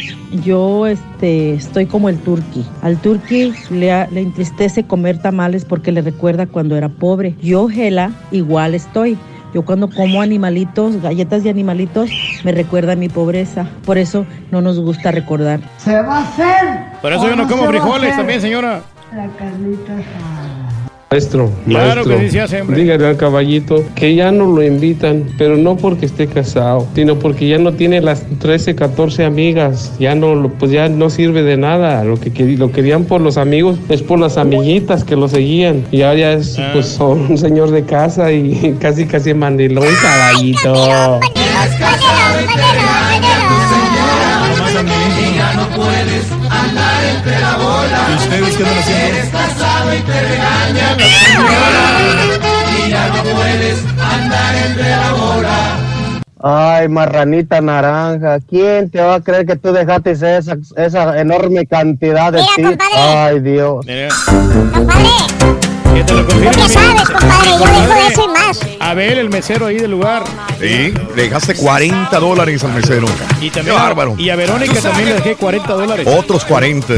yo este, estoy como el turqui. Al turqui le, a- le entristece comer tamales porque le recuerda cuando era pobre. Yo, Gela, igual estoy. Yo cuando como animalitos, galletas de animalitos, me recuerda mi pobreza. Por eso no nos gusta recordar. ¿Se va a hacer? Por eso yo no como frijoles también, señora. La carnita Maestro, Claro maestro, que sí hace, dígale al caballito que ya no lo invitan, pero no porque esté casado, sino porque ya no tiene las 13, 14 amigas, ya no, lo- pues ya no sirve de nada, lo que lo querían por los amigos es por las amiguitas que lo seguían, y ahora ya es, pues son un señor de casa y casi casi mandilón caballito. ¿Y ustedes qué andan haciendo? Eres casado y te regaña la señora. Y ya no puedes andar entre la bola. Ay, marranita naranja, ¿quién te va a creer que tú dejaste esa, esa enorme cantidad de Mira, compadre. Ay, Dios. Que te lo confirme, ¿Qué mira. sabes, compadre? Yo dejo de eso y más. Abel, el mesero ahí del lugar. Sí, le dejaste 40 dólares al mesero. Y Qué también bárbaro. Y a Verónica también le dejé 40 dólares. Otros 40.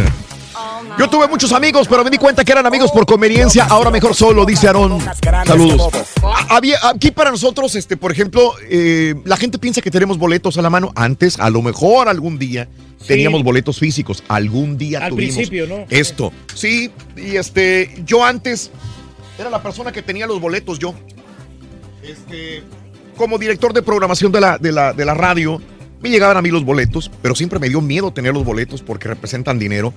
Yo tuve muchos amigos, pero me di cuenta que eran amigos por conveniencia. Ahora mejor solo, dice Aarón. Saludos. Había, aquí para nosotros, este, por ejemplo, eh, la gente piensa que tenemos boletos a la mano. Antes, a lo mejor algún día, teníamos boletos físicos. Algún día Al tuvimos principio, ¿no? esto. Sí, y este, yo antes era la persona que tenía los boletos, yo. Este, como director de programación de la, de la, de la radio, me llegaban a mí los boletos, pero siempre me dio miedo tener los boletos porque representan dinero.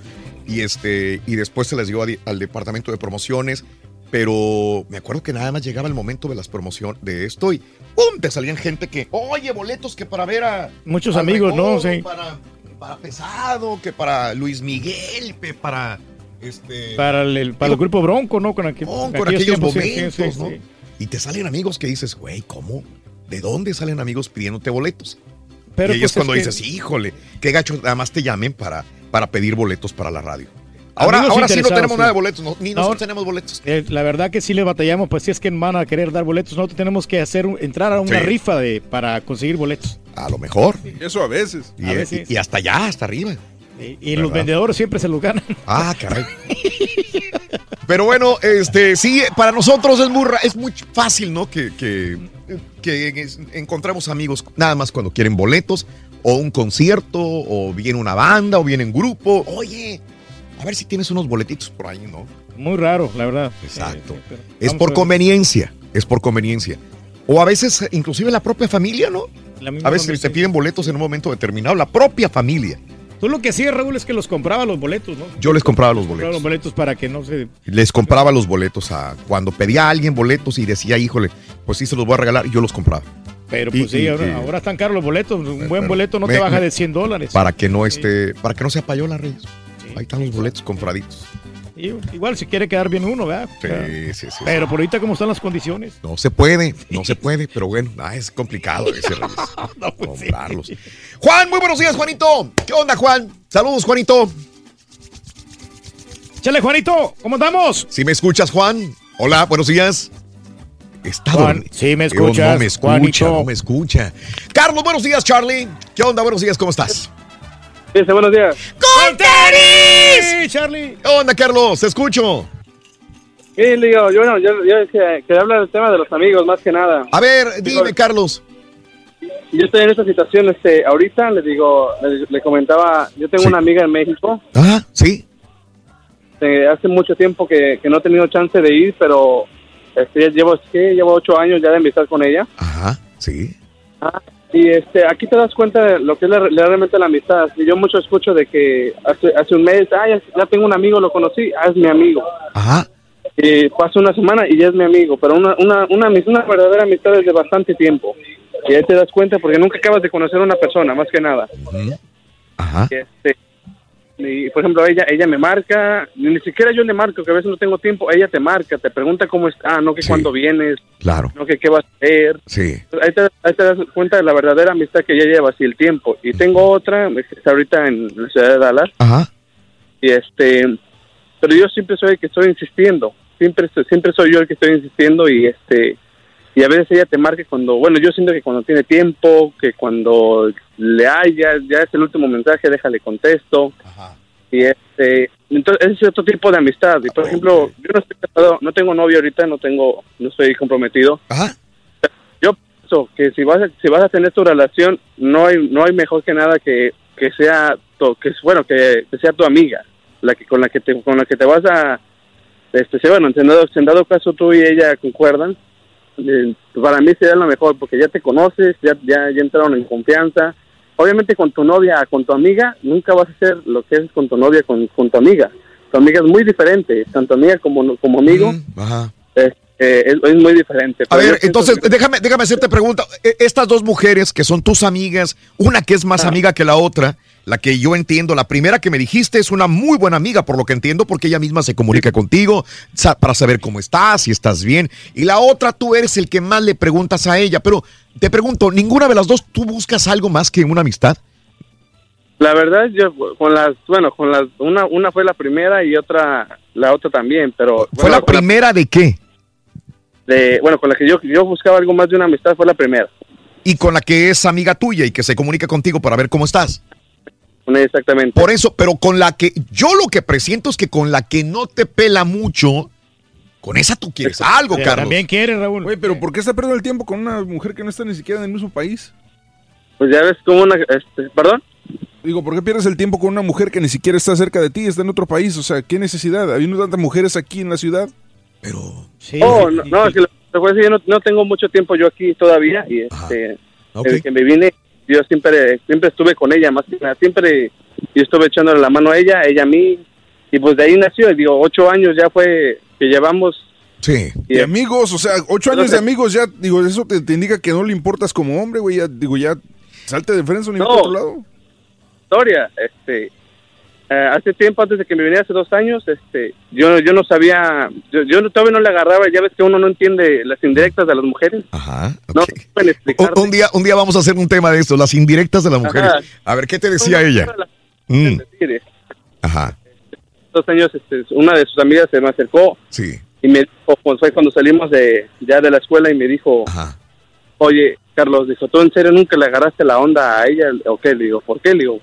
Y, este, y después se les dio a di- al departamento de promociones. Pero me acuerdo que nada más llegaba el momento de las promociones de esto y ¡pum! Te salían gente que, oye, boletos que para ver a. Muchos amigos, ¿no? Sí. Para, para Pesado, que para Luis Miguel, que para. Este, Para el, el- para el grupo Bronco, ¿no? Con, aquel- con aquellos aquellos tiempos, sí, momentos, sí, sí, ¿no? sí. Y te salen amigos que dices, güey, ¿cómo? ¿De dónde salen amigos pidiéndote boletos? Pero y ahí pues es cuando es que- dices, híjole, qué gacho, nada más te llamen para, para pedir boletos para la radio. Ahora, Amigos ahora sí no tenemos sí. nada de boletos, no, ni nosotros tenemos boletos. Eh, la verdad que sí le batallamos, pues si es que van a querer dar boletos, nosotros tenemos que hacer entrar a una Sí. rifa de para conseguir boletos. A lo mejor. Eso a veces. Y, A veces. y hasta allá, hasta arriba. Y, y los vendedores siempre se los ganan. Ah, caray. Pero bueno, este, sí, para nosotros es muy, es muy fácil, ¿no? Que, que, que encontremos amigos nada más cuando quieren boletos, o un concierto, o viene una banda, o viene un grupo. Oye, a ver si tienes unos boletitos por ahí, ¿no? Muy raro, la verdad. Exacto. Es por conveniencia, es por conveniencia. O a veces, inclusive la propia familia, ¿no? La misma A veces familia, te piden boletos en un momento determinado, la propia familia. Tú lo que hacías, Raúl, es que los compraba los boletos, ¿no? Yo les compraba los Compraba los boletos. boletos para que no se... Les compraba los boletos a cuando pedía a alguien boletos y decía, híjole, pues sí se los voy a regalar, yo los compraba. Pero Y- pues sí, ahora, y- ahora están caros los boletos. Un buen boleto no me- te baja de 100 dólares. Para que no esté, para que no se payola, Reyes. Ahí están los boletos compraditos. Igual si quiere quedar bien uno, ¿verdad? Sí, sea, sí, sí. Pero por ahorita, ¿cómo están las condiciones? No se puede, no se puede, pero bueno, ah, es complicado ese Reyes. pues comprarlos. Juan, muy buenos días, Juanito. ¿Qué onda, Juan? Saludos, Juanito. Chale, Juanito, ¿cómo andamos? Si me escuchas, Juan. Hola, buenos días. Está Juan, sí me escuchas, No me escucha, Juanito. no me escucha. Carlos, buenos días, Charlie. ¿Qué onda? Buenos días, ¿cómo estás? Dice, buenos días. ¡Con tenis! Charlie! ¿Qué onda, Carlos? Te escucho. Sí, le digo, yo, yo, yo que, quería hablar del tema de los amigos, más que nada. A ver, dime, Carlos. Yo estoy en esta situación, este, ahorita le digo, le, le comentaba, yo tengo Sí. una amiga en México, Ah, sí. eh, hace mucho tiempo que, que no he tenido chance de ir, pero este, llevo, ¿qué? llevo ocho años ya de amistad con ella. Ajá, sí. Ah, y este, aquí te das cuenta de lo que es la- realmente la amistad. Y yo mucho escucho de que hace, hace un mes, ah, ya, ya tengo un amigo, lo conocí, ah, es mi amigo. Ajá. Y pasa una semana y ya es mi amigo, pero una, una, una, una verdadera amistad es de bastante tiempo. Y ahí te das cuenta porque nunca acabas de conocer a una persona, más que nada. Ajá. Y, este, y, por ejemplo, ella ella me marca, ni siquiera yo le marco, que a veces no tengo tiempo, ella te marca, te pregunta cómo está, no que cuándo vienes, Claro. no que qué vas a hacer. Sí. Ahí te, ahí te das cuenta de la verdadera amistad que ella lleva, y el tiempo. Y tengo otra, que está ahorita en la ciudad de Dallas, Ajá. y este, pero yo siempre soy el que estoy insistiendo, siempre, siempre soy yo el que estoy insistiendo y este, y a veces ella te marca cuando, bueno, yo siento que cuando tiene tiempo, que cuando le haya, ya es el último mensaje, déjale contesto. Y este, entonces ese es otro tipo de amistad. Y por ejemplo, yo no estoy casado, no tengo novio ahorita, no tengo, no estoy comprometido. Yo pienso que si vas a, si vas a tener tu relación, no hay, no hay mejor que nada que, que sea, tu- que bueno, que, que sea tu amiga, la que con la que te, con la que te vas a, este, bueno, en dado, en dado caso tú y ella concuerdan, para mí sería lo mejor porque ya te conoces, ya, ya, ya entraron en confianza. Obviamente con tu novia, con tu amiga, nunca vas a hacer lo que es con tu novia, con, con tu amiga. Tu amiga es muy diferente, tanto amiga como, como amigo, Ajá. es, eh, es, es muy diferente. A ver, entonces, que- déjame, déjame hacerte pregunta. E- Estas dos mujeres que son tus amigas, una que es más amiga que la otra, la que yo entiendo, la primera que me dijiste es una muy buena amiga, por lo que entiendo, porque ella misma se comunica contigo sa- para saber cómo estás, si estás bien. Y la otra, tú eres el que más le preguntas a ella. Pero te pregunto, ¿ninguna de las dos tú buscas algo más que una amistad? La verdad, yo con las, bueno, con las, una, una fue la primera y otra, la otra también, pero... ¿Fue la primera de qué? de, bueno, con la que yo, yo buscaba algo más de una amistad fue la primera. Y con la que es amiga tuya y que se comunica contigo para ver cómo estás. Exactamente. Por eso, pero con la que yo lo que presiento es que con la que no te pela mucho, con esa tú quieres algo, Carlos. También quiere, Raúl. Güey, pero ¿por qué está perdiendo el tiempo con una mujer que no está ni siquiera en el mismo país? Pues ya ves como una, este, perdón. Digo, ¿por qué pierdes el tiempo con una mujer que ni siquiera está cerca de ti, está en otro país? O sea, ¿qué necesidad? Habiendo tantas mujeres aquí en la ciudad. oh, no, no, es que lo yo no, no tengo mucho tiempo yo aquí todavía y este, Ok. desde que me vine, yo siempre, siempre estuve con ella, más que nada, siempre yo estuve echándole la mano a ella, ella a mí, y pues de ahí nació, y digo, ocho años ya fue que llevamos. Sí. Y amigos, o sea, ocho años de amigos, ya, digo, eso te, te indica que no le importas como hombre, güey, ya, digo, ya, salte de frente ni No. por otro lado. historia, este, eh, hace tiempo antes de que me viniera hace dos años, este, yo, yo no sabía, yo, yo todavía no le agarraba, ya ves que uno no entiende las indirectas de las mujeres. Ajá. No pueden. Un, un día, un día vamos a hacer un tema de esto, las indirectas de las mujeres. Ajá. A ver, ¿qué te decía ella? Mm, Ajá, dos años, este, una de sus amigas se me acercó sí. y me dijo, pues fue cuando salimos de ya de la escuela y me dijo, oye, Carlos, dijo, ¿tú en serio nunca le agarraste la onda a ella? ¿O qué? Le digo, ¿por qué? Le digo,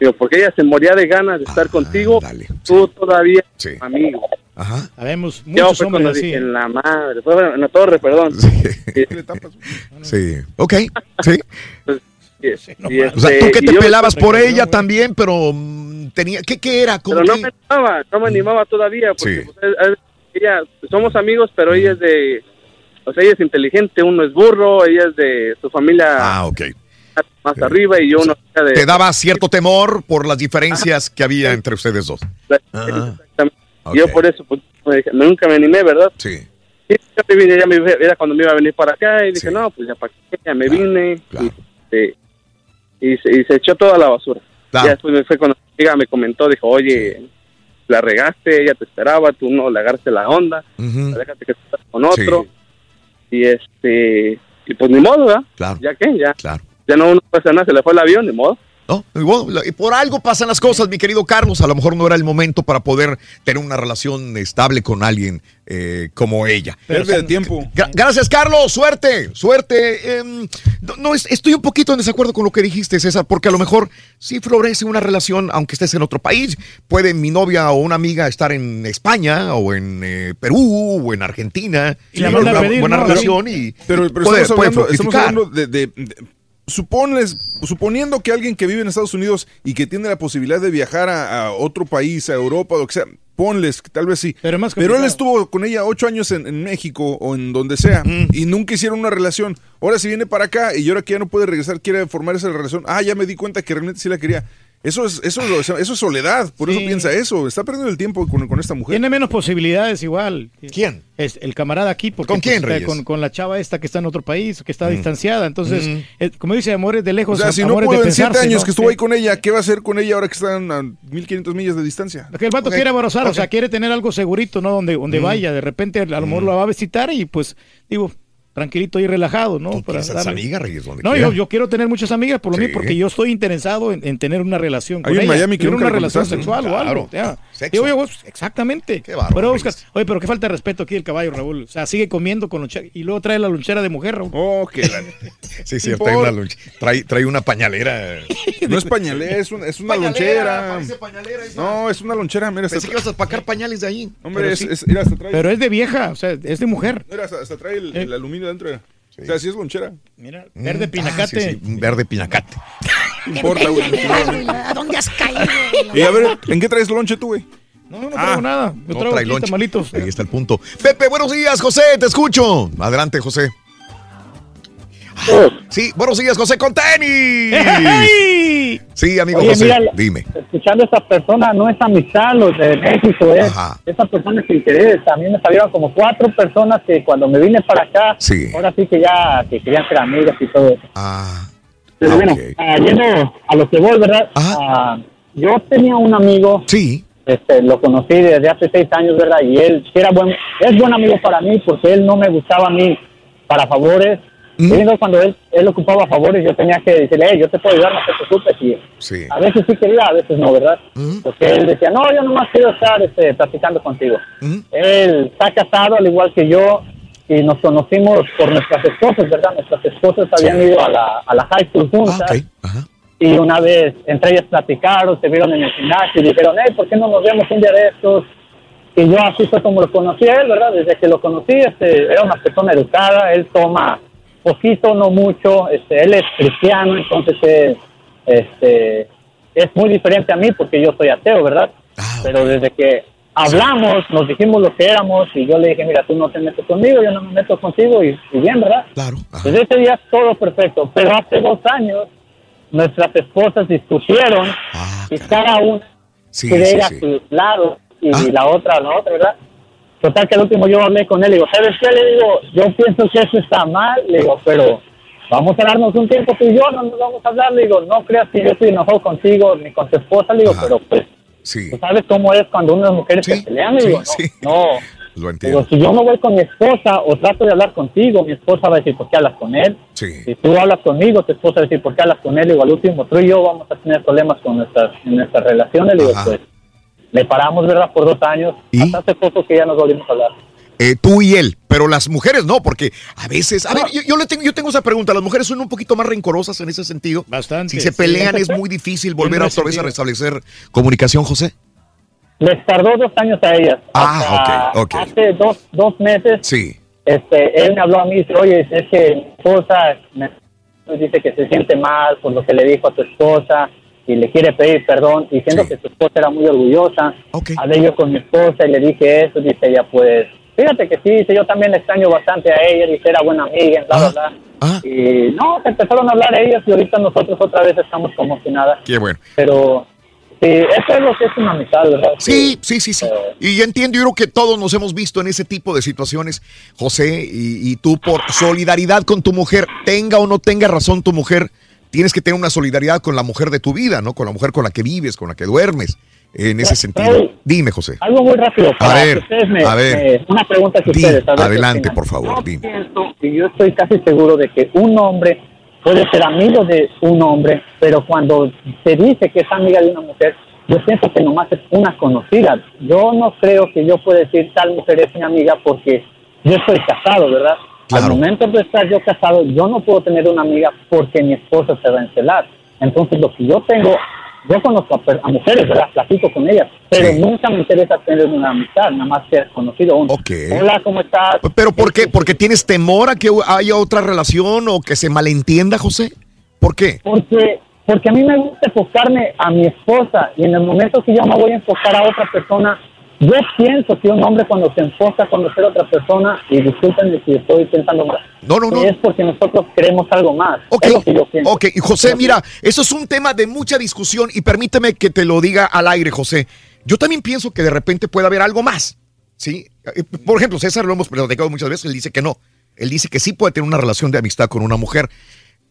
digo porque ella se moría de ganas de estar contigo, tú todavía, amigo. Ajá. Sabemos, Yo muchos fue hombres así. dije, en la madre, fue en la torre, perdón. Sí. Ok, sí. Y- y O sea, tú este, que te yo- pelabas por ella también, pero mm, tenía, ¿qué, qué era? ¿Cómo Pero no qué? me animaba, no me animaba todavía, porque Sí. pues, es- es- ella, somos amigos, pero ella es de, o sea, ella es inteligente, uno es burro, ella es de su familia Ah, ok. Más arriba y yo uno de... Te daba cierto temor por las diferencias que había entre ustedes dos. Ah, Yo por eso pues, nunca me animé, ¿verdad? Sí. Y ya me vine, ya me, era cuando me iba a venir para acá y dije, no, pues ya para qué, ya me vine y, este, y, se, y se echó toda la basura. Claro. Ya después me fue cuando mi amiga me comentó, dijo, oye, la regaste, ella te esperaba, tú no le agarraste la onda, Ujú. déjate que estás con otro. Y este, y pues ni modo, ¿verdad? Claro. Ya que, ya. Claro. Ya no, no pasa nada, se le fue el avión, ni modo. No, y y por algo pasan las cosas, mi querido Carlos. A lo mejor no era el momento para poder tener una relación estable con alguien eh, como ella. Pierde el tiempo. Gra- gracias, Carlos. Suerte, suerte. Em, no, no, es- estoy un poquito en desacuerdo con lo que dijiste, César, porque a lo mejor sí florece una relación, aunque estés en otro país. Puede mi novia o una amiga estar en España o en eh, Perú o en Argentina. Y la a una pedir, buena ¿no? relación y Pero, pero puede, estamos, puede hablando, estamos fructificar. hablando de, de- de- supones, suponiendo que alguien que vive en Estados Unidos y que tiene la posibilidad de viajar a, a otro país, a Europa, o lo que sea, ponles, tal vez sí. Pero, más él estuvo con ella ocho años en, en México o en donde sea y nunca hicieron una relación. Ahora si viene para acá y ahora que ya no puede regresar, quiere formar esa relación. Ah, ya me di cuenta que realmente sí la quería. Eso es, eso es, eso es soledad, por eso piensa eso. Está perdiendo el tiempo con, con esta mujer. Tiene menos posibilidades igual. ¿Quién? Es el camarada aquí. Porque, ¿Con quién, pues, está Reyes? Con, con la chava esta que está en otro país, que está Mm. distanciada. Entonces, Mm. eh, como dice, amores de O lejos, sea, si no pudo en siete años ¿no? que estuvo ahí con ella, ¿qué va a hacer con ella ahora que están a 1500 millas de distancia? Porque el vato quiere abrazar, o sea, quiere tener algo segurito, ¿no? Donde, donde Mm. vaya, de repente a lo mejor lo va a visitar y pues, digo, tranquilito y relajado, ¿no? Para darle- amigas, Reyes, donde No, yo, yo quiero tener muchas amigas por lo Sí. mismo, porque yo estoy interesado en, en tener una relación con Hay un ella. Miami que tener nunca una relación sexual ¿no? o algo. Claro. ya. Sexo. Digo yo, pues, exactamente. Qué bárbaro, Pero buscas- Oye, pero qué falta de respeto aquí el caballo, Raúl. O sea, sigue comiendo con lonchera y luego trae la lonchera de mujer, Raúl. Oh, que Sí, cierto, trae una, trae, trae una pañalera. No es pañalera, es, un- es una Pañalera, lonchera. No, es una lonchera, mira. Pensé que ibas a pacar pañales de ahí. Hombre, Pero es, sí. es- mira, hasta trae, Pero es de vieja, o sea, es de mujer. mira, hasta, hasta trae el, Eh. el aluminio dentro. mira. O sea, sí es lonchera. Mira, verde pinacate. verde pinacate. No importa, güey. ¿A dónde has caído? Y a ver, ¿en qué traes lonche tú, güey? No, no traigo nada. Yo No traigo trae aquí. Ahí está el punto. Pepe, buenos días, José, te escucho. Adelante, José. Sí, buenos días, José, con tenis. Sí, amigo Oye, José, mira, dime. escuchando a esta persona, no es amistad, los de México, es, esa persona es interés. A mí me salieron como cuatro personas que cuando me vine para acá, Sí. ahora sí que ya que querían ser amigas y todo eso. Ah. Pero bueno, ah, yendo a lo que voy, ¿verdad? Ah, yo tenía un amigo. Sí. Este, lo conocí desde hace seis años, ¿verdad? Y él era buen, es buen amigo para mí porque él no me gustaba a mí para favores. Entonces cuando él, él ocupaba favores, yo tenía que decirle, hey, yo te puedo ayudar, no te preocupes. Y Sí. a veces sí quería, a veces no, ¿verdad? Porque él decía, no, yo nomás quiero estar este, platicando contigo. Él está casado al igual que yo y nos conocimos por nuestras esposas, ¿verdad? Nuestras esposas habían ido a la, a la high school juntas. Y una vez entre ellas platicaron, se vieron en el gimnasio y dijeron, hey, ¿por qué no nos vemos un día de estos? Y yo así fue como lo conocí a él, ¿verdad? Desde que lo conocí, este, era una persona educada, él toma poquito, no mucho, este, él es cristiano, entonces eh, este, es muy diferente a mí porque yo soy ateo, ¿verdad? Pero desde que hablamos, nos dijimos lo que éramos y yo le dije, mira, tú no te metes conmigo, yo no me meto contigo y, y bien, ¿verdad? Claro. Desde ese día todo perfecto, pero hace dos años nuestras esposas discutieron y cada una Sí, quería sí, ir a su lado y la otra a la otra, ¿verdad? Total que al último yo hablé con él y digo, ¿sabes qué? Le digo, yo pienso que eso está mal, le digo, pero vamos a darnos un tiempo tú y yo, no nos vamos a hablar, le digo, no creas que yo estoy enojado contigo ni con tu esposa, le digo, pero pues, Sí. tú sabes cómo es cuando unas mujeres se pelean, le digo, no, no. Lo Digo, entiendo. si yo me voy con mi esposa o trato de hablar contigo, mi esposa va a decir, ¿por qué hablas con él? Si tú hablas conmigo, tu esposa va a decir, ¿por qué hablas con él? Digo, al último, tú y yo vamos a tener problemas con nuestras, en nuestras relaciones. Digo, Ajá. pues, le paramos, ¿verdad? Por dos años. Hasta hace poco que ya nos volvimos a hablar. Eh, tú y él, pero las mujeres no, porque a veces, a ver, yo, yo le tengo, yo tengo esa pregunta, las mujeres son un poquito más rencorosas en ese sentido. Bastante. Si se sí. pelean es muy difícil volver otra vez a restablecer comunicación, José. Les tardó dos años a ellas. Ah, Hasta ok, ok. Hace dos, dos meses, Sí. este, él me habló a mí y dice, oye, es que mi esposa me dice que se siente mal por lo que le dijo a tu esposa y le quiere pedir perdón, diciendo que su esposa era muy orgullosa. Hablé yo con mi esposa y le dije eso, dice ella, pues, fíjate que sí, dice, yo también le extraño bastante a ella, dice, era buena amiga, bla, bla, bla. Y no, se empezaron a hablar ellas y ahorita nosotros otra vez estamos como si nada. Qué bueno. Pero sí, eso es lo que es una amistad, ¿verdad? Sí, sí, sí, sí. Y ya entiendo, yo creo que todos nos hemos visto en ese tipo de situaciones, José, y, y tú por solidaridad con tu mujer, tenga o no tenga razón tu mujer, tienes que tener una solidaridad con la mujer de tu vida, ¿no? Con la mujer con la que vives, con la que duermes, en ese sentido. Dime, José. Algo muy rápido. A para ver, que ustedes me- a ver. me- una pregunta que Di, ustedes. a ver adelante, por favor, dime. pienso y yo estoy casi seguro de que un hombre puede ser amigo de un hombre, pero cuando se dice que es amiga de una mujer, yo pienso que nomás es una conocida. Yo no creo que yo pueda decir tal mujer es mi amiga porque yo estoy casado, ¿verdad? Al momento de estar yo casado, yo no puedo tener una amiga porque mi esposa se va a encelar. Entonces, lo que yo tengo, yo conozco a, a mujeres, ¿verdad? Platico con ellas, pero nunca me interesa tener una amistad, nada más ser conocido. Un, Hola, ¿cómo estás? ¿Pero por qué? ¿Porque tienes temor a que haya otra relación o que se malentienda, José? ¿Por qué? Porque, porque a mí me gusta enfocarme a mi esposa y en el momento que yo me voy a enfocar a otra persona, yo pienso que un hombre cuando se enfoca a conocer a otra persona, y discúlpenme si estoy pensando mal, no, no, es porque nosotros queremos algo más. Ok, Es lo que yo pienso. ok, y José, mira, eso es un tema de mucha discusión y permíteme que te lo diga al aire, José. Yo también pienso que de repente puede haber algo más, ¿sí? Eh, Por ejemplo, César lo hemos platicado muchas veces, él dice que no. Él dice que sí puede tener una relación de amistad con una mujer.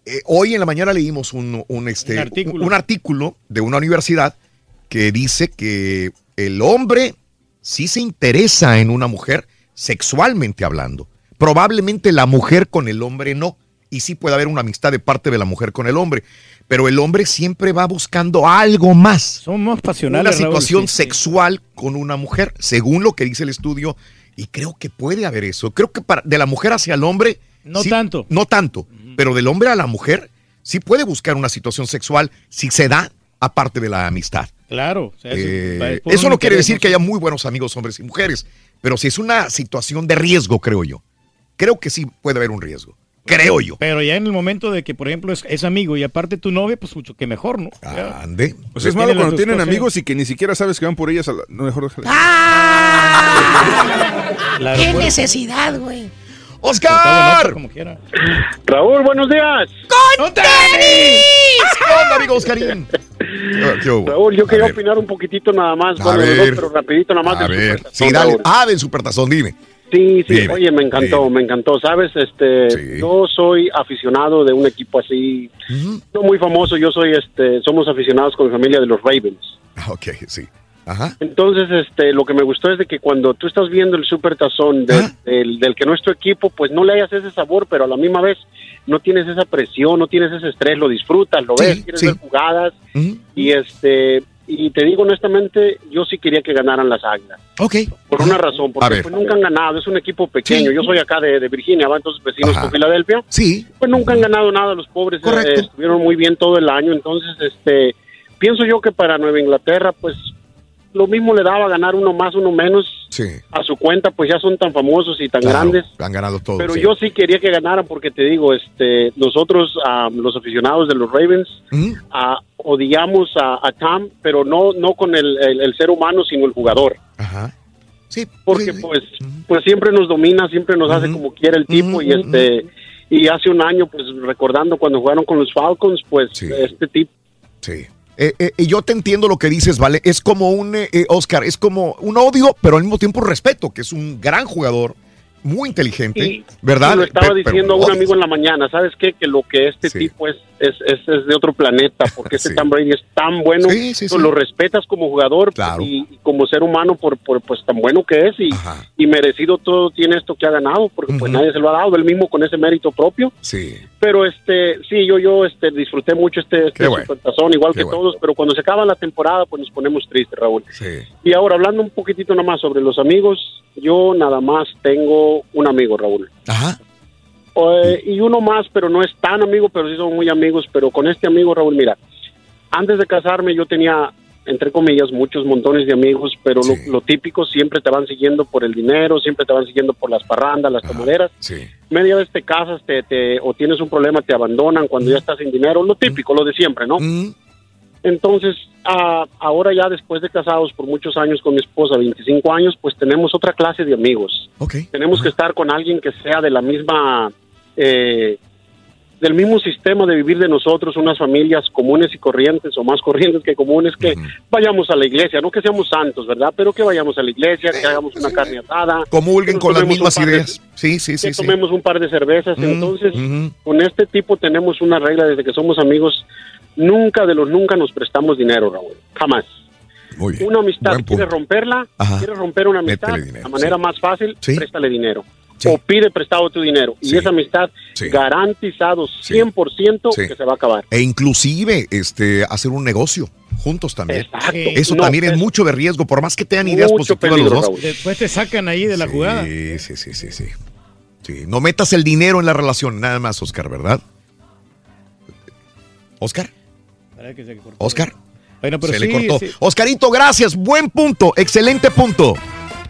Eh, hoy en la mañana leímos un, un, este, Un artículo. un artículo de una universidad que dice que el hombre sí se interesa en una mujer sexualmente hablando. Probablemente la mujer con el hombre no. Y sí puede haber una amistad de parte de la mujer con el hombre. Pero el hombre siempre va buscando algo más. Son más pasionales. Una Raúl, situación sí. sexual con una mujer, según lo que dice el estudio. Y creo que puede haber eso. Creo que para, de la mujer hacia el hombre. No sí- tanto. No tanto. Pero del hombre a la mujer sí puede buscar una situación sexual si se da aparte de la amistad. Claro. o sea, Eh, eso un no quiere decir que haya muy buenos amigos hombres y mujeres, pero si es una situación de riesgo, creo yo. Creo que sí puede haber un riesgo. Creo yo. Pero ya en el momento de que, por ejemplo, es, es amigo y aparte tu novia, pues mucho que mejor, ¿no? Ande. Pues es malo cuando tienen amigos y que ni siquiera sabes que van por ellas. A la... no, mejor déjala. ¡Qué necesidad, güey! ¡Oscar! Como quiera. Raúl, buenos días. ¡Con tenis! ¿Qué onda, amigo Oscarín? ¿Qué hubo? Raúl, yo A quería ver. opinar un poquitito nada más. A bueno, ver. dos, pero rapidito nada más. A ver, sí, dale. Ah, del supertazón, dime. Sí, sí, Dime, oye, me encantó, me encantó, ¿sabes? Este, yo soy aficionado de un equipo así, no muy famoso, yo soy, este, somos aficionados con mi familia de los Ravens. Ok, sí. Ajá. Entonces, este, lo que me gustó es de que cuando tú estás viendo el super tazón de- del, del que nuestro equipo, pues no le hayas ese sabor, pero a la misma vez no tienes esa presión, no tienes ese estrés, lo disfrutas, lo ves, quieres sí. ver jugadas y este, y te digo honestamente, yo sí quería que ganaran las Águilas. Ok. Por una razón, porque pues, nunca han ganado, es un equipo pequeño. Yo soy acá de, de Virginia, ¿va? entonces vecinos Ajá. con Filadelfia. Sí. Pues nunca han ganado nada los pobres, eh, estuvieron muy bien todo el año, entonces este pienso yo que para Nueva Inglaterra pues lo mismo le daba ganar uno más, uno menos Sí. a su cuenta, pues ya son tan famosos y tan Claro, grandes. Han ganado todos. Pero sí. yo sí quería que ganaran porque te digo, este, nosotros, ah, los aficionados de los Ravens, ah, odiamos a, a Tom, pero no, no con el, el- el ser humano, sino el jugador. Ajá. Sí. Porque pues, pues siempre nos domina, siempre nos hace como quiere el tipo y este, y hace un año, pues recordando cuando jugaron con los Falcons, pues este tipo. Sí. Eh, eh, y yo te entiendo lo que dices, ¿vale? Es como un, eh, eh, Oscar, es como un odio, pero al mismo tiempo respeto, que es un gran jugador, muy inteligente, Y- ¿verdad? y lo estaba pero diciendo a un amigo en la mañana, ¿sabes qué? Que lo que este tipo es, es, es, es de otro planeta, porque este Tom Brady es tan bueno, Sí, sí, tú sí. lo respetas como jugador pues, y, y como ser humano por, por pues tan bueno que es y, y merecido todo tiene esto que ha ganado, porque pues nadie se lo ha dado, él mismo con ese mérito propio. Sí. Pero este, sí, yo, yo este, disfruté mucho este, este bueno. igual Qué que bueno. todos, pero cuando se acaba la temporada, pues nos ponemos tristes, Raúl. Sí. Y ahora, hablando un poquitito nada más sobre los amigos, yo nada más tengo un amigo, Raúl. Ajá. Eh, y uno más, pero no es tan amigo, pero sí son muy amigos. Pero con este amigo, Raúl, mira, antes de casarme yo tenía, entre comillas, muchos montones de amigos, pero lo, lo típico siempre te van siguiendo por el dinero, siempre te van siguiendo por las parrandas, las tomaderas. Sí. Media vez te casas te, te- o tienes un problema, te abandonan cuando ya estás sin dinero, lo típico, lo de siempre, ¿no? Entonces, ah, ahora ya después de casados por muchos años con mi esposa, 25 años, pues tenemos otra clase de amigos. Tenemos que estar con alguien que sea de la misma, eh, del mismo sistema de vivir de nosotros, unas familias comunes y corrientes, o más corrientes que comunes, que vayamos a la iglesia, no que seamos santos, ¿verdad? Pero que vayamos a la iglesia, que hagamos una carne asada. Comulguen con las mismas de- ideas. Sí, sí, sí. que sí. tomemos un par de cervezas. Entonces, con este tipo tenemos una regla desde que somos amigos. Nunca de los nunca nos prestamos dinero, Raúl. Jamás. Muy bien. Una amistad. ¿quieres romperla? ¿eh? ¿Quieres romper una amistad? Dinero, la manera sí. más fácil, Sí. préstale dinero. O pide prestado tu dinero. Y esa amistad, garantizado 100% Sí. que se va a acabar. E inclusive este, hacer un negocio juntos también. Exacto. Eso No, también es, es- mucho de riesgo, por más que tengan ideas positivas peligro, los dos. Raúl. Después te sacan ahí de la jugada. Sí, sí, sí, sí, sí. Sí, No metas el dinero en la relación, nada más, Oscar, ¿verdad? Oscar. Oscar. Bueno, pero Se sí, le cortó. sí. Oscarito, gracias. Buen punto. Excelente punto.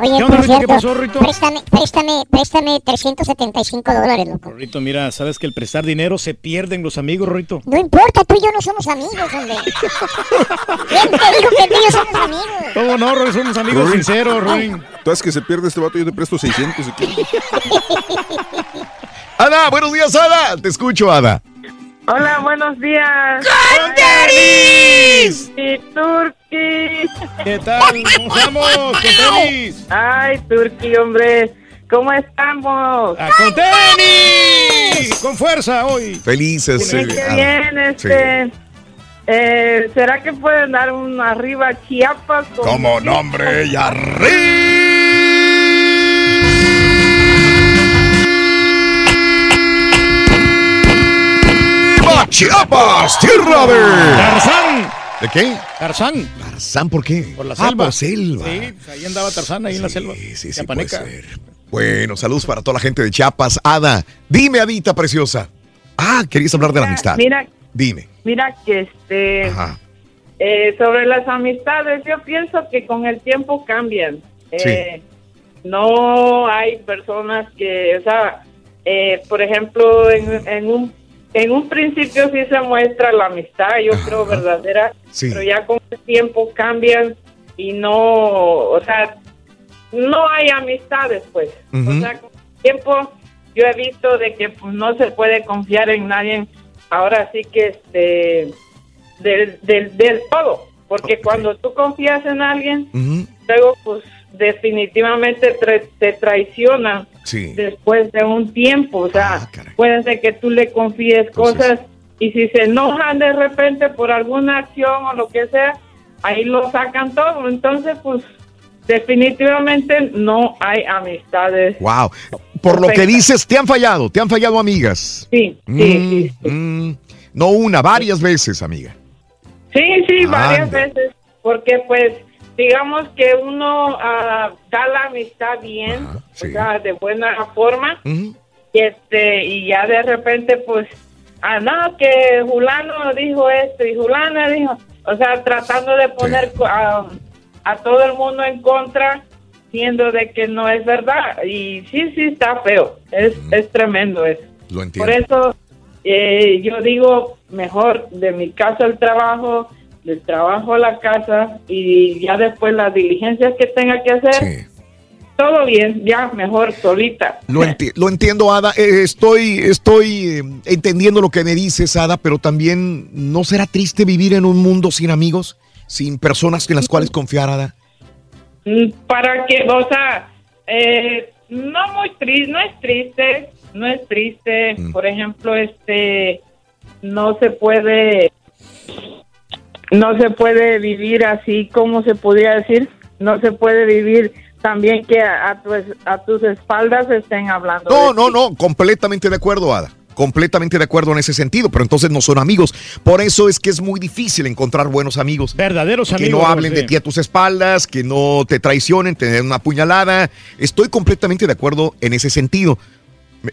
Oye, ¿Qué onda, por Rito? ¿Qué cierto, pasó, Rito? préstame, préstame, préstame 375 dólares, loco. Rorrito, mira, sabes que el prestar dinero se pierden los amigos, Rorrito. No importa, tú y yo no somos amigos, hombre. ¿Quién te dijo que tú y yo somos amigos? ¿Cómo no, Rory? Somos amigos sinceros, Rory. Tú haces que se pierde este vato, yo te presto 600 si quieres. Ada, buenos días, Ada. Te escucho, Ada. Hola, buenos días. ¡Con tenis! Y Turki. ¿Qué tal? ¿Cómo estamos? ¡Con tenis! Ay, Turki, hombre. ¿Cómo estamos? ¡Ah, ¡Con tenis! ¡Con fuerza hoy! Felices. Eh, qué Ada. bien, este. eh, ¿Será que pueden dar un arriba Chiapas? Como nombre y arriba. Chiapas, tierra de. ¡Tarzán! ¿De qué? ¡Tarzán! ¿Tarzán por qué? Por la Ah, selva. por selva. Sí, pues ahí andaba Tarzán, ahí en la selva. Sí, sí, puede ser. Bueno, saludos para toda la gente de Chiapas. Ada, dime, Adita preciosa. Ah, querías hablar de la amistad. Mira, Dime. mira que este. Ajá. Eh, sobre las amistades, yo pienso que con el tiempo cambian. Eh, No hay personas que, o sea, eh, por ejemplo, en, en un en un principio sí se muestra la amistad, yo creo verdadera, Sí. pero ya con el tiempo cambian y no, o sea, no hay amistades, pues. O Ujú. sea, con el tiempo yo he visto de que pues, no se puede confiar en nadie. Ahora sí que este del, del, del todo, porque cuando tú confías en alguien, luego pues definitivamente tra- te traicionan Sí. después de un tiempo. O sea, Ah, puede ser que tú le confíes cosas y si se enojan de repente por alguna acción o lo que sea, ahí lo sacan todo. Entonces, pues definitivamente no hay amistades. Wow. Por lo que dices, te han fallado, te han fallado amigas. Sí, Mm, sí, sí. mm. No una, varias veces, amiga. Sí, sí, varias veces, porque pues digamos que uno ah, da la amistad bien, o sea, de buena forma, y este y ya de repente pues, ah, no, que Julano dijo esto y Julana dijo, o sea, tratando de poner co- a, a todo el mundo en contra, siendo de que no es verdad, y sí, sí está feo, es, es tremendo eso. Lo Por eso eh, yo digo mejor de mi casa al trabajo, del trabajo a la casa y ya después las diligencias que tenga que hacer. Todo bien, ya mejor solita. Lo, enti- lo entiendo, Ada. Eh, estoy estoy eh, entendiendo lo que me dices, Ada, pero también no será triste vivir en un mundo sin amigos, sin personas en las cuales confiar, Ada. Mm, Para que, o sea, eh, no muy triste, no es triste, no es triste. Por ejemplo, este, no se puede, no se puede vivir así como se podría decir. No se puede vivir también que a, a tu es- a tus espaldas estén hablando. No, no, no, completamente de acuerdo, Ada. Completamente de acuerdo en ese sentido, pero entonces no son amigos. Por eso es que es muy difícil encontrar buenos amigos. Verdaderos Que amigos. no hablen de ti a tus espaldas, que no te traicionen, tener una puñalada. Estoy completamente de acuerdo en ese sentido.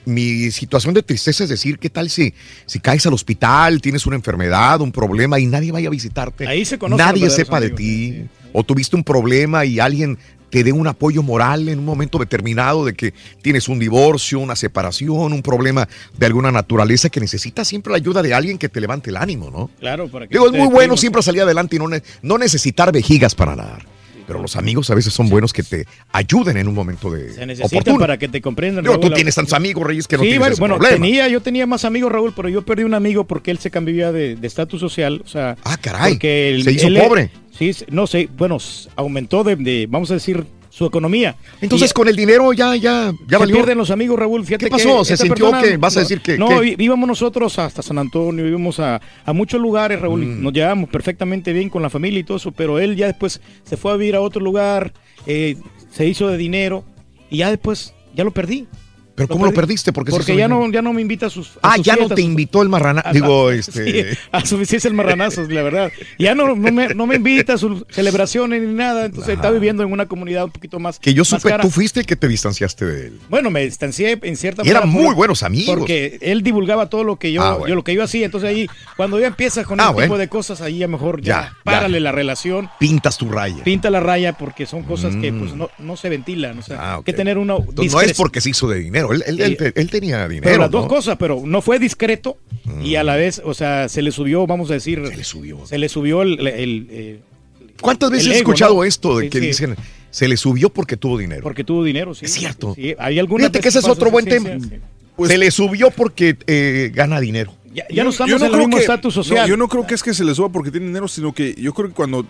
Mi- situación de tristeza es decir, ¿qué tal si, si caes al hospital, tienes una enfermedad, un problema y nadie vaya a visitarte? Ahí se conocen Nadie sepa de ti. O tuviste un problema y alguien te dé un apoyo moral en un momento determinado de que tienes un divorcio, una separación, un problema de alguna naturaleza que necesitas siempre la ayuda de alguien que te levante el ánimo, ¿no? Claro, para que Digo, es muy bueno siempre salir adelante y no, ne- no necesitar vejigas para nadar. Pero los amigos a veces son buenos que te ayuden en un momento de Se necesitan oportuno. para que te comprendan. Digo, tú Raúl. tienes tantos amigos, Reyes, que no sí, tienes bueno, ese bueno, problema. tenía, yo tenía más amigos, Raúl, pero yo perdí un amigo porque él se cambió de de estatus social. O sea, ah, caray, porque él- se hizo él- pobre. Sí, no sé, bueno, aumentó de, de, vamos a decir, su economía. Entonces, Y- con el dinero ya, ya, ya se valió. pierden los amigos, Raúl. Fíjate ¿Qué pasó? que ¿Se sintió persona- que vas a decir que- No, que- íbamos nosotros hasta San Antonio, íbamos a, a muchos lugares, Raúl. Mm. Nos llevábamos perfectamente bien con la familia y todo eso, pero él ya después se fue a vivir a otro lugar, eh, se hizo de dinero y ya después ya lo perdí. ¿Pero cómo lo perdiste? Porque, Porque ya no, ya no me invita a sus. a Ah, sus ya no te invitó el marrana. a- Digo, este. sí, a su sí es el marranazo, la verdad. Ya no, no, me, no me invita a sus celebraciones ni nada. Entonces está viviendo en una comunidad un poquito más. Que yo más supe, cara. tú fuiste el que te distanciaste de él. Bueno, me distancié en cierta Y eran manera muy por- buenos amigos. Porque él divulgaba todo lo que yo, Ah, bueno. yo lo que yo hacía. Entonces ahí, cuando ya empiezas con Ah, ese bueno. tipo de cosas, ahí ya mejor ya, Ya, ya. párale la relación. Pintas tu raya. Pinta la raya porque son cosas que Mm. pues no, no se ventilan. O sea, Ah, hay que tener una no es porque se hizo de dinero. Él, él- él- él tenía dinero. Pero las dos ¿no? Mm. cosas, pero no fue discreto y a la vez, o sea, se le subió, vamos a decir. Se le subió. Se le subió el. el- el- ¿Cuántas veces el he ego, escuchado ¿no? esto de Sí, que sí. dicen se le subió porque tuvo dinero? Porque tuvo dinero, sí. Es cierto. Sí, hay algunas Fíjate que ese es otro buen sí, tema. sí, sí. Pues se le subió porque eh, gana dinero. Ya, ya no estamos Yo en el mismo estatus no, social. yo no creo que es que se les suba porque tienen dinero, sino que yo creo que cuando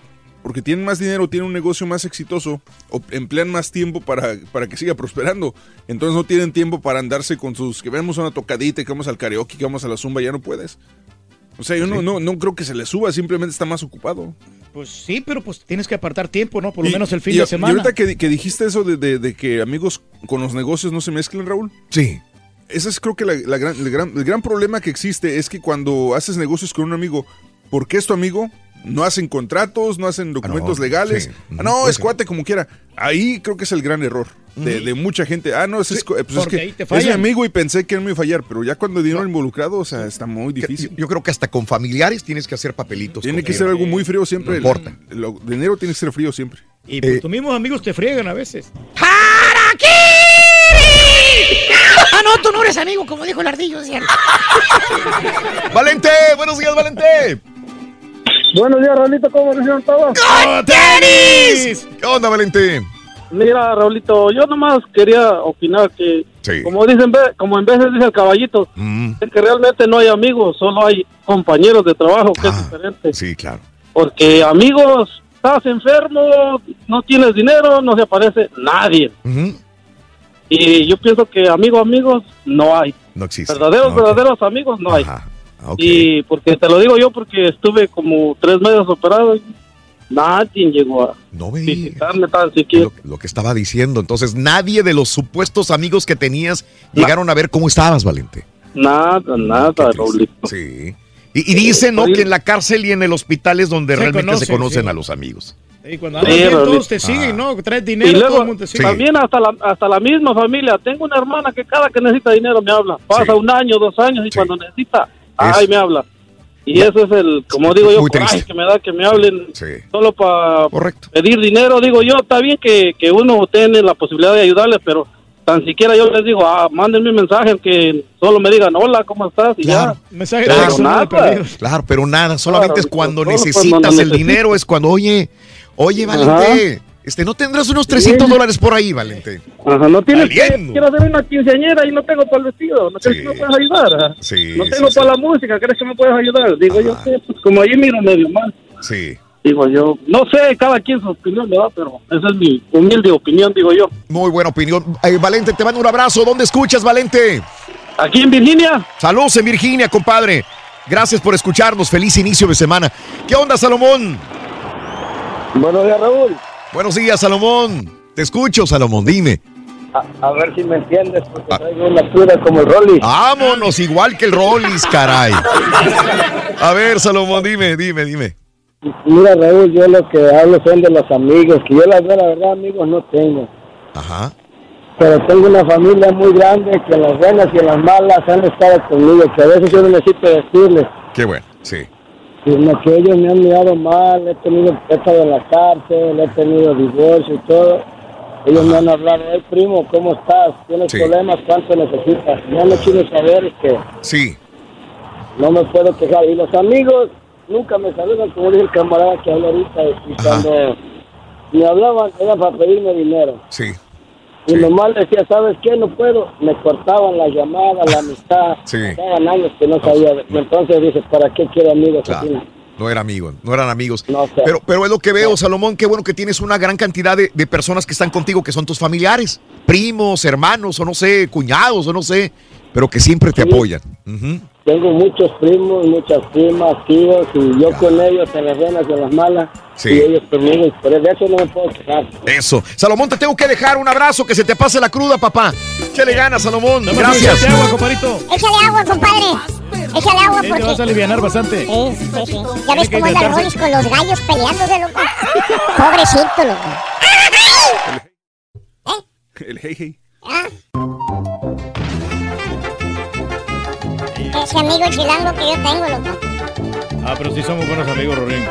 porque tienen más dinero, tienen un negocio más exitoso, o emplean más tiempo para, para que siga prosperando. Entonces no tienen tiempo para andarse con sus que vemos una tocadita, que vamos al karaoke, que vamos a la zumba, ya no puedes. O sea, yo no, no, no creo que se le suba, simplemente está más ocupado. Pues sí, pero pues tienes que apartar tiempo, ¿no? Por lo Y- menos el fin y- de semana. Y ahorita que, que dijiste eso de, de- de que amigos con los negocios no se mezclen, Raúl. Sí. Ese es creo que la- la gran- el, gran, el gran problema que existe es que cuando haces negocios con un amigo, porque es tu amigo, no hacen contratos, no hacen documentos no, legales. sí. Ah, no, Pues es cuate como quiera. Ahí creo que es el gran error de, de mucha gente. Ah, no, es, eh, pues es que ahí te es mi amigo y pensé que él me iba a fallar, pero ya cuando hay dinero involucrado, o sea, está muy difícil. Yo creo que hasta con familiares tienes que hacer papelitos. Tiene que ser algo muy frío siempre. No importa. El, el dinero tiene que ser frío siempre. Y pues, tus mismos amigos te friegan a veces. Ah, no, tú no eres amigo, como dijo el ardillo, cierto. Valente, buenos días, Valente. Buenos días, Raulito, ¿cómo están todos? tenis! ¿Qué onda, Valente? Mira, Raulito, yo nomás quería opinar que, Sí. como dicen, como en veces dice el caballito, Mm. es que realmente no hay amigos, solo hay compañeros de trabajo, que es diferente. Sí, claro. Porque amigos, estás enfermo, no tienes dinero, no se aparece nadie. Y yo pienso que amigos, amigos, no hay. No existe. Verdaderos, verdaderos amigos no hay. Y porque te lo digo yo, porque estuve como tres meses operado y nadie llegó a visitarme tan siquiera. Lo, lo que estaba diciendo. Entonces, nadie de los supuestos amigos que tenías llegaron a ver cómo estabas, Valente. Nada, nada. Sí. Y, y dicen, ¿no? Que en la cárcel y en el hospital es donde Se realmente se conocen, sí. a los amigos. Y cuando andas Sí, bien, todos te siguen, ¿no? Traes dinero, Y todo el mundo te sigue. también hasta la, hasta la misma familia. Tengo una hermana que cada que necesita dinero me habla. Pasa un año, dos años y cuando necesita, ay, me habla. Y eso es el, como digo yo, coraje que me da que me hablen solo para pedir dinero. Digo yo, está bien que, que uno tiene la posibilidad de ayudarles, pero tan siquiera yo les digo, ah, mándenme un mensaje que solo me digan, hola, ¿cómo estás? Y ya. Mensaje Claro, Pero nada. Claro, pero nada, solamente es cuando necesitas el dinero, es cuando, oye, oye, Valente, este, ¿no tendrás unos 300 dólares por ahí, Valente? Ajá, no tienes que, quiero hacer una quinceañera y no tengo para el vestido. ¿No crees que me puedes ayudar? Sí, no tengo sí. para la música, ¿crees que me puedes ayudar? Digo yo, sí, pues, como ahí miro medio mal. Sí. Digo yo, no sé, cada quien su opinión, ¿verdad? Pero esa es mi humilde opinión, digo yo. Muy buena opinión. Eh, Valente, te mando un abrazo. ¿Dónde escuchas, Valente? Aquí en Virginia. Saludos en Virginia, compadre. Gracias por escucharnos. Feliz inicio de semana. ¿Qué onda, Salomón? Buenos días, Raúl. Buenos días, Salomón. Te escucho, Salomón. Dime. A, a ver si me entiendes, porque traigo una cura como el Rolly. Vámonos, igual que el Rollis, caray. A ver, Salomón, dime, dime, dime. Mira, Raúl, yo lo que hablo son de los amigos, que yo la, la verdad amigos no tengo. Ajá. Pero tengo una familia muy grande que en las buenas y en las malas han estado conmigo, que a veces yo no necesito decirles, Qué bueno, sí. Sino que ellos me han mirado mal, he tenido he estado en la cárcel, he tenido divorcio y todo. Ellos me han hablado, hey primo, ¿cómo estás? ¿Tienes Sí. problemas? ¿Cuánto necesitas? Ya no quiero saber que Sí. no me puedo quejar. Y los amigos nunca me saludan, como dice el camarada que habla ahorita. Y cuando me hablaban era para pedirme dinero. Sí. Y nomás le decía, ¿sabes qué? No puedo. Me cortaban la llamada, la amistad. Sí. Pasaban años que no sabía. Entonces dice, ¿para qué quiero amigos Claro. así? No eran amigos, no eran amigos. No sé. Pero, pero es lo que veo, Salomón, qué bueno que tienes una gran cantidad de, de personas que están contigo, que son tus familiares, primos, hermanos, o no sé, cuñados, o no sé, pero que siempre te apoyan. Ujú. Tengo muchos primos, muchas primas, tíos, y yo con ellos en las buenas y en las malas. Sí. Y ellos conmigo, y por eso no me puedo quejar. Eso. Salomón, te tengo que dejar un abrazo, que se te pase la cruda, papá. Échale ganas, Salomón. Dame Gracias. un agua, compadrito. Échale agua, compadre. Échale agua porque... te vas a aliviar bastante. Sí, sí, sí. Ya ves que cómo anda el. Rollis con los gallos peleándose, loco. Pobrecito, loco. El hey hey. Ese amigo chilango que yo tengo, loco. Ah, pero sí somos buenos amigos, Rorín.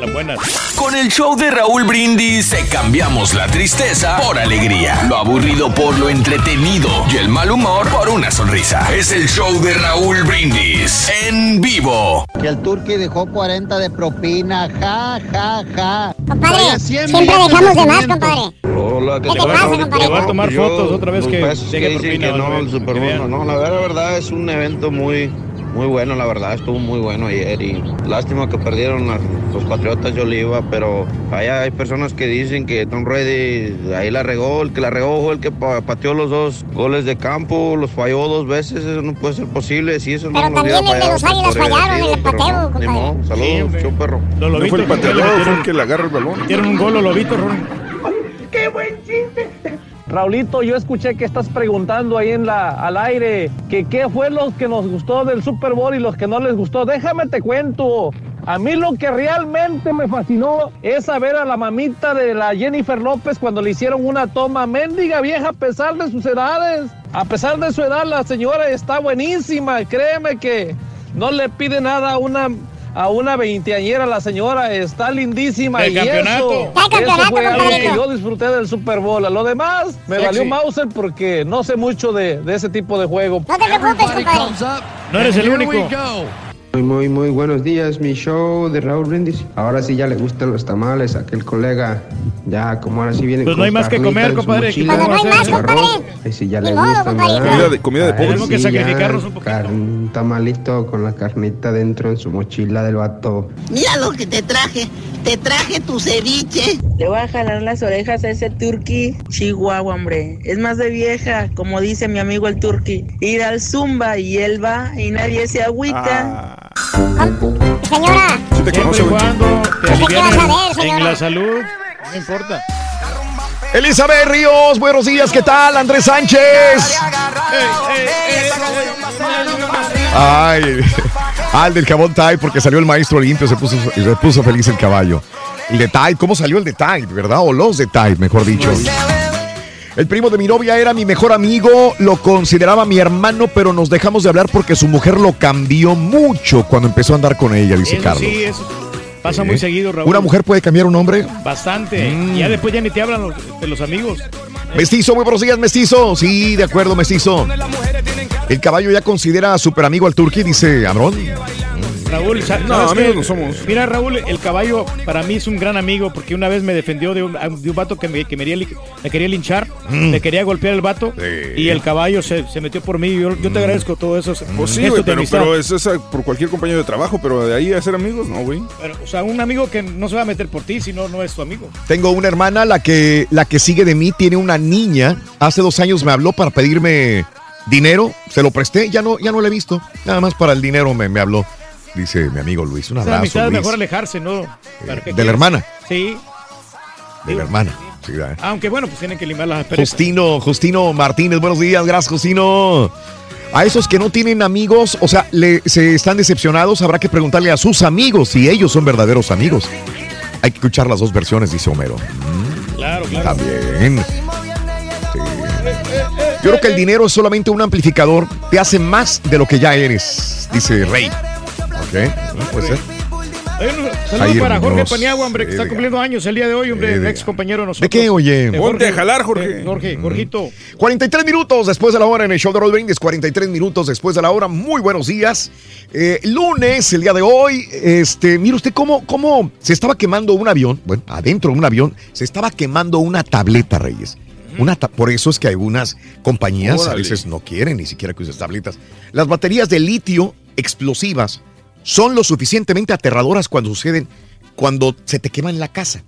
Las buenas. Con el show de Raúl Brindis te cambiamos la tristeza por alegría, lo aburrido por lo entretenido y el mal humor por una sonrisa. Es el show de Raúl Brindis en vivo. Que el turqui dejó 40 de propina, ja, ja, ja. Compadre, Vaya, 100 siempre dejamos de más, compadre. Hola, ¿Qué te pasa, compadre? Te va a tomar fotos otra vez que que propina, que no, el que no, la verdad es un evento muy, muy bueno, la verdad, estuvo muy bueno ayer y lástima que perdieron a- los Patriotas, yo le iba, pero allá hay personas que dicen que Tom Brady ahí la regó, el que la regó fue el que pa- pateó los dos goles de campo, los falló dos veces, eso no puede ser posible, si eso Pero no también el de los Águilas fallaron en el pateo, compadre. modo. Saludos, show perro. Los No fue el pateador, fue el que le agarra el balón. Metieron un gol los lobitos, Rorín. ¡Qué buen chiste! Raulito, yo escuché que estás preguntando ahí en la, al aire que qué fue lo que nos gustó del Super Bowl y los que no les gustó. Déjame te cuento. A mí lo que realmente me fascinó es saber a la mamita de la Jennifer López cuando le hicieron una toma mendiga vieja a pesar de sus edades. A pesar de su edad, la señora está buenísima. Créeme que no le pide nada a una a una veinteañera la señora está lindísima Del y campeonato. eso, Del campeonato, eso fue algo que yo disfruté del Super Bowl. A lo demás me Sexy. valió Mauser porque no sé mucho de, de ese tipo de juego. No te preocupes, compadre. No eres el único. Muy, muy, muy buenos días, mi show de Raúl Brindis. Ahora sí ya le gustan los tamales a aquel colega. Ya, como ahora sí viene Pues con no hay más que comer, compadre. ¿Qué mochila, podemos hacer? su arroz. Ahí sí ya le modo, gustan, compadre. Comida de- comida de pobres. Tenemos que sacrificarnos un poquito. Un tamalito con la carnita dentro en su mochila del vato. Mira lo que te traje. Te traje tu ceviche. Le voy a jalar las orejas a ese turqui chihuahua, hombre. Es más de vieja, como dice mi amigo el turqui. Ir al zumba y él va y nadie se agüita. Señora, Sí te conoce, cuando te ¿Qué quiere alivianes saber, en la salud, no importa. Elizabeth Ríos, buenos días, ¿qué tal? Andrés Sánchez. Ay, al del jabón Tide, porque salió el maestro limpio, se puso, se puso feliz el caballo. El de Tide, ¿cómo salió el de Tide, verdad? O los de Tide, mejor dicho. El primo de mi novia era mi mejor amigo, lo consideraba mi hermano, pero nos dejamos de hablar porque su mujer lo cambió mucho cuando empezó a andar con ella, dice Eso Carlos. sí, eso pasa ¿Eh? muy seguido, Raúl. ¿Una mujer puede cambiar un hombre? Bastante. Mm. Ya después ya ni te hablan los, de los amigos. Mestizo, muy buenos días, mestizo. Sí, de acuerdo, mestizo. El caballo ya considera a super amigo al turqui, dice Amrón. Raúl, No, ¿sabes amigos qué? no somos. Mira, Raúl, el caballo para mí es un gran amigo porque una vez me defendió de un, de un vato que me, que me quería, li- me quería linchar, Mm. me quería golpear el vato y el caballo se, se metió por mí. Yo, yo te agradezco todo eso. Pues sí, güey, pero, pero es esa por cualquier compañero de trabajo, pero de ahí a ser amigos, no, güey. O sea, un amigo que no se va a meter por ti si no, no es tu amigo. Tengo una hermana, la que, la que sigue de mí, tiene una niña. Hace dos años me habló para pedirme dinero. Se lo presté, ya no, ya no la he visto. Nada más para el dinero me, me habló. Dice mi amigo Luis. Un abrazo, amistad es Luis. mejor alejarse, ¿no? ¿Para qué de la hermana. Sí. De la hermana. Sí, ¿verdad? Aunque bueno, pues tienen que limar las asperezas. Justino, Justino Martínez, buenos días, gracias Justino. A esos que no tienen amigos, o sea, le, se están decepcionados, habrá que preguntarle a sus amigos si ellos son verdaderos amigos. Hay que escuchar las dos versiones, dice Homero. Claro, claro. También. Sí. Yo creo que el dinero es solamente un amplificador, te hace más de lo que ya eres, dice Rey. Ok, puede ser. Oye, un Ahí Saludos para Jorge hermoso. Paniagua, hombre, que está cumpliendo años el día de hoy, hombre, ex compañero de nosotros. ¿De qué, oye? Eh, Ponte a jalar, Jorge. eh, Jorge, Jorgito. 43 minutos después de la hora en el show de Roll Brindis, 43 minutos después de la hora. Muy buenos días. Eh, lunes, el día de hoy, este, mire usted cómo, cómo se estaba quemando un avión, bueno, adentro de un avión, se estaba quemando una tableta, Reyes. Una ta- por eso es que algunas compañías a veces no quieren ni siquiera que uses tabletas. Las baterías de litio explosivas son lo suficientemente aterradoras cuando suceden, cuando se te quema en la casa.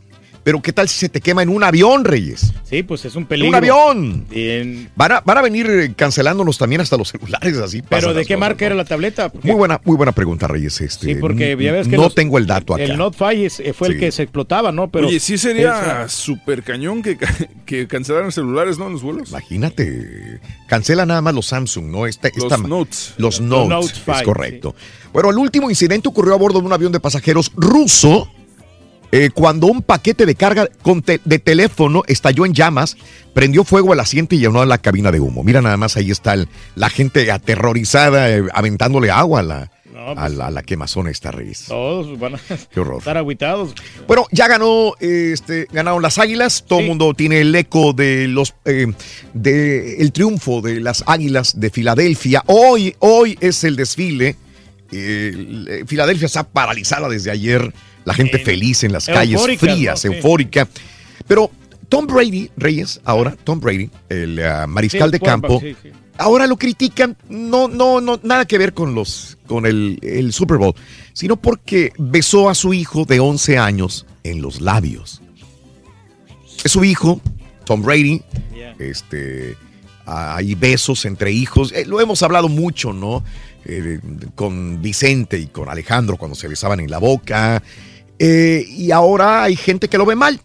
Pero ¿qué tal si se te quema en un avión, Reyes? Sí, pues es un peligro. un avión. Bien. Van a, van a venir eh, cancelándonos también hasta los celulares, así. Pero ¿de qué cosas, marca ¿no? era la tableta? Porque Muy buena, muy buena pregunta, Reyes. Este, Sí, porque ya ves que no los- tengo el dato acá. El Note 5 es- eh, fue Sí. el que se explotaba, ¿no? Pero Oye, sí sería súper cañón que, que cancelaran celulares, ¿no? En los vuelos. Imagínate, cancela nada más los Samsung, ¿no? Esta, Los esta- Notes. Los Los Notes, Note es 5, correcto. Bueno, el último incidente ocurrió a bordo de un avión de pasajeros ruso eh, cuando un paquete de carga te- de teléfono estalló en llamas, prendió fuego al asiento y llenó la cabina de humo. Mira nada más, ahí está el- la gente aterrorizada, eh, aventándole agua a la, No, a pues- la, a la quemazón esta, Reyes. Todos van a Qué horror. estar aguitados. Bueno, ya ganó, este, ganaron las Águilas. Todo el Sí. mundo tiene el eco de los, eh, de el triunfo de las Águilas de Filadelfia. Hoy, hoy es el desfile. Eh, Filadelfia está paralizada desde ayer. La gente En- feliz en las calles, frías, eufórica. Pero Tom Brady, Reyes, ahora Tom Brady, el ah, mariscal Sí, de campo, sí, sí. ahora lo critican, no, no, no, nada que ver con los, con el, el Super Bowl, sino porque besó a su hijo de 11 años en los labios. Es su hijo, Tom Brady, Yeah. este, hay besos entre hijos, eh, lo hemos hablado mucho, ¿no? Eh, con Vicente y con Alejandro cuando se besaban en la boca, eh, y ahora hay gente que lo ve mal,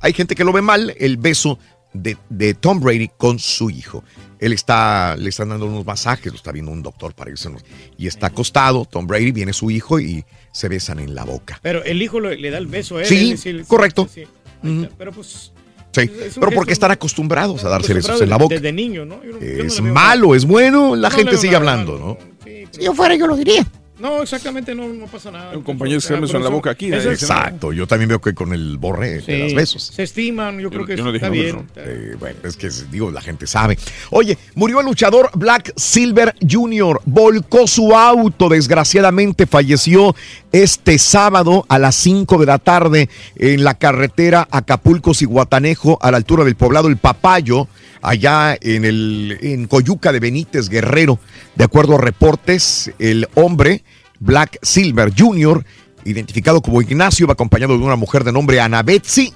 hay gente que lo ve mal, el beso de, de Tom Brady con su hijo. Él está, le están dando unos masajes, lo está viendo un doctor para irse y está acostado, Tom Brady, viene su hijo y se besan en la boca. Pero el hijo le, le da el beso a él. Sí, él, sí, correcto. sí, sí. Pero pues. Sí, pero porque están acostumbrados a darse besos en la boca. Desde niño, ¿no? Yo no- yo no Es malo, es bueno, la No gente sigue hablando, malo, ¿no? Si yo fuera, yo lo diría. No, exactamente, no, no pasa nada. Un compañero se me en la boca aquí. Eso- Exacto, yo también veo que con el borre Sí, de los besos. Se estiman, yo creo que yo no está bien. Eh, bueno, es que digo, la gente sabe. Oye, murió el luchador Black Silver Jr. Volcó su auto, desgraciadamente falleció este sábado a las 5 de la tarde en la carretera Acapulco-Ciguatanejo a la altura del poblado El Papayo, allá en, el, en Coyuca de Benítez Guerrero. De acuerdo a reportes, el hombre Black Silver Jr., identificado como Ignacio, va acompañado de una mujer de nombre Ana Betsy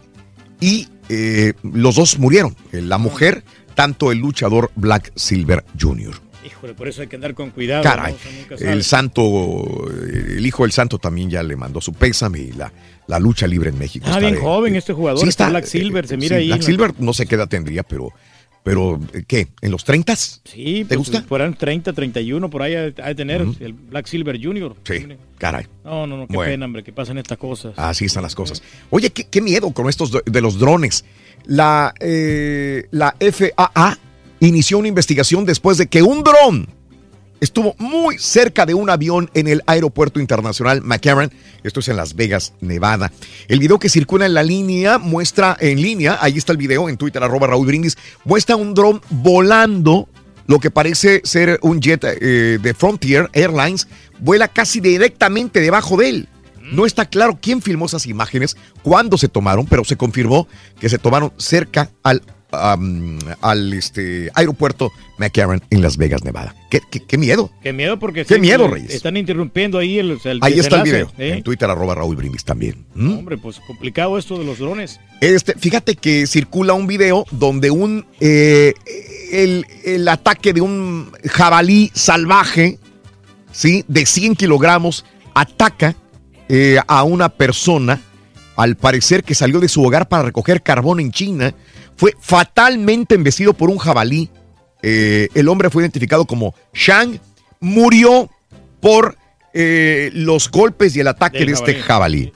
y eh, los dos murieron. Eh, La mujer, tanto el luchador Black Silver Jr. Híjole, por eso hay que andar con cuidado. Caray, ¿no? O sea, nunca sabes. el santo, eh, el hijo del santo también ya le mandó su pésame y la, la lucha libre en México. Ah, está bien de- joven este jugador, Sí está está, Black Silver, se mira sí, ahí. Black ¿no? Silver no sé qué edad tendría, pero, pero eh, ¿qué? ¿En los 30? Sí, ¿Te pues, gusta? Ahí 30, 31, por ahí ha ha de tener el Black Silver Jr. Sí, caray. No, no, no, qué Bueno. pena, hombre, que pasen estas cosas. Así están las cosas. Oye, qué, qué miedo con estos de, de los drones. La, eh, la FAA inició una investigación después de que un dron estuvo muy cerca de un avión en el aeropuerto internacional McCarran. Esto es en Las Vegas, Nevada. El video que circula en la línea muestra en línea, ahí está el video en Twitter, arroba Raúl Brindis, muestra un dron volando lo que parece ser un jet eh, de Frontier Airlines, vuela casi directamente debajo de él. No está claro quién filmó esas imágenes, cuándo se tomaron, pero se confirmó que se tomaron cerca al, al este, aeropuerto McCarran en Las Vegas, Nevada. Qué, qué- qué miedo. Qué miedo porque Qué miedo, Reyes. están interrumpiendo ahí el, el Ahí está el video, ¿eh? en Twitter, arroba Raúl Brindis también. ¿Mm? Hombre, pues complicado esto de los drones. Este, fíjate que circula un video donde un eh, el, el ataque de un jabalí salvaje, ¿sí? De 100 kilogramos, ataca eh, a una persona, al parecer que salió de su hogar para recoger carbón en China, fue fatalmente embestido por un jabalí. Eh, el hombre fue identificado como Shang, murió por eh, los golpes y el ataque Del de este jabalí.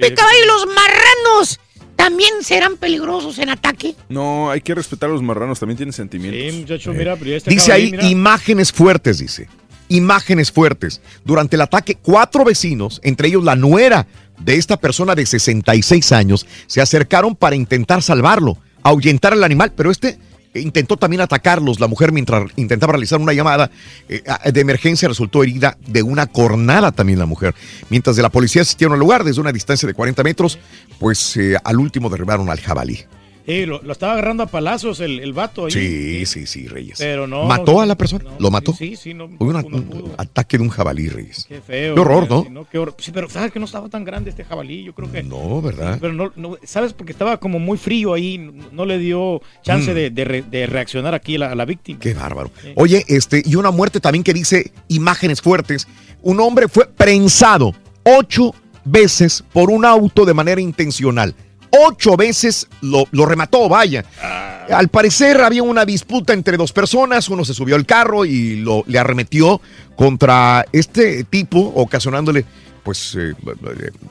Caballo, los marranos también serán peligrosos en ataque. No, hay que respetar a los marranos, también tienen sentimientos. Sí, muchacho, mira, pero ya este Dice jabalí, ahí mira. imágenes fuertes, dice. Imágenes fuertes. Durante el ataque, cuatro vecinos, entre ellos la nuera de esta persona de 66 años, se acercaron para intentar salvarlo, ahuyentar al animal, pero este intentó también atacarlos. La mujer, mientras intentaba realizar una llamada eh, de emergencia, resultó herida de una cornada también la mujer. Mientras de la policía asistieron al lugar desde una distancia de 40 metros, pues eh, al último derribaron al jabalí. Lo, lo estaba agarrando a palazos el, el vato ahí. Sí, sí, sí, Reyes. Pero no. ¿Mató a la persona? ¿Lo mató? Sí, sí, no. Hubo un ataque de un jabalí, Reyes. Qué feo. Qué horror, ¿no? Qué horror. Sí, pero sabes que no estaba tan grande este jabalí, yo creo que. No, ¿verdad? Pero no, no- sabes porque estaba como muy frío ahí, no, no le dio chance Mm. de, de re- de reaccionar aquí a la, a la víctima. Qué bárbaro. Oye, este, y una muerte también que dice imágenes fuertes. Un hombre fue prensado ocho veces por un auto de manera intencional. Ocho veces lo, lo remató, vaya. Al parecer había una disputa entre dos personas, uno se subió al carro y lo, le arremetió contra este tipo, ocasionándole, pues, eh,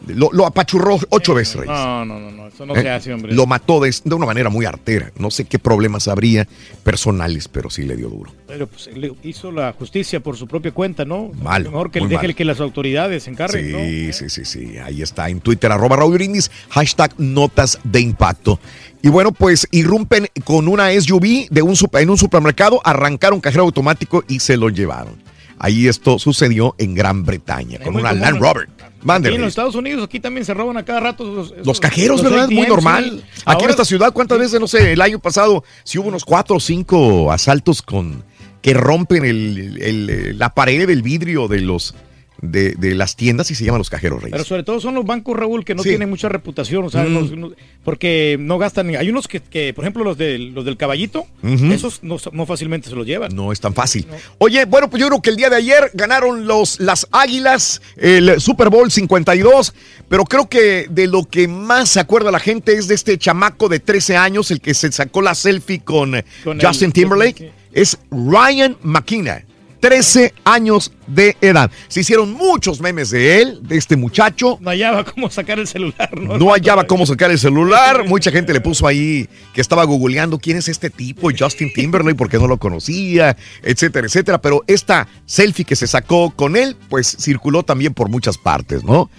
lo, lo apachurró ocho veces, Reyes. No, no, no, no, eso no Eh, se hace, hombre. Lo mató de, de una manera muy artera. No sé qué problemas habría personales, pero sí le dio duro. Pero pues le hizo la justicia por su propia cuenta, ¿no? Malo, Mejor que deje que las autoridades se encarguen, ¿no? Sí, sí, sí, sí. Ahí está en Twitter, arroba Raúl Brindis, hashtag notas de impacto. Y bueno, pues irrumpen con una SUV de un en un supermercado, arrancaron cajero automático y se lo llevaron. Ahí esto sucedió en Gran Bretaña, con una común, Land. Rover. Aquí en los. Estados Unidos, aquí también se roban a cada rato los, Los cajeros, los ¿verdad? Muy normal. sí. Aquí Ahora- en esta ciudad, ¿cuántas veces, no sé, el año pasado, si hubo unos cuatro o cinco asaltos con que rompen el- el- la pared del vidrio de los de, de las tiendas y se llaman los cajeros reyes. Pero sobre todo son los bancos, Raúl, que no Sí. tienen mucha reputación, o sea, Mm. no- porque no gastan. Hay unos que, que, por ejemplo, los, de, los del caballito, esos no, no fácilmente se los llevan. No es tan fácil. Oye, bueno, pues yo creo que el día de ayer ganaron los, las Águilas el Super Bowl 52, pero creo que de lo que más se acuerda la gente es de este chamaco de 13 años, el que se sacó la selfie con, Con Justin el- Timberlake, es Ryan McKenna. 13 años de edad. Se hicieron muchos memes de él, de este muchacho. No hallaba cómo sacar el celular, ¿no? No hallaba cómo sacar el celular. Mucha gente le puso ahí que estaba googleando quién es este tipo, Justin Timberlake, porque no lo conocía, etcétera, etcétera. Pero esta selfie que se sacó con él, pues circuló también por muchas partes, ¿no?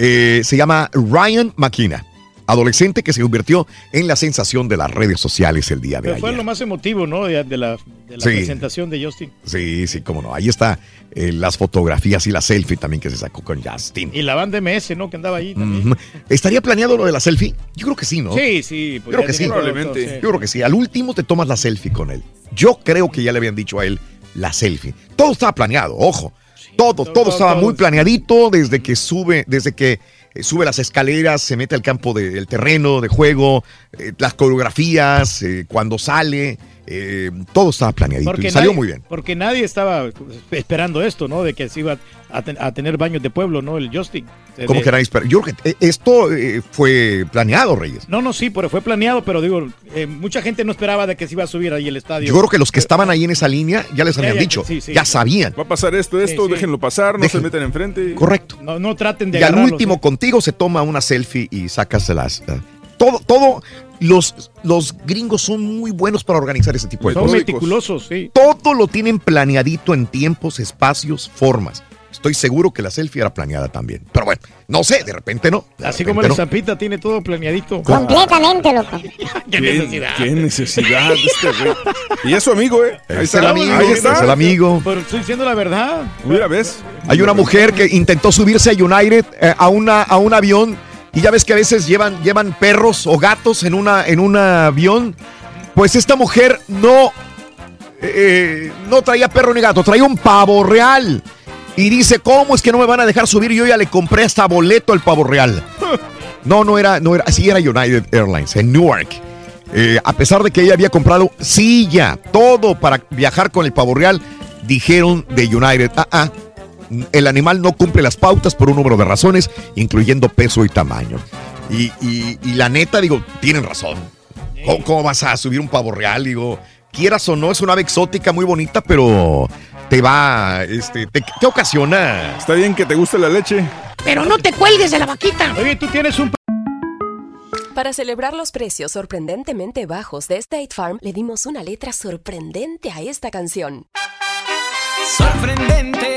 Eh, se llama Ryan McKenna adolescente que se convirtió en la sensación de las redes sociales el día de Pero fue lo más emotivo, ¿no? De, de la, de la Sí. presentación de Justin. Sí, sí, cómo no. Ahí está eh, las fotografías y la selfie también que se sacó con Justin. Y la banda MS, ¿no? Que andaba ahí también. Ujú. ¿Estaría planeado lo de la selfie? Yo creo que sí, ¿no? Sí, sí. pues Yo creo que sí. todo, sí. Yo creo que sí. Al último te tomas la selfie con él. Yo creo que ya le habían dicho a él la selfie. Todo estaba planeado, ojo. Todo, todo, estaba todo. muy planeadito desde que sube, desde que eh, sube las escaleras, se mete al campo del terreno de juego, eh, las coreografías, eh, cuando sale, eh, todo estaba planeadito y salió nadie, muy bien. Porque nadie estaba esperando esto, ¿no? De que se iba a, ten- a tener baños de pueblo, ¿no? El Justin. Como de- que nadie espera. Yo creo que eh, esto eh, fue planeado, Reyes. No, no, sí, pero fue planeado, pero digo, eh, mucha gente no esperaba de que se iba a subir ahí el estadio. Yo creo que los que estaban ahí en esa línea ya les habían ya, dicho, sí, sí. ya sabían. Va a pasar esto, esto, Sí, sí. déjenlo pasar, no Dejen- se meten enfrente. Correcto. No, no traten de Y al último contigo se toma una selfie y sacas eh, Todo, todo, los, los gringos son muy buenos para organizar ese tipo de Son cosas. meticulosos, sí. Todo lo tienen planeadito en tiempos, espacios, formas. Estoy seguro que la selfie era planeada también. Pero bueno, no sé, de repente no. De Así repente como el no. Zapita tiene todo planeadito. Completamente, loco. ¿Qué necesidad? ¿Qué necesidad este güey? Y es su amigo, ¿eh? Ahí Es el amigo, Ahí está. es el amigo. Pero estoy diciendo la verdad. Mira, ¿ves? Hay una mujer que intentó subirse a United eh, a, una, a un avión y ya ves que a veces llevan, llevan perros o gatos en, una, en un avión. Pues esta mujer no, eh, no traía perro ni gato, traía un pavo real. Y dice, ¿cómo es que no me van a dejar subir? Yo ya le compré hasta boleto al pavo real. No, no era, no era, sí era United Airlines en Newark. Eh, a pesar de que ella había comprado silla, todo para viajar con el pavo real, dijeron de United, ah, ah, el animal no cumple las pautas por un número de razones, incluyendo peso y tamaño. Y, y- y la neta, digo, tienen razón. ¿Cómo, cómo vas a subir un pavo real? Digo, quieras o no, es una ave exótica muy bonita, pero te va, este, te, te ocasiona. Está bien que te guste la leche. Pero no te cuelgues de la vaquita. Oye, tú tienes un... Para celebrar los precios sorprendentemente bajos de State Farm, le dimos una letra sorprendente a esta canción. Sorprendente,